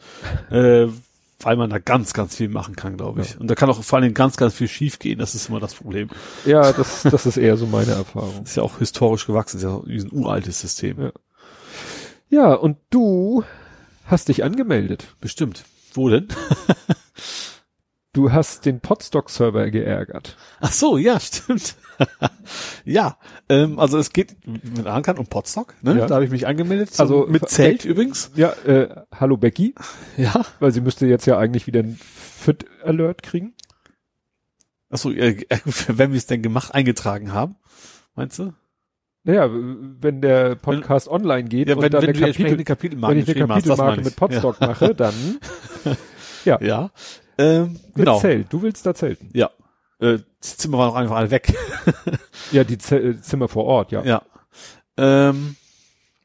Äh, weil man da ganz, ganz viel machen kann, glaube ich. Und da kann auch vor allen Dingen ganz, ganz viel schief gehen. Das ist immer das Problem. Ja, das, das ist eher so meine Erfahrung. Ist ja auch historisch gewachsen. Ist ja ein uraltes System. Ja. Ja, und du hast dich angemeldet. Bestimmt. Wo denn? Du hast den Podstock-Server geärgert. Ach so, ja, stimmt. ja, ähm, also es geht mit Ankern um Podstock, ne? Ja. Da habe ich mich angemeldet. Zum, Also, mit Zelt übrigens. Ja, äh, hallo Becky, Ja. weil sie müsste jetzt ja eigentlich wieder ein Fit-Alert kriegen. Achso, äh, wenn wir es denn gemacht, eingetragen haben, meinst du? Naja, wenn der Podcast online geht Ja, und wenn, dann wenn eine Kapitel, Kapitelmarken wenn ich eine Kapitelmarke mit. Podstock mache, dann Ja. ja. Ähm, genau. mit Zelt. Du willst da zelten. Ja. Äh, das Zimmer war noch einfach alle weg. Ja, die Ze äh, Zimmer vor Ort, ja. Ja. Ähm,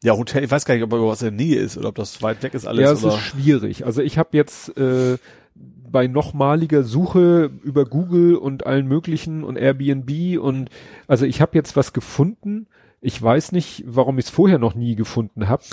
ja, Hotel, ich weiß gar nicht, ob was in der Nähe ist oder ob das weit weg ist alles. ja, es oder? ist schwierig. Also ich habe jetzt äh, bei nochmaliger Suche über Google und allen möglichen und Airbnb und also ich habe jetzt was gefunden. Ich weiß nicht, warum ich es vorher noch nie gefunden habe.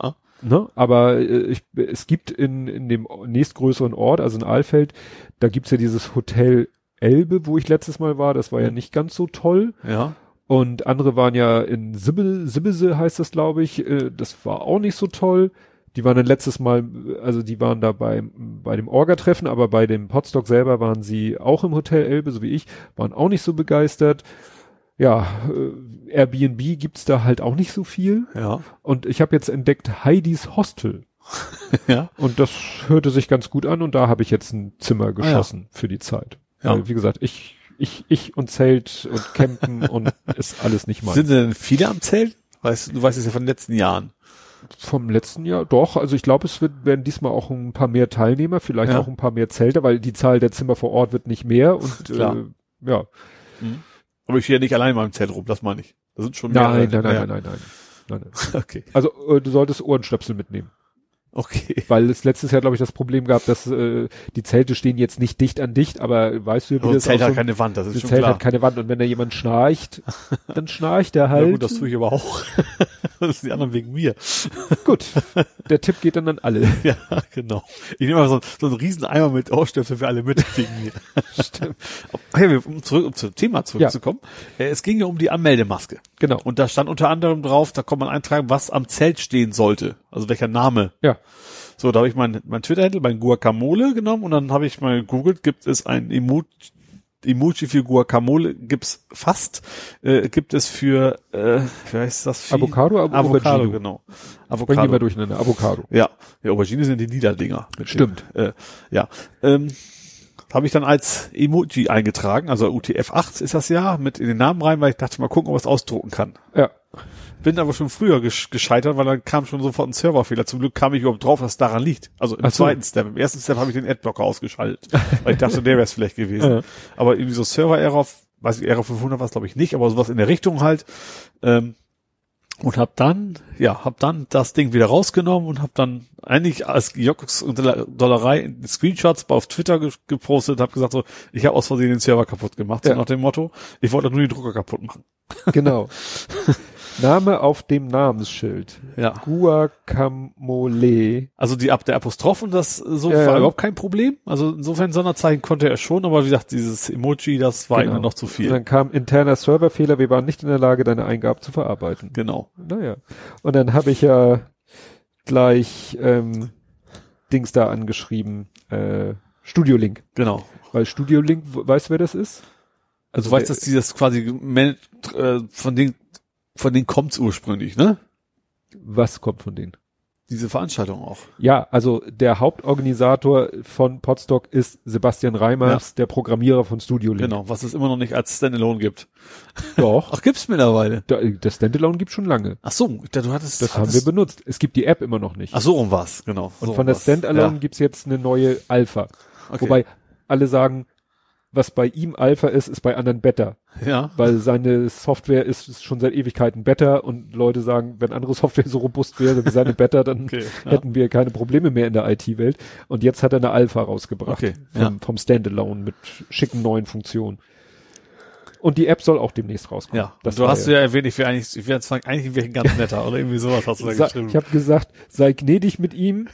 Ja. Ne? Aber äh, ich, es gibt in, in dem nächstgrößeren Ort, also in Alfeld, da gibt's ja dieses Hotel Elbe, wo ich letztes Mal war. Das war ja Mhm. nicht ganz so toll. ja. Und andere waren ja in Sibbel, Sibbese heißt das, glaube ich. Äh, Das war auch nicht so toll. Die waren dann letztes Mal, also die waren da bei, bei dem Orga-Treffen, aber bei dem Podstock selber waren sie auch im Hotel Elbe, so wie ich, waren auch nicht so begeistert. Ja, äh, Airbnb gibt's da halt auch nicht so viel. Ja. Und ich habe jetzt entdeckt Heidis Hostel. Ja. Und das hörte sich ganz gut an und da habe ich jetzt ein Zimmer geschossen für die Zeit. Ja. Weil, wie gesagt, ich, ich, ich und Zelt und Campen und ist alles nicht mein. Sind denn viele am Zelt? Weißt, du weißt es ja von den letzten Jahren. Vom letzten Jahr, doch. Also ich glaube, es wird, werden diesmal auch ein paar mehr Teilnehmer, vielleicht Ja. auch ein paar mehr Zelte, weil die Zahl der Zimmer vor Ort wird nicht mehr und äh, ja. Aber ich stehe ja nicht allein in meinem Zelt rum, das meine ich. Das sind schon Nein, mehrere. nein, nein, Ja. nein, nein, nein, nein, nein. Okay. Also äh, du solltest Ohrenstöpsel mitnehmen. Okay. Weil es letztes Jahr, glaube ich, das Problem gab, dass äh, die Zelte stehen jetzt nicht dicht an dicht, aber weißt du, wie Aber das Zelt hat so, keine Wand, das ist das schon Zelt klar. hat keine Wand und wenn da jemand schnarcht, dann schnarcht er Ja, halt. gut, das tue ich aber auch. das sind die anderen wegen mir. Gut, der Tipp geht dann an alle. Ja, genau. Ich nehme mal so, so einen riesen Eimer mit Ohrstöpsel für alle mit wegen mir. Stimmt. Ja, wir- um zurück, um zum Thema zurückzukommen. Äh, Es ging ja um die Anmeldemaske. Genau. Und da stand unter anderem drauf, da kann man eintragen, was am Zelt stehen sollte. Also welcher Name. Ja. So, da habe ich mein, mein Twitter-Handle, mein Guacamole genommen und dann habe ich mal gegoogelt, gibt es ein Emoji, Emoji für Guacamole, gibt's fast, äh, gibt es für, äh, wie heißt das? Vieh? Avocado, Ab- Avocado, Aubergine. genau. Avocado. mal durcheinander. Avocado. Ja, ja, Aubergine sind die Niederdinger. Stimmt. Dem, äh, ja, ähm, habe ich dann als Emoji eingetragen, also UTF-8 ist das ja, mit in den Namen rein, weil ich dachte mal gucken, ob ich es ausdrucken kann. Ja. Bin aber schon früher gesch gescheitert, weil dann kam schon sofort ein Serverfehler. Zum Glück kam ich überhaupt drauf, es daran liegt. Also im so. zweiten Step. Im ersten Step habe ich den Adblocker ausgeschaltet, weil ich dachte, der wäre es vielleicht gewesen. Ja. Aber irgendwie so Server-Error, weiß ich, Error 500 war es glaube ich nicht, aber sowas in der Richtung halt. Ähm, und hab dann, ja, hab dann das Ding wieder rausgenommen und hab dann eigentlich als Jocks und Dollerei Screenshots auf Twitter ge gepostet, hab gesagt so, ich habe aus Versehen den Server kaputt gemacht, so Ja. nach dem Motto, ich wollte nur die Drucker kaputt machen. Genau. Name auf dem Namensschild. Ja. Guacamole. Also die ab der Apostroph und das äh, so Ja, war ja. überhaupt kein Problem. Also insofern Sonderzeichen konnte er schon, aber wie gesagt, dieses Emoji, das war Genau. immer noch zu Und viel. dann kam interner Serverfehler, wir waren nicht in der Lage, deine Eingabe zu verarbeiten. Genau. Naja. Und dann habe ich ja gleich ähm, Dings da angeschrieben, äh, Studio Link. Genau. Weil Studio Link, weißt du, wer das ist? Also du weißt, der- dass dieses quasi man- äh, von denen von denen kommt's ursprünglich, ne? Was kommt von denen? Diese Veranstaltung auch. Ja, also der Hauptorganisator von Podstock ist Sebastian Reimers, der Programmierer von Studio Link. Genau, was es immer noch nicht als Standalone gibt. Doch. Ach, gibt's mittlerweile. Da, das Standalone gibt schon lange. Ach so, dachte, du hattest Das haben wir hattest, benutzt. Es gibt die App immer noch nicht. Ach so rum war's, genau. Und so von rum der. Standalone gibt's jetzt eine neue Alpha. Okay. Wobei alle sagen, was bei ihm Alpha ist, ist bei anderen Beta. ja, Weil seine Software ist, schon seit Ewigkeiten Beta und Leute sagen, wenn andere Software so robust wäre wie seine Beta, dann Okay, ja. hätten wir keine Probleme mehr in der IT-Welt. Und jetzt hat er eine Alpha rausgebracht. Okay, vom, ja. vom Standalone mit schicken neuen Funktionen. Und die App soll auch demnächst rauskommen. ja. Das du hast ja erwähnt, ich wäre eigentlich, ich wäre eigentlich ich ein ganz netter oder irgendwie sowas hast du da geschrieben. Ich habe gesagt, sei gnädig mit ihm.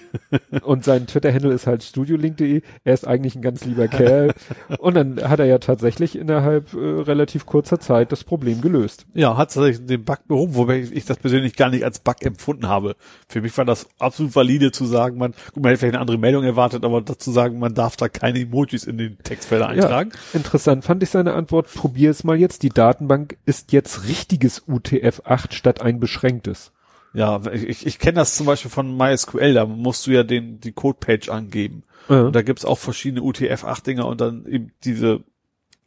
Und sein Twitter-Handle ist halt studiolink.de. Er ist eigentlich ein ganz lieber Kerl. Und dann hat er ja tatsächlich innerhalb äh, relativ kurzer Zeit das Problem gelöst. Ja, hat tatsächlich den Bug behoben, wobei ich das persönlich gar nicht als Bug empfunden habe. Für mich war das absolut valide zu sagen, man, gut, man hätte vielleicht eine andere Meldung erwartet, aber dazu sagen, man darf da keine Emojis in den Textfelder eintragen. Ja, interessant fand ich seine Antwort. Probier es mal jetzt. Die Datenbank ist jetzt richtiges UTF-8 statt ein beschränktes. Ja, ich, ich kenne das zum Beispiel von MySQL, da musst du ja den, die Codepage angeben. Ja. Und da gibt's auch verschiedene UTF-8-Dinger und dann eben diese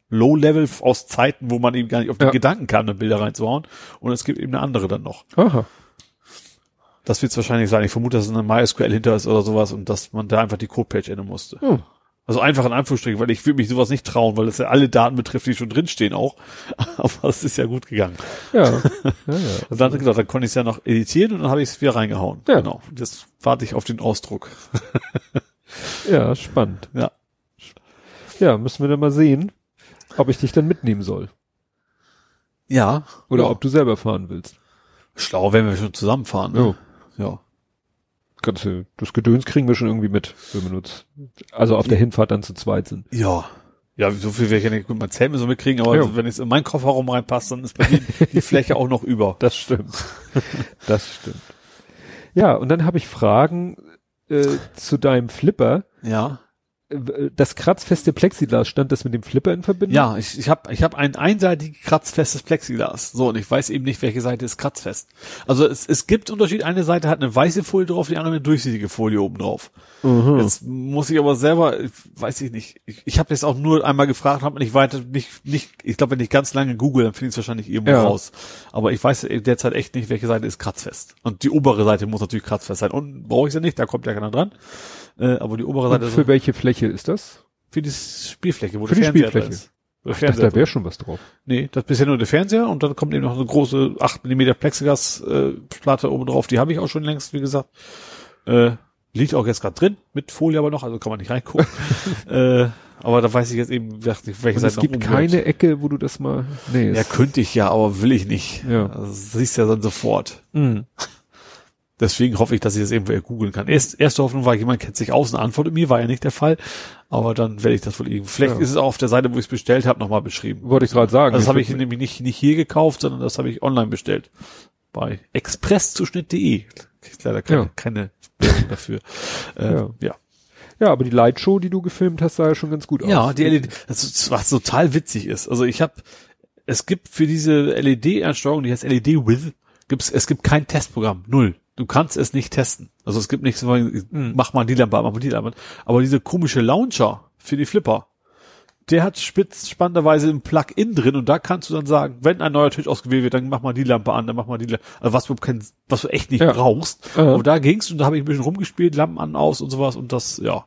Low-Level aus Zeiten, wo man eben gar nicht auf den Ja. Gedanken kam, da Bilder reinzuhauen. Und es gibt eben eine andere dann noch. Aha. Das wird es wahrscheinlich sein. Ich vermute, dass es eine MySQL hinter ist oder sowas und dass man da einfach die Codepage ändern musste. Hm. Also einfach in Anführungsstrichen, weil ich würde mich sowas nicht trauen, weil das ja alle Daten betrifft, die schon drinstehen auch. Aber es ist ja gut gegangen. Ja. ja, ja. Und dann, genau, dann konnte ich es ja noch editieren und dann habe ich es wieder reingehauen. Ja. Genau. Jetzt warte ich auf den Ausdruck. Ja, spannend. Ja. Ja, müssen wir dann mal sehen, ob ich dich dann mitnehmen soll. Ja. Oder ja. ob du selber fahren willst. Schlau, wenn wir schon zusammenfahren. Ne? Ja. Ganze, das Gedöns kriegen wir schon irgendwie mit, wenn wir uns, also auf der Hinfahrt dann zu zweit sind. Ja. Ja, so viel werde ich ja nicht mit meinem Zelt so mitkriegen, aber Ja. wenn es in meinen Kofferraum reinpasst, dann ist bei mir die Fläche auch noch über. Das stimmt. das stimmt. Ja, und dann habe ich Fragen äh, zu deinem Flipper. Ja. Äh, Das kratzfeste Plexiglas, stand das mit dem Flipper in Verbindung? Ja, ich, ich habe ich hab ein einseitig kratzfestes Plexiglas. So, und ich weiß eben nicht, welche Seite ist kratzfest. Also es, es gibt Unterschied. Eine Seite hat eine weiße Folie drauf, die andere eine durchsichtige Folie oben drauf. Mhm. Jetzt muss ich aber selber, ich weiß ich nicht. Ich, ich habe jetzt auch nur einmal gefragt, habe nicht weiter, nicht, nicht. Ich glaube, wenn ich ganz lange google, dann finde ich es wahrscheinlich irgendwo Ja. raus. Aber ich weiß derzeit echt nicht, welche Seite ist kratzfest. Und die obere Seite muss natürlich kratzfest sein. Unten brauche ich sie nicht, da kommt ja keiner dran. Äh, aber die obere Und Seite für welche Fläche ist das? für die Spielfläche, wo Für der die Fernseher Spielfläche. ist. Ich dachte, da wäre schon was drauf. Nee, das ist bisher nur der Fernseher und dann kommt eben noch eine große 8 mm Plexiglas-Platte äh, oben drauf. Die habe ich auch schon längst, wie gesagt. Äh, liegt auch jetzt gerade drin, mit Folie aber noch, also kann man nicht reingucken. äh, aber da weiß ich jetzt eben, dachte ich, welche Und Seite es gibt keine. Ecke, wo du das mal, nee. Ja, könnte ich ja, aber will ich nicht. Ja. Also, das siehst du ja dann sofort. Mhm. Deswegen hoffe ich, dass ich das irgendwo googeln kann. Erst, erste Hoffnung war, jemand kennt sich aus und antwortet mir, war ja nicht der Fall. Aber dann werde ich das wohl irgendwie. Vielleicht Ja. ist es auch auf der Seite, wo ich es bestellt habe, nochmal beschrieben. Wollte ich gerade sagen. Also das habe ich nämlich nicht, nicht hier gekauft, sondern das habe ich online bestellt. Bei expresszuschnitt.de. Kriegt leider keine, Ja. keine Werbung dafür. Äh, Ja. ja. Ja, aber die Lightshow, die du gefilmt hast, sah ja schon ganz gut aus. Ja, die LED, das was total witzig ist. Also ich habe, es gibt für diese LED-Ansteuerung, die heißt LED With, gibt's, es gibt kein Testprogramm. Null. Du kannst es nicht testen. Also es gibt nicht so, mach mal die Lampe, an, mach mal die Lampe. an. Aber diese komische Launcher für die Flipper, der hat spitz spannenderweise ein Plug-in drin und da kannst du dann sagen, wenn ein neuer Tisch ausgewählt wird, dann mach mal die Lampe an, dann mach mal die Lampe, also was du kein, was du echt nicht Ja. brauchst. Ja. Aber da ging's und da habe ich ein bisschen rumgespielt, Lampen an, aus und sowas und das, ja.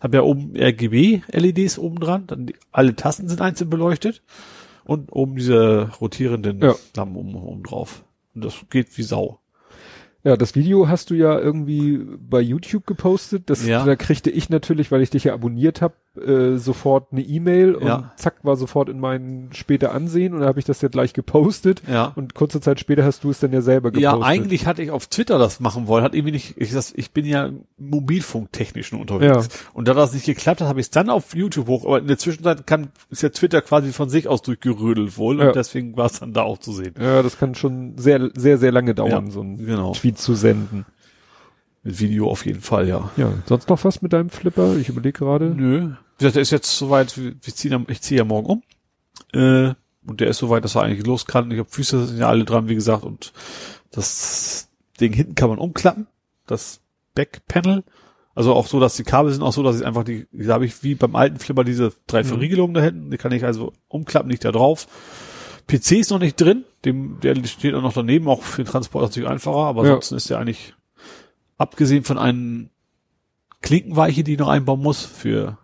Hab ja oben RGB-LEDs oben dran, dann die, alle Tasten sind einzeln beleuchtet und oben diese rotierenden Ja. Lampen oben, oben drauf. Und das geht wie Sau. Ja, das Video hast du ja irgendwie bei YouTube gepostet. Das, Ja. Da kriegte ich natürlich, weil ich dich ja abonniert habe, äh, sofort eine E-Mail und Ja. zack war sofort in meinen später ansehen und da habe ich das ja gleich gepostet. Ja. Und kurze Zeit später hast du es dann ja selber gepostet. Ja, eigentlich hatte ich auf Twitter das machen wollen, hat irgendwie nicht, ich, das, ich bin ja mobilfunktechnisch nur unterwegs. Ja. Und da das nicht geklappt hat, habe ich es dann auf YouTube hoch, aber in der Zwischenzeit kann, ist ja Twitter quasi von sich aus durchgerödelt wohl und deswegen war es dann da auch zu sehen. Ja, das kann schon sehr, sehr, sehr lange dauern, so ein genau. Tweet zu senden. Mit Video auf jeden Fall, ja. Ja, sonst noch was mit deinem Flipper? Ich überlege gerade. Nö. Wie gesagt, der ist jetzt soweit, ich ziehe zieh ja morgen um. Äh, und der ist soweit, dass er eigentlich los kann. Ich habe Füße sind ja alle dran, wie gesagt, und das Ding hinten kann man umklappen. Das Backpanel. Also auch so, dass die Kabel sind auch so, dass ich einfach die, da habe ich wie beim alten Flipper diese drei Mhm. Verriegelungen da hinten, die kann ich also umklappen, nicht da drauf. PC ist noch nicht drin, dem, der steht auch noch daneben, auch für den Transport natürlich einfacher, aber Ja. ansonsten ist der eigentlich, abgesehen von einem Klinkenweiche, die ich noch einbauen muss für,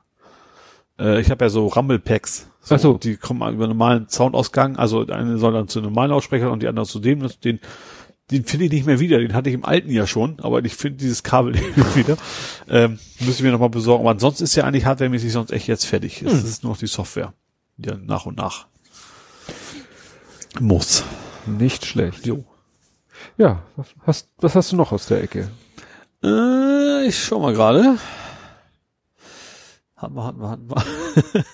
äh, ich habe ja so Rumble-Packs. So, Ach so. Die kommen über einen normalen Soundausgang, also eine soll dann zu einem normalen Lautsprecher und die andere zu dem, den, den finde ich nicht mehr wieder, den hatte ich im alten ja schon, aber ich finde dieses Kabel nicht wieder. Ähm, müsste ich mir nochmal besorgen. Aber ansonsten ist ja eigentlich hardwaremäßig sonst echt jetzt fertig. Es Hm. ist nur noch die Software, die dann nach und nach muss. Nicht schlecht. Jo. Ja, was hast, was hast du noch aus der Ecke? Äh, ich schau mal gerade. Hatten wir, hatten wir, hatten wir.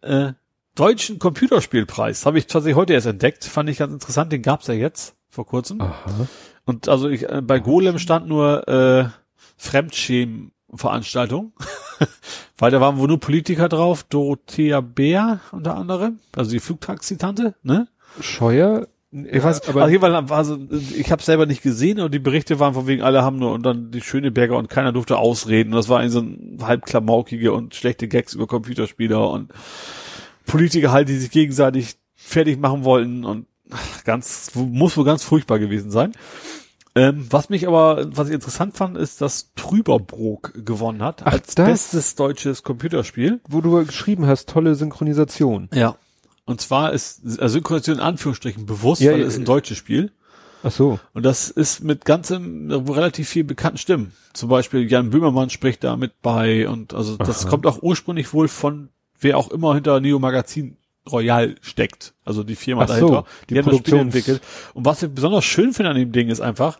äh, Deutschen Computerspielpreis habe ich tatsächlich heute erst entdeckt. Fand ich ganz interessant. Den gab's ja jetzt vor kurzem. Aha. Und also ich, äh, bei Golem stand nur äh, Fremdschämen-Veranstaltung. Weil da waren wohl nur Politiker drauf. Dorothea Bär unter anderem. Also die Flugtaxi-Tante, ne? Scheuer? Ich weiß, aber auf jeden Fall war so, ich habe selber nicht gesehen und die Berichte waren von wegen, alle haben nur und dann die Schöneberger und keiner durfte ausreden. Und das war ein so ein halb klamaukige und schlechte Gags über Computerspieler und Politiker halt, die sich gegenseitig fertig machen wollten und ganz, muss wohl ganz furchtbar gewesen sein. Ähm, was mich aber, was ich interessant fand, ist, dass Trüberbrook gewonnen hat Ach, als das? bestes deutsches Computerspiel. Wo du geschrieben hast, tolle Synchronisation. Ja. Und zwar ist also Synchronisation in Anführungsstrichen bewusst, Ja, weil ja, es ein deutsches Spiel. Ach so. Und das ist mit ganzem, relativ viel bekannten Stimmen. Zum Beispiel Jan Böhmermann spricht da mit bei und also das Aha. kommt auch ursprünglich wohl von wer auch immer hinter Neo Magazin Royal steckt. Also die Firma Ach so, dahinter. die Die, haben das Spiel Produktions- entwickelt. Und was ich besonders schön finde an dem Ding ist einfach,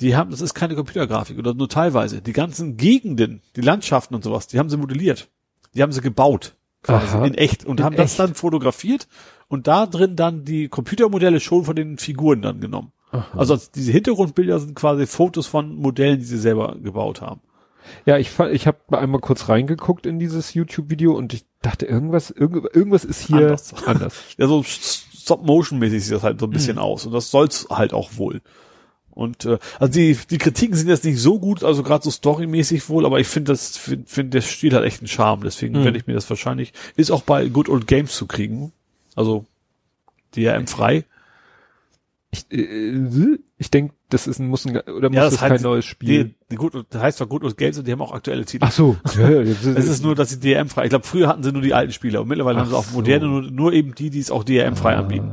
die haben, das ist keine Computergrafik oder nur teilweise. Die ganzen Gegenden, die Landschaften und sowas, die haben sie modelliert. Die haben sie gebaut. Quasi Aha. in echt. Und In haben das echt? dann fotografiert und da drin dann die Computermodelle schon von den Figuren dann genommen. Also diese Hintergrundbilder sind quasi Fotos von Modellen, die sie selber gebaut haben. Ja, ich, ich habe einmal kurz reingeguckt in dieses YouTube-Video und ich dachte, irgendwas, irgend, irgendwas ist hier Anders. anders. Ja, so Stop-Motion-mäßig sieht das halt so ein bisschen Mhm. aus. Und das soll's halt auch wohl. Und äh, also die, die Kritiken sind jetzt nicht so gut, also gerade so storymäßig wohl, aber ich finde das, finde find, der Stil hat echt einen Charme, deswegen Mhm. werde ich mir das wahrscheinlich, ist auch bei Good Old Games zu kriegen. Also DRM frei. Ich, äh, ich denke, das ist ein, muss ein, oder muss Ja, das das, heißt- kein neues Spiel? Die, die Good, das heißt zwar Good Old Games und die haben auch aktuelle Titel. Ach so. Es ist nur, dass sie DRM frei. Ich glaube, früher hatten sie nur die alten Spiele und mittlerweile Ach haben sie auch so. moderne, nur, nur eben die, die es auch DRM frei Ah, anbieten.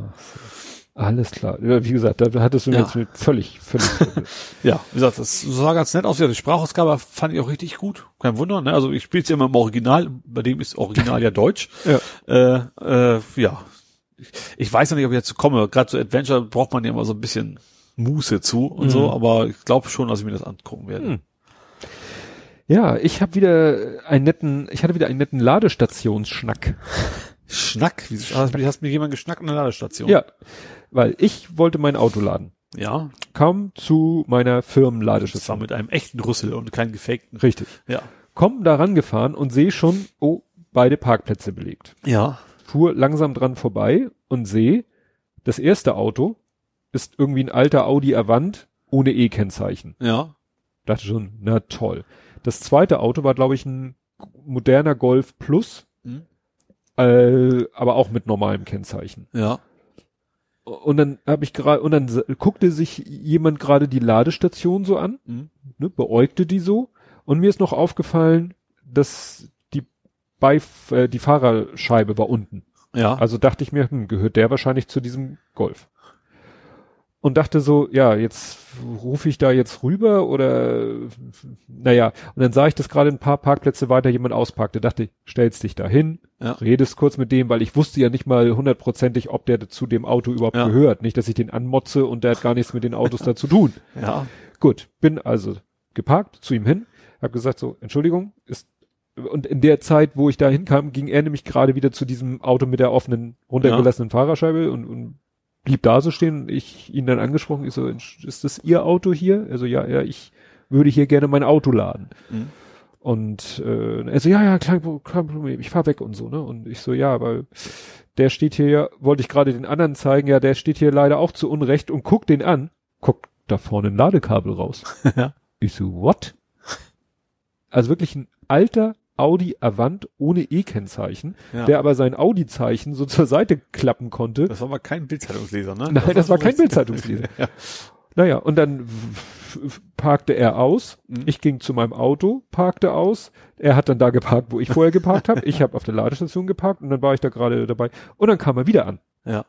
Alles klar. Ja, wie gesagt, da hattest du Ja. jetzt mit völlig, völlig. Ja, wie gesagt, das sah ganz nett aus. Ja, die Sprachausgabe fand ich auch richtig gut. Kein Wunder, ne? Also ich spiele es ja immer im Original, bei dem ist Original ja Deutsch. ja. Äh, äh, ja. Ich, ich weiß noch nicht, ob ich jetzt komme. Gerade so Adventure braucht man ja immer so ein bisschen Muße zu und so, Mhm. aber ich glaube schon, dass ich mir das angucken werde. Hm. Ja, ich habe wieder einen netten, ich hatte wieder einen netten Ladestationsschnack. Schnack, wie hast, hast mir jemand geschnackt an der Ladestation? Ja, weil ich wollte mein Auto laden. Ja. Kaum zu meiner Das war Firmenladestation. mit einem echten Rüssel und keinen gefakten. Richtig. Ja. Komm da rangefahren und sehe schon, oh, beide Parkplätze belegt. Ja. Fuhr langsam dran vorbei und sehe, das erste Auto ist irgendwie ein alter Audi Avant ohne E-Kennzeichen. Ja. Dachte schon, na toll. Das zweite Auto war, glaube ich, ein moderner Golf Plus, Hm. Äh, aber auch mit normalem Kennzeichen. Ja. Und dann habe ich gerade, und dann guckte sich jemand gerade die Ladestation so an, Hm. ne, beäugte die so, und mir ist noch aufgefallen, dass die Beif äh, die Fahrerscheibe war unten. Ja. Also dachte ich mir, hm, gehört der wahrscheinlich zu diesem Golf. Und dachte so, ja, jetzt rufe ich da jetzt rüber oder naja, und dann sah ich, dass gerade ein paar Parkplätze weiter jemand ausparkte. Dachte, stellst dich da hin, Ja. redest kurz mit dem, weil ich wusste ja nicht mal hundertprozentig, ob der zu dem Auto überhaupt Ja. gehört. Nicht, dass ich den anmotze und der hat gar nichts mit den Autos da zu tun. ja. Gut, bin also geparkt, zu ihm hin, hab gesagt so, Entschuldigung, ist und in der Zeit, wo ich da hinkam, ging er nämlich gerade wieder zu diesem Auto mit der offenen, runtergelassenen Fahrerscheibe und, und blieb da so stehen ich ihn dann angesprochen, ich so, ist das Ihr Auto hier? Also ja, ja, ich würde hier gerne mein Auto laden. Mhm. Und äh, er so, ja, ja, kein, Pro- kein Problem, ich fahr weg und so, ne? Und ich so, ja, weil der steht hier ja, wollte ich gerade den anderen zeigen, ja, der steht hier leider auch zu Unrecht und guckt den an, guckt da vorne ein Ladekabel raus. Ich so, what? Also wirklich ein alter Audi Avant ohne E-Kennzeichen, Ja. der aber sein Audi-Zeichen so zur Seite klappen konnte. Das war mal kein Bildzeitungsleser, ne? Nein, das war kein Bildzeitungsleser. ja. Naja, und dann parkte er aus. Mhm. Ich ging zu meinem Auto, parkte aus. Er hat dann da geparkt, wo ich vorher geparkt habe. Ich habe auf der Ladestation geparkt und dann war ich da gerade dabei. Und dann kam er wieder an Ja.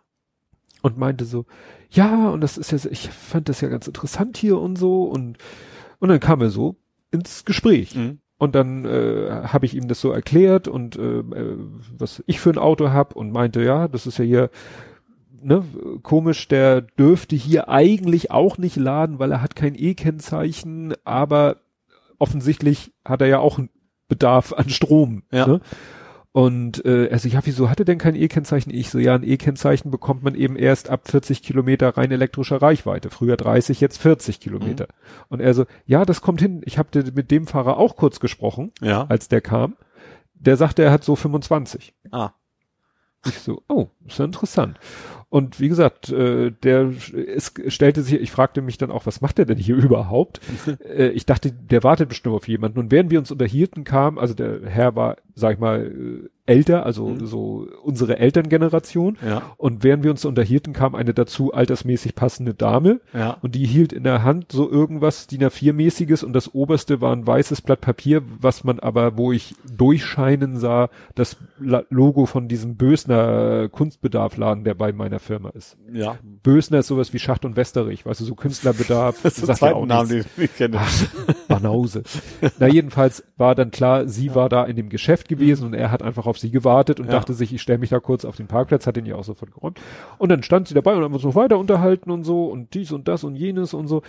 und meinte so, ja, und das ist ja, ich fand das ja ganz interessant hier und so. Und, und dann kam er so ins Gespräch. Mhm. Und dann äh, habe ich ihm das so erklärt und äh, äh, was ich für ein Auto hab und meinte, ja, das ist ja hier ne, komisch, der dürfte hier eigentlich auch nicht laden, weil er hat kein E-Kennzeichen, aber offensichtlich hat er ja auch einen Bedarf an Strom. Ja. Ne? Und äh, also ja, wieso hat er denn kein E-Kennzeichen? Ich so, ja, ein E-Kennzeichen bekommt man eben erst ab 40 Kilometer rein elektrischer Reichweite. Früher 30, jetzt 40 Kilometer. Und er so, ja, das kommt hin. Ich habe mit dem Fahrer auch kurz gesprochen, Ja. als der kam. Der sagte, er hat so 25. Ah. Ich so, oh, ist ja interessant. Und wie gesagt, äh, der es stellte sich, ich fragte mich dann auch, was macht der denn hier überhaupt? äh, ich dachte, der wartet bestimmt auf jemanden. Und während wir uns unterhielten, kam, also der Herr war, sag ich mal, äh, älter, also Mhm. so unsere Elterngeneration. Ja, Und während wir uns unterhielten, kam eine dazu altersmäßig passende Dame ja. und die hielt in der Hand so irgendwas DIN A4-mäßiges und das oberste war ein weißes Blatt Papier, was man aber, wo ich durchscheinen sah, das Logo von diesem Bösner Kunstbedarfladen, der bei meiner Firma ist. Ja. Bösner ist sowas wie Schacht und Westerich, weißt du, so Künstlerbedarf. Das ist der ja zweite Name, nichts. den ich kenne. Banause. Na, jedenfalls war dann klar, sie war da in dem Geschäft gewesen und er hat einfach auf sie gewartet und Ja. dachte sich, ich stelle mich da kurz auf den Parkplatz, hat den ja auch sofort geräumt. Und dann stand sie dabei und haben uns noch weiter unterhalten und so und dies und das und jenes und so.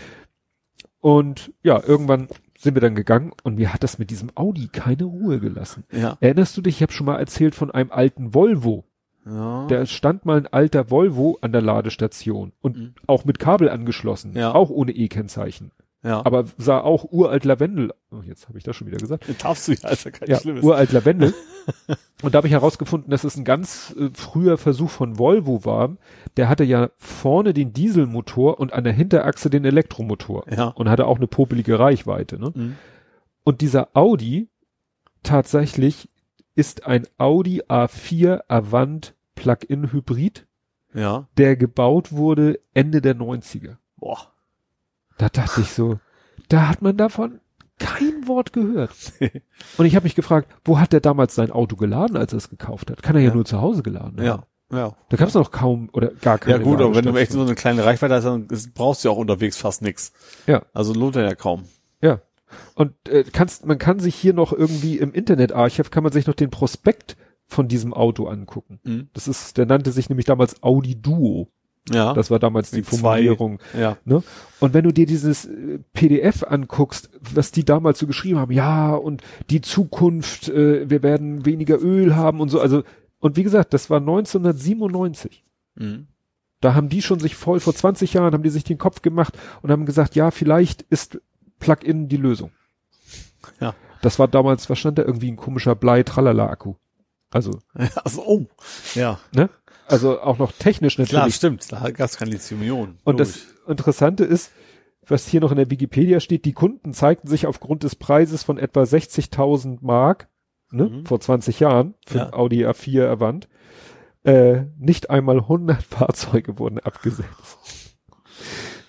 Und ja, irgendwann sind wir dann gegangen und mir hat das mit diesem Audi keine Ruhe gelassen. Ja. Erinnerst du dich, ich habe schon mal erzählt von einem alten Volvo. Ja. Da stand mal ein alter Volvo an der Ladestation und Mhm. auch mit Kabel angeschlossen, Ja. auch ohne E-Kennzeichen. ja. Aber sah auch uralt Lavendel. Oh, jetzt habe ich das schon wieder gesagt. darfst du ja, ja kein Ja, Schlimmes. uralt Lavendel. Und da habe ich herausgefunden, dass es ein ganz äh, früher Versuch von Volvo war. Der hatte ja vorne den Dieselmotor und an der Hinterachse den Elektromotor. Ja. Und hatte auch eine popelige Reichweite. Ne? Mhm. Und dieser Audi tatsächlich ist ein Audi A4 Avant Plug-in Hybrid, Ja. der gebaut wurde Ende der 90er. Boah. Da dachte ich so, da hat man davon kein Wort gehört. Und ich habe mich gefragt, wo hat der damals sein Auto geladen, als er es gekauft hat? Kann er ja, Ja. nur zu Hause geladen haben. Ja. Ja. Da gab es noch kaum oder gar keine Ja gut, aber wenn du echt so Ladestation. eine kleine Reichweite hast, dann brauchst du ja auch unterwegs fast nix. Ja. Also lohnt er ja kaum. Ja. Und äh, kannst, man kann sich hier noch irgendwie im Internetarchiv, kann man sich noch den Prospekt von diesem Auto angucken. Mhm. Das ist, der nannte sich nämlich damals Audi Duo. Ja. Das war damals die Formulierung. ja. Ne? Und wenn du dir dieses äh, PDF anguckst, was die damals so geschrieben haben, ja, und die Zukunft, äh, wir werden weniger Öl haben und so, also, und wie gesagt, das war 1997. Mhm. Da haben die schon sich voll, vor 20 Jahren haben die sich den Kopf gemacht und haben gesagt, ja, vielleicht ist Plug-in die Lösung. Ja. Das war damals, was stand da, irgendwie ein komischer Blei-Tralala-Akku. Also, Also, oh. Ja. ne? Also auch noch technisch natürlich. Klar, stimmt. Da gab's kein Lithium-Ionen. Und das Interessante ist, was hier noch in der Wikipedia steht, die Kunden zeigten sich aufgrund des Preises von etwa 60.000 Mark, ne, Mhm. vor 20 Jahren, für Ja. Audi A4 Avant, äh, nicht einmal 100 Fahrzeuge wurden abgesetzt.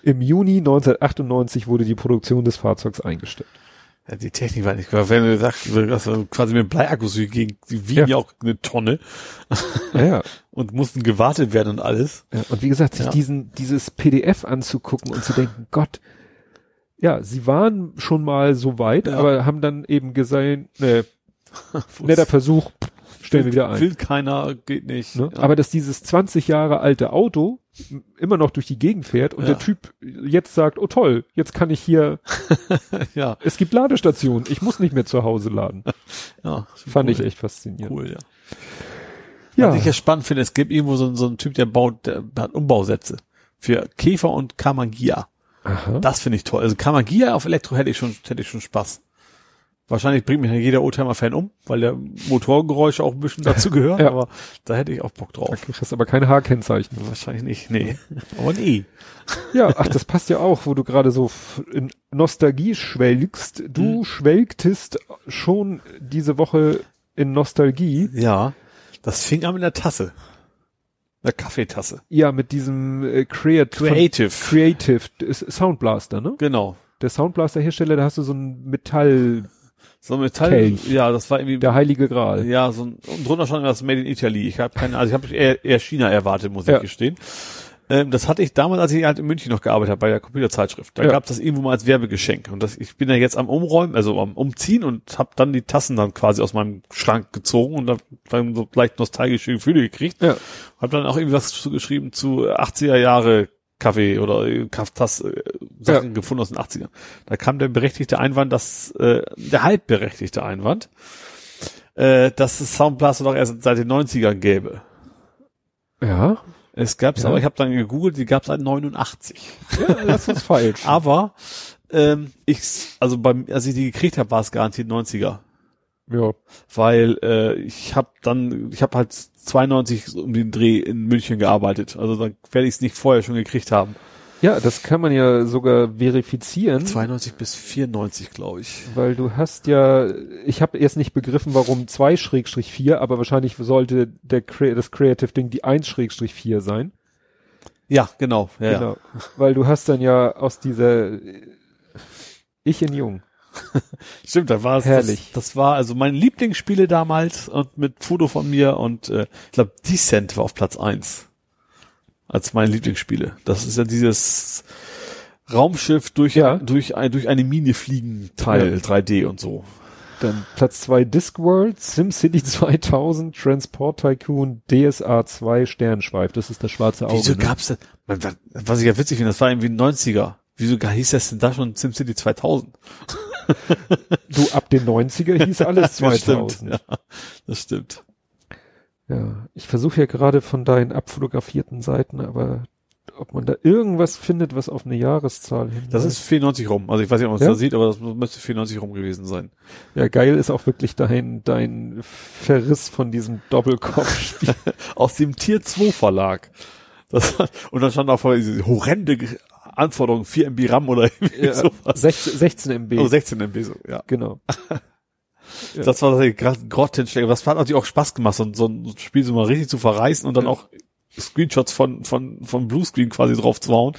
Im Juni 1998 wurde die Produktion des Fahrzeugs eingestellt. Ja, die Technik war nicht, wenn du sagst, dass du quasi mit Bleiakkus durch die wiegen Ja. ja. auch eine Tonne Ja, ja. und mussten gewartet werden und alles. ja. Und wie gesagt, sich diesen, dieses PDF anzugucken und zu denken, Gott, ja, sie waren schon mal so weit, aber haben dann eben gesehen, ne, netter Versuch, stellen wir wieder ein. Will keiner, geht nicht. Ne? Aber dass dieses 20 Jahre alte Auto immer noch durch die Gegend fährt und Ja. der Typ jetzt sagt, oh toll, jetzt kann ich hier, ja, es gibt Ladestationen, ich muss nicht mehr zu Hause laden. ja. Fand cool. ich echt faszinierend. cool, ja. Ja, Was ich ja spannend finde, es gibt irgendwo so, einen- so einen Typ, der baut, der hat Umbausätze für Käfer und Kamagia. Aha. Das finde ich toll. Also Kamagia auf Elektro hätte ich schon, hätte ich schon Spaß. Wahrscheinlich bringt mich ja jeder Oldtimer-Fan um, weil der Motorgeräusche auch ein bisschen dazu gehören, Ja. aber da hätte ich auch Bock drauf. Du hast aber kein H-Kennzeichen. Wahrscheinlich nicht, nee. Aber nee. Ja, ach, das passt ja auch, wo du gerade so in Nostalgie schwelgst. Du Mhm. schwelgtest schon diese Woche in Nostalgie. Ja, das fing an mit der Tasse. Eine Kaffeetasse. Ja, mit diesem äh, Creat Creative. Creative Soundblaster, ne? Genau. Der Soundblaster-Hersteller, da hast du so ein Metall, So ein Metall. Kelch. Ja, das war irgendwie. der heilige Gral. Ja, so ein, und drunter stand das Made in Italy. Ich habe keine, also ich habe eher, eher China erwartet, muss Ja. ich gestehen. Ähm, das hatte ich damals, als ich halt in München noch gearbeitet habe, bei der Computerzeitschrift. Da Ja. gab das irgendwo mal als Werbegeschenk. Und das, ich bin ja jetzt am Umräumen, also am Umziehen und habe dann die Tassen dann quasi aus meinem Schrank gezogen und da dann so leicht nostalgische Gefühle gekriegt. Ja. Hab dann auch irgendwie was zu geschrieben zu 80er Jahre Kaffee oder äh, Kafftass, äh, Sachen gefunden aus den 80ern. Da kam der berechtigte Einwand, dass äh, der halbberechtigte Einwand, äh, dass es Soundblaster doch erst seit den 90ern gäbe. Ja. Es gab's, Ja. aber ich habe dann gegoogelt, die gab's seit 89. ja das ist falsch. Aber ähm, ich, also beim, als ich die gekriegt habe, war es garantiert 90er. Ja. weil äh, ich habe dann, ich habe halt 92 so um den Dreh in München gearbeitet. Also da werde ich es nicht vorher schon gekriegt haben. Ja, das kann man ja sogar verifizieren. 92 bis 94, glaube ich. Weil du hast ja, ich habe erst nicht begriffen, warum 2 Schrägstrich 4, aber wahrscheinlich sollte der das Creative Ding die 1 Schrägstrich 4 sein. Ja, genau. Ja, genau. Weil du hast dann ja aus dieser Ich in Jung. Stimmt, da war es. Herrlich. Das, das war also mein Lieblingsspiele damals und mit Foto von mir und äh, ich glaube Descent war auf Platz eins als meine Lieblingsspiele. Das ist ja dieses Raumschiff durch Ja. durch ein durch eine Mine fliegen Teil Ja. 3D und so. Dann Platz 2 Discworld, SimCity 2000, Transport Tycoon, DSA 2, Sternschweif. Das ist das schwarze Auge. Wieso ne? gab's das? Was ich ja witzig finde, das war irgendwie 90er. Wieso hieß das denn da schon SimCity 2000? Du, ab den 90er hieß alles Das stimmt, 2000. ja, das stimmt. Ja, ich versuche ja gerade von deinen abfotografierten Seiten, aber ob man da irgendwas findet, was auf eine Jahreszahl hin. Das ist 94 rum. Also ich weiß nicht, ob man es Ja? da sieht, aber das müsste 94 rum gewesen sein. ja geil ist auch wirklich dein dein Verriss von diesem Doppelkopfspiel. Aus dem Tier 2 Verlag. Das, und dann stand auch vor diese horrende Anforderung, 4 MB RAM oder irgendwie ja, sowas. 16, 16 MB. Oh, 16 MB, so, ja. Genau. Ja. Das war das grottenschlecht. Das hat natürlich auch Spaß gemacht, so, ein- so ein Spiel so mal richtig zu verreißen und dann Ja. auch Screenshots von, von, von Bluescreen quasi drauf zu hauen.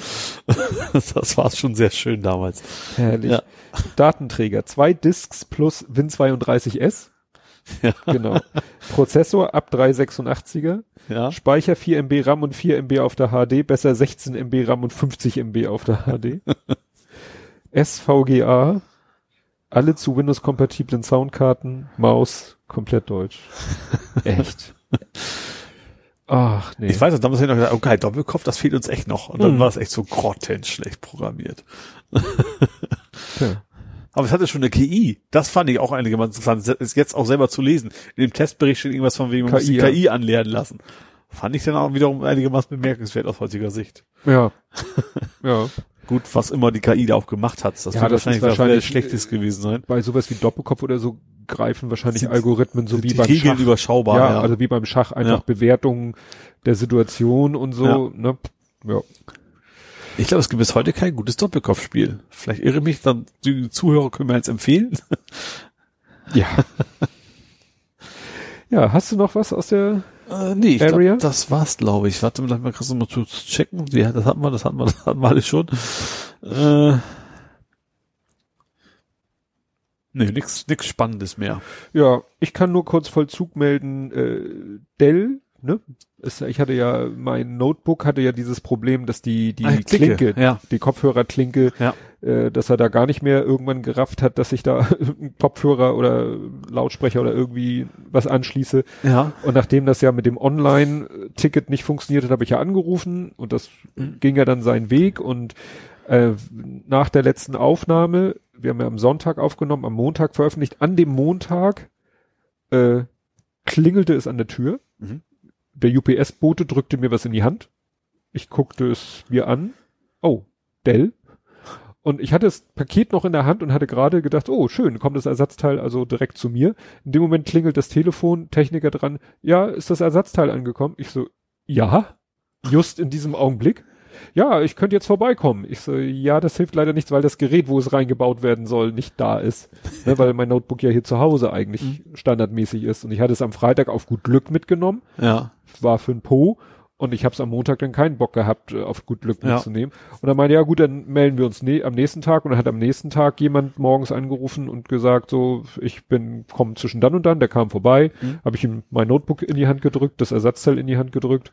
das war schon sehr schön damals. Herrlich. Ja. Datenträger, zwei Disks plus Win32S. Ja. Genau. Prozessor ab 386er. Ja. Speicher 4 MB RAM und 4 MB auf der HD. Besser 16 MB RAM und 50 MB auf der HD. SVGA. Alle zu Windows-kompatiblen Soundkarten. Maus. Komplett deutsch. Echt. Ach, nee. Ich weiß, damals habe ich noch gedacht, okay, Doppelkopf, das fehlt uns echt noch. Und dann Mhm. war es echt so grottenschlecht programmiert. Ja. Aber es hatte schon eine KI. Das fand ich auch einigermaßen interessant. Ist jetzt auch selber zu lesen. In dem Testbericht steht irgendwas von wegen, man muss die KI, ja. KI anlernen lassen. Fand ich dann auch wiederum einigermaßen bemerkenswert aus heutiger Sicht. Ja. ja. Gut, was immer die KI da auch gemacht hat. Das Ja, wird das wahrscheinlich, was wahrscheinlich- Schlechtes gewesen sein. Bei sowas wie Doppelkopf oder so greifen wahrscheinlich Sind- Algorithmen so wie beim Regeln Schach. überschaubar. ja, Ja, also wie beim Schach einfach Ja. Bewertungen der Situation und so, Ja. ne? Ja. Ich glaube, es gibt bis heute kein gutes Doppelkopfspiel. Vielleicht irre mich, dann die Zuhörer können mir jetzt empfehlen. Ja. ja, hast du noch was aus der Äh, nee, ich Area? glaub, das war's, glaube ich. Warte mal, mal kurz mal zu zu checken. Ja, das hatten wir, das hatten wir, das hatten wir alles schon. Äh, nee, nix, nix Spannendes mehr. Ja, ich kann nur kurz Vollzug melden, äh, Dell, ne? Ich hatte ja, mein Notebook hatte ja dieses Problem, dass die, die Ah, Klinke, Klinke, ja. die Kopfhörerklinke, Ja. äh, dass er da gar nicht mehr irgendwann gerafft hat, dass ich da einen Kopfhörer oder Lautsprecher oder irgendwie was anschließe. Ja. Und nachdem das ja mit dem Online-Ticket nicht funktioniert hat, habe ich ja angerufen und das Mhm. ging ja dann seinen Weg und äh, nach der letzten Aufnahme, wir haben ja am Sonntag aufgenommen, am Montag veröffentlicht, an dem Montag äh, klingelte es an der Tür. Mhm. Der UPS-Bote drückte mir was in die Hand. Ich guckte es mir an. Oh, Dell. Und ich hatte das Paket noch in der Hand und hatte gerade gedacht, oh, schön, kommt das Ersatzteil also direkt zu mir. In dem Moment klingelt das Telefon, Techniker dran, ja, ist das Ersatzteil angekommen? Ich so, ja, just in diesem Augenblick. Ja, ich könnte jetzt vorbeikommen. Ich so, ja, das hilft leider nichts, weil das Gerät, wo es reingebaut werden soll, nicht da ist. ne, weil mein Notebook ja hier zu Hause eigentlich standardmäßig ist. Und ich hatte es am Freitag auf gut Glück mitgenommen, Ja. war für ein Po. Und ich habe es am Montag dann keinen Bock gehabt, äh, auf gut Glück Ja. mitzunehmen. Und dann meinte, ja gut, dann melden wir uns ne am nächsten Tag. Und dann hat am nächsten Tag jemand morgens angerufen und gesagt, so, ich bin, komm zwischen dann und dann, der kam vorbei, Mhm. habe ich ihm mein Notebook in die Hand gedrückt, das Ersatzteil in die Hand gedrückt.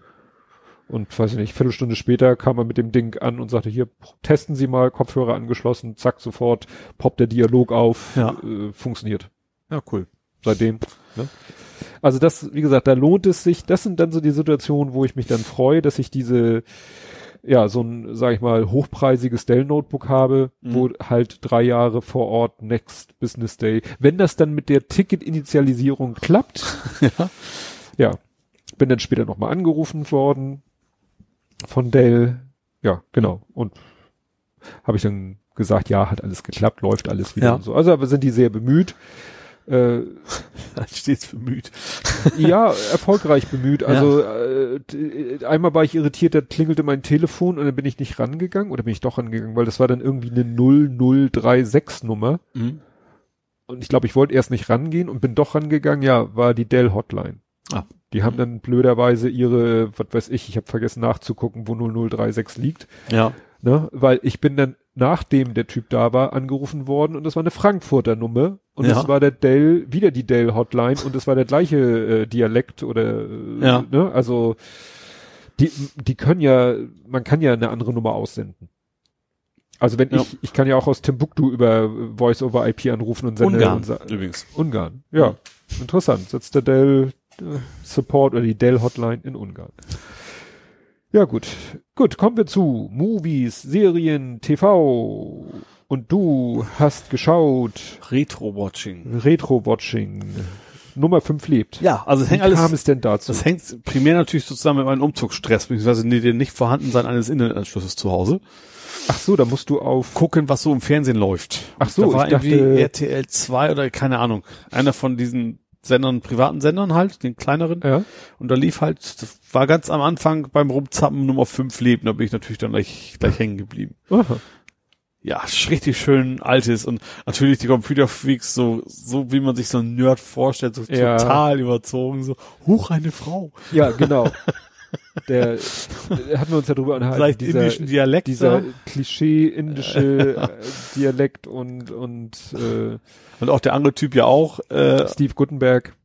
Und weiß ich nicht, Viertelstunde später kam er mit dem Ding an und sagte, hier, testen Sie mal, Kopfhörer angeschlossen, zack, sofort poppt der Dialog auf, Ja. äh, funktioniert Ja, cool. seitdem. Ne? Also das, wie gesagt, da lohnt es sich. Das sind dann so die Situationen, wo ich mich dann freue, dass ich diese, ja, so ein, sag ich mal, hochpreisiges Dell-Notebook habe, Mhm. wo halt drei Jahre vor Ort, Next Business Day. Wenn das dann mit der Ticket-Initialisierung klappt, Ja. ja, bin dann später nochmal angerufen worden von Dell. Ja, genau. Und habe ich dann gesagt, ja, hat alles geklappt, läuft alles wieder Ja. und so. Also aber sind die sehr bemüht. Äh, Stets bemüht. ja, erfolgreich bemüht. Also äh, t- einmal war ich irritiert, da klingelte mein Telefon und dann bin ich nicht rangegangen oder bin ich doch rangegangen, weil das war dann irgendwie eine 0036 Nummer Mhm. und ich glaube, ich wollte erst nicht rangehen und bin doch rangegangen, ja, war die Dell Hotline. Ah. Die haben dann blöderweise ihre, was weiß ich, ich habe vergessen nachzugucken, wo 0036 liegt, Ja. ne, weil ich bin dann nachdem der Typ da war angerufen worden und das war eine Frankfurter Nummer und Ja. das war der Dell, wieder die Dell Hotline und das war der gleiche äh, Dialekt oder äh, Ja. ne, also die die können ja, man kann ja eine andere Nummer aussenden. Also wenn Ja. ich, ich kann ja auch aus Timbuktu über Voice over IP anrufen und sende Ungarn und übrigens. Ungarn, ja. Interessant. Sitzt der Dell äh, Support oder die Dell Hotline in Ungarn. Ja, gut. Gut, kommen wir zu Movies, Serien, TV. Und du hast geschaut Retro-Watching. Retro-Watching. Nummer 5 lebt. Ja, also es Wie hängt alles, kam es denn dazu? das hängt primär natürlich so zusammen mit meinem Umzugsstress, beziehungsweise nee, dem nicht vorhandensein eines Internetanschlusses zu Hause. Ach so, da musst du auf. Gucken, was so im Fernsehen läuft. Ach so, da war ich dachte- irgendwie RTL 2 oder keine Ahnung. Einer von diesen Sendern, privaten Sendern halt, den kleineren. Ja. Und da lief halt, das war ganz am Anfang beim Rumzappen Nummer 5 Leben, da bin ich natürlich dann gleich, gleich hängen geblieben. Aha. Ja, richtig schön altes und natürlich die Computerfreaks so, so wie man sich so ein Nerd vorstellt, so Ja. total überzogen, so, huch, eine Frau. Ja, genau. der, der hatten wir uns ja drüber unterhalten. Vielleicht dieser, indischen Dialekt. dieser. Klischee-indische äh, Dialekt und, und äh, Und auch der andere Typ ja auch, äh, Steve Gutenberg.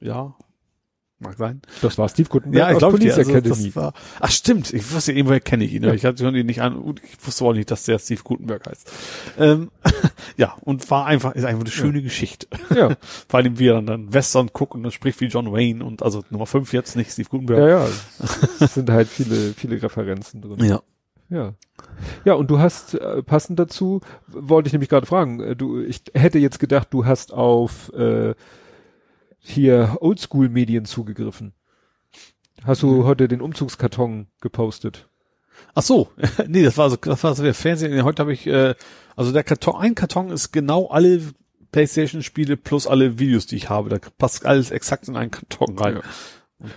ja, mag sein. Das war Steve Gutenberg Ja, ich glaube, Police also, Academy. war, ach stimmt, ich wusste, irgendwoher kenne ich ihn, Ja. aber ich hatte ihn nicht an, und ich wusste auch nicht, dass der Steve Gutenberg heißt. Ähm, ja, und war einfach, ist einfach eine schöne Geschichte. ja, Vor allem, wie er dann, dann Western guckt und dann spricht wie John Wayne und also Nummer 5 jetzt, nicht Steve Gutenberg. ja, ja. Es sind halt viele, viele Referenzen drin. ja. Ja. Ja, und du hast äh, passend dazu, wollte ich nämlich gerade fragen, äh, du, ich hätte jetzt gedacht, du hast auf äh, hier Oldschool-Medien zugegriffen. Hast du heute den Umzugskarton gepostet? Ach so, nee, das war so, das war so der Fernsehen. Heute habe ich, äh, also der Karton, ein Karton ist genau alle PlayStation-Spiele plus alle Videos, die ich habe. Da passt alles exakt in einen Karton rein. Ja.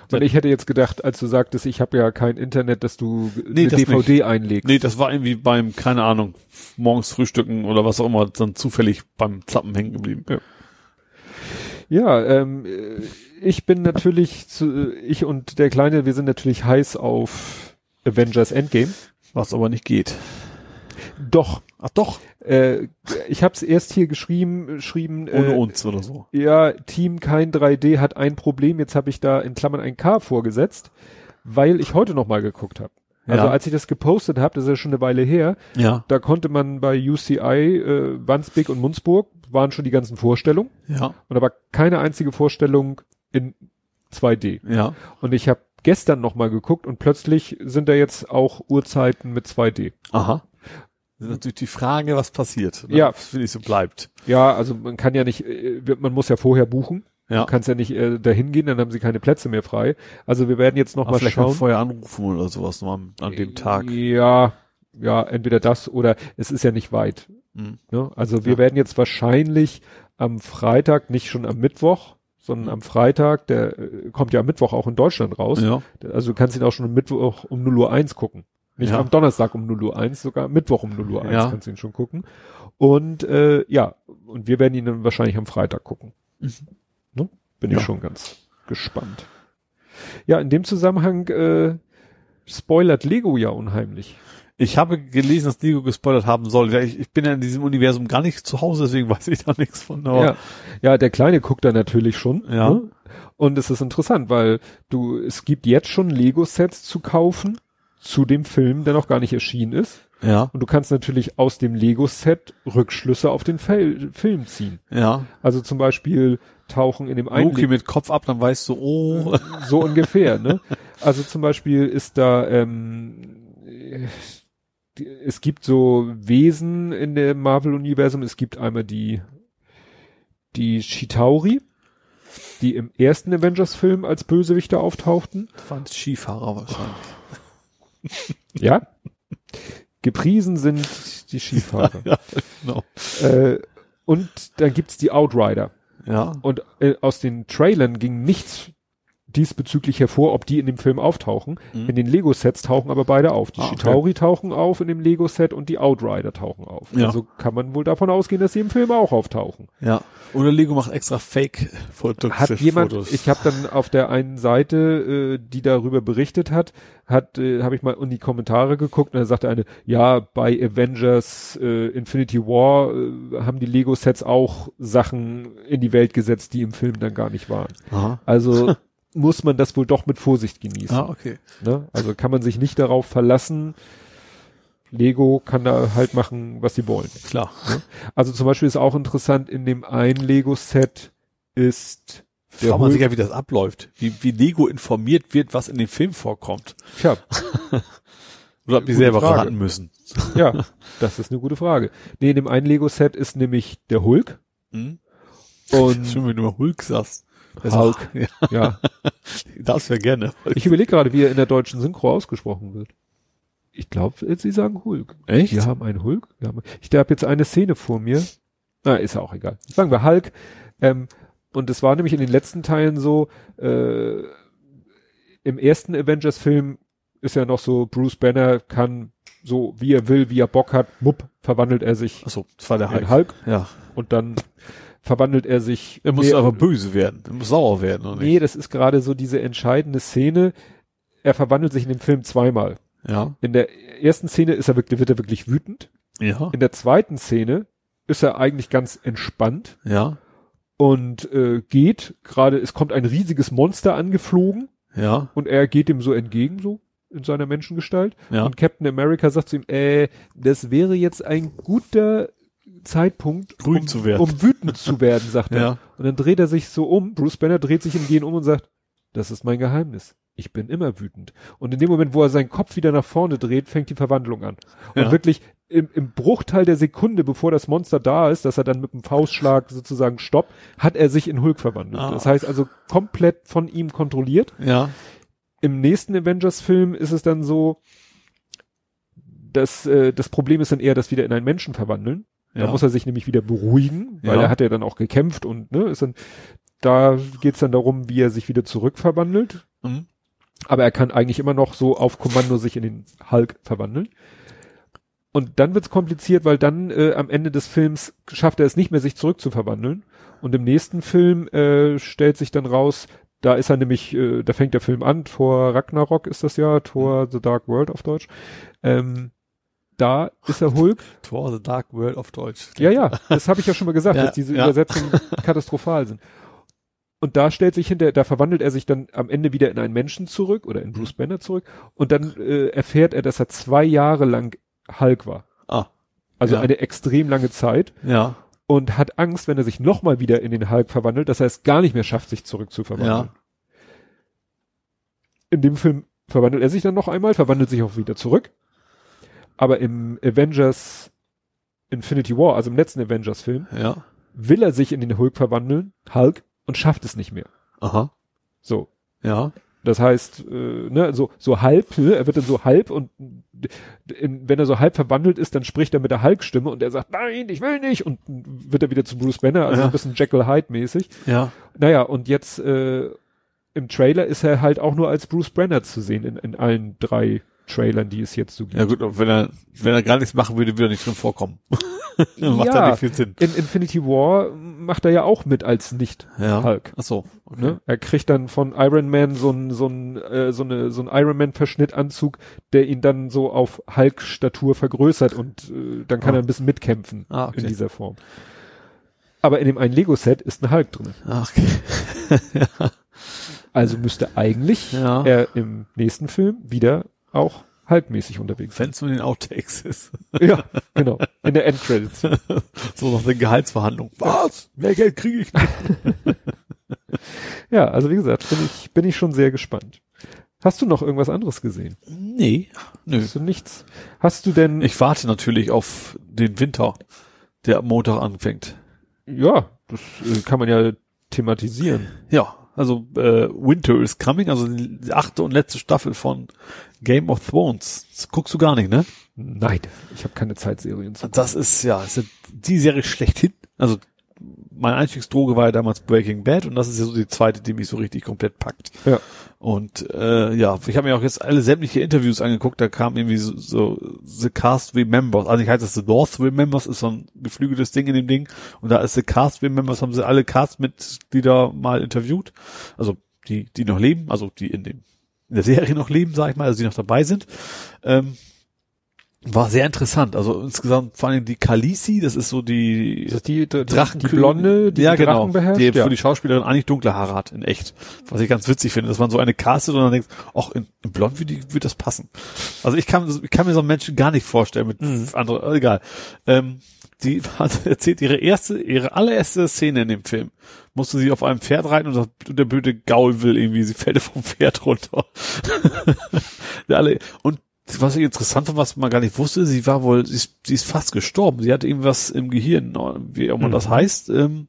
Weil ich hätte jetzt gedacht, als du sagtest, ich habe ja kein Internet, dass du Nee, eine das DVD einlegst. Nee, das war irgendwie beim, keine Ahnung, morgens frühstücken oder was auch immer, dann zufällig beim Zappen hängen geblieben. Ja, ähm, äh, ich bin natürlich, zu, äh, ich und der Kleine, wir sind natürlich heiß auf Avengers Endgame. Was aber nicht geht. Doch, Ach doch, äh, ich habe es erst hier geschrieben, geschrieben. ohne äh, uns oder so. Ja, Team kein 3D hat ein Problem. Jetzt habe ich da in Klammern ein K vorgesetzt, weil ich heute noch mal geguckt habe. Also Ja. als ich das gepostet habe, das ist ja schon eine Weile her, Ja. da konnte man bei UCI, äh, Wandsbek und Munzburg waren schon die ganzen Vorstellungen Ja. und da war keine einzige Vorstellung in 2D. Ja. Und ich habe gestern noch mal geguckt und plötzlich sind da jetzt auch Uhrzeiten mit 2D. Aha. Das ist natürlich die Frage, was passiert. Ne? Ja. Finde ich so bleibt. Ja, also man kann ja nicht, äh, man muss ja vorher buchen. Ja. Du kannst ja nicht äh, dahin gehen, dann haben sie keine Plätze mehr frei. Also wir werden jetzt noch Aber mal vielleicht mal schauen. vorher anrufen oder sowas noch am- an dem Tag. Ja, ja, entweder das oder es ist ja nicht weit. Mhm. Ne? Also wir Ja. werden jetzt wahrscheinlich am Freitag, nicht schon am Mittwoch, sondern am Freitag, der äh, kommt ja am Mittwoch auch in Deutschland raus. Ja. Also du kannst ihn auch schon am Mittwoch um 0 Uhr 1 gucken. Nicht Ja. am Donnerstag um 0 Uhr 1, sogar Mittwoch um 0 Uhr 1 Ja. kannst du ihn schon gucken. Und äh, ja, und wir werden ihn dann wahrscheinlich am Freitag gucken. Ne? Bin ich schon ganz gespannt. Ja, in dem Zusammenhang äh, spoilert Lego ja unheimlich. Ich habe gelesen, dass Lego gespoilert haben soll. Ich, ich bin ja in diesem Universum gar nicht zu Hause, deswegen weiß ich da nichts von. Ja, ja, der Kleine guckt da natürlich schon. Ja. Ne? Und es ist interessant, weil du, es gibt jetzt schon Lego-Sets zu kaufen zu dem Film, der noch gar nicht erschienen ist. ja, Und du kannst natürlich aus dem Lego-Set Rückschlüsse auf den Fel Film ziehen. ja. Also zum Beispiel tauchen in dem einen Loki mit Kopf ab, dann weißt du, oh, so ungefähr, ne? Also zum Beispiel ist da, ähm, äh, es gibt so Wesen in dem Marvel-Universum. Es gibt einmal die, die Chitauri, die im ersten Avengers-Film als Bösewichte auftauchten. fand Skifahrer wahrscheinlich. Ja. Gepriesen sind die Skifahrer. ja, genau. Äh, Und dann gibt's die Outrider. Ja. Und äh, aus den Trailern ging nichts diesbezüglich hervor, ob die in dem Film auftauchen. Mhm. In den Lego-Sets tauchen aber beide auf. Die Ah, okay. Chitauri tauchen auf in dem Lego-Set und die Outrider tauchen auf. Ja. Also kann man wohl davon ausgehen, dass sie im Film auch auftauchen. Ja. Oder Lego macht extra Fake-Fotos. Hat jemand, ich habe dann auf der einen Seite, äh, die darüber berichtet hat, hat, äh, habe ich mal in die Kommentare geguckt und da sagte eine, ja, bei Avengers äh, Infinity War äh, haben die Lego-Sets auch Sachen in die Welt gesetzt, die im Film dann gar nicht waren. Aha. Also muss man das wohl doch mit Vorsicht genießen. Ah, okay. Ne? Also kann man sich nicht darauf verlassen. Lego kann da halt machen, was sie wollen. Klar. Also zum Beispiel ist auch interessant, in dem einen Lego-Set ist der Fragt man sich ja, wie das abläuft. Wie, wie Lego informiert wird, was in dem Film vorkommt. Tja, Oder mich Gute selber Frage. raten müssen. ja, das ist eine gute Frage. Nee, in dem einen Lego-Set ist nämlich der Hulk Hm? und Schön, wenn du mal Hulk sagst. Das Hulk. Ja, ja, das wäre gerne. ich überlege gerade, wie er in der deutschen Synchro ausgesprochen wird. Ich glaube, sie sagen Hulk. Echt? Wir haben einen Hulk. Wir haben, ich habe jetzt eine Szene vor mir. Na, ist ja auch egal. Sagen wir Hulk. Ähm, und es war nämlich in den letzten Teilen so, äh, im ersten Avengers-Film ist ja noch so, Bruce Banner kann so, wie er will, wie er Bock hat, mupp, verwandelt er sich Achso, das war der in Hulk. Hulk Ja. und dann verwandelt er sich. Er muss Nee, aber böse werden. Er muss sauer werden, oder Nee, das ist gerade so diese entscheidende Szene. Er verwandelt sich in dem Film zweimal. Ja. In der ersten Szene ist er wirklich, wird er wirklich wütend. Ja. In der zweiten Szene ist er eigentlich ganz entspannt Ja. und äh, geht gerade, es kommt ein riesiges Monster angeflogen Ja. und er geht ihm so entgegen, so in seiner Menschengestalt. Ja. Und Captain America sagt zu ihm, äh, das wäre jetzt ein guter Zeitpunkt, Grün um, zu werden. um wütend zu werden, sagt er. Ja. Und dann dreht er sich so um, Bruce Banner dreht sich im Gehen um und sagt, das ist mein Geheimnis. Ich bin immer wütend. Und in dem Moment, wo er seinen Kopf wieder nach vorne dreht, fängt die Verwandlung an. Und Ja. wirklich im, im Bruchteil der Sekunde, bevor das Monster da ist, dass er dann mit dem Faustschlag sozusagen stoppt, hat er sich in Hulk verwandelt. Ah. Das heißt also komplett von ihm kontrolliert. Ja. Im nächsten Avengers-Film ist es dann so, dass äh, das Problem ist dann eher, das wieder in einen Menschen verwandeln. Da Ja. muss er sich nämlich wieder beruhigen, weil Ja. er hat ja dann auch gekämpft und ne, ist dann, da geht's dann darum, wie er sich wieder zurückverwandelt. Mhm. Aber er kann eigentlich immer noch so auf Kommando sich in den Hulk verwandeln. Und dann wird's kompliziert, weil dann äh, am Ende des Films schafft er es nicht mehr, sich zurückzuverwandeln. Und im nächsten Film äh, stellt sich dann raus, da ist er nämlich, äh, da fängt der Film an, Thor Ragnarok ist das ja, Thor The Dark World auf Deutsch. Ähm, da ist er Hulk. Thor the Dark World auf Deutsch. Ja, ja, das habe ich ja schon mal gesagt, Ja, dass diese ja. Übersetzungen katastrophal sind. Und da stellt sich hinter, da verwandelt er sich dann am Ende wieder in einen Menschen zurück oder in Bruce Banner zurück und dann äh, erfährt er, dass er zwei Jahre lang Hulk war. Ah. Also Ja. eine extrem lange Zeit Ja. und hat Angst, wenn er sich nochmal wieder in den Hulk verwandelt, dass er es gar nicht mehr schafft, sich zurückzuverwandeln. Ja. In dem Film verwandelt er sich dann noch einmal, verwandelt sich auch wieder zurück. Aber im Avengers Infinity War, also im letzten Avengers-Film, Ja. will er sich in den Hulk verwandeln, Hulk, und schafft es nicht mehr. Aha. So. Ja. Das heißt, äh, ne, so, so halb, ne, er wird dann so halb und in, wenn er so halb verwandelt ist, dann spricht er mit der Hulk-Stimme und er sagt, nein, ich will nicht, und wird er wieder zu Bruce Banner, also Ja. ein bisschen Jekyll Hyde-mäßig. Ja. Naja, und jetzt äh, im Trailer ist er halt auch nur als Bruce Banner zu sehen in, in allen drei Trailern, die es jetzt so gibt. Ja gut, wenn er, wenn er gar nichts machen würde, würde er nicht drin vorkommen. Macht Ja. ja nicht viel Sinn. In Infinity War macht er ja auch mit als nicht Ja. Hulk. Ach so. Okay. Ne? Er kriegt dann von Iron Man so ein so ein äh, so eine so ein Iron Man Verschnittanzug, der ihn dann so auf Hulk Statur vergrößert und äh, dann kann Ah. er ein bisschen mitkämpfen Ah, okay. in dieser Form. Aber in dem einen Lego Set ist ein Hulk drin. Ach, okay. Also müsste eigentlich Ja. er im nächsten Film wieder auch Hulk-mäßig unterwegs. Wenn es nur in den Outtakes ist. ja, genau. In der Endcredits. so nach den Gehaltsverhandlungen. Was? Mehr Geld kriege ich nicht. Ja, also wie gesagt, bin ich bin ich schon sehr gespannt. Hast du noch irgendwas anderes gesehen? Nee. Nö. Hast du nichts? Hast du denn Ich warte natürlich auf den Winter, der am Montag anfängt. Ja, das äh, kann man ja thematisieren. Ja, also äh, Winter is Coming, also die achte und letzte Staffel von Game of Thrones. Das guckst du gar nicht, ne? Nein, ich habe keine Zeitserien zu. Das ist ja ist ja die Serie schlechthin. Also meine Einstiegsdroge war ja damals Breaking Bad und das ist ja so die zweite, die mich so richtig komplett packt. Ja. Und äh, ja, ich habe mir auch jetzt alle sämtliche Interviews angeguckt, da kam irgendwie so, so The Cast Remembers, also ich heißt das The North Remembers, ist so ein geflügeltes Ding in dem Ding und da ist The Cast Remembers, haben sie alle Castmitglieder mal interviewt, also die, die noch leben, also die in dem in der Serie noch leben, sag ich mal, also die noch dabei sind. Ähm, war sehr interessant. Also insgesamt vor allem die Kalisi, das ist so die, Ist die, die, Drachen die Blonde, die ja, die genau, Drachen beherrscht? die ja. für die Schauspielerin eigentlich dunkle Haare hat, in echt. Was ich ganz witzig finde, dass man so eine castet und dann denkt, ach, in, in blond würde, würde das passen. Also ich kann, ich kann mir so einen Menschen gar nicht vorstellen mit Mhm. andere, egal. Ähm, die hat erzählt ihre erste, ihre allererste Szene in dem Film. Musste sie auf einem Pferd reiten und, das- und der blöde Gaul will irgendwie, sie fällt vom Pferd runter. Und was ich interessant fand, was man gar nicht wusste, sie war wohl, sie ist, sie ist fast gestorben. Sie hatte irgendwas im Gehirn, wie auch immer das heißt. Ähm,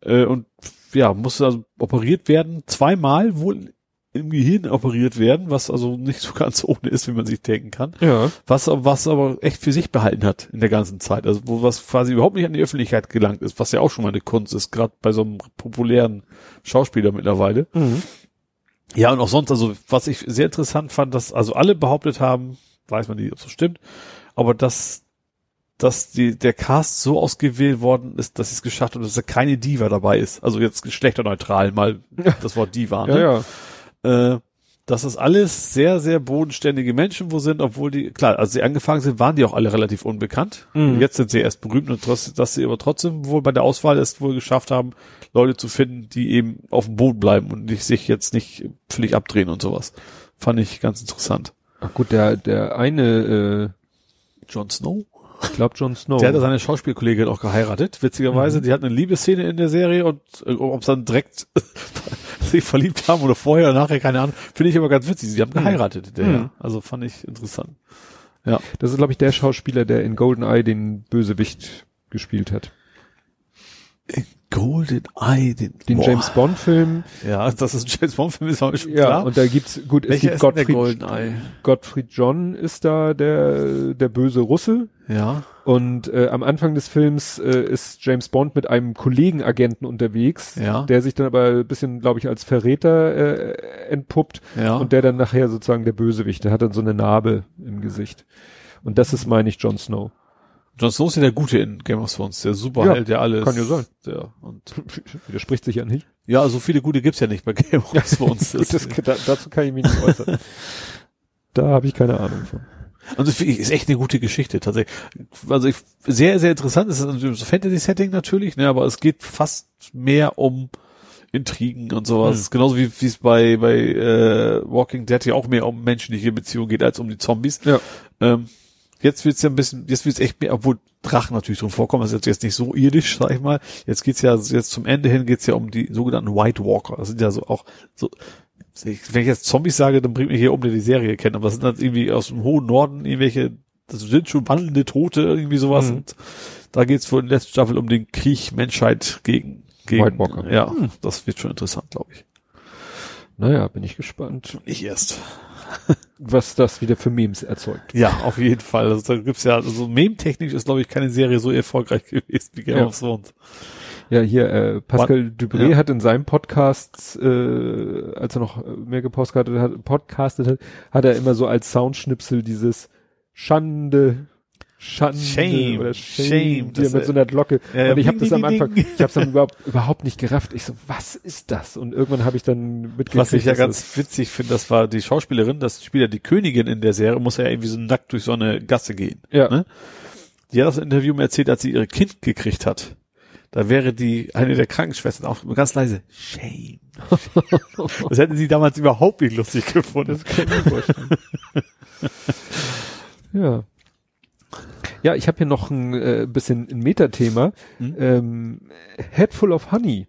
äh, und ja, musste also operiert werden, zweimal wohl im Gehirn operiert werden, was also nicht so ganz ohne ist, wie man sich denken kann. ja. Was, was aber echt für sich behalten hat in der ganzen Zeit. Also wo was quasi überhaupt nicht an die Öffentlichkeit gelangt ist, was ja auch schon mal eine Kunst ist, gerade bei so einem populären Schauspieler mittlerweile. Mhm. Ja, und auch sonst, also was ich sehr interessant fand, dass also alle behauptet haben, weiß man nicht, ob es so stimmt, aber dass, dass die, der Cast so ausgewählt worden ist, dass sie es geschafft haben, dass da keine Diva dabei ist. Also jetzt geschlechterneutral mal das Wort Diva. Ja, Ne? ja. Äh, dass das alles sehr, sehr bodenständige Menschen wo sind, obwohl die, klar, als sie angefangen sind, waren die auch alle relativ unbekannt. Mhm. Jetzt sind sie erst berühmt und trotz, dass sie aber trotzdem wohl bei der Auswahl es wohl geschafft haben, Leute zu finden, die eben auf dem Boden bleiben und nicht, sich jetzt nicht völlig abdrehen und sowas. Fand ich ganz interessant. Ach gut, der, der eine, Jon Snow? Ich glaube Jon Snow. Der hat ja seine Schauspielkollegin auch geheiratet, witzigerweise. Mhm. Die hatten eine Liebesszene in der Serie und äh, ob es dann direkt sich verliebt haben oder vorher oder nachher, keine Ahnung, finde ich aber ganz witzig. Sie haben geheiratet hinterher. Mhm. Also fand ich interessant. das ist, glaube ich, der Schauspieler, der in GoldenEye den Bösewicht gespielt hat. Golden Eye, den, Den Boah. James Bond Film. Ja, das ist ein James Bond Film, ist auch schon Ja, klar. und da gibt's, gut, es Welcher gibt denn der Gottfried? Gottfried John ist da der, der böse Russe. Ja. Und äh, am Anfang des Films äh, ist James Bond mit einem Kollegenagenten unterwegs, Ja. der sich dann aber ein bisschen, glaube ich, als Verräter äh, entpuppt Ja. und der dann nachher sozusagen der Bösewicht, der hat dann so eine Narbe im Gesicht. Und das ist, meine ich, Jon Snow. Jon Snow ist ja der Gute in Game of Thrones, der Superheld, der alles. kann ja sein. Der, und, Widerspricht sich ja nicht. ja, so viele Gute gibt's ja nicht bei Game of Thrones. Gut, das, da, dazu kann ich mich nicht äußern. da habe ich keine Ahnung von. Also finde ich, ist echt eine gute Geschichte tatsächlich. Also ich, sehr, sehr interessant. Es ist natürlich so Fantasy-Setting natürlich, ne, aber es geht fast mehr um Intrigen und sowas. Hm. Genauso wie wie es bei bei äh, Walking Dead ja auch mehr um menschliche Beziehungen geht als um die Zombies. Ja. Ähm, jetzt wird's ja ein bisschen, jetzt wird's echt mehr, obwohl Drachen natürlich drin vorkommen, das ist jetzt nicht so irdisch, sag ich mal. Jetzt geht's ja, jetzt zum Ende hin geht's ja um die sogenannten White Walker. Das sind ja so auch so, wenn ich jetzt Zombies sage, dann bringt mich hier um, der die Serie kennt, aber das sind dann irgendwie aus dem hohen Norden irgendwelche, das sind schon wandelnde Tote, irgendwie sowas. Mhm. Und da geht's wohl in der letzten Staffel um den Krieg Menschheit gegen, gegen White Walker. Ja, Mhm. das wird schon interessant, glaube ich. Naja, bin ich gespannt, Nicht erst. Was das wieder für Memes erzeugt. Ja, auf jeden Fall. Also da gibt's ja, also meme-technisch ist, glaube ich, keine Serie so erfolgreich gewesen wie Game Ja. of Thrones. Ja, hier, äh, Pascal Dubré ja. hat in seinem Podcast, äh, als er noch mehr gepodcastet hat, podcastet hat, hat er immer so als Soundschnipsel dieses Schande, Schande Shame, oder Shame, Shame, das, mit so einer Glocke. Ja, ja, und ich habe das am Anfang, ich habe es dann überhaupt, überhaupt nicht gerafft. Ich so, was ist das? Und irgendwann habe ich dann mitgekriegt. Was ich ja ganz witzig finde, das war die Schauspielerin, das Spieler die Königin in der Serie, muss ja irgendwie so nackt durch so eine Gasse gehen. ja, ne? Die hat das Interview mal erzählt, als sie ihr Kind gekriegt hat. Da wäre die, eine der Krankenschwestern auch ganz leise, Shame. das hätte sie damals überhaupt nicht lustig gefunden. Das kann ich mir vorstellen. ja. Ja, ich habe hier noch ein äh, bisschen ein Metathema. Hm? Ähm, Head Full of Honey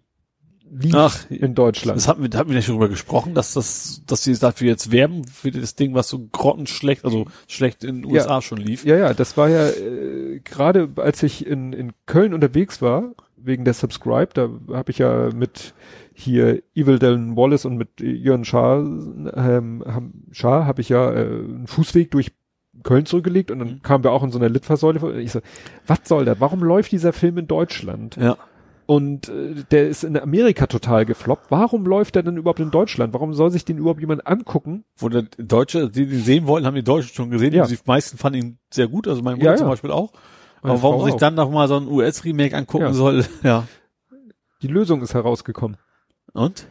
lief Ach, in Deutschland. Das hatten wir, da hatten wir nicht darüber gesprochen, dass das, dass sie dafür jetzt werben, für das Ding, was so grottenschlecht, also schlecht in den Ja. USA schon lief. Ja, ja, das war ja äh, gerade, als ich in, in Köln unterwegs war, wegen der Subscribe, da habe ich ja mit hier Evil Dylan Wallace und mit Jörn Schaar, ähm, Schaar habe ich ja äh, einen Fußweg durch Köln zurückgelegt und dann Mhm. kamen wir auch in so einer Litfaßsäule. vor. Ich so, was soll das? Warum läuft dieser Film in Deutschland? Ja. Und äh, der ist in Amerika total gefloppt. Warum läuft der denn überhaupt in Deutschland? Warum soll sich den überhaupt jemand angucken? Wo der Deutsche, die den sehen wollten, haben die Deutschen schon gesehen. Ja. Die meisten fanden ihn sehr gut, also mein Ja, Bruder zum ja. Beispiel auch. Meine Aber warum Frau sich auch. dann noch mal so ein US-Remake angucken Ja. soll, ja. Die Lösung ist herausgekommen. Und?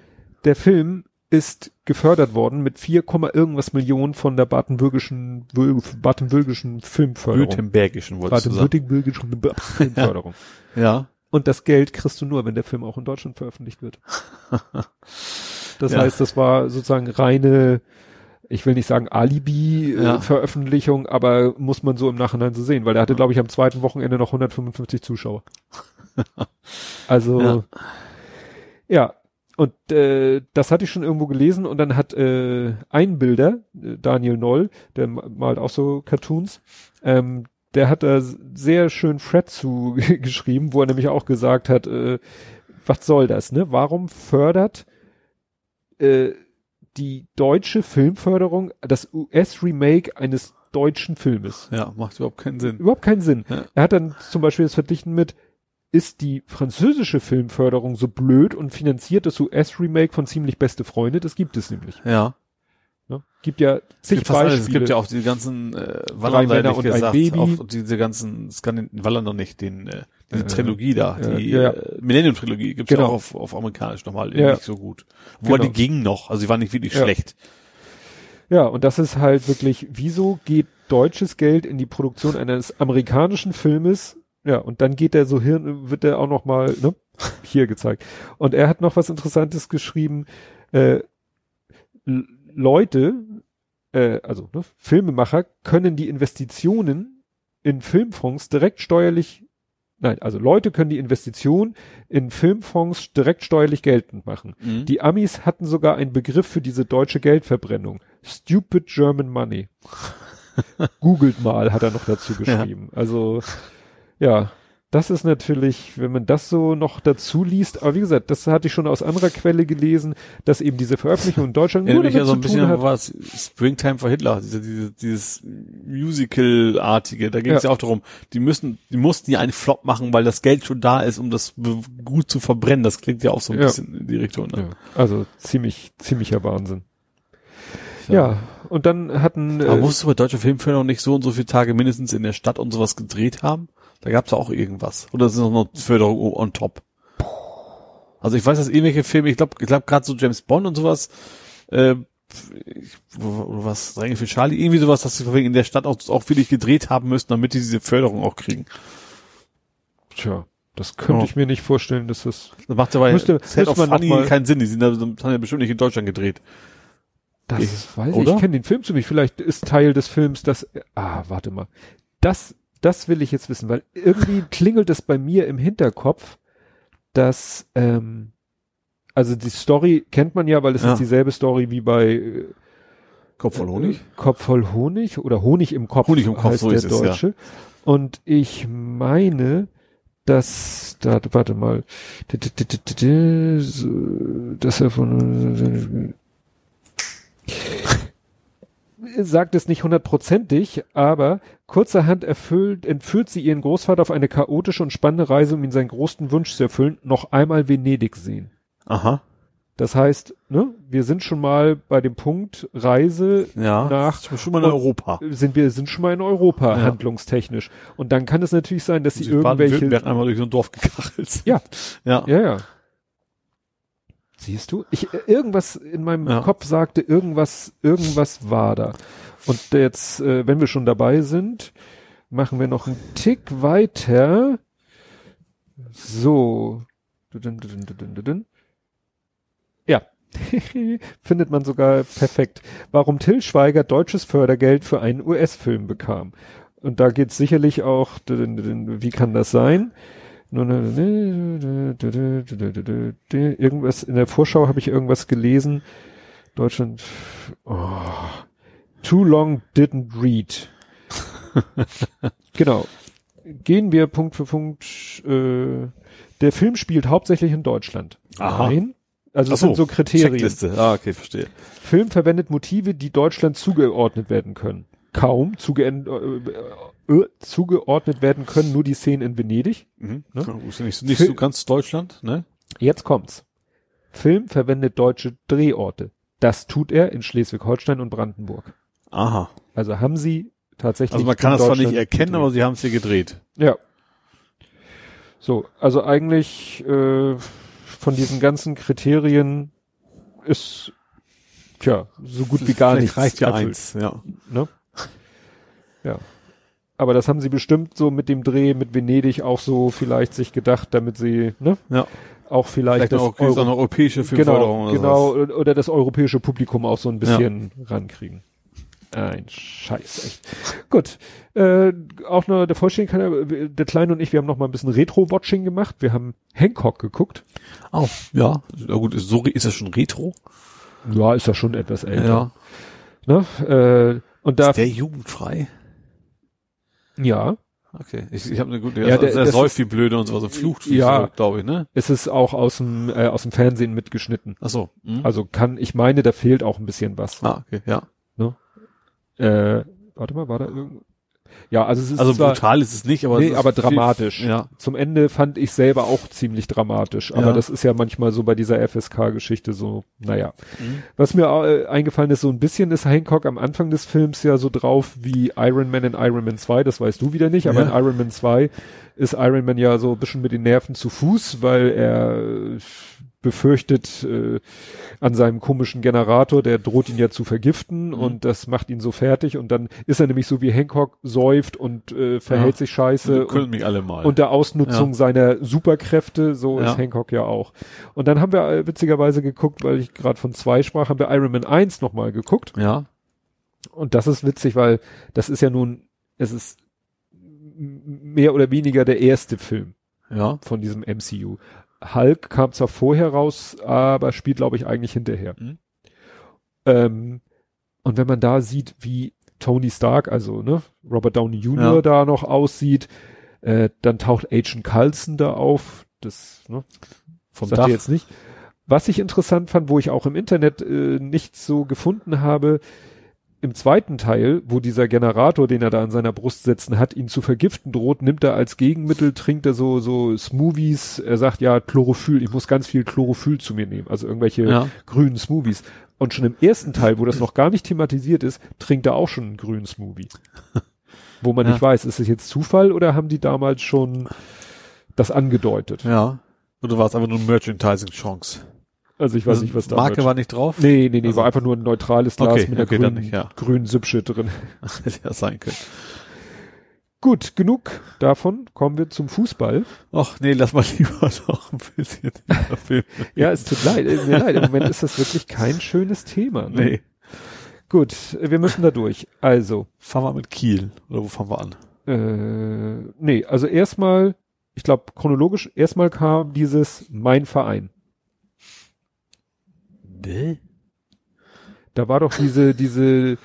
Der Film ist gefördert worden mit 4, Komma irgendwas Millionen von der baden-würgischen baden-würgischen Filmförderung. Württembergischen wolltest. Baden-württembergischen Filmförderung. Ja. Und das Geld kriegst du nur, wenn der Film auch in Deutschland veröffentlicht wird. Das Ja. heißt, das war sozusagen reine, ich will nicht sagen Ja. Alibi-Veröffentlichung, aber muss man so im Nachhinein so sehen, weil der hatte, glaube ich, am zweiten Wochenende noch 155 Zuschauer. Also, Ja. ja. Und äh, das hatte ich schon irgendwo gelesen und dann hat äh, ein Bilder, äh, Daniel Noll, der ma- malt auch so Cartoons, ähm, der hat da sehr schön Fred zu geschrieben, wo er nämlich auch gesagt hat, äh, was soll das, ne? Warum fördert äh, die deutsche Filmförderung das US-Remake eines deutschen Filmes? Ja, macht überhaupt keinen Sinn. Überhaupt keinen Sinn. Ja. Er hat dann zum Beispiel das verglichen mit, ist die französische Filmförderung so blöd und finanziert das US-Remake von Ziemlich Beste Freunde? Das gibt es nämlich. Ja. Ne? Gibt ja zig Gibt alles. Es Beispiele. gibt ja auch die ganzen äh, Drei Wallander, Männer und ich ein gesagt, Baby. auch diese ganzen Skandin Wallander nicht, den äh, diese Äh, Trilogie da, ja, die ja. äh, Millennium Trilogie gibt's Genau. ja auch auf, auf amerikanisch nochmal Ja. nicht so gut. Wobei Genau. die gingen noch, also die waren nicht wirklich Ja. schlecht. Ja, und das ist halt wirklich, wieso geht deutsches Geld in die Produktion eines amerikanischen Filmes? Ja, und dann geht der so hin, wird der auch noch mal ne, hier gezeigt. Und er hat noch was Interessantes geschrieben. Äh, Leute, äh, also ne, Filmemacher, können die Investitionen in Filmfonds direkt steuerlich, nein, also Leute können die Investition in Filmfonds direkt steuerlich geltend machen. Mhm. Die Amis hatten sogar einen Begriff für diese deutsche Geldverbrennung. Stupid German Money. Googelt mal, hat er noch dazu geschrieben. Also, ja, das ist natürlich, wenn man das so noch dazu liest, aber wie gesagt, das hatte ich schon aus anderer Quelle gelesen, dass eben diese Veröffentlichung in Deutschland nur damit ja so ein bisschen hat. was Springtime for Hitler, diese, diese, dieses Musical-artige, da ging es Ja. ja. auch darum, die müssen, die mussten ja einen Flop machen, weil das Geld schon da ist, um das gut zu verbrennen. Das klingt ja auch so ein Ja. bisschen in die Richtung. Ne? Ja, also ziemlich, ziemlicher Wahnsinn. Ja, und dann hatten, Aber äh, musst du bei deutscher Filmförderung nicht so und so viele Tage mindestens in der Stadt und sowas gedreht haben? Da gab's ja auch irgendwas. Oder ist noch Förderung on top? Also ich weiß, dass irgendwelche Filme, ich glaube, ich glaube gerade so James Bond und sowas, äh, ich- oder was, Dränge für Charlie, irgendwie sowas, dass sie in der Stadt auch, auch wirklich gedreht haben müssen, damit die diese Förderung auch kriegen. tja, das könnte Ja. ich mir nicht vorstellen, dass das Das macht aber Müsste- Set of Funny mal- keinen Sinn. Die sind da, haben ja bestimmt nicht in Deutschland gedreht. Das Ich- weiß ich, oder? ich kenne den Film zu nicht. Vielleicht ist Teil des Films das. Ah, warte mal. Das, das will ich jetzt wissen, weil irgendwie klingelt es bei mir im Hinterkopf, dass ähm, also die Story kennt man ja, weil es Ja. ist dieselbe Story wie bei äh, Kopf voll Honig? Kopf voll Honig oder Honig im Kopf. Honig im Kopf, heißt so der ist es, ja. Deutsche. Und ich meine, dass da warte mal, dass er von sagt es nicht hundertprozentig, aber kurzerhand erfüllt, entführt sie ihren Großvater auf eine chaotische und spannende Reise, um ihn seinen großen Wunsch zu erfüllen, noch einmal Venedig sehen. Aha. Das heißt, ne, wir sind schon mal bei dem Punkt Reise Ja. nach schon mal in Europa. sind wir sind schon mal in Europa Ja. handlungstechnisch und dann kann es natürlich sein, dass sie Sie irgendwelche einmal durch so ein Dorf gekachelt. Ja. Ja. ja ja siehst du? Ich äh, irgendwas in meinem Ja. Kopf sagte irgendwas irgendwas war da. Und jetzt äh, wenn wir schon dabei sind machen wir noch einen Tick weiter. So. Ja. Findet man sogar perfekt. Warum Till Schweiger deutsches Fördergeld für einen US-Film bekam. Und da geht's sicherlich auch wie kann das sein Irgendwas in der Vorschau habe ich irgendwas gelesen. Deutschland. Oh, too long didn't read. genau. Gehen wir Punkt für Punkt. Äh, der Film spielt hauptsächlich in Deutschland. Aha. Nein. Also das sind so, so Kriterien. Checkliste. Ah, okay, verstehe. Film verwendet Motive, die Deutschland zugeordnet werden können. kaum zuge äh, zugeordnet werden können, nur die Szenen in Venedig. Mhm. Ne? Ist nicht, nicht so ganz Deutschland, ne? Jetzt kommt's. Film verwendet deutsche Drehorte. Das tut er in Schleswig-Holstein und Brandenburg. Aha. Also haben sie tatsächlich. Also man kann das zwar nicht erkennen, gedreht. aber sie haben es hier gedreht. Ja. So, also eigentlich äh, von diesen ganzen Kriterien ist tja so gut wie gar Vielleicht nichts reicht ja erfüllt, eins, ja. Ne? Ja. Aber das haben sie bestimmt so mit dem Dreh mit Venedig auch so vielleicht sich gedacht, damit sie ne Ja. auch vielleicht, Vielleicht das auch so eine europäische Filmförderung genau oder genau oder das europäische Publikum auch so ein bisschen rankriegen. Ein Scheiß, echt. Gut. Äh, auch noch der Vollständigkeit, der Kleine und ich, wir haben noch mal ein bisschen Retro-Watching gemacht. Wir haben Hancock geguckt. Oh, ja. Na gut, ist, so, ist das schon Retro? Ja, ist ja schon etwas älter. Ne? Äh, und da, Ist der jugendfrei? Ja, Okay. Ich, ich habe eine gute, Ja, ja, der- der das säuft wie blöde und so, so flucht wie Ja. glaube ich, ne? es ist auch aus dem, äh, aus dem Fernsehen mitgeschnitten. Ach so. Hm? Also kann, ich meine, da fehlt auch ein bisschen was. ah, okay, ja. Äh, warte mal, war da irgend, ja, also es ist Also zwar, brutal ist es nicht, aber nee, es ist aber viel- dramatisch. Ja. Zum Ende fand ich selber auch ziemlich dramatisch, aber Ja. das ist ja manchmal so bei dieser FSK-Geschichte so, naja. Mhm. Was mir äh, eingefallen ist, so ein bisschen ist Hancock am Anfang des Films ja so drauf wie Iron Man in Iron Man 2, das weißt du wieder nicht, aber Ja. in Iron Man 2 ist Iron Man ja so ein bisschen mit den Nerven zu Fuß, weil er befürchtet äh, an seinem komischen Generator, der droht ihn ja zu vergiften Mhm. und das macht ihn so fertig und dann ist er nämlich so wie Hancock säuft und äh, verhält Ja. sich scheiße können mich alle mal. unter Ausnutzung Ja. seiner Superkräfte, so Ja. ist Hancock ja auch. Und dann haben wir äh, witzigerweise geguckt, weil ich gerade von zwei sprach, haben wir Iron Man 1 nochmal geguckt. ja. Und das ist witzig, weil das ist ja nun, es ist mehr oder weniger der erste Film Ja. von diesem MCU. Hulk kam zwar vorher raus, aber spielt, glaube ich, eigentlich hinterher. Mhm. Ähm, und wenn man da sieht, wie Tony Stark, also ne, Robert Downey Jr. Ja. da noch aussieht, äh, dann taucht Agent Coulson da auf. Das ne, Vom sagt Dach. jetzt nicht. Was ich interessant fand, wo ich auch im Internet äh, nichts so gefunden habe, im zweiten Teil, wo dieser Generator, den er da an seiner Brust sitzen hat, ihn zu vergiften droht, nimmt er als Gegenmittel, trinkt er so, so Smoothies, er sagt ja Chlorophyll, ich muss ganz viel Chlorophyll zu mir nehmen, also irgendwelche Ja. grünen Smoothies. Und schon im ersten Teil, wo das noch gar nicht thematisiert ist, trinkt er auch schon einen grünen Smoothie. wo man Ja. nicht weiß, ist es jetzt Zufall oder haben die damals schon das angedeutet? Ja. Oder war es einfach nur eine Merchandising-Chance? Also ich weiß Also nicht, was da Marke war nicht drauf? Nee, nee, nee, Also- war einfach nur ein neutrales Glas Okay, mit einer okay, grünen, nicht, ja. grünen Süppsche drin. Hätte ja sein können. Gut, genug davon. Kommen wir zum Fußball. Ach nee, lass mal lieber noch ein bisschen Film. Ja, es tut leid, äh, mir leid. Im Moment ist das wirklich kein schönes Thema. Ne? Nee. Gut, wir müssen da durch. Also, Fahren wir mit Kiel. Oder wo fahren wir an? äh, nee, also erstmal, ich glaube chronologisch, erstmal kam dieses Mein Verein. Nee. Da war doch diese, diese, äh,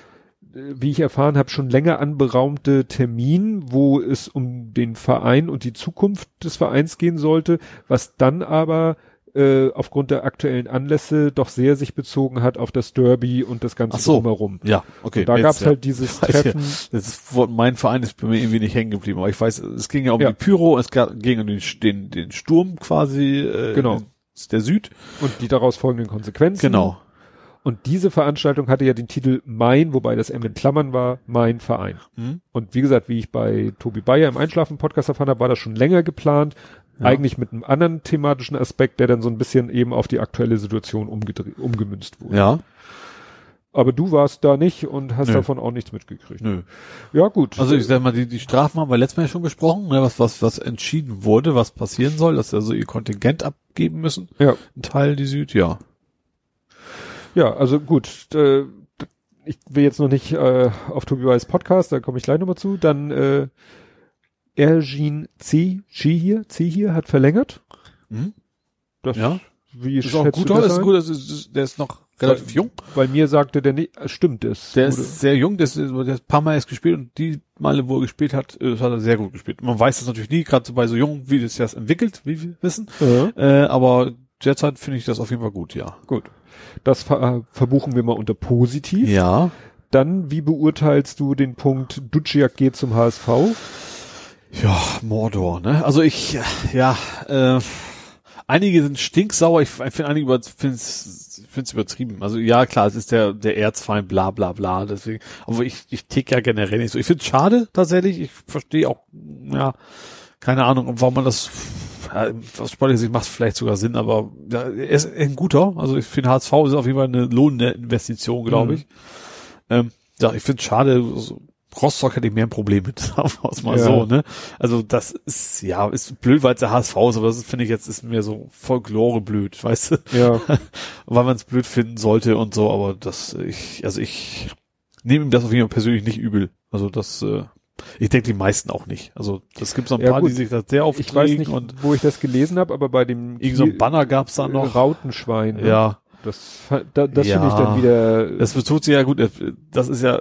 wie ich erfahren habe, schon länger anberaumte Termin, wo es um den Verein und die Zukunft des Vereins gehen sollte, was dann aber äh, aufgrund der aktuellen Anlässe doch sehr sich bezogen hat auf das Derby und das ganze Ach so. drumherum. Ja, okay. Und da jetzt, gab's ja. halt dieses ja. Treffen. Das ist, mein Verein ist bei mir irgendwie nicht hängen geblieben, aber ich weiß, es ging ja um Ja. die Pyro, es ging um den, den, den Sturm quasi, äh, Genau. Der Süd. und die daraus folgenden Konsequenzen. Genau. Und diese Veranstaltung hatte ja den Titel Mein, wobei das M in Klammern war, Mein Verein. Mhm. Und wie gesagt, wie ich bei Tobi Bayer im Einschlafen-Podcast erfahren habe, war das schon länger geplant. Ja. Eigentlich mit einem anderen thematischen Aspekt, der dann so ein bisschen eben auf die aktuelle Situation umgedreht, umgemünzt wurde. Ja. Aber du warst da nicht und hast Nö. davon auch nichts mitgekriegt. Nö. Ja, gut. Also ich sag mal, die, die Strafen haben wir letztes Mal ja schon besprochen, ne, was, was, was entschieden wurde, was passieren soll, dass sie also ihr Kontingent abgeben müssen. ja. Ein Teil die Süd, ja. Ja, also gut. Äh, ich will jetzt noch nicht äh, auf Tobi Weiß Podcast, da komme ich gleich nochmal zu. Dann äh, Ergin C, C hier, C hier hat verlängert. Mhm. Das, Ja. Wie Ist auch gut, das ist gut, das ist, der ist noch relativ jung. Bei mir sagte der nicht, äh, stimmt es. Der Wurde- ist sehr jung, der ist, der hat ein paar Mal erst gespielt und die Male, wo er gespielt hat, äh, hat er sehr gut gespielt. Man weiß das natürlich nie, gerade so bei so jungen, wie das das entwickelt, wie wir wissen. Ja, Äh, aber derzeit finde ich das auf jeden Fall gut, ja. gut. Das ver äh, verbuchen wir mal unter positiv. Ja. dann, wie beurteilst du den Punkt, Duciak geht zum HSV? Ja, Mordor, ne? Also ich, ja, äh, einige sind stinksauer, ich finde einige über, find's, find's übertrieben. Also ja, klar, es ist der, der Erzfeind, bla bla bla, deswegen, aber ich, ich tick ja generell nicht so. Ich finde schade, tatsächlich, ich verstehe auch, ja, keine Ahnung, warum man das, ja, aus sportlicher Sicht macht vielleicht sogar Sinn, aber ja, er ist ein guter, also ich finde HSV ist auf jeden Fall eine lohnende Investition, glaube Mhm. ich. Ähm, ja, ich finde schade, so, Rostock hätte ich mehr ein Problem mit, sagen wir es mal Ja. so, ne? Also das ist, ja, ist blöd, weil es der HSV ist, aber das finde ich jetzt, ist mir so Folklore blöd, weißt du? Ja, weil man es blöd finden sollte und so, aber das, ich, also ich nehme ihm das auf jeden Fall persönlich nicht übel. Also das, äh, ich denke die meisten auch nicht. Also das gibt so ein Ja, paar, gut. die sich das sehr aufregen ich weiß nicht, und wo ich das gelesen habe, aber bei dem irgend so ein Banner gab's da noch. Rautenschwein, ne? Ja, das, da, das Ja. finde ich dann wieder, das betont sich ja gut, das ist ja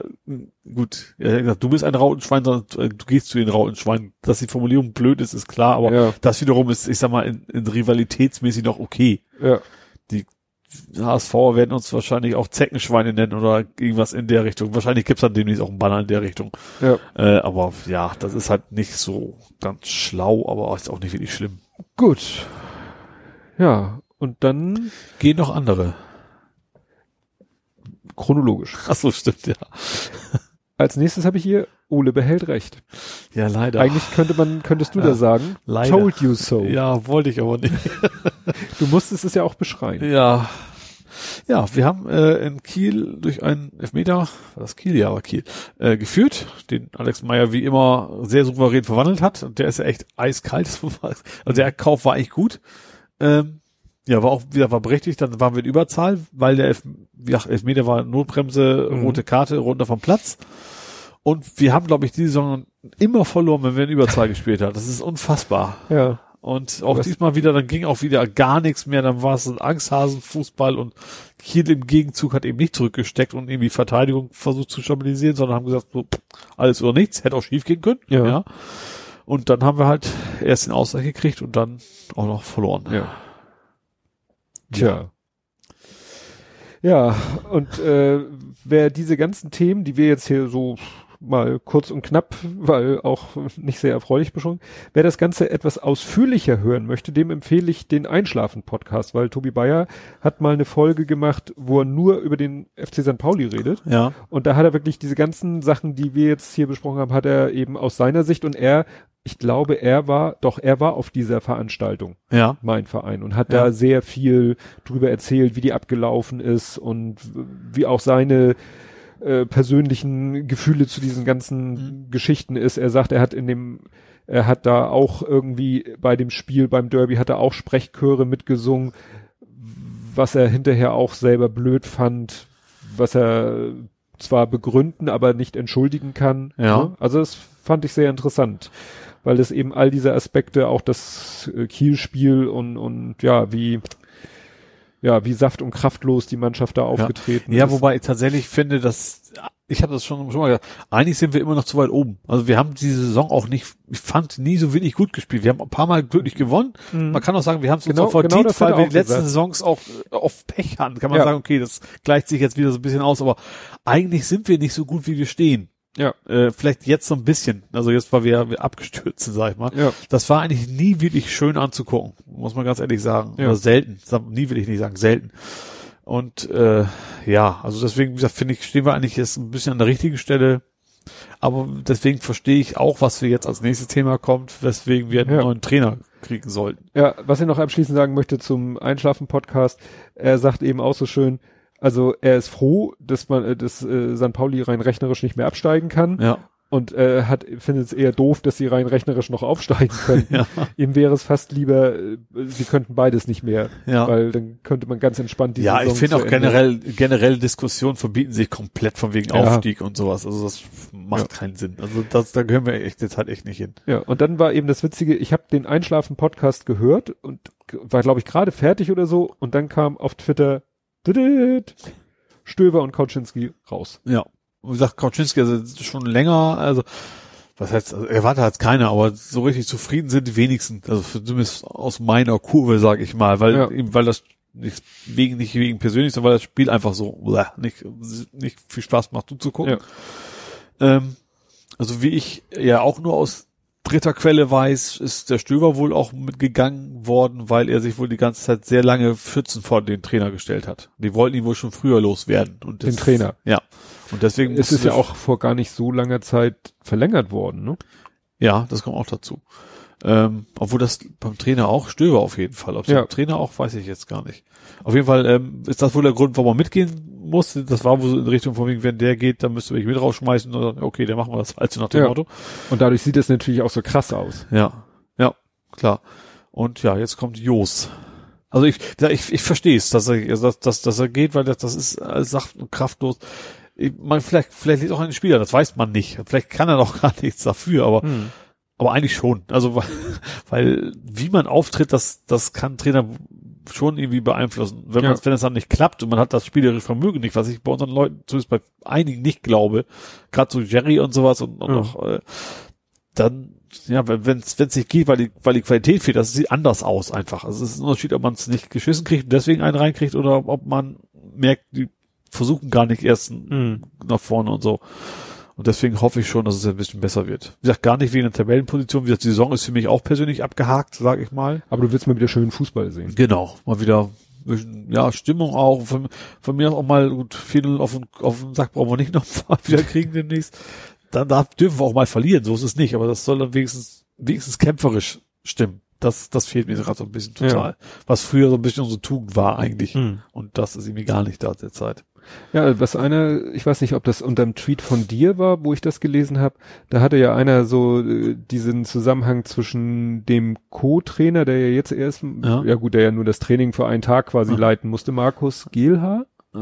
gut. Er hat gesagt, du bist ein Rautenschwein, sondern äh, du gehst zu den Rautenschweinen. Dass die Formulierung blöd ist, ist klar, aber ja, das wiederum ist, ich sag mal, in, in rivalitätsmäßig noch okay. ja, HSV werden uns wahrscheinlich auch Zeckenschweine nennen oder irgendwas in der Richtung. Wahrscheinlich gibt's dann demnächst auch einen Banner in der Richtung. ja. Äh, aber ja, das ist halt nicht so ganz schlau, aber ist auch nicht wirklich schlimm. Gut. Ja, und dann Gehen noch andere. chronologisch. Ach so, stimmt, ja. Als nächstes habe ich hier, Ole behält recht. Ja, leider. Eigentlich könnte man, könntest du Ja, da sagen, leider. told you so. Ja, wollte ich aber nicht. Du musstest es ja auch beschreien. Ja. Ja, wir haben äh, in Kiel durch einen Elfmeter, war das Kiel, ja, war Kiel, äh, geführt, den Alex Meyer wie immer sehr souverän verwandelt hat. Und der ist ja echt eiskalt. Also der Kauf war echt gut. Ähm, ja, war auch wieder war berechtigt, dann waren wir in Überzahl, weil der Elf, ja, Elfmeter war Notbremse, Mhm. rote Karte, runter vom Platz. Und wir haben, glaube ich, diese Saison immer verloren, wenn wir in Überzahl gespielt haben. Das ist unfassbar. Ja. Und auch Was- diesmal wieder, dann ging auch wieder gar nichts mehr, dann war es ein Angsthasenfußball und Kiel im Gegenzug hat eben nicht zurückgesteckt und irgendwie Verteidigung versucht zu stabilisieren, sondern haben gesagt, so, alles oder nichts, hätte auch schief gehen können. Ja. Und dann haben wir halt erst den Ausgleich gekriegt und dann auch noch verloren. Ja. Tja. Ja, und äh, wer diese ganzen Themen, die wir jetzt hier so mal kurz und knapp, weil auch nicht sehr erfreulich besprochen, wer das Ganze etwas ausführlicher hören möchte, dem empfehle ich den Einschlafen-Podcast, weil Tobi Bayer hat mal eine Folge gemacht, wo er nur über den FC St. Pauli redet. Ja. Und da hat er wirklich diese ganzen Sachen, die wir jetzt hier besprochen haben, hat er eben aus seiner Sicht und er, ich glaube, er war, doch, er war auf dieser Veranstaltung Ja. mein Verein und hat Ja. da sehr viel drüber erzählt, wie die abgelaufen ist und wie auch seine äh, persönlichen Gefühle zu diesen ganzen Mhm. Geschichten ist. Er sagt, er hat in dem, er hat da auch irgendwie bei dem Spiel beim Derby hat er auch Sprechchöre mitgesungen, was er hinterher auch selber blöd fand, was er zwar begründen, aber nicht entschuldigen kann. Ja. Ne? Also das fand ich sehr interessant, weil es eben all diese Aspekte, auch das äh, Kielspiel und, und ja, wie ja, wie saft- und kraftlos die Mannschaft da aufgetreten Ja, ist. wobei ich tatsächlich finde, dass ich habe das schon, schon mal gesagt, eigentlich sind wir immer noch zu weit oben. Also wir haben diese Saison auch nicht, ich fand, nie so wenig gut gespielt. Wir haben ein paar Mal glücklich gewonnen. Mhm. Man kann auch sagen, wir haben es uns Genau- auch verdient, genau das weil wir die letzten gesagt. Saisons auch äh, oft Pech hatten. Kann man Ja. sagen, okay, das gleicht sich jetzt wieder so ein bisschen aus, aber eigentlich sind wir nicht so gut, wie wir stehen. Ja. Äh, vielleicht jetzt so ein bisschen. Also jetzt, weil wir, wir abgestürzt sind, sag ich mal. Ja. Das war eigentlich nie wirklich schön anzugucken, muss man ganz ehrlich sagen. Ja. Oder selten. Nie will ich nicht sagen, selten. Und äh, ja, also deswegen, wie gesagt, finde ich, stehen wir eigentlich jetzt ein bisschen an der richtigen Stelle. Aber deswegen verstehe ich auch, was wir jetzt als nächstes Thema kommt, weswegen wir einen Ja. neuen Trainer kriegen sollten. Ja, was ich noch abschließend sagen möchte zum Einschlafen-Podcast, er sagt eben auch so schön, also er ist froh, dass man, äh, dass äh, St. Pauli rein rechnerisch nicht mehr absteigen kann Ja. und äh, hat findet es eher doof, dass sie rein rechnerisch noch aufsteigen können. Ja. Ihm wäre es fast lieber, äh, sie könnten beides nicht mehr, Ja. weil dann könnte man ganz entspannt die Ja, Saison ich finde auch generell, generell Diskussionen verbieten sich komplett von wegen Ja. Aufstieg und sowas. Also das macht keinen Sinn. Also das, da gehören wir echt jetzt halt echt nicht hin. Ja, und dann war eben das Witzige, ich habe den Einschlafen-Podcast gehört und war, glaube ich, gerade fertig oder so und dann kam auf Twitter Stöver und Kauczynski raus. Ja. Und wie gesagt, Kauczynski, also schon länger, also was heißt, also erwartet hat keiner, aber so richtig zufrieden sind die wenigsten. Also zumindest aus meiner Kurve, sag ich mal, weil Ja. eben, weil das nicht wegen, nicht wegen persönlich, sondern weil das Spiel einfach so uah, nicht, nicht viel Spaß macht zuzugucken. Ja. Ähm, also wie ich ja auch nur aus dritter Quelle weiß, ist der Stöber wohl auch mitgegangen worden, weil er sich wohl die ganze Zeit sehr lange Schützen vor den Trainer gestellt hat. Die wollten ihn wohl schon früher loswerden. Und Den Trainer. Ja. Und deswegen Es ist musste- ja auch vor gar nicht so langer Zeit verlängert worden, ne? Ja, das kommt auch dazu. Ähm, obwohl das beim Trainer auch, Stöber auf jeden Fall. Ob es Ja. beim Trainer auch, weiß ich jetzt gar nicht. Auf jeden Fall ähm, ist das wohl der Grund, warum man mitgehen musste. Das war wohl so in Richtung von wegen, wenn der geht, dann müsste ich mit rausschmeißen. Oder, okay, dann machen wir das also nach dem Ja. Motto. Und dadurch sieht es natürlich auch so krass aus. Ja, ja, klar. Und ja, jetzt kommt Jos. Also ich, ich, ich verstehe es, dass er, dass, dass, dass er geht, weil das, das ist äh, sacht und kraftlos. Ich, man, vielleicht, vielleicht liegt auch ein Spieler, das weiß man nicht. Vielleicht kann er doch gar nichts dafür, aber Hm. Aber eigentlich schon. Also, weil, weil wie man auftritt, das, das kann Trainer schon irgendwie beeinflussen. Wenn man, Ja. wenn es dann nicht klappt und man hat das spielerische Vermögen nicht, was ich bei unseren Leuten, zumindest bei einigen nicht glaube, gerade so Jerry und sowas und, und Ja. auch, äh, dann, ja, wenn es wenn es nicht geht, weil die, weil die Qualität fehlt, das sieht anders aus einfach. Also es ist ein Unterschied, ob man es nicht geschissen kriegt und deswegen einen reinkriegt oder ob man merkt, die versuchen gar nicht erst Hm. nach vorne und so. Und deswegen hoffe ich schon, dass es ein bisschen besser wird. Wie gesagt, gar nicht wegen der Tabellenposition. Wie gesagt, die Saison ist für mich auch persönlich abgehakt, sage ich mal. Aber du willst mal wieder schönen Fußball sehen. Genau. Mal wieder ja, Stimmung auch. Von, von mir auch mal gut viel auf den, auf den Sack brauchen wir nicht noch mal wieder kriegen demnächst. Dann darf, dürfen wir auch mal verlieren, so ist es nicht. Aber das soll dann wenigstens, wenigstens kämpferisch stimmen. Das, das fehlt mir gerade so ein bisschen total. Was früher so ein bisschen unsere Tugend war eigentlich. Hm. Und das ist irgendwie gar nicht da derzeit. Ja, was einer, ich weiß nicht, ob das unter dem Tweet von dir war, wo ich das gelesen habe, da hatte ja einer so äh, diesen Zusammenhang zwischen dem Co-Trainer, der ja jetzt erst, Ja. ja. gut, der ja nur das Training für einen Tag quasi Ja. leiten musste, Markus Gehlhaar, Äh.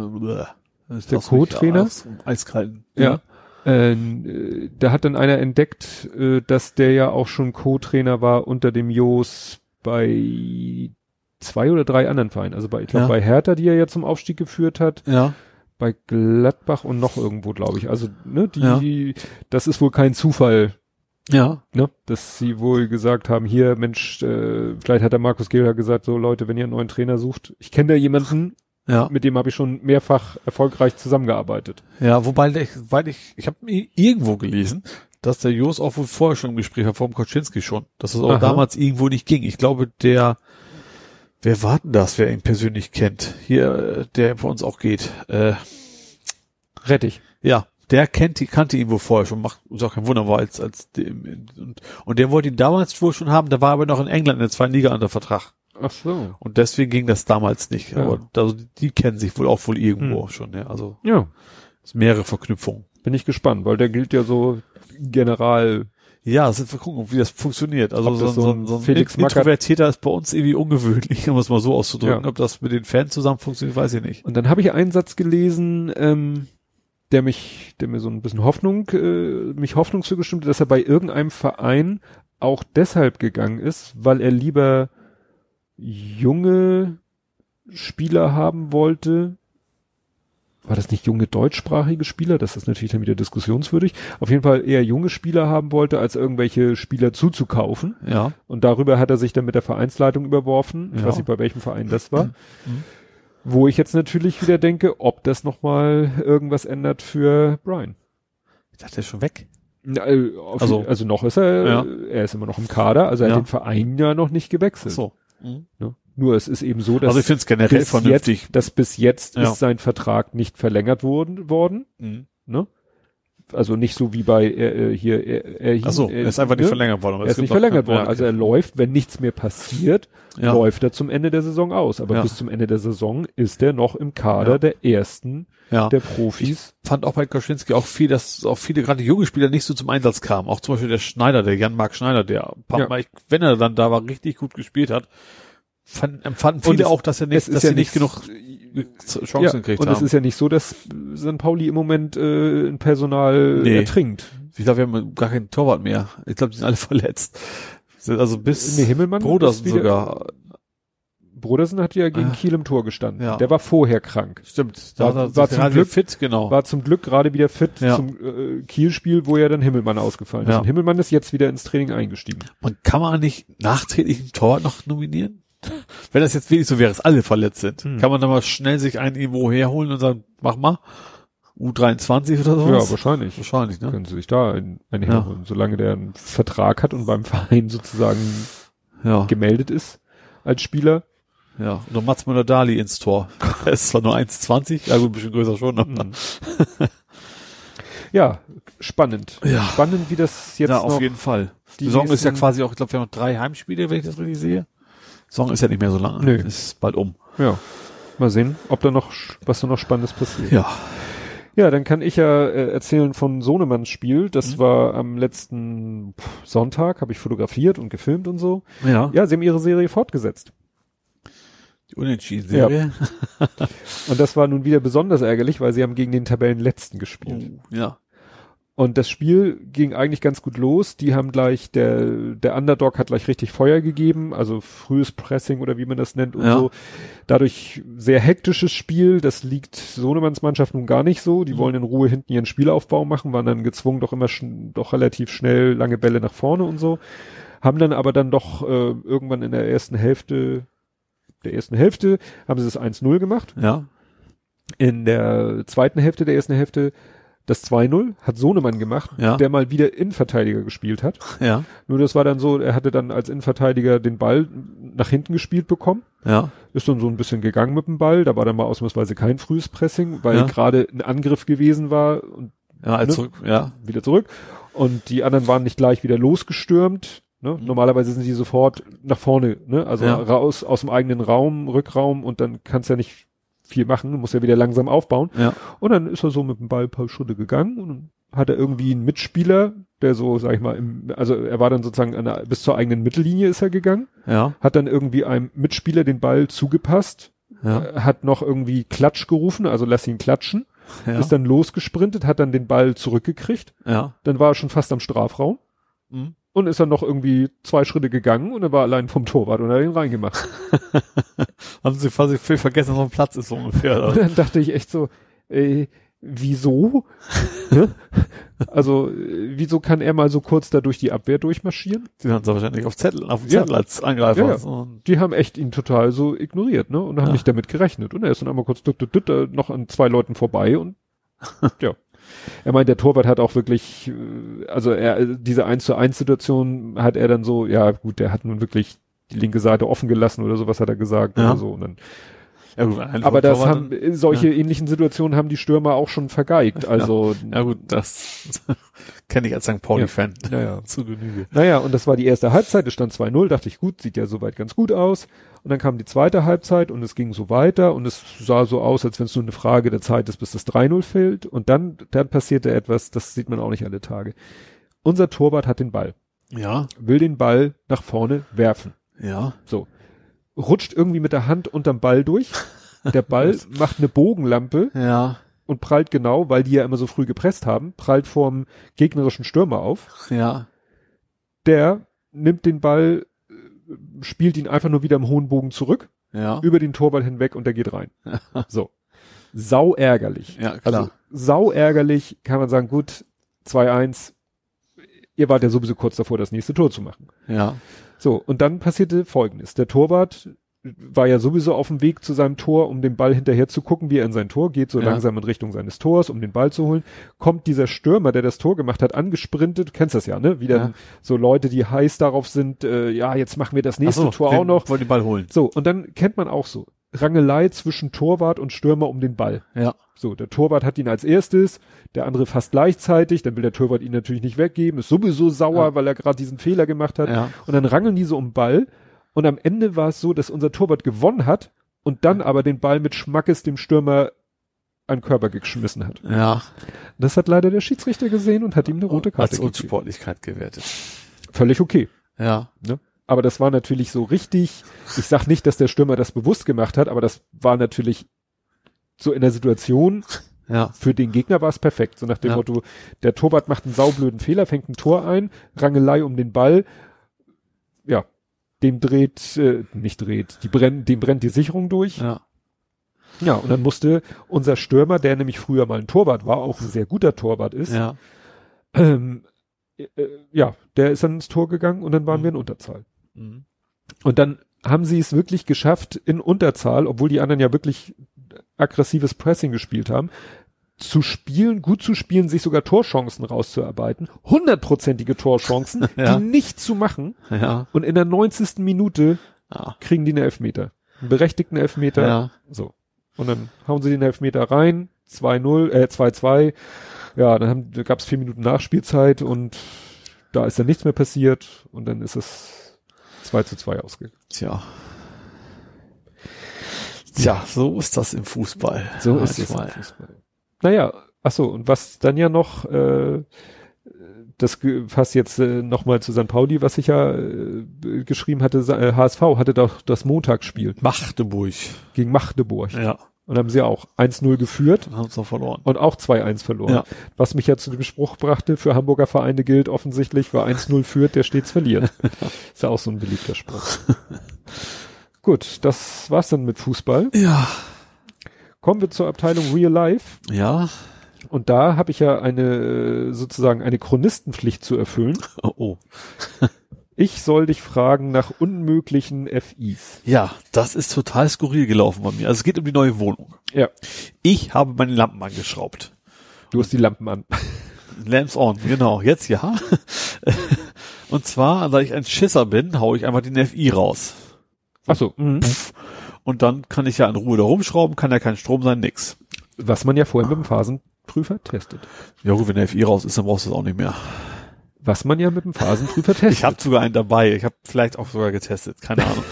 Das Der lass mich Co-Trainer? aus- Eiskalten. ja. Äh, äh, da hat dann einer entdeckt, äh, dass der ja auch schon Co-Trainer war unter dem Jos bei zwei oder drei anderen Vereinen. Also bei, ich glaube Ja. bei Hertha, die er ja zum Aufstieg geführt hat, Ja. Bei Gladbach und noch irgendwo, glaube ich. Also, ne, die, Ja. die, das ist wohl kein Zufall, Ja. ne, dass sie wohl gesagt haben, hier, Mensch, äh, vielleicht hat der Markus Gilder gesagt, so Leute, wenn ihr einen neuen Trainer sucht, ich kenne da jemanden, Ja. mit dem habe ich schon mehrfach erfolgreich zusammengearbeitet. Ja, wobei ich, weil ich, ich habe irgendwo gelesen, dass der Jos auch wohl vorher schon im Gespräch war, vor dem Koczynski schon, dass es auch Aha. damals irgendwo nicht ging. Ich glaube, der, wer war denn das, wer ihn persönlich kennt? Hier, äh, der bei uns auch geht. Äh, Rettig. ja, der kennt, die kannte ihn wohl vorher schon, macht uns auch kein Wunder, war als, als dem, und, und der wollte ihn damals wohl schon haben, der war aber noch in England in der zweiten Liga unter Vertrag. Ach so. Und deswegen ging das damals nicht. Ja. Aber also die, kennen sich wohl auch wohl irgendwo Hm. schon, ja. Also Ja, es mehrere Verknüpfungen. bin ich gespannt, weil der gilt ja so General, Ja, sind wir gucken, wie das funktioniert. Also Ob so, so, so ein, so ein Felix Introvertierter ist bei uns irgendwie ungewöhnlich, um es mal so auszudrücken. Ja. Ob das mit den Fans zusammen funktioniert, weiß ich nicht. Und dann habe ich einen Satz gelesen, ähm, der mich, der mir so ein bisschen Hoffnung, äh, mich Hoffnung zugestimmt dass er bei irgendeinem Verein auch deshalb gegangen ist, weil er lieber junge Spieler haben wollte. War das nicht junge deutschsprachige Spieler? Das ist natürlich dann wieder diskussionswürdig. Auf jeden Fall eher junge Spieler haben wollte, als irgendwelche Spieler zuzukaufen. Ja. Und darüber hat er sich dann mit der Vereinsleitung überworfen. Ich Ja. weiß nicht, bei welchem Verein das war. Mhm. Wo ich jetzt natürlich wieder denke, ob das nochmal irgendwas ändert für Brian. Ich dachte, der ist schon weg. Äh, Also- also, noch ist er, Ja. er ist immer noch im Kader, also er Ja. hat den Verein ja noch nicht gewechselt. so. Ne? Nur es ist eben so, dass Also ich finde es generell bis vernünftig. jetzt, dass bis jetzt Ja. ist sein Vertrag nicht verlängert worden, worden, Mhm. ne? Also nicht so wie bei äh, äh, hier er, er, Ach so, er, er ist einfach nicht ne? verlängert worden. Er ist nicht verlängert worden. Also er läuft, wenn nichts mehr passiert, ja. läuft er zum Ende der Saison aus. Aber Ja. bis zum Ende der Saison ist er noch im Kader der ersten ja. der Profis. fand auch bei Koschinski auch viel, dass auch viele gerade junge Spieler nicht so zum Einsatz kamen. Auch zum Beispiel der Schneider, der Jan-Marc Schneider, der ein paar. Mal, wenn er dann da war, richtig gut gespielt hat. Fand, empfanden viele es- auch, dass er nicht, ist dass ja sie nicht genug Chancen Ja, gekriegt und haben. es ist ja nicht so, dass St. Pauli im Moment äh, ein Personal Nee. ertrinkt. ich glaube, wir haben gar keinen Torwart mehr. Ich glaube, die sind alle verletzt. Also bis Nee, Himmelmann Brodersen ist wieder- sogar. Brodersen hat ja gegen Ah. Kiel im Tor gestanden. Ja. Der war vorher krank. Stimmt. War- Da er war sich zum Glück- fit, genau. War zum Glück gerade wieder fit Ja. zum äh, Kiel-Spiel, wo ja dann Himmelmann ausgefallen ist. Ja. Und Himmelmann ist jetzt wieder ins Training eingestiegen. Und kann man nicht nachträglich einen Torwart noch nominieren? Wenn das jetzt wirklich so wäre, dass alle verletzt sind, Hm. kann man dann mal schnell sich einen irgendwo herholen und sagen, mach mal. U23 oder so? Ja, wahrscheinlich. Wahrscheinlich, ne? Können sie sich da einen, einen Ja. solange der einen Vertrag hat und beim Verein sozusagen Ja, gemeldet ist als Spieler. ja. Oder Mats Müller-Dali ins Tor. Er ist zwar nur 1,20, ja gut, ein bisschen größer schon, aber Mhm. Ja, spannend. Ja. Spannend, wie das jetzt ja, auf jeden Fall. Die Saison ist ja quasi auch, ich glaube, wir haben noch drei Heimspiele, wenn ich das richtig sehe. Saison ist ja nicht mehr so lange. Nö. Ist bald um. Ja. Mal sehen, ob da noch, was da noch Spannendes passiert. Ja. Ja, dann kann ich ja äh, erzählen von Sohnemanns Spiel. Das Mhm. war am letzten Sonntag, habe ich fotografiert und gefilmt und so. Ja. Ja, sie haben ihre Serie fortgesetzt. Die Unentschieden-Serie. Und das war nun wieder besonders ärgerlich, weil sie haben gegen den Tabellenletzten gespielt. Oh, ja. Und das Spiel ging eigentlich ganz gut los. Die haben gleich, der, der Underdog hat gleich richtig Feuer gegeben, also frühes Pressing oder wie man das nennt und Ja. so. Dadurch sehr hektisches Spiel. Das liegt Sohnemanns Mannschaft nun gar nicht so. Die Mhm. wollen in Ruhe hinten ihren Spielaufbau machen, waren dann gezwungen, doch immer schn doch relativ schnell lange Bälle nach vorne und so. Haben dann aber dann doch äh, irgendwann in der ersten Hälfte, der ersten Hälfte, haben sie das 1-0 gemacht. Ja. In der zweiten Hälfte der ersten Hälfte das 2-0 hat Sohnemann gemacht, Ja. der mal wieder Innenverteidiger gespielt hat. Ja. Nur das war dann so, er hatte dann als Innenverteidiger den Ball nach hinten gespielt bekommen, Ja. ist dann so ein bisschen gegangen mit dem Ball, da war dann mal ausnahmsweise kein frühes Pressing, weil Ja. gerade ein Angriff gewesen war und Ja, Ne? zurück. Ja. wieder zurück und die anderen waren nicht gleich wieder losgestürmt. Ne? Normalerweise sind die sofort nach vorne, ne? also Ja. raus aus dem eigenen Raum, Rückraum und dann kannst ja nicht viel machen, muss ja wieder langsam aufbauen. Ja. Und dann ist er so mit dem Ball ein paar Schritte gegangen und hat er irgendwie einen Mitspieler, der so, sag ich mal, im, also er war dann sozusagen an der, bis zur eigenen Mittellinie ist er gegangen, Ja. hat dann irgendwie einem Mitspieler den Ball zugepasst, Ja. äh, hat noch irgendwie Klatsch gerufen, also lass ihn klatschen, Ja. ist dann losgesprintet, hat dann den Ball zurückgekriegt, ja. dann war er schon fast am Strafraum Mhm. Und ist dann noch irgendwie zwei Schritte gegangen und er war allein vom Torwart und hat ihn reingemacht. Haben sie quasi viel vergessen, dass noch ein Platz ist so ungefähr. Und Oder? dann dachte ich echt so, äh, wieso? Ne? also, äh, wieso kann er mal so kurz da durch die Abwehr durchmarschieren? Die haben sie wahrscheinlich auf Zettel, auf dem Ja. Zettel als Angreifer. Ja, ja. Und, Die haben echt ihn total so ignoriert, ne? Und haben nicht damit gerechnet. Und er ist dann einmal kurz düt, düt, düt, äh, noch an zwei Leuten vorbei und ja. Er meint, der Torwart hat auch wirklich, äh, also er, diese 1 zu 1 Situation hat er dann so, ja gut, der hat nun wirklich die linke Seite offen gelassen oder sowas hat er gesagt Ja. oder so. Und dann, ja gut, aber das Torwart haben, dann- solche ähnlichen Situationen haben die Stürmer auch schon vergeigt. Also, Ja gut, das kenne ich als St. Pauli-Fan. Ja, ja. Zu Genüge. Naja, und das war die erste Halbzeit, es stand 2-0, dachte ich, gut, sieht ja soweit ganz gut aus. Und dann kam die zweite Halbzeit und es ging so weiter und es sah so aus, als wenn es nur eine Frage der Zeit ist, bis das 3-0 fällt. Und dann, dann passierte etwas, das sieht man auch nicht alle Tage. Unser Torwart hat den Ball, Ja, will den Ball nach vorne werfen. ja, So. Rutscht irgendwie mit der Hand unterm Ball durch. Der Ball macht eine Bogenlampe ja, und prallt genau, weil die ja immer so früh gepresst haben, prallt vorm gegnerischen Stürmer auf. ja, der nimmt den Ball, spielt ihn einfach nur wieder im hohen Bogen zurück, ja. über den Torwart hinweg und der geht rein. so. Sau ärgerlich. Ja, klar. Also, sau ärgerlich kann man sagen, gut, 2-1, ihr wart ja sowieso kurz davor, das nächste Tor zu machen. Ja, So, und dann passierte Folgendes. Der Torwart war ja sowieso auf dem Weg zu seinem Tor, um den Ball hinterher zu gucken, wie er in sein Tor geht, so Ja. langsam in Richtung seines Tors, um den Ball zu holen. Kommt dieser Stürmer, der das Tor gemacht hat, angesprintet, du kennst das ja, ne? Wieder Ja. so Leute, die heiß darauf sind, äh, ja, jetzt machen wir das nächste so, Tor auch noch. Wollen den Ball holen. So, und dann kennt man auch so. Rangelei zwischen Torwart und Stürmer um den Ball. Ja, So, der Torwart hat ihn als erstes, der andere fast gleichzeitig, dann will der Torwart ihn natürlich nicht weggeben, ist sowieso sauer, Ja. weil er gerade diesen Fehler gemacht hat. ja, Und dann rangeln die so um den Ball. Und am Ende war es so, dass unser Torwart gewonnen hat und dann aber den Ball mit Schmackes dem Stürmer an Körper geschmissen hat. ja. Das hat leider der Schiedsrichter gesehen und hat ihm eine rote Karte Als gegeben. Unsportlichkeit gewertet. Völlig okay. Ja, Ne? Aber das war natürlich so richtig, ich sag nicht, dass der Stürmer das bewusst gemacht hat, aber das war natürlich so in der Situation, ja, für den Gegner war es perfekt. So nach dem Ja. Motto, der Torwart macht einen saublöden Fehler, fängt ein Tor ein, Rangelei um den Ball, ja, dem dreht, äh, nicht dreht, die brennt, dem brennt die Sicherung durch. ja, Ja, und dann musste unser Stürmer, der nämlich früher mal ein Torwart war, auch ein sehr guter Torwart ist, ja, ähm, äh, ja, der ist dann ins Tor gegangen und dann waren Mhm. wir in Unterzahl. mhm. Und dann haben sie es wirklich geschafft, in Unterzahl, obwohl die anderen ja wirklich aggressives Pressing gespielt haben, zu spielen, gut zu spielen, sich sogar Torchancen rauszuarbeiten, hundertprozentige Torchancen, Ja. die nicht zu machen Ja. und in der 90. Minute Ja. kriegen die einen Elfmeter. Einen berechtigten Elfmeter. Ja. So. Und dann hauen sie den Elfmeter rein, 2-0, äh, 2-2. Ja, dann haben, da gab es vier Minuten Nachspielzeit und da ist dann nichts mehr passiert und dann ist es 2 zu 2 ausgegangen. Tja. Tja, so ist das im Fußball. So ist es. Im Fußball. Naja, ach so, und was dann ja noch, äh, das passt jetzt äh, nochmal zu St. Pauli, was ich ja äh, geschrieben hatte, äh, HSV hatte doch das Montagsspiel Magdeburg. gegen Magdeburg. Ja. Und haben sie auch 1-0 geführt haben sie noch verloren. und auch 2-1 verloren. Ja. Was mich ja zu dem Spruch brachte, für Hamburger Vereine gilt offensichtlich, wer 1-0 führt, der stets verliert. Ist ja auch so ein beliebter Spruch. Gut, das war's dann mit Fußball. Ja. Kommen wir zur Abteilung Real Life. Ja. Und da habe ich ja eine sozusagen eine Chronistenpflicht zu erfüllen. Oh, oh. Ich soll dich fragen nach unmöglichen FIs. Ja, das ist total skurril gelaufen bei mir. Also es geht um die neue Wohnung. Ja. Ich habe meine Lampen angeschraubt. Du hast die Lampen an. Lamps on, genau. Jetzt ja. Und zwar, da ich ein Schisser bin, hau ich einfach den FI raus. Ach so. Mhm. Und dann kann ich ja in Ruhe da rumschrauben, kann ja kein Strom sein, nix. Was man ja vorher mit dem Phasenprüfer testet. Ja gut, wenn der FI raus ist, dann brauchst du es auch nicht mehr. Was man ja mit dem Phasenprüfer testet. Ich habe sogar einen dabei. Ich habe vielleicht auch sogar getestet. Keine Ahnung.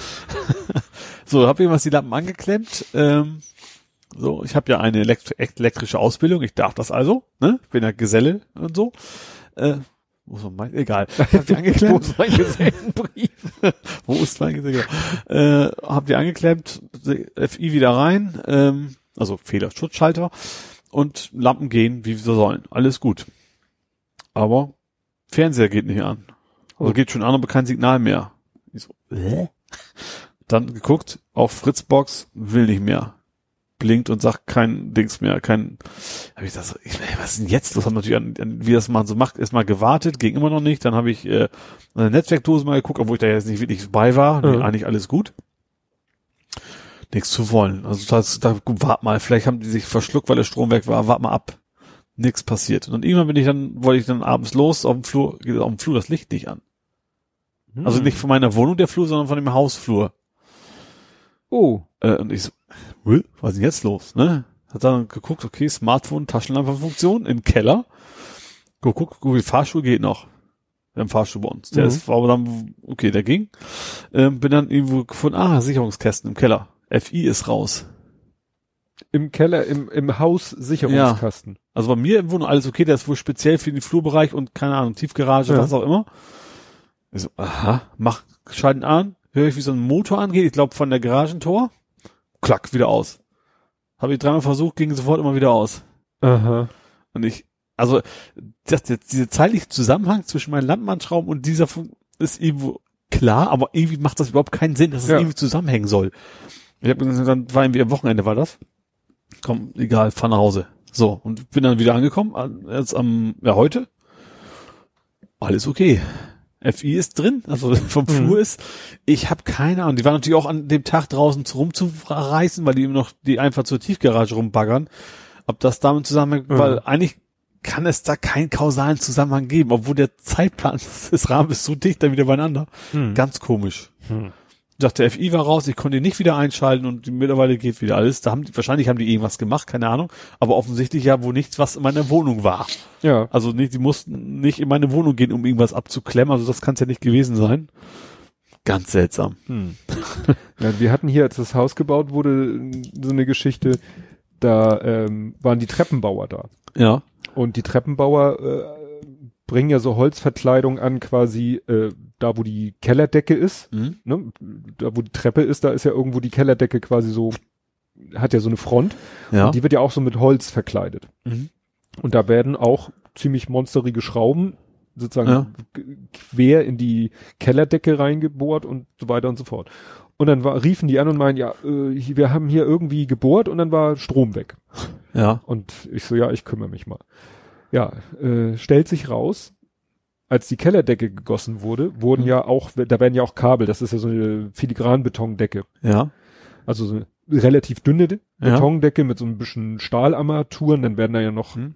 so, habe jemals die Lampen angeklemmt. Ähm, so, ich habe ja eine elektri elektrische Ausbildung. Ich darf das also. Ne? Bin ja Geselle und so. Äh, muss man meinen? Egal. Ich habe die Wo angeklemmt. ist mein Gesellenbrief? Wo ist mein Geselle? Äh, hab die angeklemmt. FI wieder rein. Ähm, also Fehlerschutzschalter. Und Lampen gehen, wie sie sollen. Alles gut. Aber Fernseher geht nicht an. Also Oh. geht schon an, aber kein Signal mehr. Ich so, äh? Dann geguckt, auf Fritzbox, will nicht mehr. Blinkt und sagt kein Dings mehr, kein, hab ich das, ich, was ist denn jetzt los? Hab natürlich an, an, wie das man so macht, erstmal gewartet, ging immer noch nicht, dann habe ich äh, eine Netzwerkdose mal geguckt, obwohl ich da jetzt nicht wirklich bei war, nee, Mhm. eigentlich alles gut. Nichts zu wollen. Also das, da, wart mal, vielleicht haben die sich verschluckt, weil der Strom weg war, wart mal ab. Nix passiert. Und irgendwann bin ich dann, wollte ich dann abends los, auf dem Flur, geht auf dem Flur das Licht nicht an. Also Hm. nicht von meiner Wohnung der Flur, sondern von dem Hausflur. Oh. Äh, und ich so, "Hä, was ist denn jetzt los, ne? Hat dann geguckt, okay, Smartphone, Taschenlampenfunktion im Keller. Geguckt, gut, Fahrstuhl geht noch. Wir haben Fahrstuhl bei uns. Der Mhm. ist, war aber dann, okay, der ging. Ähm, bin dann irgendwo gefunden, ah, Sicherungskästen im Keller. FI ist raus. Im Keller, im, im Haus Sicherungskasten. Also bei mir im Wohnung alles okay, der ist wohl speziell für den Flurbereich und keine Ahnung, Tiefgarage, Ja. was auch immer. Ich so, aha, mach, schalten an, höre ich, wie so ein Motor angeht, ich glaube von der Garagentor, klack, wieder aus. Habe ich dreimal versucht, ging sofort immer wieder aus. Aha. Und ich, also, das, das, dieser zeitliche Zusammenhang zwischen meinen Lampenanschrauben und dieser Fun ist irgendwo klar, aber irgendwie macht das überhaupt keinen Sinn, dass es Ja. irgendwie zusammenhängen soll. Ich habe dann war irgendwie am Wochenende war das. Komm, egal, fahr nach Hause. So, und bin dann wieder angekommen, an- jetzt am, ja, heute. Alles okay. FI ist drin, also vom Flur ist. Ich habe keine Ahnung. Die waren natürlich auch an dem Tag draußen rumzureißen, weil die immer noch die einfach zur Tiefgarage rumbaggern. Ob das damit zusammenhängt, Mhm. weil eigentlich kann es da keinen kausalen Zusammenhang geben, obwohl der Zeitplan des Rahmens ist so dicht dann wieder beieinander. Hm. Ganz komisch. Hm. Dachte, der FI war raus, ich konnte ihn nicht wieder einschalten und mittlerweile geht wieder alles. Da haben die, wahrscheinlich haben die irgendwas gemacht, keine Ahnung. Aber offensichtlich ja wohl nichts, was in meiner Wohnung war. Ja. Also nicht, die mussten nicht in meine Wohnung gehen, um irgendwas abzuklemmen. Also das kann es ja nicht gewesen sein. Ganz seltsam. Hm. ja. Wir hatten hier, als das Haus gebaut wurde, so eine Geschichte, da ähm, waren die Treppenbauer da. Ja. Und die Treppenbauer äh, bringen ja so Holzverkleidung an, quasi äh, da, wo die Kellerdecke ist. Mhm. Ne? Da, wo die Treppe ist, da ist ja irgendwo die Kellerdecke quasi so, hat ja so eine Front. Ja. Und die wird ja auch so mit Holz verkleidet. Mhm. Und da werden auch ziemlich monsterige Schrauben sozusagen Ja. quer in die Kellerdecke reingebohrt und so weiter und so fort. Und dann war, riefen die an und meinen, ja, äh, wir haben hier irgendwie gebohrt und dann war Strom weg. Ja. Und ich so, ja, ich kümmere mich mal. Ja, äh, stellt sich raus, als die Kellerdecke gegossen wurde, wurden Mhm. ja auch, da werden ja auch Kabel, das ist ja so eine Filigranbetondecke. Ja. Also so eine relativ dünne De- Ja. Betondecke mit so ein bisschen Stahlarmaturen, dann werden da ja noch, Mhm.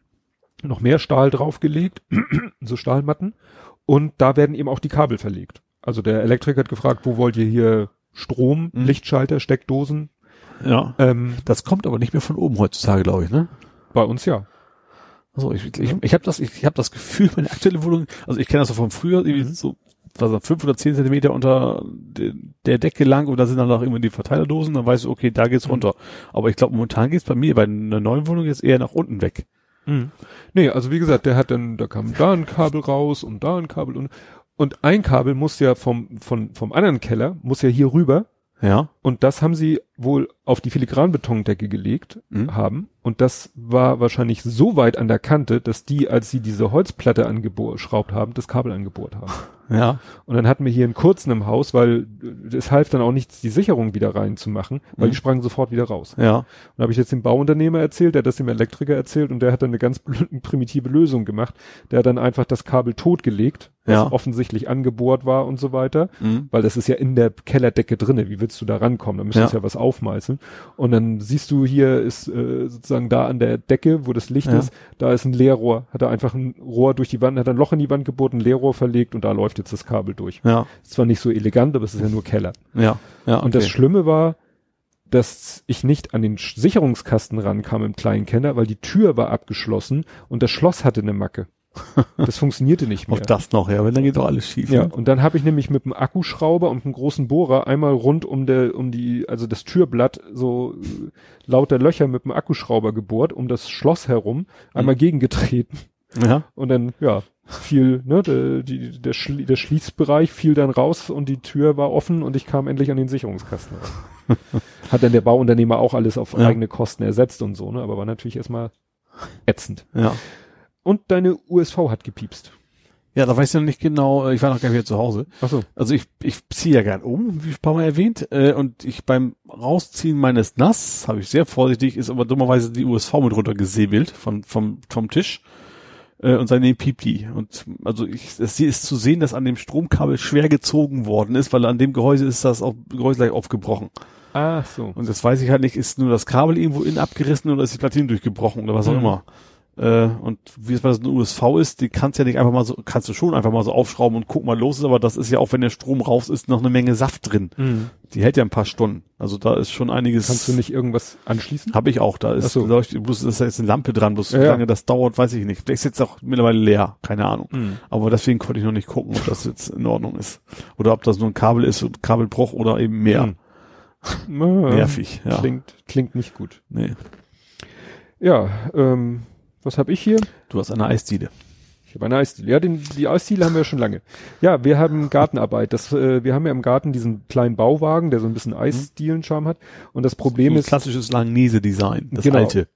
noch mehr Stahl draufgelegt, so Stahlmatten. Und da werden eben auch die Kabel verlegt. Also der Elektriker hat gefragt, wo wollt ihr hier Strom, Mhm. Lichtschalter, Steckdosen? Ja. Ähm, Das kommt aber nicht mehr von oben heutzutage, glaube ich, ne? bei uns ja. Also ich, ich, ich habe das, ich habe das Gefühl, meine aktuelle Wohnung, also ich kenne das so von früher, irgendwie so was das, fünf oder zehn Zentimeter unter de, der Decke lang und da sind dann auch immer die Verteilerdosen, dann weißt du, okay, da geht's Mhm. runter. Aber ich glaube, momentan geht's bei mir bei einer neuen Wohnung jetzt eher nach unten weg. Nee, also wie gesagt, der hat dann, da kam da ein Kabel raus und da ein Kabel und, und ein Kabel muss ja vom, von, vom anderen Keller, muss ja hier rüber Ja. Und das haben sie wohl auf die Filigranbetondecke gelegt Mhm. haben und das war wahrscheinlich so weit an der Kante, dass die, als sie diese Holzplatte angeschraubt haben, das Kabel angebohrt haben. Ja. Und dann hatten wir hier einen kurzen im Haus, weil es half dann auch nichts, die Sicherung wieder reinzumachen, weil Mhm. die sprangen sofort wieder raus. Ja. Und da habe ich jetzt dem Bauunternehmer erzählt, der hat das dem Elektriker erzählt und der hat dann eine ganz primitive Lösung gemacht. Der hat dann einfach das Kabel totgelegt, was Ja. offensichtlich angebohrt war und so weiter, Mhm. weil das ist ja in der Kellerdecke drinne. Wie willst du da rankommen? Da müsstest du Ja. ja was aufmeißeln. Und dann siehst du hier ist äh, sozusagen da an der Decke, wo das Licht Ja. ist, da ist ein Leerrohr. Hat er einfach ein Rohr durch die Wand, hat ein Loch in die Wand gebohrt, ein Leerrohr verlegt und da läuft jetzt das Kabel durch. Ja. Ist zwar nicht so elegant, aber es ist ja nur Keller. Ja. Ja. Und das Schlimme war, dass ich nicht an den Sicherungskasten rankam im kleinen Kenner, weil die Tür war abgeschlossen und das Schloss hatte eine Macke. Das funktionierte nicht mehr. Auch das noch, ja, weil dann geht doch alles schief. Ja, ne? und dann habe ich nämlich mit einem Akkuschrauber und einem großen Bohrer einmal rund um der, um die, also das Türblatt so äh, lauter Löcher mit dem Akkuschrauber gebohrt, um das Schloss herum, einmal Mhm. gegengetreten. ja. Und dann, ja, fiel, ne, der, die, der, Schli der Schließbereich fiel dann raus und die Tür war offen und ich kam endlich an den Sicherungskasten. Hat dann der Bauunternehmer auch alles auf Ja. eigene Kosten ersetzt und so, ne, aber war natürlich erstmal ätzend. Ja. Und deine USV hat gepiepst. Ja, da weiß ich noch nicht genau, äh, ich war noch gar nicht wieder zu Hause. Ach so. Also ich, ich ziehe ja gern um, wie ein paar Mal erwähnt, äh, und ich beim Rausziehen meines Nass, habe ich sehr vorsichtig, ist aber dummerweise die USV mit runtergesäbelt von, vom, vom Tisch. Äh, und seitdem piept die. Und also ich, es ist zu sehen, dass an dem Stromkabel schwer gezogen worden ist, weil an dem Gehäuse ist das auch, Gehäuse gleich aufgebrochen. Ach so. Und das weiß ich halt nicht, ist nur das Kabel irgendwo innen abgerissen oder ist die Platine durchgebrochen oder was auch Mhm. immer. Äh, und wie es bei so einer USV ist, die kannst ja nicht einfach mal so, kannst du schon einfach mal so aufschrauben und guck mal los ist, aber das ist ja auch, wenn der Strom raus ist, noch eine Menge Saft drin. Mhm. Die hält ja ein paar Stunden. Also da ist schon einiges. Kannst du nicht irgendwas anschließen? Habe ich auch. Da ist, so. leuchtet, bloß ist da jetzt eine Lampe dran. Bloß Ja, wie ja. lange das dauert, weiß ich nicht. Der ist jetzt auch mittlerweile leer. Keine Ahnung. Mhm. Aber deswegen konnte ich noch nicht gucken, ob das jetzt in Ordnung ist. Oder ob das nur ein Kabel ist und Kabelbruch oder eben mehr. Mhm. Nervig, ja. Klingt, klingt nicht gut. Nee. Ja, ähm, was habe ich hier? Du hast eine Eisdiele. Ich habe eine Eisdiele. Ja, den, die Eisdiele haben wir schon lange. Ja, wir haben Gartenarbeit. Das, äh, wir haben ja im Garten diesen kleinen Bauwagen, der so ein bisschen Eisdielenscharme hat. Und das Problem so ist, klassisches Langnese-Design. Das Genau. alte.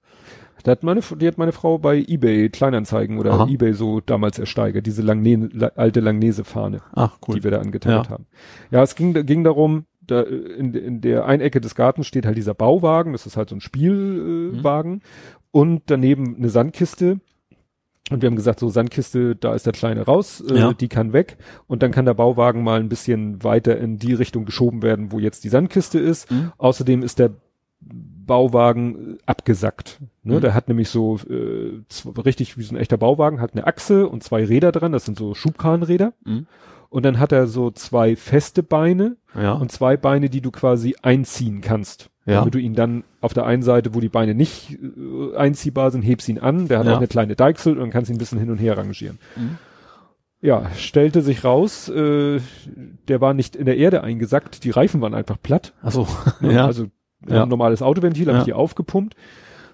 da hat meine, die hat meine Frau bei eBay Kleinanzeigen oder Aha. eBay so damals ersteigert, diese Langne, la, alte Langnese-Fahne. Cool. die wir da angeteilt Ja. haben. Ja, es ging, ging darum, da in, in der einen Ecke des Gartens steht halt dieser Bauwagen, das ist halt so ein Spielwagen äh, Wagen. Und daneben eine Sandkiste. Und wir haben gesagt, so Sandkiste, da ist der Kleine raus, äh, Ja. die kann weg und dann kann der Bauwagen mal ein bisschen weiter in die Richtung geschoben werden, wo jetzt die Sandkiste ist. Mhm. Außerdem ist der Bauwagen äh, abgesackt. Ne? Mhm. Der hat nämlich so äh, richtig wie so ein echter Bauwagen, hat eine Achse und zwei Räder dran, das sind so Schubkarrenräder. Mhm. Und dann hat er so zwei feste Beine Ja. und zwei Beine, die du quasi einziehen kannst. Ja. Damit du ihn dann auf der einen Seite, wo die Beine nicht äh, einziehbar sind, hebst ihn an. Der hat Ja. auch eine kleine Deichsel und dann kannst du ihn ein bisschen hin und her rangieren. Mhm. Ja, stellte sich raus, äh, der war nicht in der Erde eingesackt, die Reifen waren einfach platt. Ach so. Ne? ja. Also Ja. ein normales Autoventil, habe Ja. ich die aufgepumpt.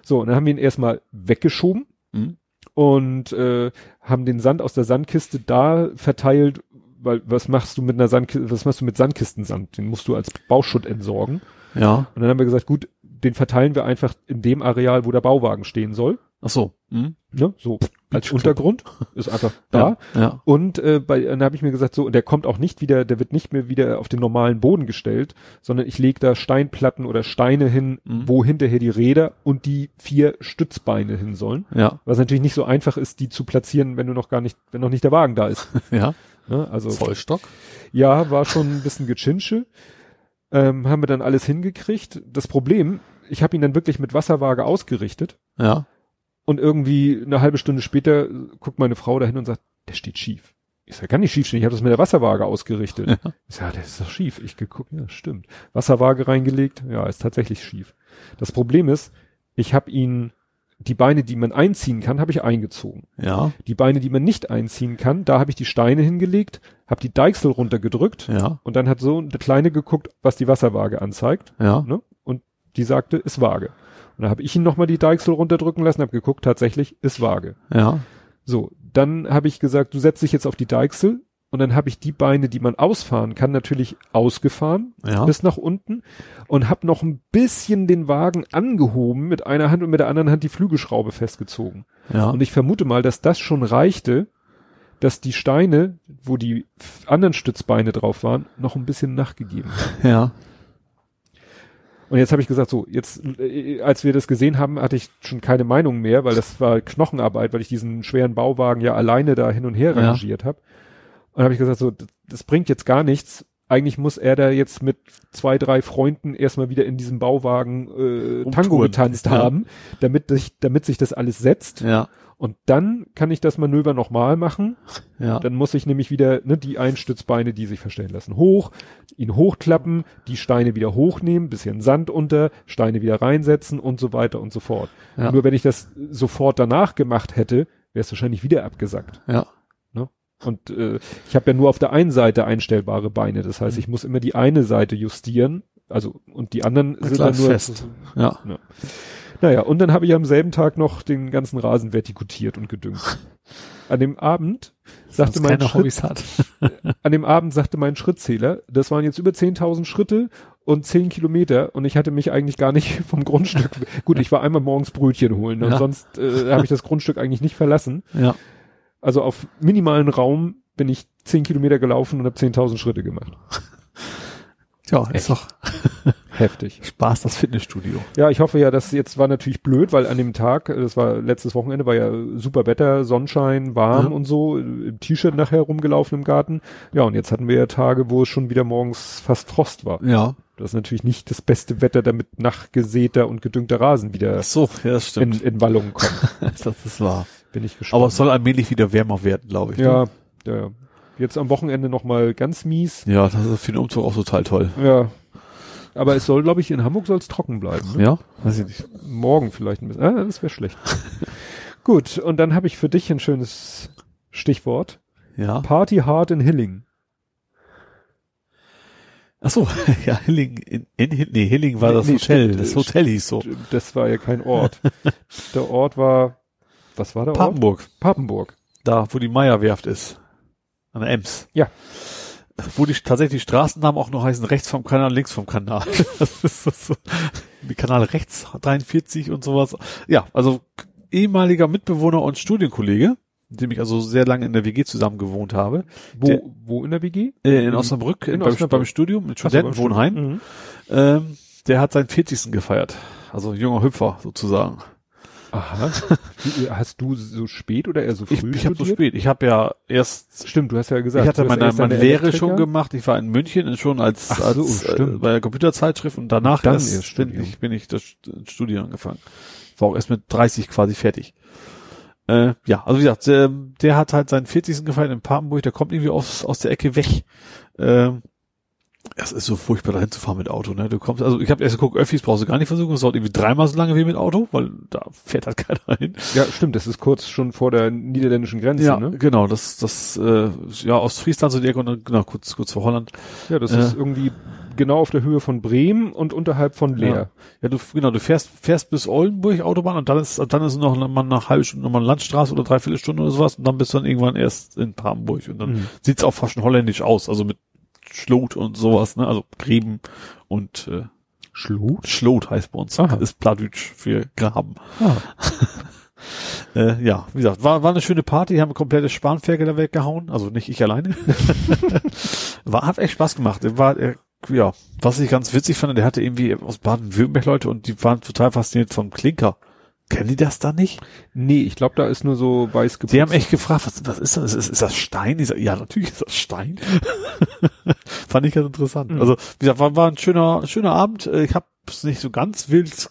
So, und dann haben wir ihn erstmal weggeschoben Mhm. und äh, haben den Sand aus der Sandkiste da verteilt, weil was machst du mit einer Sandkiste, was machst du mit Sandkistensand? Den musst du als Bauschutt entsorgen. Ja. Und dann haben wir gesagt, gut, den verteilen wir einfach in dem Areal, wo der Bauwagen stehen soll. Ach so. Mhm. Ne? So als. Untergrund, ist einfach da. Ja, ja. Und äh, bei, dann habe ich mir gesagt, so, und der kommt auch nicht wieder, der wird nicht mehr wieder auf den normalen Boden gestellt, sondern ich lege da Steinplatten oder Steine hin, Mhm. wo hinterher die Räder und die vier Stützbeine hin sollen. ja, Was natürlich nicht so einfach ist, die zu platzieren, wenn du noch gar nicht, wenn noch nicht der Wagen da ist. ja. Ne? Also Zollstock. ja, war schon ein bisschen Gechinsche. Ähm, haben wir dann alles hingekriegt. Das Problem, ich habe ihn dann wirklich mit Wasserwaage ausgerichtet Ja. und irgendwie eine halbe Stunde später guckt meine Frau dahin und sagt, der steht schief. Ich sag, kann nicht schief stehen, ich habe das mit der Wasserwaage ausgerichtet. Ja. Ich sag, der ist doch schief. Ich geguckt, ja, stimmt. Wasserwaage reingelegt, ja, ist tatsächlich schief. Das Problem ist, ich habe ihn, die Beine, die man einziehen kann, habe ich eingezogen. Ja. Die Beine, die man nicht einziehen kann, da habe ich die Steine hingelegt, habe die Deichsel runtergedrückt Ja. und dann hat so eine Kleine geguckt, was die Wasserwaage anzeigt. Ja. Ne? Und die sagte, ist vage. Und dann habe ich ihn nochmal die Deichsel runterdrücken lassen, habe geguckt, tatsächlich ist vage. Ja. So, dann habe ich gesagt, du setzt dich jetzt auf die Deichsel und dann habe ich die Beine, die man ausfahren kann, natürlich ausgefahren Ja. bis nach unten und habe noch ein bisschen den Wagen angehoben mit einer Hand und mit der anderen Hand die Flügelschraube festgezogen. Ja. Und ich vermute mal, dass das schon reichte, dass die Steine, wo die anderen Stützbeine drauf waren, noch ein bisschen nachgegeben haben. Ja. Und jetzt habe ich gesagt, so, jetzt, äh, als wir das gesehen haben, hatte ich schon keine Meinung mehr, weil das war Knochenarbeit, weil ich diesen schweren Bauwagen ja alleine da hin und her Ja. rangiert habe. Und habe ich gesagt, so, das, das bringt jetzt gar nichts. Eigentlich muss er da jetzt mit zwei, drei Freunden erstmal wieder in diesem Bauwagen äh, Tango getanzt Ja. haben, damit sich, damit sich das alles setzt. Ja. Und dann kann ich das Manöver nochmal machen. Ja. Dann muss ich nämlich wieder ne, die Einstützbeine, die sich verstellen lassen, hoch, ihn hochklappen, die Steine wieder hochnehmen, bisschen Sand unter, Steine wieder reinsetzen und so weiter und so fort. Ja. Nur wenn ich das sofort danach gemacht hätte, wäre es wahrscheinlich wieder abgesackt. Ja. Und äh, ich habe ja nur auf der einen Seite einstellbare Beine. Das heißt, Mhm. ich muss immer die eine Seite justieren. Also und die anderen Na sind klar, dann nur fest. Ja. naja, und dann habe ich am selben Tag noch den ganzen Rasen vertikutiert und gedüngt. An dem Abend sagte mein Schritt, an dem Abend sagte mein Schrittzähler, das waren jetzt über 10.000 Schritte und 10 Kilometer und ich hatte mich eigentlich gar nicht vom Grundstück, gut, ich war einmal morgens Brötchen holen und Ja. sonst äh, habe ich das Grundstück eigentlich nicht verlassen. Ja. Also auf minimalen Raum bin ich 10 Kilometer gelaufen und habe 10.000 Schritte gemacht. Ja, ist doch Heftig. Spaß, das Fitnessstudio. Ja, ich hoffe ja, dass jetzt war natürlich blöd, weil an dem Tag, äh, das war letztes Wochenende, war ja super Wetter, Sonnenschein, warm Ja. und so, im T-Shirt nachher rumgelaufen im Garten. Ja, und jetzt hatten wir ja Tage, wo es schon wieder morgens fast Frost war. Ja. Das ist natürlich nicht das beste Wetter, damit nachgesäter und gedüngter Rasen wieder Ach so, ja, das in, stimmt. in Wallung kommt. das ist wahr. Bin ich gespannt. Aber es soll allmählich wieder wärmer werden, glaube ich. ja, Ne? ja, ja. Jetzt am Wochenende nochmal ganz mies. Ja, das ist für den Umzug auch total toll. Ja. Aber es soll, glaube ich, in Hamburg soll es trocken bleiben. Ne? Ja? Weiß ich nicht. Morgen vielleicht ein bisschen. Ah, das wäre schlecht. Gut, und dann habe ich für dich ein schönes Stichwort. Ja. Party Hard in Hilling. Ach so, ja, Hilling, in, in, nee, Hilling war Nee, das nee, Hotel. stimmt, das Hotel hieß so. Das war ja kein Ort. der Ort war, was war der Ort? Papenburg. Papenburg. Da, wo die Meierwerft ist. An der Ems. Ja. Wo die tatsächlich die Straßennamen auch noch heißen, rechts vom Kanal, links vom Kanal. das ist so. Die Kanal rechts 43 und sowas. Ja, also ehemaliger Mitbewohner und Studienkollege, mit dem ich also sehr lange in der WG zusammen gewohnt habe. Wo, Der- wo in der WG? Äh, in Osnabrück, In in beim, Osnabrück. beim Studium, beim Studentenwohnheim. Mhm. Ähm, der hat seinen 40. gefeiert. Also junger Hüpfer sozusagen. Aha. Wie, hast du so spät oder eher so früh Ich, ich habe so studiert? spät. Ich habe ja erst Stimmt, du hast ja gesagt. ich hatte meine, meine Lehre schon gemacht. Ich war in München schon als, Ach so, als stimmt. Äh, bei der Computerzeitschrift und danach Dann erst, erst bin ich bin ich das Studium angefangen. War auch erst mit 30 quasi fertig. Äh, ja, also wie gesagt, der, der hat halt seinen 40. gefeiert in Papenburg. Der kommt irgendwie aus aus der Ecke weg. Ähm, das ist so furchtbar dahin zu fahren mit Auto, ne? Du kommst, also ich habe erst geguckt, Öffis brauchst du gar nicht versuchen, es dauert irgendwie dreimal so lange wie mit Auto, weil da fährt halt keiner hin. Ja, stimmt, das ist kurz schon vor der niederländischen Grenze, Ja, ne? genau, das, das, äh, ja, Ostfriesland so die Ecke und dann, genau, kurz, kurz vor Holland. Ja, das Äh. ist irgendwie genau auf der Höhe von Bremen und unterhalb von Leer. Ja, du, genau, du fährst, fährst bis Oldenburg Autobahn und dann ist, dann ist noch mal eine halbe Stunde nochmal Landstraße oder dreiviertel Stunde oder sowas und dann bist du dann irgendwann erst in Papenburg und dann Mhm. sieht's auch fast schon holländisch aus, also mit Schlot und sowas, ne, also Gräben und, äh, Schlot? Schlot heißt bei uns, Aha. ist Plattdeutsch für Graben. Ah. Äh, ja, wie gesagt, war, war eine schöne Party, haben komplette Spanferkel da weggehauen, also nicht ich alleine. war, hat echt Spaß gemacht. War, äh, ja, was ich ganz witzig fand, der hatte irgendwie aus Baden-Württemberg Leute und die waren total fasziniert vom Klinker. Kennen die das da nicht? Nee, ich glaube, da ist nur so weiß Die haben echt gefragt, was, was ist das? Ist, ist das Stein? Sag, ja, natürlich ist das Stein. Fand ich ganz interessant. Mhm. Also, wie gesagt, war, war ein schöner, schöner Abend. Ich habe es nicht so ganz wild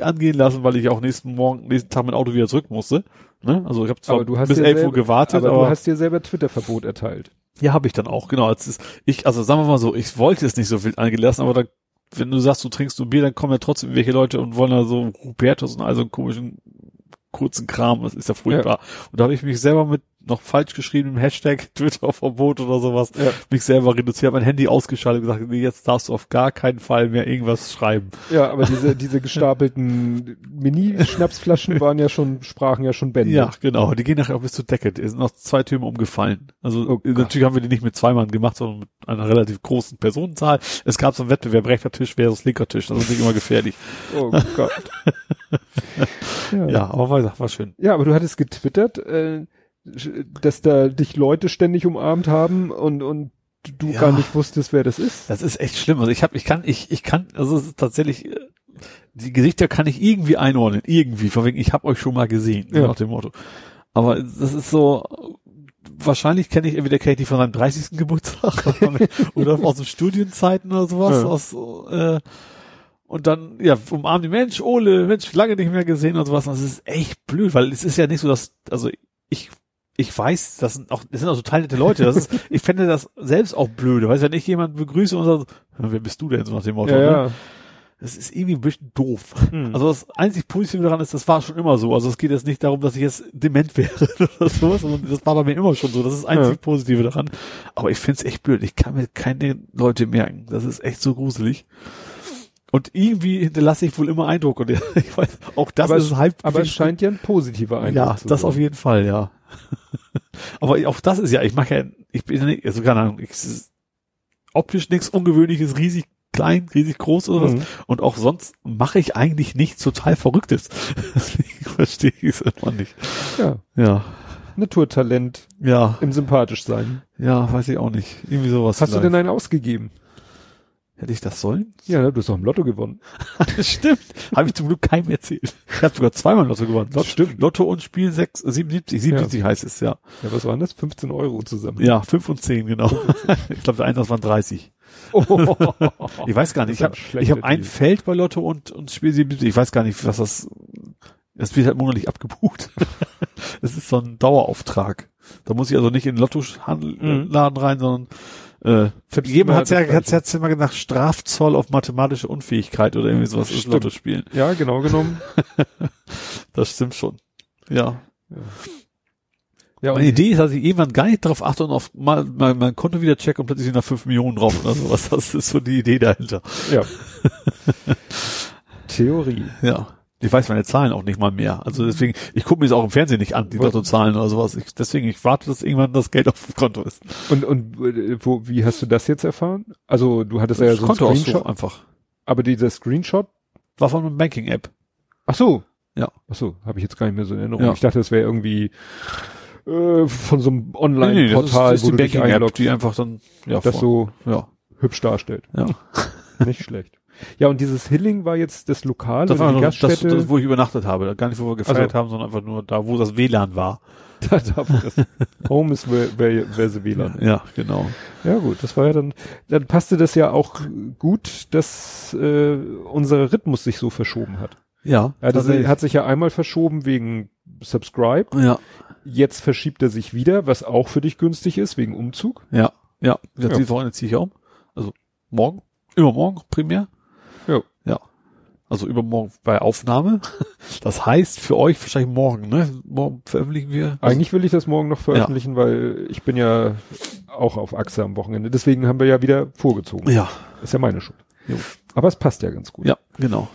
angehen lassen, weil ich auch nächsten Morgen, nächsten Tag mit dem Auto wieder zurück musste. Ne? Also ich habe zwar aber du hast bis dir 11 Uhr gewartet, aber, aber, du hast dir selber Twitter-Verbot erteilt. ja, habe ich dann auch, genau. Es, ich, also sagen wir mal so, ich wollte es nicht so wild angehen lassen, aber da, wenn du sagst, du trinkst nur Bier, dann kommen ja trotzdem welche Leute und wollen da so Hubertus und all so einen komischen kurzen Kram, das ist ja furchtbar. Und da habe ich mich selber mit noch falsch geschriebenem Hashtag Twitter-Verbot oder sowas, Ja. mich selber reduziert, mein Handy ausgeschaltet und gesagt, nee, jetzt darfst du auf gar keinen Fall mehr irgendwas schreiben. Ja, aber diese, diese gestapelten Mini-Schnapsflaschen waren ja schon, sprachen ja schon Bände. Ja, genau. Die gehen nachher auch bis zur Decke. Es sind noch zwei Türme umgefallen. Also Oh Gott. natürlich haben wir die nicht mit zwei Mann gemacht, sondern mit einer relativ großen Personenzahl. Es gab so einen Wettbewerb, rechter Tisch versus linker Tisch. Das ist natürlich immer gefährlich. Oh Gott. ja. Ja, aber war, war schön. Ja, aber du hattest getwittert, äh, dass da dich Leute ständig umarmt haben und, und du Ja. gar nicht wusstest, wer das ist. Das ist echt schlimm. Also ich habe, ich kann, ich, ich kann, also es ist tatsächlich, äh, die Gesichter kann ich irgendwie einordnen. Irgendwie. Von wegen, ich habe euch schon mal gesehen. Ja. Nach dem Motto. Aber das ist so, wahrscheinlich kenne ich entweder kenne ich die von seinem 30. Geburtstag oder aus den Studienzeiten oder sowas. Ja. Aus, äh, und dann, ja, umarmen die Mensch, Ole, Mensch, lange nicht mehr gesehen und sowas. Und Das ist echt blöd, weil es ist ja nicht so, dass, also ich, ich weiß, das sind auch, das sind auch total nette Leute. Das ist, ich fände das selbst auch blöd. Weißt du, wenn ich jemanden begrüße und sage, wer bist du denn so nach dem Motto? Ja, ne? Das ist irgendwie ein bisschen doof. Hm. Also das einzig Positive daran ist, das war schon immer so. Also es geht jetzt nicht darum, dass ich jetzt dement wäre oder sowas, sondern das war bei mir immer schon so. Das ist das einzig Ja. Positive daran. Aber ich find's echt blöd. Ich kann mir keine Leute merken. Das ist echt so gruselig. Und irgendwie hinterlasse ich wohl immer Eindruck. Und ich weiß, auch das aber, ist halb. aber es scheint ja ein positiver Eindruck ja, zu das sein. auf jeden Fall, ja. aber auch das ist ja, ich mache ja, ich bin ja nicht, also keine Ahnung, ich, optisch nichts Ungewöhnliches, riesig klein, riesig groß oder was. Mhm. Und auch sonst mache ich eigentlich nichts total Verrücktes. Deswegen verstehe ich es immer nicht. Ja, Ja, Naturtalent ja, im sympathisch sein. ja, weiß ich auch nicht. Irgendwie sowas. Hast du vielleicht. denn einen ausgegeben? Hätte ich das sollen? Ja, du hast doch im Lotto gewonnen. Stimmt. Habe ich zum Glück keinem erzählt. Ich habe sogar zweimal Lotto gewonnen. Lotto, Stimmt. Lotto und Spiel 6, 77, 77 heißt es, ja. Ja, was waren das? 15 Euro zusammen. Ja, 5 und 10, genau. ich glaube, der Einsatz waren 30. Oh. Ich weiß gar nicht. Ich habe hab ein. Feld bei Lotto und, und Spiel 77. Ich weiß gar nicht, was das, das wird halt monatlich abgebucht. Es ist so ein Dauerauftrag. Da muss ich also nicht in den Mhm. Lotto-Laden rein, sondern äh, vergeben immer hat's ja, hat's, hat's immer gesagt, Strafzoll auf mathematische Unfähigkeit oder irgendwie sowas ist. Lotto spielen. Ja, genau genommen. Das stimmt schon. Ja. Ja, Meine Idee ist, dass ich irgendwann gar nicht darauf achte und auf mal, mal mein Konto wieder checke und plötzlich sind da 5 Millionen drauf oder sowas. Das ist so die Idee dahinter. ja. Theorie. Ja. Ich weiß meine Zahlen auch nicht mal mehr. Also deswegen, ich gucke mir das auch im Fernsehen nicht an, die? Lottozahlen oder sowas. Ich, deswegen, ich warte, dass irgendwann das Geld auf dem Konto ist. Und, und äh, wo, wie hast du das jetzt erfahren? Also du hattest ja das so einen Kontoauszug Screenshot, einfach. aber dieser Screenshot, War von einer Banking-App. ach so. Ja. Ach so, habe ich jetzt gar nicht mehr so in Erinnerung. Ja. Ich dachte, das wäre irgendwie äh, von so einem Online-Portal, ist, das wo du die dich einloggst, die einfach dann, ja, das so ja, hübsch darstellt. ja. Nicht schlecht. Ja, und dieses Hilling war jetzt das Lokal Das war die das, Gaststätte. das, wo ich übernachtet habe. Gar nicht, wo wir gefeiert Also. haben, sondern einfach nur da, wo das WLAN war. da, da, das Home ist where, where, where the WLAN. Ja, genau. Ja gut, das war ja dann, dann passte das ja auch gut, dass äh, unser Rhythmus sich so verschoben hat. Ja, Ja, das hat sich ja einmal verschoben wegen Subscribe. ja, Jetzt verschiebt er sich wieder, was auch für dich günstig ist, wegen Umzug. ja, ja. Das Ja. ja. Wochenende ziehe ich um. Also morgen, übermorgen primär. Ja. Ja. Also übermorgen bei Aufnahme. Das heißt für euch wahrscheinlich morgen, ne? Morgen veröffentlichen wir. Eigentlich will ich das morgen noch veröffentlichen, weil ich bin ja auch auf Achse am Wochenende. Deswegen haben wir ja wieder vorgezogen. Ja. Ist ja meine Schuld. Jo. Aber es passt ja ganz gut. Ja, genau.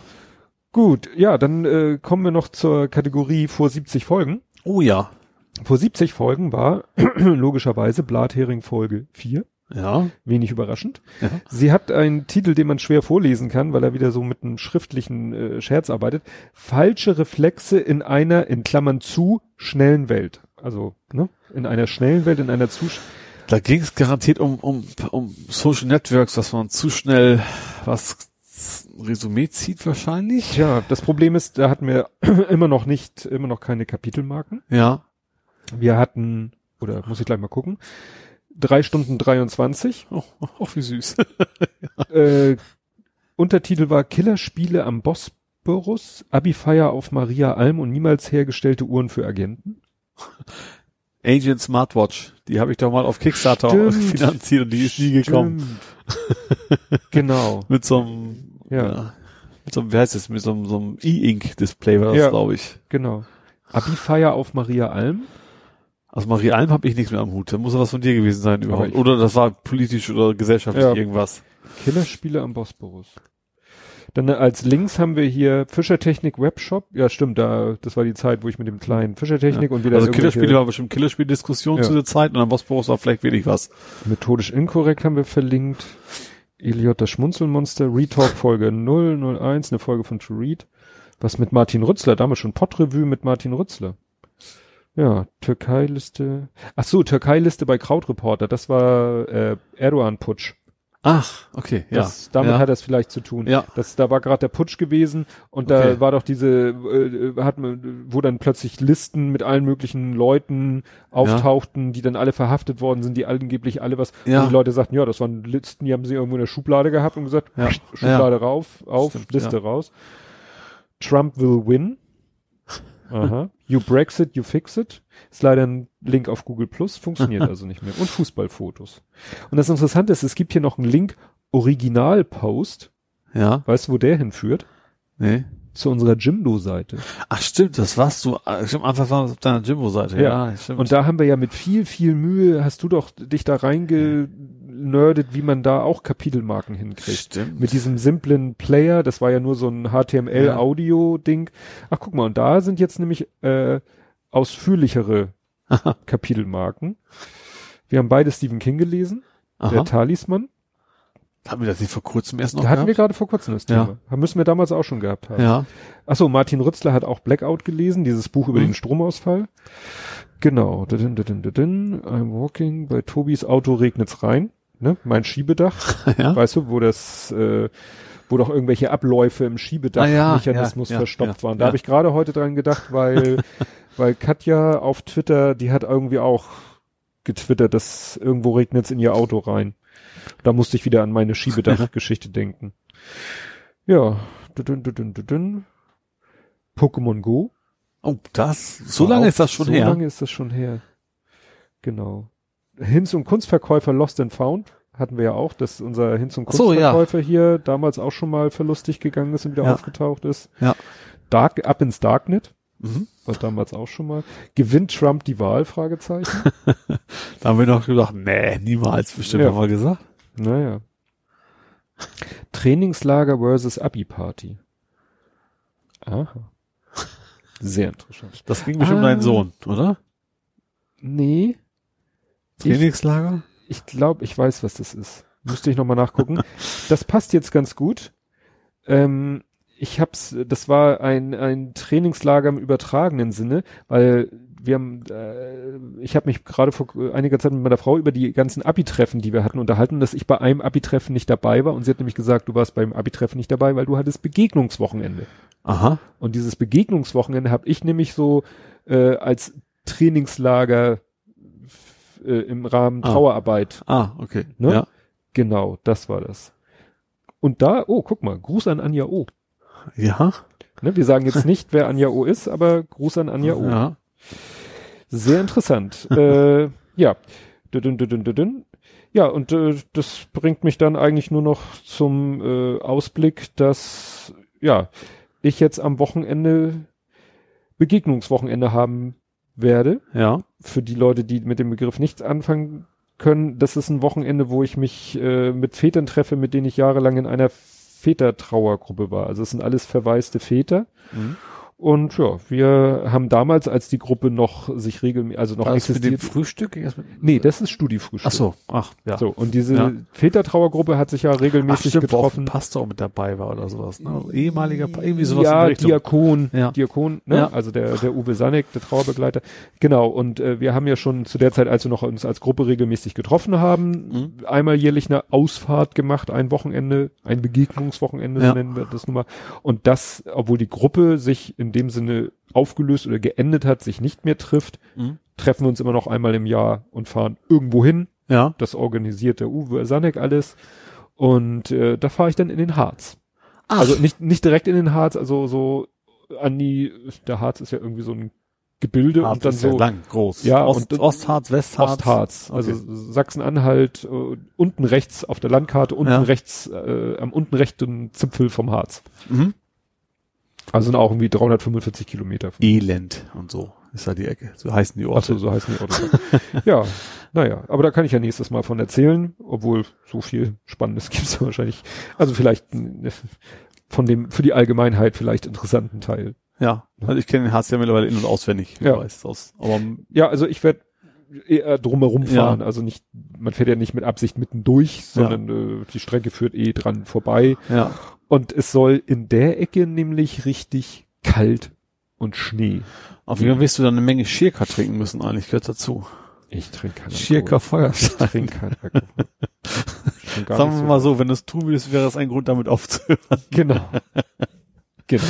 Gut, ja, dann äh, kommen wir noch zur Kategorie vor 70 Folgen. Oh ja. Vor 70 Folgen war logischerweise Blathering Folge 4. Ja. Wenig überraschend. Ja. Sie hat einen Titel, den man schwer vorlesen kann, weil er wieder so mit einem schriftlichen äh, Scherz arbeitet. Falsche Reflexe in einer, in Klammern zu, schnellen Welt. Also, ne? In einer schnellen Welt, in einer zu, Da ging es garantiert um, um, um Social Networks, dass man zu schnell was Resümee zieht wahrscheinlich. Tja, das Problem ist, da hatten wir immer noch nicht, immer noch keine Kapitelmarken. Ja. Wir hatten, oder muss ich gleich mal gucken, drei Stunden 23. Oh, oh, wie süß. äh, Untertitel war Killerspiele am Bosporus, Abi-Feier auf Maria Alm und niemals hergestellte Uhren für Agenten. Agent Smartwatch, die habe ich doch mal auf Kickstarter Stimmt. finanziert und die ist nie gekommen. Genau. Mit so einem, Ja. mit so einem, wie heißt das, mit so einem, so einem E-Ink-Display war das, Ja. glaube ich. Genau. Abi-Feier auf Maria Alm. Also Marie Alm habe ich nichts mehr am Hut. Da muss ja was von dir gewesen sein überhaupt. Oder das war politisch oder gesellschaftlich Ja. irgendwas. Killerspiele am Bosporus. Dann äh, als Links haben wir hier Fischertechnik Webshop. Ja, stimmt, da, das war die Zeit, wo ich mit dem kleinen Fischertechnik und wieder Also Killerspiele war bestimmt Killerspiel-Diskussion Ja. zu der Zeit und am Bosporus war vielleicht wenig was. Methodisch inkorrekt haben wir verlinkt. Eliot das Schmunzelmonster, Retalk Folge 001, eine Folge von To Read. Was mit Martin Rützler, damals schon Podrevue mit Martin Rützler. Ja, Türkei-Liste. Ach so, Türkei-Liste bei Krautreporter, das war äh, Erdogan-Putsch. Ach, okay, ja. Das, damit ja. hat das vielleicht zu tun. Ja. Das, da war gerade der Putsch gewesen und da Okay. war doch diese, äh, hat man, wo dann plötzlich Listen mit allen möglichen Leuten auftauchten, die dann alle verhaftet worden sind, die angeblich alle was. Ja. Und die Leute sagten, ja, das waren Listen, die haben sie irgendwo in der Schublade gehabt und gesagt, Ja. Schublade rauf, auf, Stimmt, Liste ja. raus. Trump will win. Aha. You Brexit, you fix it. Ist leider ein Link auf Google Plus, funktioniert also nicht mehr. Und Fußballfotos. Und das Interessante ist, es gibt hier noch einen Link Original-Post. Ja, Weißt du, wo der hinführt? nee. Zu unserer Jimdo-Seite. Ach stimmt, das warst du, äh, stimmt, einfach war auf deiner Jimbo-Seite. Ja. Ja, stimmt. Und da haben wir ja mit viel, viel Mühe, hast du doch dich da reingenerdet, wie man da auch Kapitelmarken hinkriegt. stimmt. Mit diesem simplen Player, das war ja nur so ein HTML-Audio-Ding. Ach, guck mal, und da sind jetzt nämlich äh, ausführlichere Kapitelmarken. Wir haben beide Stephen King gelesen, der Aha. Talisman. Haben wir das nicht vor kurzem erst noch Da hatten wir gehabt? gerade vor kurzem das Ja. Thema. Haben- Müssen wir damals auch schon gehabt haben. Ja. Achso, Martin Rützler hat auch Blackout gelesen, dieses Buch über Mhm. den Stromausfall. Genau. I'm walking, bei Tobis Auto regnet's rein. Ne? Mein Schiebedach. ja. Weißt du, wo das, äh, wo doch irgendwelche Abläufe im Ah, ja, Schiebedachmechanismus ja, verstopft waren. Da habe ich gerade heute dran gedacht, weil, weil Katja auf Twitter, die hat irgendwie auch getwittert, dass irgendwo regnet's in ihr Auto rein. Da musste ich wieder an meine Schiebedachgeschichte denken. Ja. Dudun, dudun, dudun. Pokémon Go. Oh, das, so lange ist das schon so her. So lange ist das schon her. Genau. Hinz- und Kunstverkäufer Lost and Found hatten wir ja auch, dass unser Hinz- und Ach so, ja. Kunstverkäufer hier damals auch schon mal verlustig gegangen ist und wieder Ja. aufgetaucht ist. Ja. Dark, Up ins Darknet, Mhm. war damals auch schon mal. Gewinnt Trump die Wahl? Fragezeichen. Da haben wir noch gedacht, nee, niemals bestimmt Ja. haben wir gesagt. naja. Trainingslager versus Abi-Party. Aha. Sehr interessant. Das ging bestimmt um Ah. deinen Sohn, oder? Nee. Ich, Trainingslager? ich glaube, ich weiß, was das ist. Müsste ich nochmal nachgucken. Das passt jetzt ganz gut. Ähm, ich hab's, das war ein, ein Trainingslager im übertragenen Sinne, weil wir haben, äh, ich habe mich gerade vor einiger Zeit mit meiner Frau über die ganzen Abi-Treffen, die wir hatten, unterhalten, dass ich bei einem Abi-Treffen nicht dabei war und sie hat nämlich gesagt, du warst beim Abi-Treffen nicht dabei, weil du hattest Begegnungswochenende. Aha. Und dieses Begegnungswochenende habe ich nämlich so äh, als Trainingslager äh, im Rahmen Ah. Trauerarbeit. Ah, okay. Ne? Ja. Genau, das war das. Und da, oh, guck mal, Gruß an Anja O. Ja. Ne, wir sagen jetzt nicht, wer Anja O ist, aber Gruß an Anja O. Ja. Sehr interessant. äh, ja. Dudun, dudun, dudun. Ja, und äh, das bringt mich dann eigentlich nur noch zum äh, Ausblick, dass ja ich jetzt am Wochenende Begegnungswochenende haben werde. Ja. Für die Leute, die mit dem Begriff nichts anfangen können, das ist ein Wochenende, wo ich mich äh, mit Vätern treffe, mit denen ich jahrelang in einer Vätertrauergruppe war. Also es sind alles verwaiste Väter. Mhm. Und ja, wir haben damals, als die Gruppe noch sich regelmäßig, also noch War das mit dem existiert. Frühstück? Das mit- Nee, das ist Studiefrühstück. Ach so, ach, ja. So, und diese Ja. Vätertrauergruppe hat sich ja Ach, regelmäßig stimmt, wo auch getroffen. ein Pastor mit dabei war oder sowas. Ne? Also ehemaliger, irgendwie sowas ja. Diakon, Ja. Diakon, ne? Ja. also der, der Uwe Sanek, der Trauerbegleiter. Genau, und äh, wir haben ja schon zu der Zeit, als wir noch uns als Gruppe regelmäßig getroffen haben, Mhm. einmal jährlich eine Ausfahrt gemacht, ein Wochenende, ein Begegnungswochenende, so nennen wir das nun mal. Und das, obwohl die Gruppe sich in dem Sinne aufgelöst oder geendet hat, sich nicht mehr trifft, Mhm. treffen wir uns immer noch einmal im Jahr und fahren irgendwo hin. Ja. Das organisiert der Uwe Sanek alles. Und äh, da fahre ich dann in den Harz. Also nicht, nicht direkt in den Harz, also so an die, der Harz ist ja irgendwie so ein Gebilde Harz und dann ist ja so lang, groß. Ja, Ost, und- Ostharz, Westharz. Ostharz, also Sachsen-Anhalt, äh, unten rechts auf der Landkarte, unten Ja. rechts, äh, am unten rechten Zipfel vom Harz. Mhm. Also sind auch irgendwie 345 Kilometer. Elend und so ist da die Ecke. So heißen die Orte. Achso, so heißen die Orte. ja, naja, aber da kann ich ja nächstes Mal von erzählen, obwohl so viel Spannendes gibt es wahrscheinlich. Also vielleicht von dem, für die Allgemeinheit vielleicht interessanten Teil. Ja, also ich kenne den Harz ja mittlerweile in- und auswendig. Ja. du weißt, aus. Aber Ja, also ich werde eher drumherum Ja. fahren. Also nicht, man fährt ja nicht mit Absicht mitten durch, sondern äh, die Strecke führt eh dran vorbei. ja. Und es soll in der Ecke nämlich richtig kalt und Schnee. Auf jeden Fall wirst du dann eine Menge Schirka trinken müssen eigentlich, gehört dazu. Ich trinke keinen Schirka Alkohol. Ich Feuerstein. trinke keinen Sagen wir mal so, wenn du es tun würdest, wäre das ein Grund, damit aufzuhören. Genau. genau.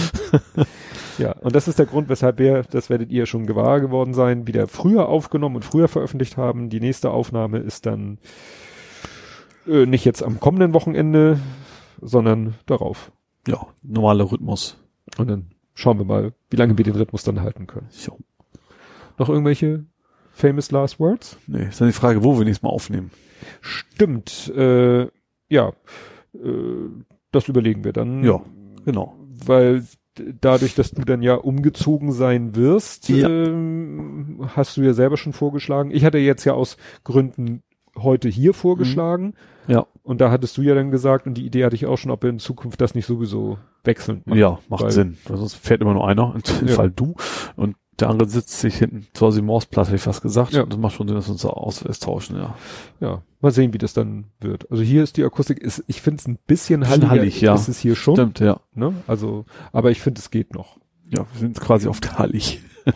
ja, und das ist der Grund, weshalb wir, das werdet ihr schon gewahr geworden sein, wieder früher aufgenommen und früher veröffentlicht haben. Die nächste Aufnahme ist dann äh, nicht jetzt am kommenden Wochenende, sondern darauf. Ja, normaler Rhythmus. Und dann schauen wir mal, wie lange wir den Rhythmus dann halten können. Jo. Noch irgendwelche famous last words? Nee, ist dann die Frage, wo wir nächstes Mal aufnehmen. Stimmt, äh, ja, äh, das überlegen wir dann. Ja, genau. weil dadurch, dass du dann ja umgezogen sein wirst, Ja. ähm, hast du ja selber schon vorgeschlagen. Ich hatte jetzt ja aus Gründen heute hier vorgeschlagen Ja. und da hattest du ja dann gesagt und die Idee hatte ich auch schon, ob wir in Zukunft das nicht sowieso wechseln. Ja, macht Sinn. Sonst fährt immer nur einer, in dem Ja. Fall du. Und der andere sitzt sich hinten zur Simonsplatz, hätte ich fast gesagt. Ja. Und das macht schon Sinn, dass wir uns da aus austauschen, ja. Ja, mal sehen, wie das dann wird. Also hier ist die Akustik, ist, ich finde es ein bisschen Bisschen halliger, hallig, ja. ist es hier schon. Stimmt, ja. Ne? Also, aber ich finde, es geht noch. Ja, wir sind quasi auf der Hallig.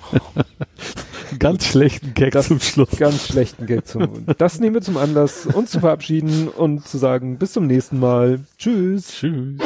Ganz schlechten Gag Das- zum Schluss. Ganz schlechten Gag zum. Das nehmen wir zum Anlass, uns zu verabschieden und zu sagen, bis zum nächsten Mal. Tschüss. Tschüss.